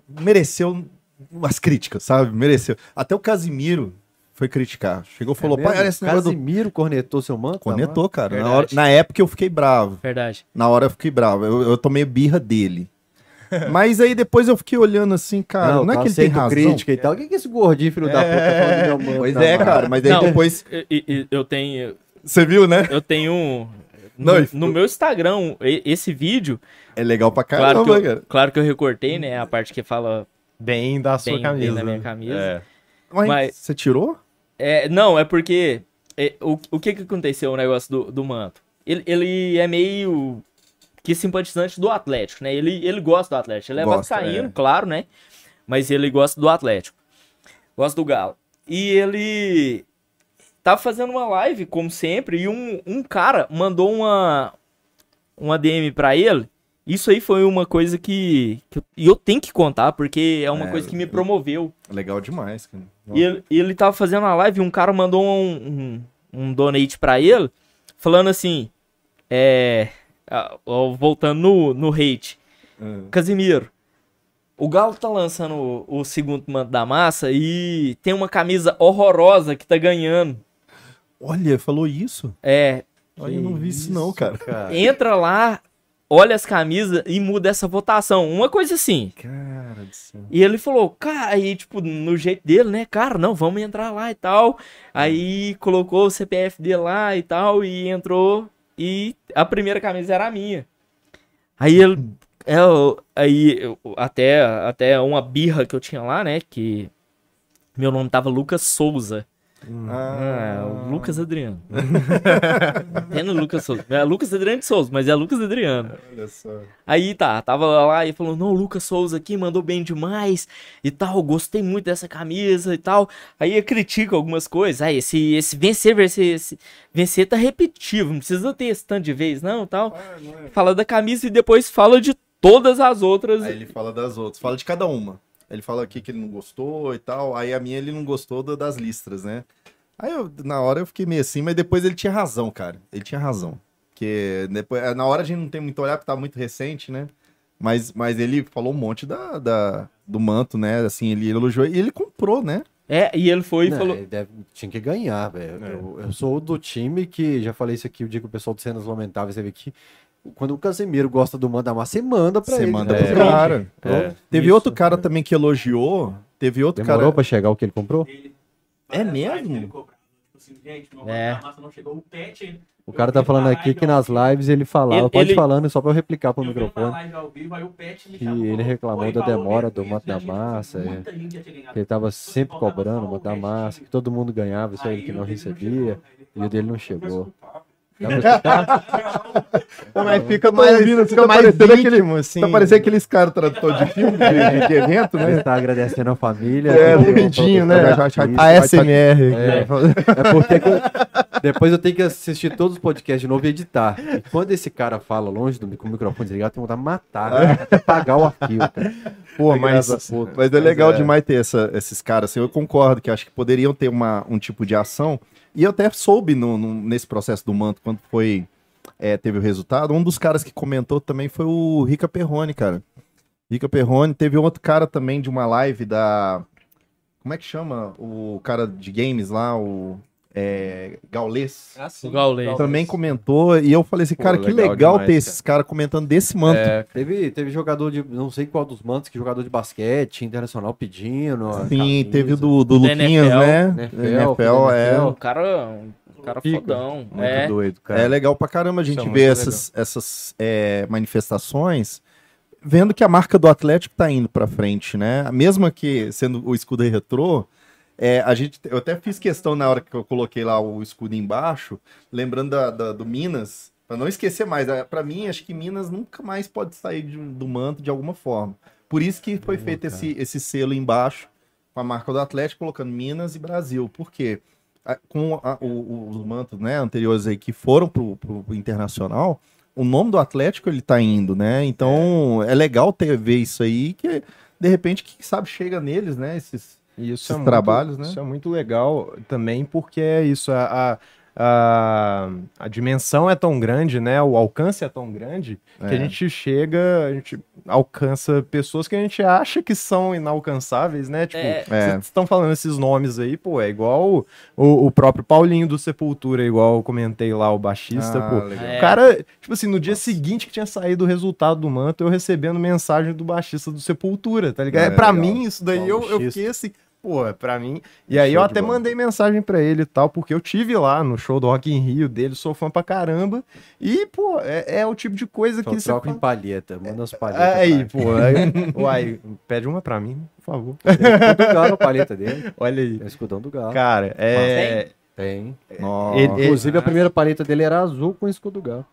mereceu umas críticas, sabe? Mereceu. Até o Casimiro foi criticar. Chegou e falou, é pai, olha esse negócio do... Casimiro cornetou seu manto? Cornetou, cara. Na, hora- na época eu fiquei bravo. Verdade. Na hora eu fiquei bravo. Eu, eu tomei birra dele. Mas aí depois eu fiquei olhando assim, cara, não, é tá que ele tem razão. crítica e tal. O que, que esse gordinho, filho da puta, tá falando do meu manto? Pois é, cara, mas aí Não. depois. E- e- eu tenho. Você viu, né? Eu tenho. Não, no, e- no meu Instagram, esse vídeo, É legal pra claro caramba, que, eu, cara. claro que eu recortei, né? A parte que fala. Bem da sua Bem- camisa. bem da minha camisa. É. Mas, mas- você tirou? É, não, é porque. é, o, o que que aconteceu o negócio do, do manto? Ele, ele é meio que simpatizante do Atlético, né? Ele, ele gosta do Atlético. Ele é Gosta, vascaíno, é. claro, né? Mas ele gosta do Atlético. Gosta do Galo. E ele tava fazendo uma live, como sempre, e um, um cara mandou uma, uma DM pra ele Isso aí foi uma coisa que, que eu, e eu tenho que contar, porque é uma É, coisa que me eu- promoveu. Legal demais, cara. E ele, ele tava fazendo uma live e um cara mandou um, um, um donate pra ele, falando assim, é, voltando no, no hate, Ah. Casimiro, o Galo tá lançando o, o segundo manto da massa e tem uma camisa horrorosa que tá ganhando. Olha, falou isso? É, Olha, eu não vi isso não, cara. entra lá, olha as camisas e muda essa votação. Uma coisa assim. Cara do céu. E ele falou, cara, aí, tipo, no jeito dele, né, cara, não, vamos entrar lá e tal. Aí colocou o CPF dele lá e tal, e entrou, e a primeira camisa era a minha. Aí ele, é, eu- aí, eu- até, até uma birra que eu tinha lá, né, que meu nome tava Lucas Souza. Ah, o Lucas Adriano. Até no Lucas Souza. É Lucas Adriano de Souza, mas é Lucas Adriano. Olha só. Aí tá, tava lá e falou: Não, Lucas Souza aqui mandou bem demais e tal, gostei muito dessa camisa e tal. Aí eu critico algumas coisas. Aí, esse, esse vencer, vencer, esse, vencer tá repetitivo, não precisa ter esse tanto de vez, não tal. Fala da camisa e depois fala de todas as outras. Aí ele fala das outras, fala de cada uma. Ele fala aqui que ele não gostou e tal. Aí a minha ele não gostou da- das listras, né? Aí eu, na hora eu fiquei meio assim, mas depois ele tinha razão, cara. Ele tinha razão. Porque depois, na hora a gente não tem muito olhar, porque tava muito recente, né? Mas, mas ele falou um monte da, da- do manto, né? Assim, ele elogiou e ele comprou, né? É, e ele foi e Não, falou. deve- tinha que ganhar, velho. É. Eu, eu sou do time que, já falei isso aqui o dia que o pessoal de Cenas Lamentáveis teve aqui. Quando o Casemiro gosta do Manda Massa, você manda pra Você ele. manda né? pro cara. É. Teve Isso. outro cara também que elogiou. Teve outro Demorou cara. pra chegar o que ele comprou? Ele- É mesmo? tipo assim, É. é. o cara tá falando aqui que nas lives ele falava, Ele- pode ele- ir falando só pra eu replicar pro eu microfone. live ao vivo, aí o pet me que ele reclamou "Oi, da demora do Mata da Massa, é. Que ele tava sempre cobrando o pet, Massa, que todo mundo ganhava, só ele Aí que não recebia. chegou, E o dele não chegou. Escutar? Mas fica mais, ouvindo, fica tá mais parecendo aquele- íntimo, assim. Tá parecendo aqueles caras tradutor de filme, de, de evento, Ele né? tá agradecendo a família. É, pra- né? A ASMR. É. É porque depois eu tenho que assistir todos os podcasts de novo e editar. E quando esse cara fala longe do com o microfone desligado, tem vontade de matar, né? até apagar o arquivo, cara. Pô, É mas... Mas é legal é. demais ter essa- esses caras. assim, eu concordo que acho que poderiam ter uma, um tipo de ação. E eu até soube no- no- nesse processo do manto, quando foi. é, teve o resultado. Um dos caras que comentou também foi o Rica Perrone, cara. Rica Perrone. Teve outro cara também de uma live da. Como é que chama? O cara de games lá, o. É, Gaulês. O Gaulês. Também comentou. E eu falei assim, Pô, cara, que legal legal demais, ter esses caras comentando desse manto. É, Teve, teve jogador de, não sei qual dos mantos, que jogador de basquete internacional pedindo. Sim, camisa. teve o do, do Luquinhas, NFL, né? NFL, NFL, é. O cara, um cara Pica. fodão. muito É. doido, cara. É legal pra caramba a gente Isso é ver muito essas, essas é, manifestações, vendo que a marca do Atlético tá indo pra frente, né? Mesmo que sendo o escudo retrô, é, a gente, eu até fiz questão na hora que eu coloquei lá o escudo embaixo, lembrando da, da- do Minas, pra não esquecer mais. É, Pra mim, acho que Minas nunca mais pode sair de do manto de alguma forma. Por isso que foi feito esse, esse selo embaixo com a marca do Atlético, colocando Minas e Brasil. Por quê? A- com a- o- os mantos né, anteriores aí que foram pro, pro, pro internacional, o nome do Atlético ele tá indo, né? Então é, legal ter ver isso aí, que de repente, quem sabe, chega neles, né? Esses isso é muito- trabalhos, né? Isso é muito legal também porque é isso, a, a, a, a dimensão é tão grande, né? O alcance é tão grande que a É. gente chega, a gente alcança pessoas que a gente acha que são inalcançáveis, né? Tipo, É. É. vocês estão falando esses nomes aí, pô, é igual o, o, próprio Paulinho do Sepultura, igual eu comentei lá, o baixista, Ah, pô. legal. É. O cara, tipo assim, no dia seguinte que tinha saído o resultado do manto, eu recebendo mensagem do baixista do Sepultura, tá ligado? É, É, pra legal. mim, isso daí eu, eu fiquei assim, pô, é pra mim. E aí eu Show de até bola. mandei mensagem pra ele e tal, porque eu tive lá no show do Rock in Rio dele, sou fã pra caramba. E, pô, é, é o tipo de coisa Só que você. troca em fala- palheta, manda as palhetas. É, aí, pô, aí, uai, pede uma pra mim, por favor. Escudo do Galo, a palheta dele. Olha aí. É o escudão do Galo. Cara, é. Tem. Nossa. Ele- Inclusive, a primeira paleta dele era azul com escudo do Galo.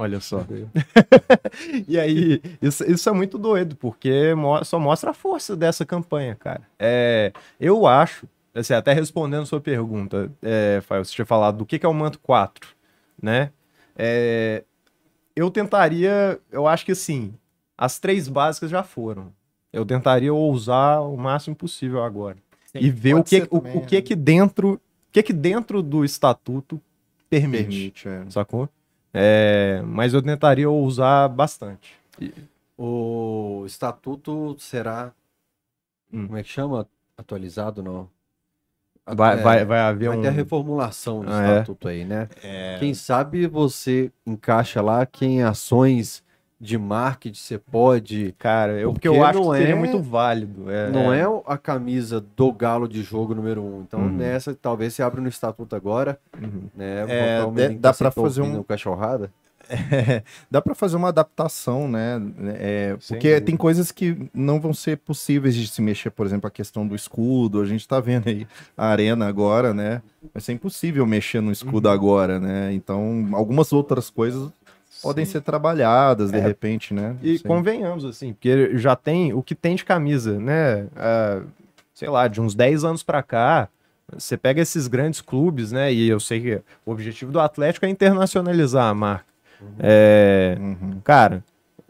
Olha só. E aí, isso, isso é muito doido, porque mo- só mostra a força dessa campanha, cara. É, eu acho, assim, até respondendo sua pergunta, é, Fael, você tinha falado do que, que é o Manto 4, né? É, eu tentaria, eu acho que assim, as três básicas já foram. Eu tentaria ousar o máximo possível agora. Sim, e ver o que, o, também, o que né? que dentro, o que que dentro do estatuto permite, Permite, é. sacou? É, mas eu tentaria ousar bastante. O estatuto será. Hum. Como é que chama? Atualizado, não? Vai, É, vai, vai haver Vai um... ter a reformulação do Ah, é? estatuto aí, né? É, Quem sabe você encaixa lá que em ações de marketing você pode. Cara, eu, porque, Porque eu acho que seria é- muito válido. É, Não é a camisa do galo de jogo número um. Então, Uhum. nessa, talvez você abra no estatuto agora, Uhum. né? É, o dá- dá sempre fazer um- cachorrada. Dá pra fazer uma adaptação, né? É, Sem porque dúvida. tem coisas que não vão ser possíveis de se mexer, por exemplo, a questão do escudo. A gente tá vendo aí a arena agora, né? Vai ser impossível mexer no escudo Uhum. agora, né? Então, algumas outras coisas podem ser trabalhadas de É. repente, né? E sei. convenhamos, assim, porque já tem o que tem de camisa, né? Ah, sei lá, de uns 10 anos pra cá, você pega esses grandes clubes, né? E eu sei que o objetivo do Atlético é internacionalizar a marca. É, Uhum. cara,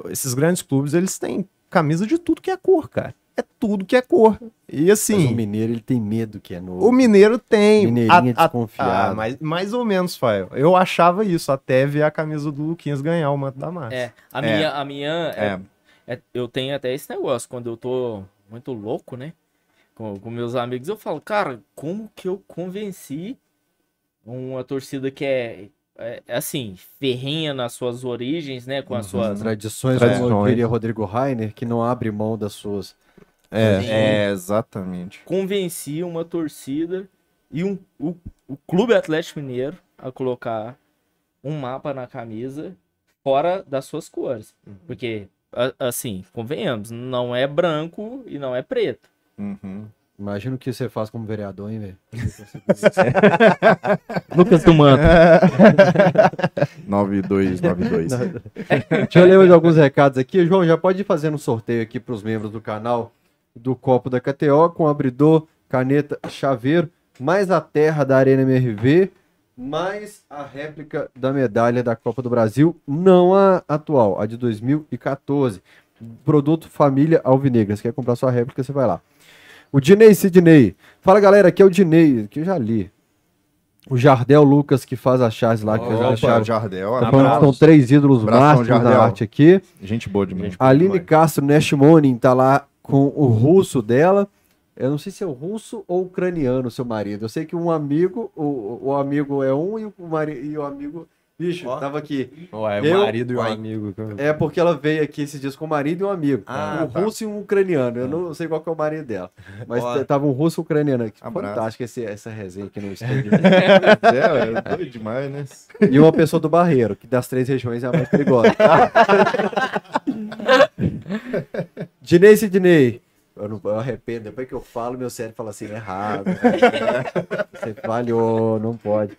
esses grandes clubes, eles têm camisa de tudo que é cor, cara. É tudo que é cor. E Mas o assim, mineiro ele tem medo que é novo. o Mineiro tem. Mineirinho é a- desconfiado. Ah, mas, mais ou menos, Fael. Eu achava isso até ver a camisa do Luquinhas ganhar o manto da massa. É, a É. minha, a minha é, É. é- eu tenho até esse negócio, quando eu tô muito louco, né? Com, com meus amigos, eu falo, cara, como que eu convenci uma torcida que é, é, é assim, ferrenha nas suas origens, né? Com as suas. Tradições, Tradições. como diria Rodrigo Rainer, que não abre mão das suas. É. É, exatamente. Convenci uma torcida e um, o, o Clube Atlético Mineiro a colocar um mapa na camisa fora das suas cores. Porque, a- assim, convenhamos, não é branco e não é preto. Uhum. Imagina o que você faz como vereador, hein, velho? Lucas do Manto. 9292. Deixa eu ler de alguns recados aqui. João, já pode ir fazendo um sorteio aqui para os membros do canal do Copo da KTO com abridor, caneta, chaveiro, mais a terra da Arena MRV, mais a réplica da medalha da Copa do Brasil, não a atual, a de 2014. Produto Família Alvinegra. Se quer comprar sua réplica, você vai lá. O Dinei Sidney. Fala galera, aqui é o Dinei, que eu já li. O Jardel Lucas, que faz as chaves lá, que Opa, a chave. Jardel. Tá falando que são três ídolos Abração, máximos da Jardel. arte aqui. Gente boa demais. A Aline Castro Nashmonin tá lá com o russo dela. Eu não sei se é o russo ou ucraniano, seu marido. Eu sei que um amigo, o, o amigo é um e o, e o amigo. Bicho, Ó. tava aqui. Ué, Eu- o marido e o Uai. amigo. É porque ela veio aqui esses dias com o marido e um amigo. Ah, um tá. russo e um ucraniano. Eu não sei qual que é o marido dela. Mas Ó. tava um russo e um ucraniano aqui. Abraço. Fantástico esse, essa resenha aqui no estúdio. É, é doido demais, né? e uma pessoa do Barreiro, que das três regiões é a mais perigosa. Dinei Sidney. Eu, não, eu arrependo, depois que eu falo, meu cérebro fala assim, errado. Você falhou, não pode.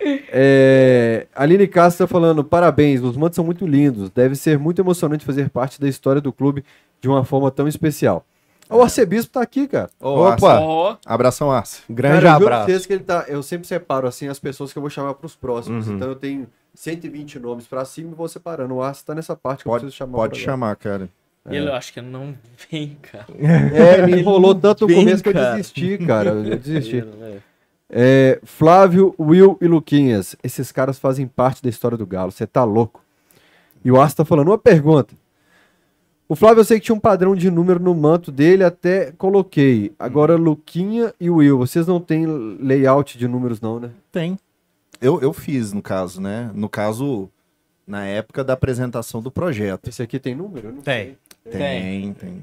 É, Aline Castro tá falando, parabéns, os mantos são muito lindos. Deve ser muito emocionante fazer parte da história do clube de uma forma tão especial. O arcebispo tá aqui, cara. Opa! Ó, Abração, Arce. Grande Cara, eu abraço. que ele tá. Eu sempre separo assim as pessoas que eu vou chamar pros próximos. Uhum. Então eu tenho 120 nomes pra cima e vou separando. O Arce tá nessa parte que eu Pode, preciso chamar. pode chamar, cara. ele eu acho que não vem, cara. É, ele enrolou tanto no começo que eu cara. desisti, cara. Eu desisti. É, Flávio, Will e Luquinhas. Esses caras fazem parte da história do Galo. Você tá louco. E o Arce tá falando uma pergunta. O Flávio, eu sei que tinha um padrão de número no manto dele, até coloquei. Agora, Luquinha e Will, vocês não têm layout de números, não, né? Tem. Eu, eu fiz, no caso, né? No caso, na época da apresentação do projeto. Esse aqui tem número? Eu não Tem. sei. Tem, tem.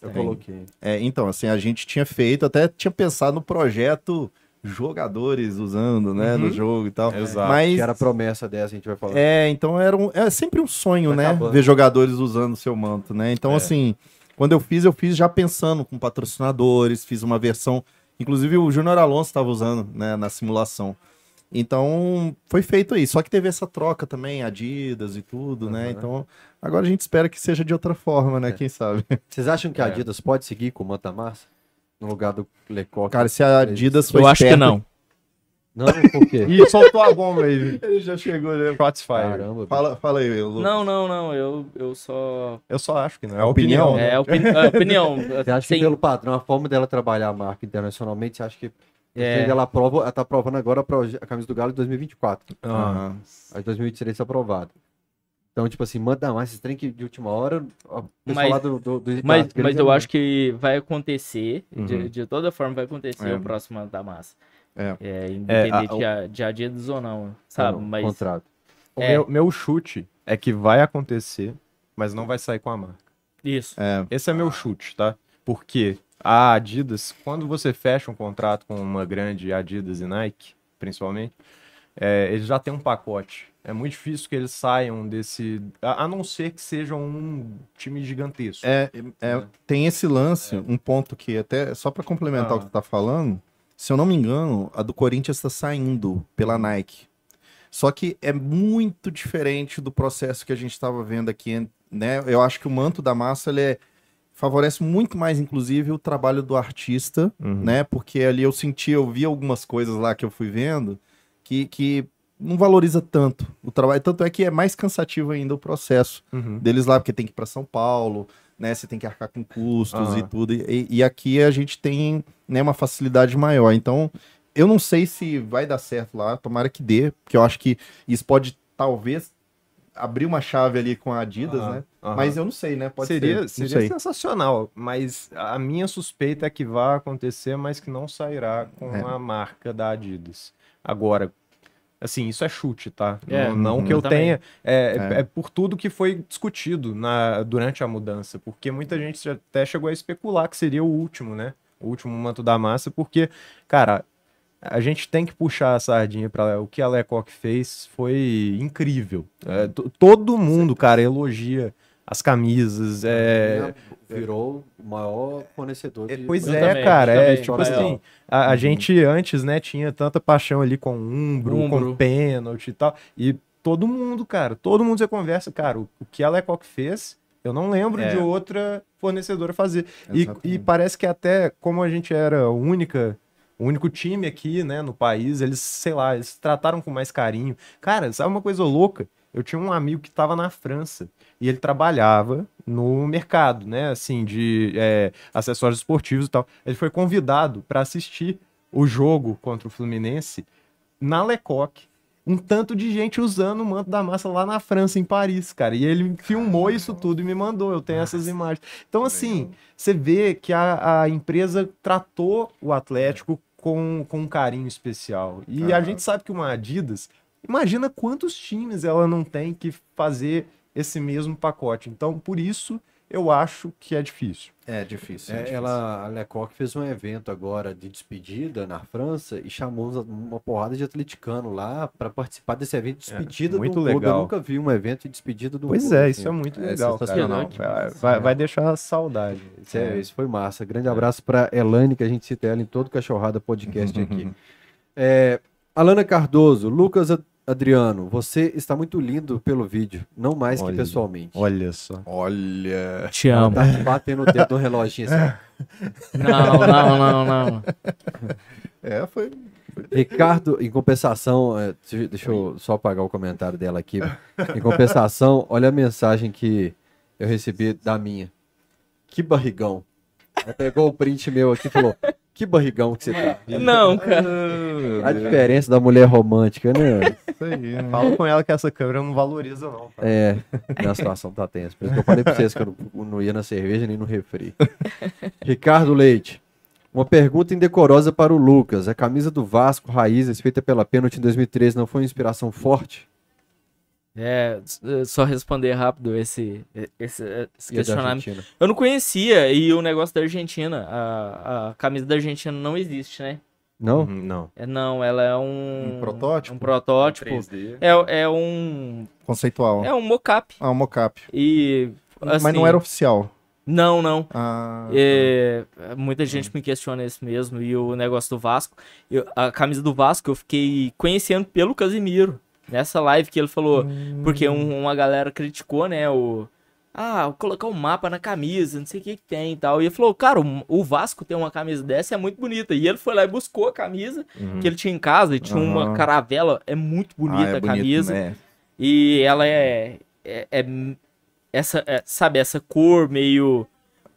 Eu Tem. coloquei. É, então, assim, a gente tinha feito, até tinha pensado no projeto jogadores usando, né, no jogo e tal. Exato. Mas Que era a promessa dessa, a gente vai falar. É, então era um, é sempre um sonho, Tá né? acabando. Ver jogadores usando o seu manto, né? Então, É. assim, quando eu fiz, eu fiz já pensando com patrocinadores, fiz uma versão. Inclusive o Júnior Alonso estava usando, né, na simulação. Então, foi feito aí. Só que teve essa troca também, Adidas e tudo, né? Aham. Então, agora a gente espera que seja de outra forma, né? É. Quem sabe? Vocês acham que a É. Adidas pode seguir com o Manta Massa? No lugar do Lecoq? Cara, se a Adidas for eu acho que não. Não, por quê? Ih, soltou a bomba aí. Ele já chegou, né? Shots. Caramba. Fala, fala aí, Lucas. Não, não, não. Eu, eu só. Eu só acho que não. É Opinião, opinião. né? É opini- é opinião. Você acha Sem- que pelo padrão, a forma dela trabalhar a marca internacionalmente, você acha que É. ela prova, ela tá provando agora a camisa do Galo de 2024. Ah. A de 2023 tá aprovada. Então, tipo assim, manda mais esse trem que de última hora, Mas- do, do, do Mas, mas eu é acho que vai acontecer, de, Uhum. de toda forma vai acontecer É. o próximo ano da massa. É. independente a- de, a- de Adidas ou não, sabe? no Mas contrato. O É. meu, meu chute é que vai acontecer, mas não vai sair com a marca. isso. É, Esse é meu chute, tá? Porque a Adidas, quando você fecha um contrato com uma grande Adidas e Nike, principalmente, é, eles já têm um pacote. É muito difícil que eles saiam desse. A, a não ser que sejam um time gigantesco. É, é, tem esse lance, um ponto que até, só para complementar Ah. o que você tá falando, se eu não me engano, a do Corinthians está saindo pela Nike. Só que é muito diferente do processo que a gente estava vendo aqui, né? Eu acho que o manto da massa ele é- favorece muito mais, inclusive, o trabalho do artista, Uhum. né? Porque ali eu senti, eu vi algumas coisas lá que eu fui vendo que, que não valoriza tanto o trabalho. Tanto é que é mais cansativo ainda o processo Uhum. deles lá, porque tem que ir para São Paulo, né? Você tem que arcar com custos e tudo. E, e aqui a gente tem né, uma facilidade maior. Então, eu não sei se vai dar certo lá, tomara que dê, porque eu acho que isso pode talvez abrir uma chave ali com a Adidas, né? Mas eu não sei, né? Pode seria ser. Seria sensacional, mas a minha suspeita é que vai acontecer, mas que não sairá com É. a marca da Adidas. Agora, assim, isso é chute, tá? É, não, não uhum. que eu também. tenha. É, É. é por tudo que foi discutido na, durante a mudança, porque muita gente até chegou a especular que seria o último, né? O último manto da massa, porque, cara, a gente tem que puxar a sardinha para. O que a Lecoq fez foi incrível. É, to- todo mundo, cara, elogia as camisas. É, Virou o maior fornecedor é, de. pois Eu é, também, cara, é tipo Rafael. assim, a, a gente antes, né, tinha tanta paixão ali com umbro, com Umbro. pênalti e tal, e todo mundo, cara, todo mundo você conversa, cara, o, o que a Lecoq fez, eu não lembro É. de outra fornecedora fazer. E, e parece que até como a gente era a única, o único time aqui, né, no país, eles, sei lá, eles trataram com mais carinho. Cara, sabe uma coisa louca? Eu tinha um amigo que estava na França e ele trabalhava no mercado, né, assim, de é, acessórios esportivos e tal. Ele foi convidado para assistir o jogo contra o Fluminense na Lecoq. Um tanto de gente usando o manto da massa lá na França, em Paris, cara. E ele filmou isso tudo e me mandou. Eu tenho essas imagens. Então, assim, você vê que a, a empresa tratou o Atlético com, com um carinho especial. E a gente sabe que uma Adidas, imagina quantos times ela não tem que fazer esse mesmo pacote. Então, por isso, eu acho que é difícil. É difícil. é É, difícil. ela, a Lecoq fez um evento agora de despedida na França e chamou uma porrada de atleticano lá para participar desse evento de despedida É, muito do clube. Eu legal. nunca vi um evento de despedida do Pois clube, é, assim. isso é muito É legal, cara. sensacional. Vai, vai, vai deixar saudade. Isso, é- isso foi massa. Grande abraço para Elane, que a gente cita ela em todo Cachorrada Podcast aqui. É, Alana Cardoso, Lucas Adriano, você está muito lindo pelo vídeo, não mais que Olha. pessoalmente. Olha só. Olha. Te amo. tá batendo o dedo no reloginho assim. Não, não, não, não. É, foi. Ricardo, em compensação, é, deixa eu só apagar o comentário dela aqui. Em compensação, olha a mensagem que eu recebi da minha. Que barrigão. Ela pegou o print meu aqui e falou: Que barrigão que você tá. Não, cara. A diferença da mulher romântica, né? Isso aí, né? Fala com ela que essa câmera não valoriza, não. cara. É, minha situação tá tensa. Por isso que eu falei pra vocês que eu não, não ia na cerveja nem no refri. Ricardo Leite. Uma pergunta indecorosa para o Lucas. A camisa do Vasco, Raízes, feita pela Pênalti em 2013, não foi uma inspiração forte? É, s- só responder rápido esse, esse, esse E a da questionamento. Argentina? Eu não conhecia, e o negócio da Argentina, a, a camisa da Argentina não existe, né? Não? Uhum, Não. É, não, ela é um... Um protótipo? Um protótipo. 3D. É, é um... Conceitual. É um mocap. Ah, um mocap. E... Mas assim, não era oficial. Não, não. Ah, É, muita gente me questiona isso mesmo. E o negócio do Vasco. eu- a camisa do Vasco eu fiquei conhecendo pelo Casimiro. Nessa live que ele falou. Porque um- uma galera criticou, né? O, ah, colocar um mapa na camisa, não sei o que, que tem e tal. E ele falou, cara, o, o Vasco tem uma camisa dessa, é muito bonita. E ele foi lá e buscou a camisa que ele tinha em casa, e tinha uma Aham. caravela, é muito bonita Ah, é a bonito, camisa. né? E ela é, é, é essa, é, sabe, essa cor meio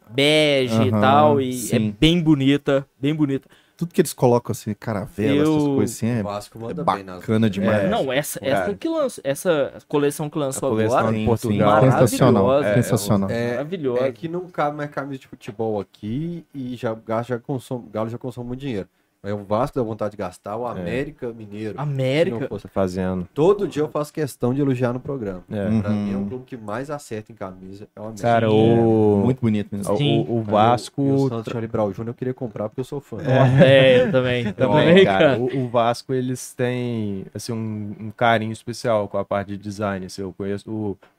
bege e Aham, tal, e é sim. bem bonita, bem bonita. Tudo que eles colocam assim, caravela, essas Eu- coisas assim, é, Vasco é bacana demais. É, Não, essa, cara. essa que lançou, essa coleção que lançou coleção agora, em Portugal. sim, sensacional. Maravilhosa. sensacional. É, maravilhosa. É que não cabe mais camisa de futebol aqui e já, já consome, o Galo já consome muito dinheiro. Mas o Vasco dá vontade de gastar, o América Mineiro. se não América, fosse- fazendo. Todo dia eu faço questão de elogiar no programa. É. Pra mim é um Uhum. clube que mais acerta em camisa. É o América. Cara, o, Muito bonito mesmo. o, Sim. o Vasco. eu- eu, o Santos Charlie Brown Jr. eu queria comprar porque eu sou fã. é, eu também, também, cara. O, o Vasco, eles têm assim, um, um carinho especial com a parte de design. Assim, eu conheço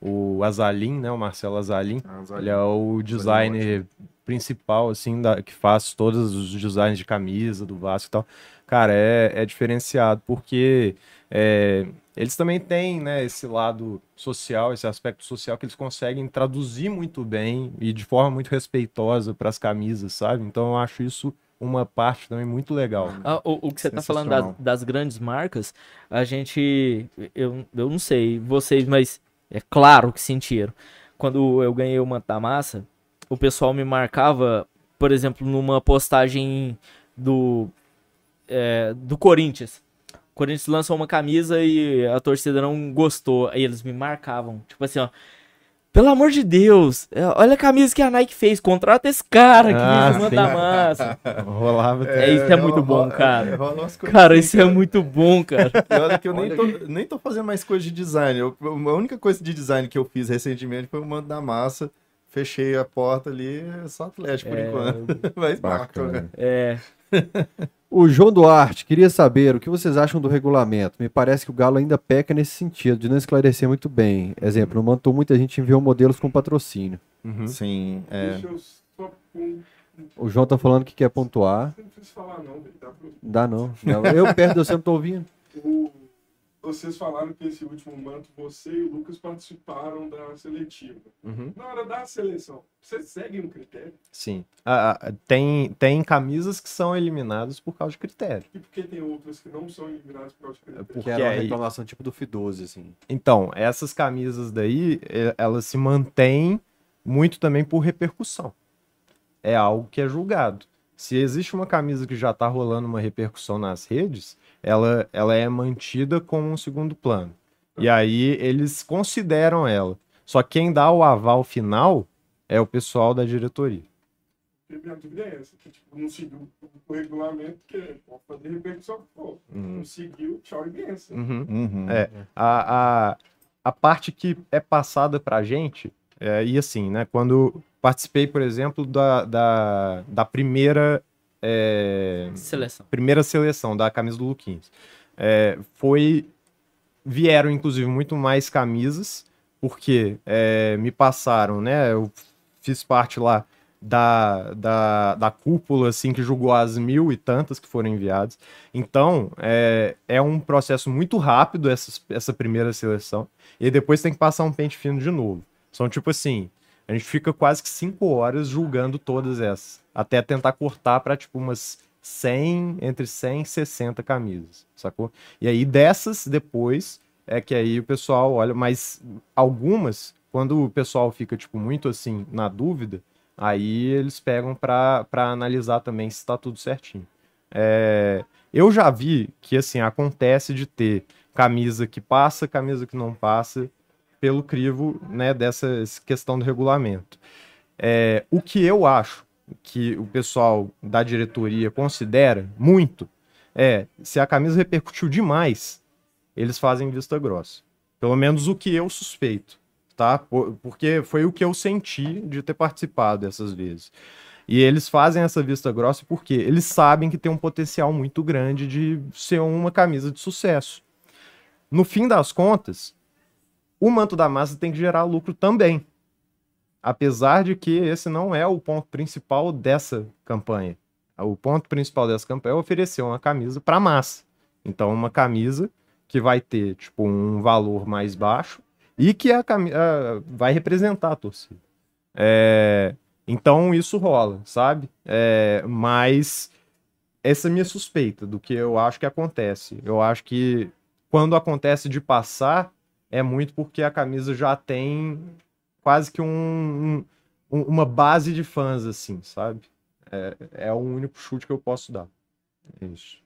o, o Azalin, né? O Marcelo Azalin. Ele é o designer principal, assim, da, que faz todos os designs de camisa do Vasco e tal. Cara, é, é diferenciado, porque é, eles também têm, né, esse lado social, esse aspecto social que eles conseguem traduzir muito bem e de forma muito respeitosa para as camisas, sabe? Então eu acho isso uma parte também muito legal. Ah, o, o que você tá falando das, das grandes marcas, a gente. Eu, eu não sei vocês, mas é claro que sentiram. Quando eu ganhei o Manto da Massa, o pessoal me marcava, por exemplo, numa postagem do. é, do Corinthians. O Corinthians lançou uma camisa e a torcida não gostou. Aí eles me marcavam. Tipo assim, ó. Pelo amor de Deus, é, olha a camisa que a Nike fez. Contrata esse cara que Ah, da sim. Massa. Rolava É, isso é muito bom, cara. Cara, assim, isso é muito bom, cara. E olha que eu nem tô, nem tô fazendo mais coisa de design. Eu- a única coisa de design que eu fiz recentemente foi o mando da massa. Fechei a porta ali, só Atlético por É. enquanto. Mas bacana. Bacana. É, O João Duarte queria saber o que vocês acham do regulamento. Me parece que o Galo ainda peca nesse sentido, de não esclarecer muito bem. Exemplo, no Mantou muita gente enviou modelos com patrocínio. Uhum. Sim, é. Deixa eu só pôr. O João tá falando que quer pontuar. Não preciso falar, não. Dá pra... Dá não. Não, Eu perto, eu sempre tô ouvindo. O- Vocês falaram que esse último manto, você e o Lucas participaram da seletiva. Uhum. Na hora da seleção, vocês seguem um critério? Sim. Ah, tem, tem camisas que são eliminadas por causa de critério. E por que tem outras que não são eliminadas por causa de critério? Porque Que era uma aí- reclamação tipo do Fidoso, assim. Então, essas camisas daí, elas se mantêm muito também por repercussão. É algo que é julgado. Se existe uma camisa que já está rolando uma repercussão nas redes, ela, ela é mantida como um segundo plano. E aí eles consideram ela. Só que quem dá o aval final é o pessoal da diretoria. Minha dúvida é essa, que tipo, não seguiu o regulamento, que pode fazer repercussão, pô, não seguiu, tchau e benção. Uhum. Uhum. É. A, a, a parte que é passada pra gente, é, e assim, né? Quando participei, por exemplo, da, da, da primeira, é, seleção. primeira seleção da camisa do Luquinhas, é, foi. Vieram, inclusive, muito mais camisas, porque é, me passaram, né? Eu fiz parte lá da, da, da cúpula, assim, que julgou as mil e tantas que foram enviadas. Então, é, é um processo muito rápido essa, essa primeira seleção. E depois tem que passar um pente fino de novo. São tipo assim, a gente fica quase que cinco horas julgando todas essas. Até tentar cortar para tipo umas 100, entre 100 e 60 camisas, sacou? E aí dessas, depois, é que aí o pessoal olha, mas algumas, quando o pessoal fica tipo muito assim, na dúvida, aí eles pegam para analisar também se está tudo certinho. É, eu já vi que assim acontece de ter camisa que passa, camisa que não passa, pelo crivo né, dessa questão do regulamento. É, o que eu acho que o pessoal da diretoria considera muito é se a camisa repercutiu demais, eles fazem vista grossa. Pelo menos o que eu suspeito, tá? Por- Porque foi o que eu senti de ter participado dessas vezes. E eles fazem essa vista grossa porque eles sabem que tem um potencial muito grande de ser uma camisa de sucesso. No fim das contas, o manto da massa tem que gerar lucro também. Apesar de que esse não é o ponto principal dessa campanha. O ponto principal dessa campanha é oferecer uma camisa para massa. Então, uma camisa que vai ter tipo um valor mais baixo e que a, vai representar a torcida. É, então isso rola, sabe? É, mas essa é a minha suspeita do que eu acho que acontece. Eu acho que quando acontece de passar, é muito porque a camisa já tem quase que um, um- uma base de fãs, assim, sabe? É, é o único chute que eu posso dar. É isso.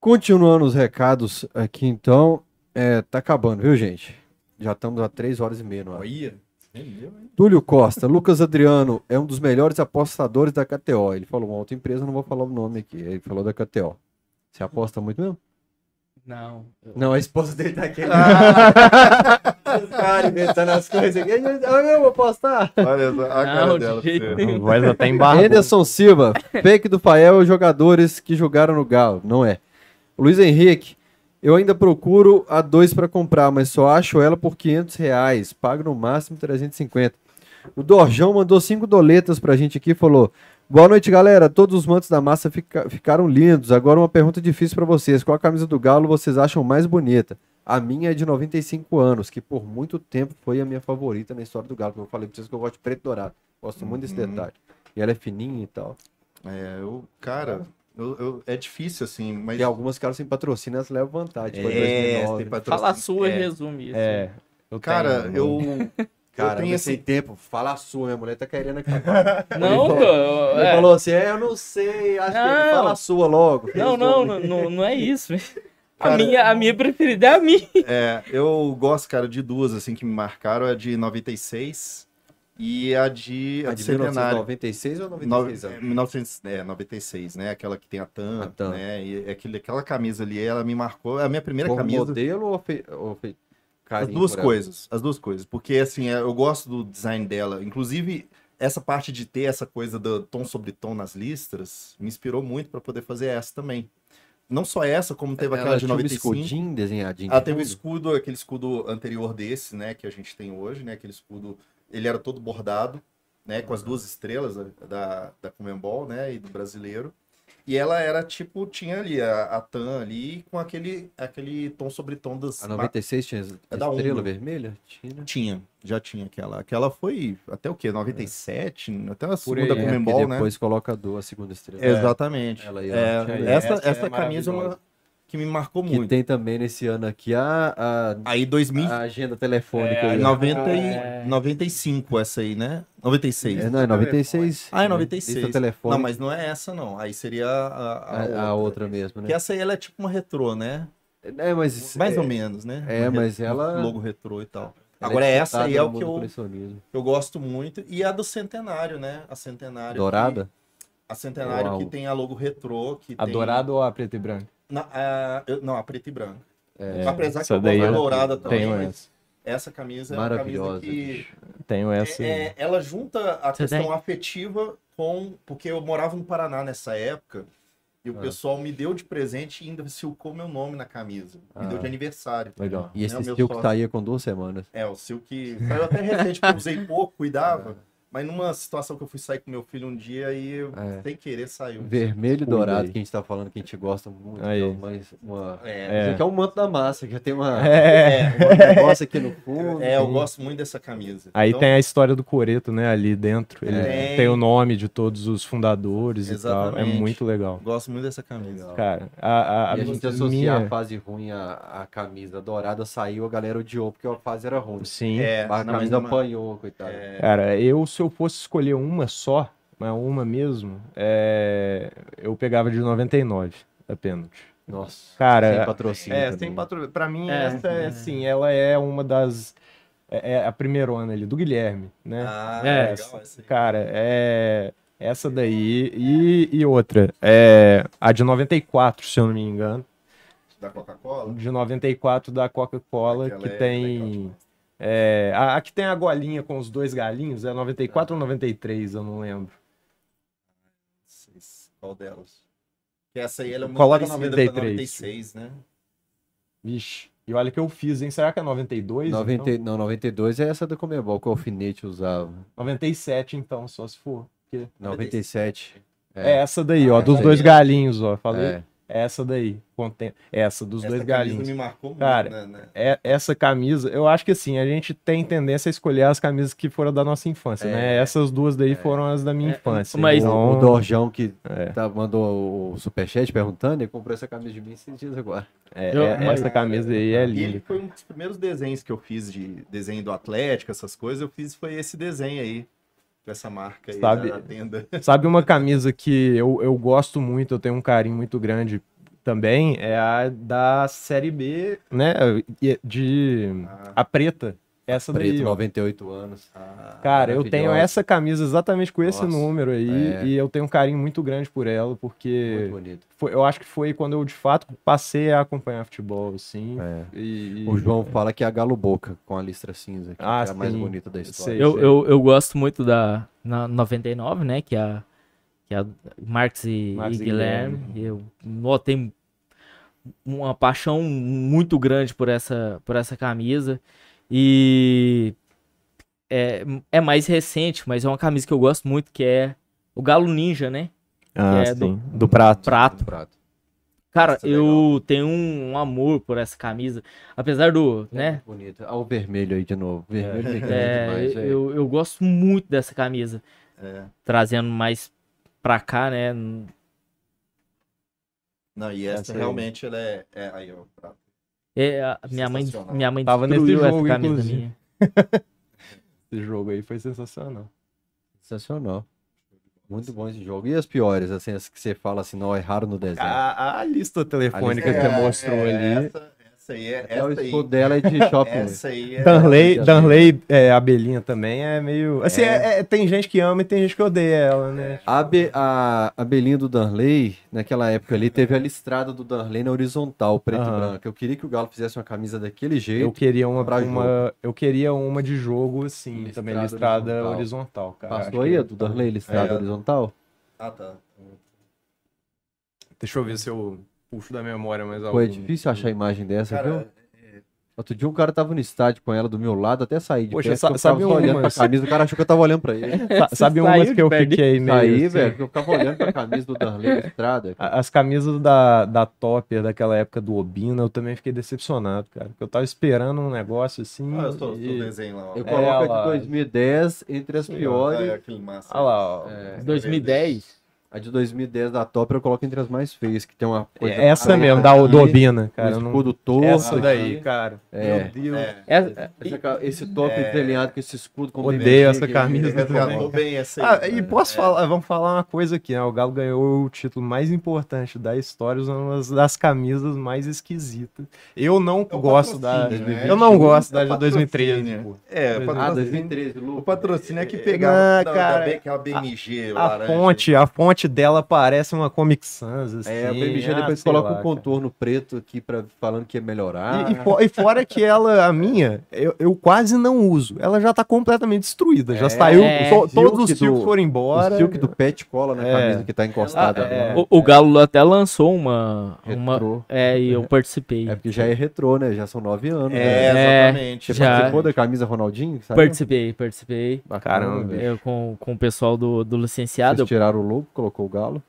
Continuando os recados aqui, então. É, tá acabando, viu, gente? Já estamos a 3 horas e meia no ar. Olha, hein? Túlio Costa, Lucas Adriano é um dos melhores apostadores da KTO. Ele falou uma outra empresa, não vou falar o nome aqui. Ele falou da KTO. Você aposta muito mesmo? Não. Não, a esposa dele tá aqui. Os caras inventando as coisas aqui. Ah, Eu vou apostar. Olha a cara Não, dela. de. Vai até embargo. Anderson Silva, fake do Fael, jogadores que jogaram no Galo. Não é. Luiz Henrique, eu ainda procuro a 2 para comprar, mas só acho ela por 500 reais. Pago no máximo 350. O Dorjão mandou cinco doletas pra gente aqui e falou: Boa noite, galera. Todos os mantos da massa fica- ficaram lindos. Agora uma pergunta difícil pra vocês: qual a camisa do Galo vocês acham mais bonita? A minha é de 95 anos, que por muito tempo foi a minha favorita na história do Galo. Como eu falei pra vocês que eu gosto de preto e dourado. Gosto muito desse Uhum. detalhe. E ela é fininha e tal. É, eu, cara, eu, eu- é difícil, assim, mas. E algumas caras sem patrocínio, elas levam vantagem. É, 2009. tem patrocínio. Fala a sua e É. resume isso. É. Eu Cara, tenho, eu. Cara, tenho eu esse- sem tempo. Fala a sua, minha mulher tá querendo acabar. Não, Ele pô. Ele é. falou assim, é, eu não sei, acho que ele Não. fala a sua logo. Não, não, não, não, não é isso. A minha, a minha preferida é a minha. É, eu gosto, cara, de duas, assim, que me marcaram. A de 96 e a de, a A de de Centenário. 1996 ou No- 96 é, anos? 1900, é, 96, né? Aquela que tem a TAM, A TAM. né? E aquele, aquela camisa ali, ela me marcou. É a minha primeira Como camisa. modelo ou, fe... ou fe... As carinho duas por ela? coisas, as duas coisas. Porque, assim, é, eu gosto do design dela. Inclusive, essa parte de ter essa coisa do tom sobre tom nas listras me inspirou muito para poder fazer essa também. Não só essa, como teve aquela Ela de tinha um 95. escudinho desenhadinho. Ela de teve o fundo? escudo, aquele escudo anterior desse, né, que a gente tem hoje, né, aquele escudo, ele era todo bordado, né, com as duas estrelas da, da, da Comembol, né, e do brasileiro. E ela era tipo, tinha ali a, a TAM ali com aquele, aquele tom sobre tom das... A 96 tinha É da estrela Umbro. vermelha? Tinha. Tinha, já tinha aquela. Aquela foi até o quê? 97? Até a Por segunda aí, é, Porque Comembol, né? depois coloca a do- a segunda estrela. Exatamente. Ela É, ó, tinha aí. essa Essa é essa camisa é uma maravilhosa. Que me marcou Que muito. tem também nesse ano aqui a, Aí 2000, a, a agenda telefônica. É, aí, ó. 90 É. e 95 essa aí, né? 96. É, não, é 96. Ah, é né? 96. Lista telefônica. Não, mas não é essa não. Aí seria a, a, a, a outra mesmo, né? Que essa aí ela é tipo uma retrô, né? É, mas Mais é, ou menos, né? é, Uma mas re- ela- Logo retrô e tal. ela Agora é essa aí é o que eu, eu gosto muito. E a do Centenário, né? A Centenário. Dourada? A Centenário Uau. que tem a logo retrô. Que A tem... dourada ou a preta e branca? Na- a- eu- não, a preta e branca. É, Apesar que eu gosto da dourada também. Tenho mas essa. essa camisa é uma camisa maravilhosa. que. Tenho essa. é- é- ela junta a Você questão tem? afetiva com. Porque eu morava no Paraná nessa época. E o Ah. pessoal me deu de presente e ainda silcou meu nome na camisa. Me Ah. deu de aniversário. Legal. E esse É estilo que sócio. saía com duas semanas. É, o silk. Saiu até recente, porque eu usei pouco, cuidava. Mas numa situação que eu fui sair com meu filho um dia e eu, É. sem querer saiu. Vermelho e dourado, que a gente tá falando que a gente gosta muito. Aí. que é mais uma... É, Isso aqui é um manto da massa, que já tem uma... É. um negócio aqui no fundo. é, eu gosto muito dessa camisa. Aí Então, tem a história do Coreto, né, ali dentro. Ele É. tem o nome de todos os fundadores e tal. É Exatamente. muito legal. Gosto muito dessa camisa. Cara, a, a, a E a gente minha- associar a fase ruim à, à camisa dourada saiu, a galera odiou porque a fase era ruim. Sim. É, a não, mas camisa não- apanhou, coitado. é, Cara, eu se eu fosse escolher uma só, mas uma mesmo, é, eu pegava de 99 a pênalti. Nossa, Cara, sem patrocínio. É, também. sem patrocínio. Pra mim, É, essa é é. assim, ela é uma das. É, é a primeira ano ali, do Guilherme, né? Ah, É, legal essa. Cara, é. Essa daí e, e outra. É a de 94, se eu não me engano. Da Coca-Cola? De 94 da Coca-Cola, que é tem. É, a, a que tem a golinha com os dois galinhos é 94 ou 93, eu não lembro. Seis. Qual delas? Que essa aí ela é muito Coloca parecida 93. com a 96, né? Vixe. E olha que eu fiz, hein? Será que é 92? 90, Então? Não, 92 é essa do Comebol que o alfinete usava. 97, então, só se for. Porque... 97. É, essa daí, ó, Ah, dos essa dois é- galinhos, ó. Falei. É. Essa daí, essa dos Essa dois camisa galinhos. me marcou muito, Cara, né, né? É, essa camisa, eu acho que assim, a gente tem tendência a escolher as camisas que foram da nossa infância, né? Essas duas daí foram as da minha É, infância. mas- então, O Dorjão que É. tá- mandou o superchat perguntando, ele comprou essa camisa de mim esses dias agora. é, Eu- é- mas- essa camisa aí é E ele linda. foi um dos primeiros desenhos que eu fiz de desenho do Atlético, essas coisas. Eu fiz foi esse desenho aí, com essa marca aí Sabe- da tenda. Sabe uma camisa que eu, eu gosto muito, eu tenho um carinho muito grande também, é a da Série B, né? De. A preta. Essa Preto, daí, ó. 98 anos. Cara, eu tenho essa camisa exatamente com esse Nossa, número aí é. e eu tenho um carinho muito grande por ela, porque Muito bonito. foi- eu acho que foi quando eu de fato passei a acompanhar futebol, assim. É. E, O João fala que é a Galo Boca, com a listra cinza, que Ah, é a mais sim. bonita da história. Sei. Eu, eu, eu gosto muito da na 99, né? Que é a, que é a Marx e, Marx e e Guilherme. Guilherme. Eu nó, tenho uma paixão muito grande por essa, por essa camisa. E é, é mais recente, mas é uma camisa que eu gosto muito, que é o Galo Ninja, né? Ah, que é sim. Do, prato. Prato. Prato. Cara, Nossa, eu tenho um, um amor por essa camisa. Apesar do, É né? bonito. Ah, o vermelho aí de novo. Vermelho me encanta É, demais, eu, eu gosto muito dessa camisa. É. Trazendo mais pra cá, né? Não, e essa, Essa aí. realmente ela é. é aí, ó. pra- É, a minha mãe, minha mãe Tava nesse jogo, essa camisa inclusive. minha. Esse jogo aí foi sensacional. Sensacional. Muito bom esse jogo. E as piores, assim, as que você fala assim, não, erraram no desenho. A, a lista telefônica A que lista- você mostrou é, ali. Essa, essa aí é. Até o Essa aí, escudo dela é de shopping. essa aí é. Danley, é- Danley é, Abelhinha também é meio. Assim, É. é- é- tem gente que ama e tem gente que odeia ela, né? A, Be, a, do Darley, naquela época ali, teve a listrada do Darley na horizontal, preto Aham. e branco. Eu queria que o Galo fizesse uma camisa daquele jeito. Eu queria uma, pra uma eu queria uma de jogo assim, Listrada também listrada horizontal. horizontal, cara. Passou aí a do Darley listrada É. horizontal? Ah, tá. Deixa eu ver se eu puxo da memória mais Pô, é difícil achar a imagem dessa, viu? Cara, Outro dia um cara tava no estádio com ela do meu lado, até sair de Poxa, perto, sa- eu sabe só olhando pra umas- camisa, o cara achou que eu tava olhando pra ele. Sa- Sabe umas que eu fiquei meio Aí, assim? velho, que eu ficava olhando pra camisa do Darley listrada. A- As camisas da, da Topper daquela época do Obina, eu também fiquei decepcionado, cara. Porque eu tava esperando um negócio assim. Ah, eu tô, tô e... desenho lá. ó. Eu É, coloco a ela- de 2010 entre as é piores. aquele massa. Olha lá, ó. É, 2010. A de 2010 da Top eu coloco entre as mais feias, que tem uma coisa. Essa preta mesmo, da aqui, do Obina, um cara. não- escudo torto. Essa aqui. daí, cara. É. Meu Deus. É. É- Esse, ca- esse top É. desenhado com esse escudo com Odeio essa aqui, camisa aqui, Resgatou aqui. bem essa aí. Ah, e né? posso É. falar, vamos falar uma coisa aqui, né? O Galo ganhou o título mais importante da história, usando uma das camisas mais esquisitas. Eu não É o gosto da. né? Eu não gosto da É o de 2013. patrocínio. pô. É, o Ah, patrocínio, 2013, o Lu. patrocínio é que pegava Ah, da, cara, da, BMG A laranja. fonte, a fonte dela parece uma Comic Sans, assim. É, a BMG ah, depois coloca lá, um contorno preto aqui pra, falando que ia melhorar. cara. E, e fo- e fora que ela, a minha, eu, eu quase não uso. Ela já tá completamente destruída. Já É, saiu, é. to- todos os Silk foram o embora. silk do pet cola na É. camisa que tá encostada. É. agora. O, o Galo até lançou uma. uma é, e eu participei. É porque já é retrô, né? Já são nove anos. É, né? exatamente. Você já- participou da camisa Ronaldinho? Sabe? Participei, participei. Caramba. Eu com, com o pessoal do, do licenciado. Vocês tiraram o logo, colocou o galo.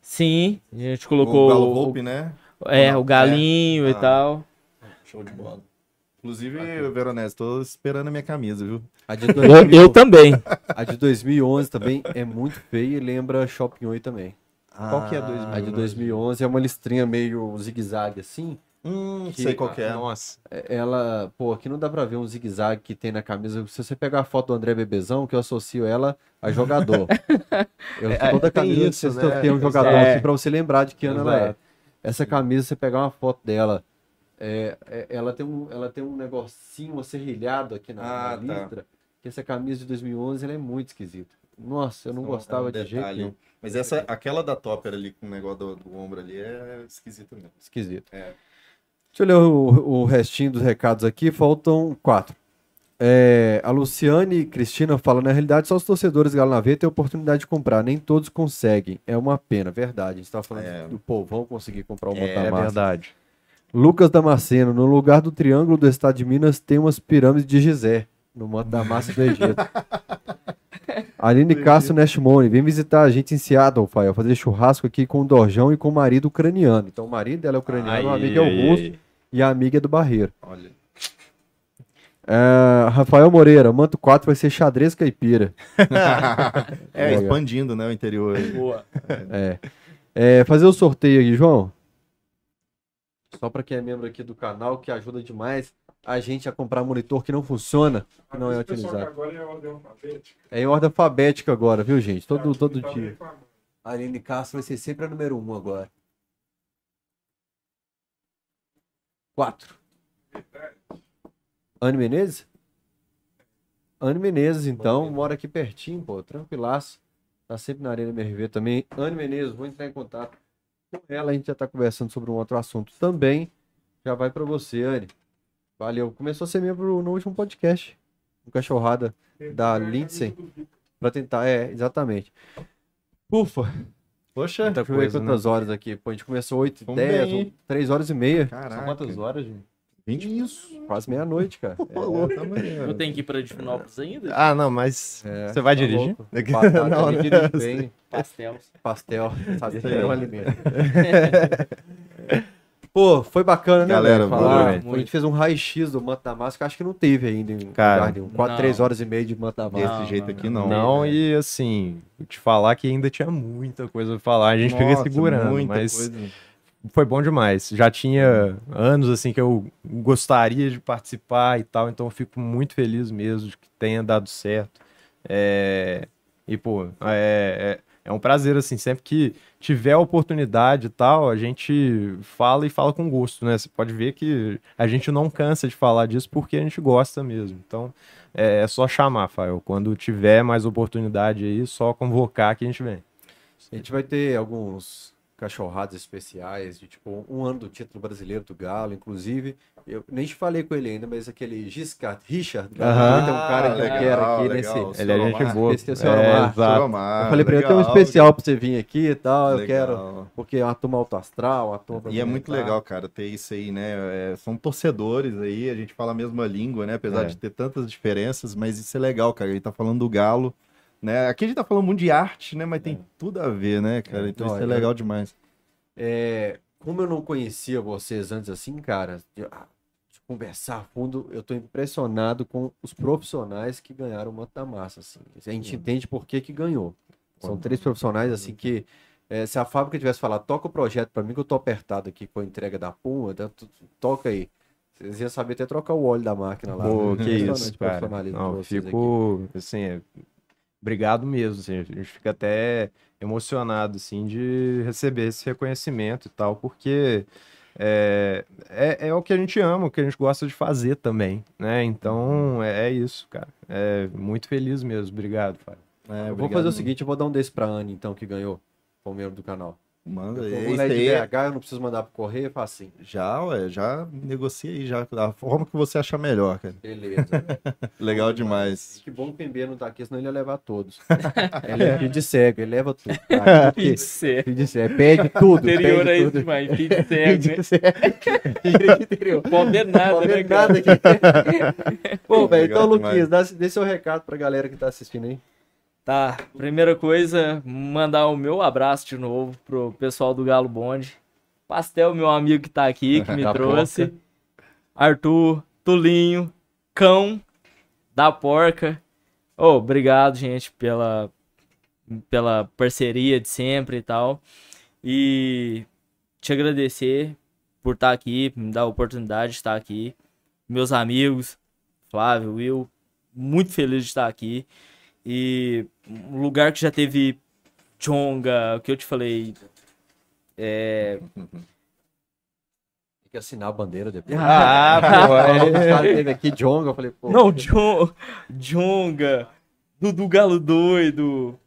Sim, a gente O colocou. Galo o- Volpe, né? é, o galinho e Ah. tal. Show de bola. Inclusive, Veronese, tô esperando a minha camisa, viu? A de, Eu, 2000 eu também. a de 2011 também é muito feia e lembra Shopping 8 também. Qual que é Ah, 2011? A de 2011 é uma listrinha meio zigue-zague assim. Hum, Que- sei qual que é. Nossa. É- Ela, pô, aqui não dá pra ver um zigue-zague que tem na camisa. Se você pegar a foto do André Bebezão, que eu associo ela a jogador. Eu, É, toda tem camisa isso, você né? tem um jogador É. assim pra você lembrar de que ano ela é. Essa camisa, você pegar uma foto dela, é, é- ela, tem um, ela tem um negocinho serrilhado aqui na, Ah, na tá. listra. Que essa camisa de 2011 ela é muito esquisita. Nossa, eu não gostava é um de jeito nenhum. Mas essa, aquela da Topper ali com o negócio do, do ombro ali é esquisita mesmo. Esquisito. É. Deixa eu ler o, o restinho dos recados aqui. Faltam quatro. É, a Luciane e Cristina falam, na realidade, só os torcedores Galo na Veia têm oportunidade de comprar. Nem todos conseguem. É uma pena, verdade. A gente estava falando É. do povão conseguir comprar o É, Montamassa. verdade. Lucas Damasceno, no lugar do triângulo do estado de Minas tem umas pirâmides de Gizé, no Monte da Massa do Egito. Aline Castro Nashmone, vem visitar a gente em Seattle, Fael, fazer churrasco aqui com o Dorjão e com o marido ucraniano. Então o marido dela é ucraniano, o amigo é Augusto e a amiga é do Barreiro. Olha. É, Rafael Moreira, Manto 4 vai ser xadrez caipira. é, expandindo, né, o interior. Boa. É. É, fazer o sorteio aqui, João. Só para quem é membro aqui do canal, que ajuda demais a gente a comprar monitor que não funciona, que não é utilizado. Agora é ordem alfabética. É em ordem alfabética agora, viu, gente? Todo, Tá, todo tá dia. reclamando. A Aline Castro vai ser sempre a número 1 um agora. 4. Anne Menezes? Anne Menezes, então, mora aqui pertinho, pô, tranquilaço. Tá sempre na Arena MRV também. Anne Menezes, vou entrar em contato com ela, a gente já tá conversando sobre um outro assunto também. Já vai pra você, Anne. Valeu. Começou a ser membro no último podcast. No Cachorrada da Tem Lindsay. pra tentar, é, exatamente. Ufa, Poxa, Deixa eu ver quantas horas aqui. Pô, a gente começou 8 Vamos 10, bem, hein? 3 horas e meia. Caraca. quantas horas, gente? 20 isso. Quase meia-noite, cara. Tá maneiro. Eu tenho que ir pra Divinópolis ainda? Ah, não, mas É, você vai tá dirigir? Batata, Não, né? dirige bem. Pastel. Pastel, sabe? É um alimento. Pô, foi bacana, né, Galera, Falar. a gente fez um raio-x do Manto da Massa, que acho que não teve ainda em Cara, lugar nenhum. 4, não. 3 horas e meia de Manto da Massa. Desse Não, jeito não, aqui não. não. Não, e assim, te falar que ainda tinha muita coisa pra falar. A gente fica Nossa, segurando, muita mas coisa. foi bom demais. Já tinha anos assim que eu gostaria de participar e tal, então eu fico muito feliz mesmo de que tenha dado certo. É, E, pô, é, é, um prazer, assim, sempre que tiver oportunidade e tal, a gente fala e fala com gosto, né? Você pode ver que a gente não cansa de falar disso porque a gente gosta mesmo. Então, é, é só chamar, Fael. Quando tiver mais oportunidade aí, só convocar que a gente vem. A gente vai ter alguns cachorrados especiais, de tipo, um ano do título brasileiro do Galo, inclusive. Eu nem te falei com ele ainda, mas aquele Giscard Richard, Aham. tem um cara que eu quero aqui legal. nesse. Ele é gente boa. Esse é o senhor É, Omar. exato. Omar, Eu falei pra ele, tem um legal, especial pra você vir aqui e tal, eu legal. quero, porque é uma turma alto astral, uma turma... E é muito legal, cara, ter isso aí, né? É, são torcedores aí, a gente fala a mesma língua, né? Apesar É. de ter tantas diferenças, mas isso é legal, cara. Ele tá falando do Galo, né? Aqui a gente tá falando muito de arte, né? Mas tem tudo a ver, né, cara? Então isso é Olha, legal demais. É, como eu não conhecia vocês antes assim, cara, ah, conversar a fundo, eu tô impressionado com os profissionais que ganharam o Manto da Massa, assim. A gente entende por que que ganhou. São três profissionais, assim, que é, se a fábrica tivesse falado, toca o projeto pra mim que eu tô apertado aqui com a entrega da Puma, tu- tu- toca aí. Vocês iam saber até trocar o óleo da máquina lá. Pô, que Impressionante isso, cara. Não, vocês aqui. fico, assim, é, obrigado mesmo, assim, a gente fica até emocionado, assim, de receber esse reconhecimento e tal, porque é, é, é o que a gente ama, o que a gente gosta de fazer também, né? Então, é, é isso, cara. É muito feliz mesmo, obrigado, Fábio. É, Eu vou fazer o seguinte, eu vou dar um desse pra Anne, então, que ganhou, como membro do canal. Manda Eu aí. lá de aí é- BH, eu não preciso mandar pro correio, é facinho. Já, ué, já negocia aí, já, da forma que você achar melhor, cara. Beleza. Legal demais. Que bom que o Pembeiro não tá aqui, senão ele ia levar todos. ele é filho de cego, ele leva tudo. Tá? Filho de ser. filho de cego, pede tudo. Interior pede é isso tudo. demais. Filho de cego, de né? cego. Filho de interior. Pode ver nada, Pode né, nada aqui. Pô, velho, então, Luquinhas, dá, dê seu recado pra galera que tá assistindo aí. Tá, primeira coisa, mandar o meu abraço de novo pro pessoal do Galo Bonde. Pastel, meu amigo que tá aqui, que me Da trouxe. Arthur, Tulinho, Cão, da Porca. Ô, obrigado, gente, pela, pela parceria de sempre e tal. E te agradecer por estar aqui, me dar a oportunidade de estar aqui. Meus amigos, Flávio, Will, muito feliz de estar aqui. E um lugar que já teve Chonga, o que eu te falei. É. Tem que assinar a bandeira depois. Ah, pô, Os é. teve aqui Jonga, eu falei, pô. Não, Jon, Jonga, Dudu Galo Doido,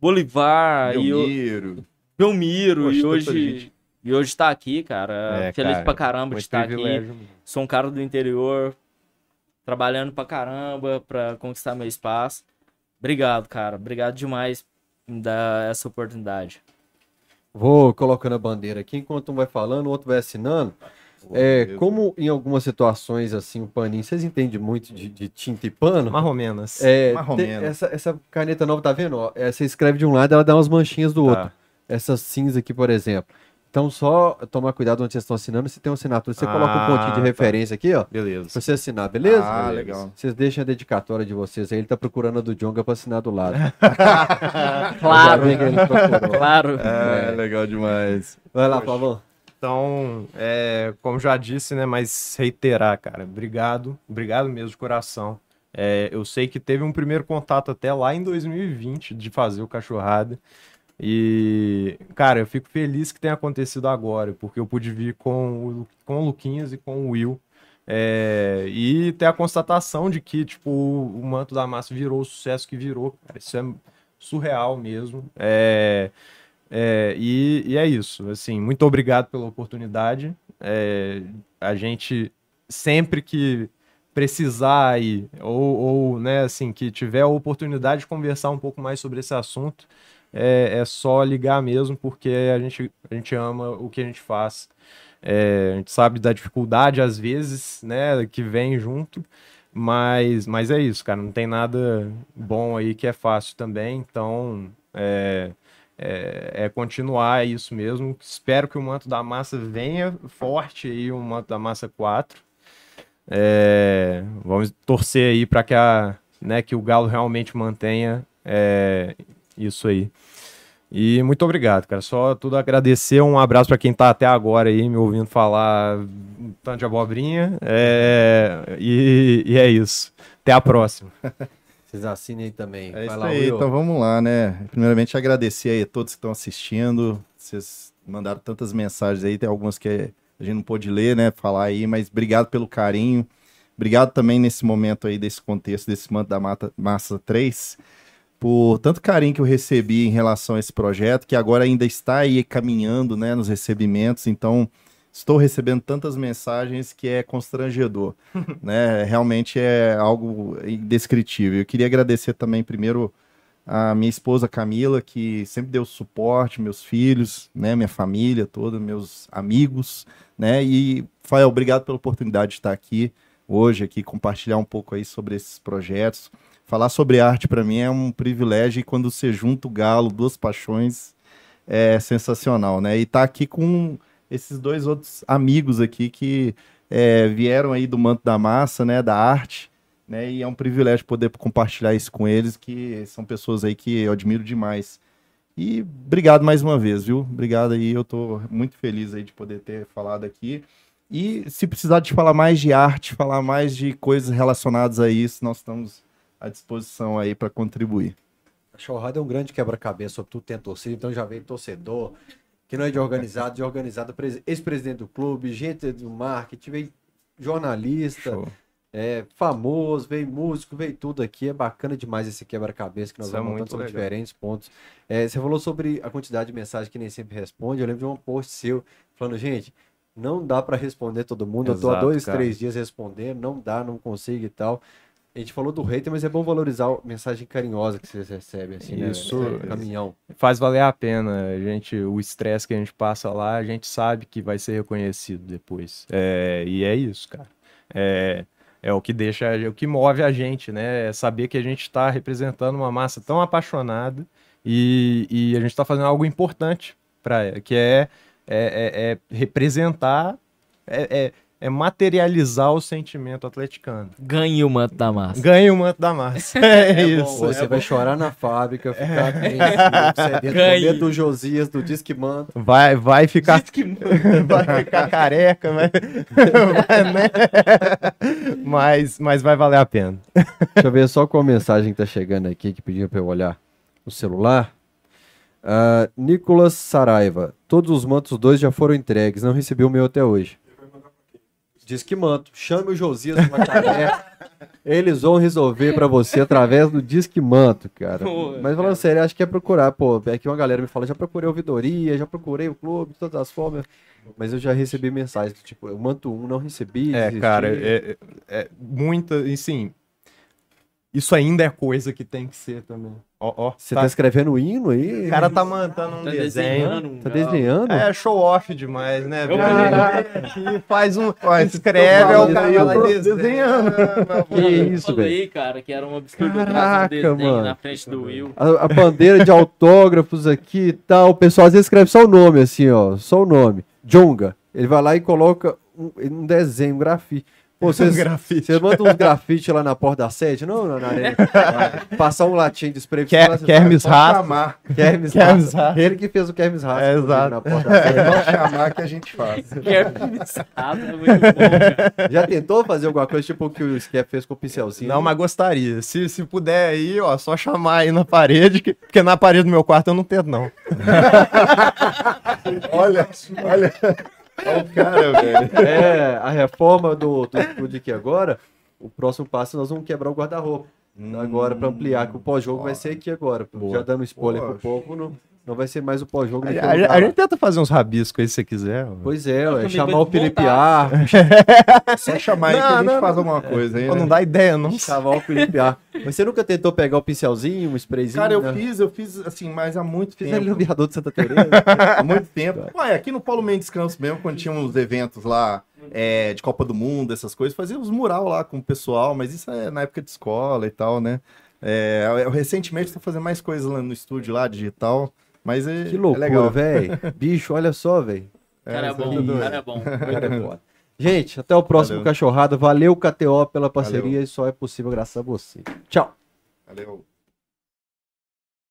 Bolivar e o Belmiro. Belmiro. Poxa, E hoje, e hoje tá aqui, cara. É, Feliz cara, pra caramba de estar aqui. privilégio. mesmo. Sou um cara do interior, trabalhando pra caramba pra conquistar meu espaço. Obrigado, cara. Obrigado demais por me dar essa oportunidade. Vou colocando a bandeira aqui, enquanto um vai falando, o outro vai assinando. É, como em algumas situações, assim, o paninho, vocês entendem muito de, de tinta e pano? Marromenas. É, Mais ou tem- menos. essa, essa caneta nova, tá vendo? Ó, é, você escreve de um lado, ela dá umas manchinhas do Tá. outro. Essa cinza aqui, por exemplo. Então, só tomar cuidado onde vocês estão assinando. Se tem uma assinatura, você coloca um Ah, pontinho de tá. referência aqui, ó. Beleza. Pra você assinar, beleza? Ah, Beleza. legal. Vocês deixam a dedicatória de vocês aí. Ele tá procurando a do Jonga pra assinar do lado. Claro, claro. É, legal demais. Vai lá, Pavão. Então, é, como já disse, né, mas reiterar, cara, obrigado, obrigado mesmo de coração. É, eu sei que teve um primeiro contato até lá em 2020 de fazer o cachorrada. E, cara, eu fico feliz que tenha acontecido agora, porque eu pude vir com o, com o Luquinhas e com o Will. é, e ter a constatação de que, tipo, o, o Manto da Massa virou o sucesso que virou, cara. Isso é surreal mesmo. É, é, e, e é isso, assim, muito obrigado pela oportunidade. É, a gente, sempre que precisar aí, ou, ou, né, assim, que tiver a oportunidade de conversar um pouco mais sobre esse assunto, é, é só ligar mesmo, porque a gente, a gente ama o que a gente faz. É, a gente sabe da dificuldade, às vezes, né, que vem junto, mas, mas é isso, cara, não tem nada bom aí que é fácil também, então é, é, é continuar isso mesmo. Espero que o Manto da Massa venha forte aí, o Manto da Massa 4. É, vamos torcer aí para que, a, né, que o Galo realmente mantenha é, isso aí. E muito obrigado, cara. Só tudo agradecer. Um abraço para quem tá até agora aí me ouvindo falar um tanto de abobrinha. É, e, e é isso. Até a próxima. Vocês assinem aí também. É Vai isso lá, aí, Will. então vamos lá, né? Primeiramente agradecer aí a todos que estão assistindo. Vocês mandaram tantas mensagens aí, tem algumas que a gente não pôde ler, né? Falar aí, mas obrigado pelo carinho. Obrigado também nesse momento aí, desse contexto, desse manto da Mata, Massa 3, por tanto carinho que eu recebi em relação a esse projeto, que agora ainda está aí caminhando, né, nos recebimentos. Então, estou recebendo tantas mensagens que é constrangedor, né? Realmente é algo indescritível. Eu queria agradecer também primeiro a minha esposa Camila, que sempre deu suporte, meus filhos, né, minha família toda, meus amigos, né? E Fael, obrigado pela oportunidade de estar aqui hoje aqui compartilhar um pouco aí sobre esses projetos. Falar sobre arte para mim é um privilégio e quando você junta o galo, duas paixões, é sensacional, né? E tá aqui com esses dois outros amigos aqui que é, vieram aí do manto da massa, né, da arte, né? E é um privilégio poder compartilhar isso com eles, que são pessoas aí que eu admiro demais. E obrigado mais uma vez, viu? Obrigado aí, eu tô muito feliz aí de poder ter falado aqui. E se precisar de falar mais de arte, falar mais de coisas relacionadas a isso, nós estamos à disposição aí para contribuir. A Chorrada é um grande quebra-cabeça, sobretudo tem a torcida, então já veio torcedor, que não é de organizado, de organizado, pres- ex-presidente do clube, gente do marketing, veio jornalista, Show. é, famoso, veio músico, veio tudo aqui. É bacana demais esse quebra-cabeça que nós Isso é vamos montando muito sobre legal. diferentes pontos. É, você falou sobre a quantidade de mensagens que nem sempre responde. Eu lembro de um post seu falando, gente, não dá para responder todo mundo. eu tô há Exato, dois, cara. três dias respondendo, não dá, não consigo e tal. A gente falou do hater, mas é bom valorizar a mensagem carinhosa que vocês recebem, assim, né? Isso. É, Caminhão. Faz valer a pena. A gente, o estresse que a gente passa lá, a gente sabe que vai ser reconhecido depois. É, e é isso, cara. É, é o que deixa, é o que move a gente, né? É saber que a gente está representando uma massa tão apaixonada e, e a gente está fazendo algo importante para que é, é, é- é representar, é, é- é materializar o sentimento atleticano. Ganhe o manto da massa. Ganhe o manto da massa. É, isso. Você vai chorar na fábrica, ficar triste, Ganhe. do Josias, do Disque Mano. Vai, vai ficar. vai ficar careca, vai, vai, né? mas, mas vai valer a pena. Deixa eu ver só qual mensagem que tá chegando aqui, que pediu pra eu olhar no celular. Ah, Nicolas Saraiva. Todos os mantos dois já foram entregues, não recebi o meu até hoje. Diz que manto. Chame o Josias no Macaré. Eles vão resolver pra você através do Disque Manto, cara. Pô, Mas falando sério, acho que é procurar, pô. É que uma galera me fala, já procurei a ouvidoria, já procurei o clube, de todas as formas. Mas eu já recebi mensagens, tipo, eu manto um, não recebi. É, cara, é, é- é muita. E sim. Isso ainda é coisa que tem que ser também. Ó, ó. Você tá, escrevendo o hino aí? O cara tá mandando um Tá desenho. desenhando Tá desenhando? É show off demais, né? Caraca. Aqui faz um. Ué, escreve, é o cara lá tô e desenha. Que Eu isso, falei, velho. cara, que era um absurdo Caraca, traço um desenho mano. na frente do Will. A, a bandeira de autógrafos aqui e tal. O pessoal às vezes escreve só o nome, assim, ó. Só o nome. Jonga. Ele vai lá e coloca um, um desenho, um grafite. Pô, vocês, mandam uns grafite lá na porta da sede? Não, não, na arena. Passar um latinho de spray. Quer- Kermes Rato. chamar. Kermes Kermes Rato. Rato. Ele que fez o Kermes Rato. É, exato. Na porta da sede. É só chamar que a gente faz. Quer pensado, é muito bom. Já tentou fazer alguma coisa tipo o que o Skep fez com o pincelzinho? Não, mas gostaria. Se, se puder aí, ó, só chamar aí na parede, que- porque na parede do meu quarto eu não tento, não. Olha, olha. Olha o cara, velho. É, a reforma do, do estúdio aqui agora, o próximo passo nós vamos quebrar o guarda-roupa. Agora, pra ampliar, que o pós-jogo vai ser aqui agora. Já dando spoiler Boa. pro povo, não, não vai ser mais o pós-jogo. A, a- a gente tenta fazer uns rabiscos aí se você quiser. Pois é, ué, chamar o Felipe desmontar. Ar, Só chamar aí que Não, a gente não, faz alguma coisa aí. Né? não dá ideia, não. chamar o Felipe Ar. Mas você nunca tentou pegar o pincelzinho, um sprayzinho? Cara, eu né? fiz, eu fiz assim, mas há muito Fiz tempo. ali no Viador de Santa Teresa. Há muito tempo. Ué, aqui no Paulo Mendes Campos mesmo, quando tinha uns eventos lá é, de Copa do Mundo, essas coisas, fazia uns mural lá com o pessoal, mas isso é na época de escola e tal, né? É, eu recentemente tô fazendo mais coisas lá no estúdio lá, digital, mas é, que é loucura, legal. velho. Bicho, olha só, velho. Cara é bom, cara é bom. Cara, é foda. Gente, até o próximo Valeu. Cachorrada. Valeu, KTO, pela parceria. Valeu. E só é possível graças a você. Tchau. Valeu.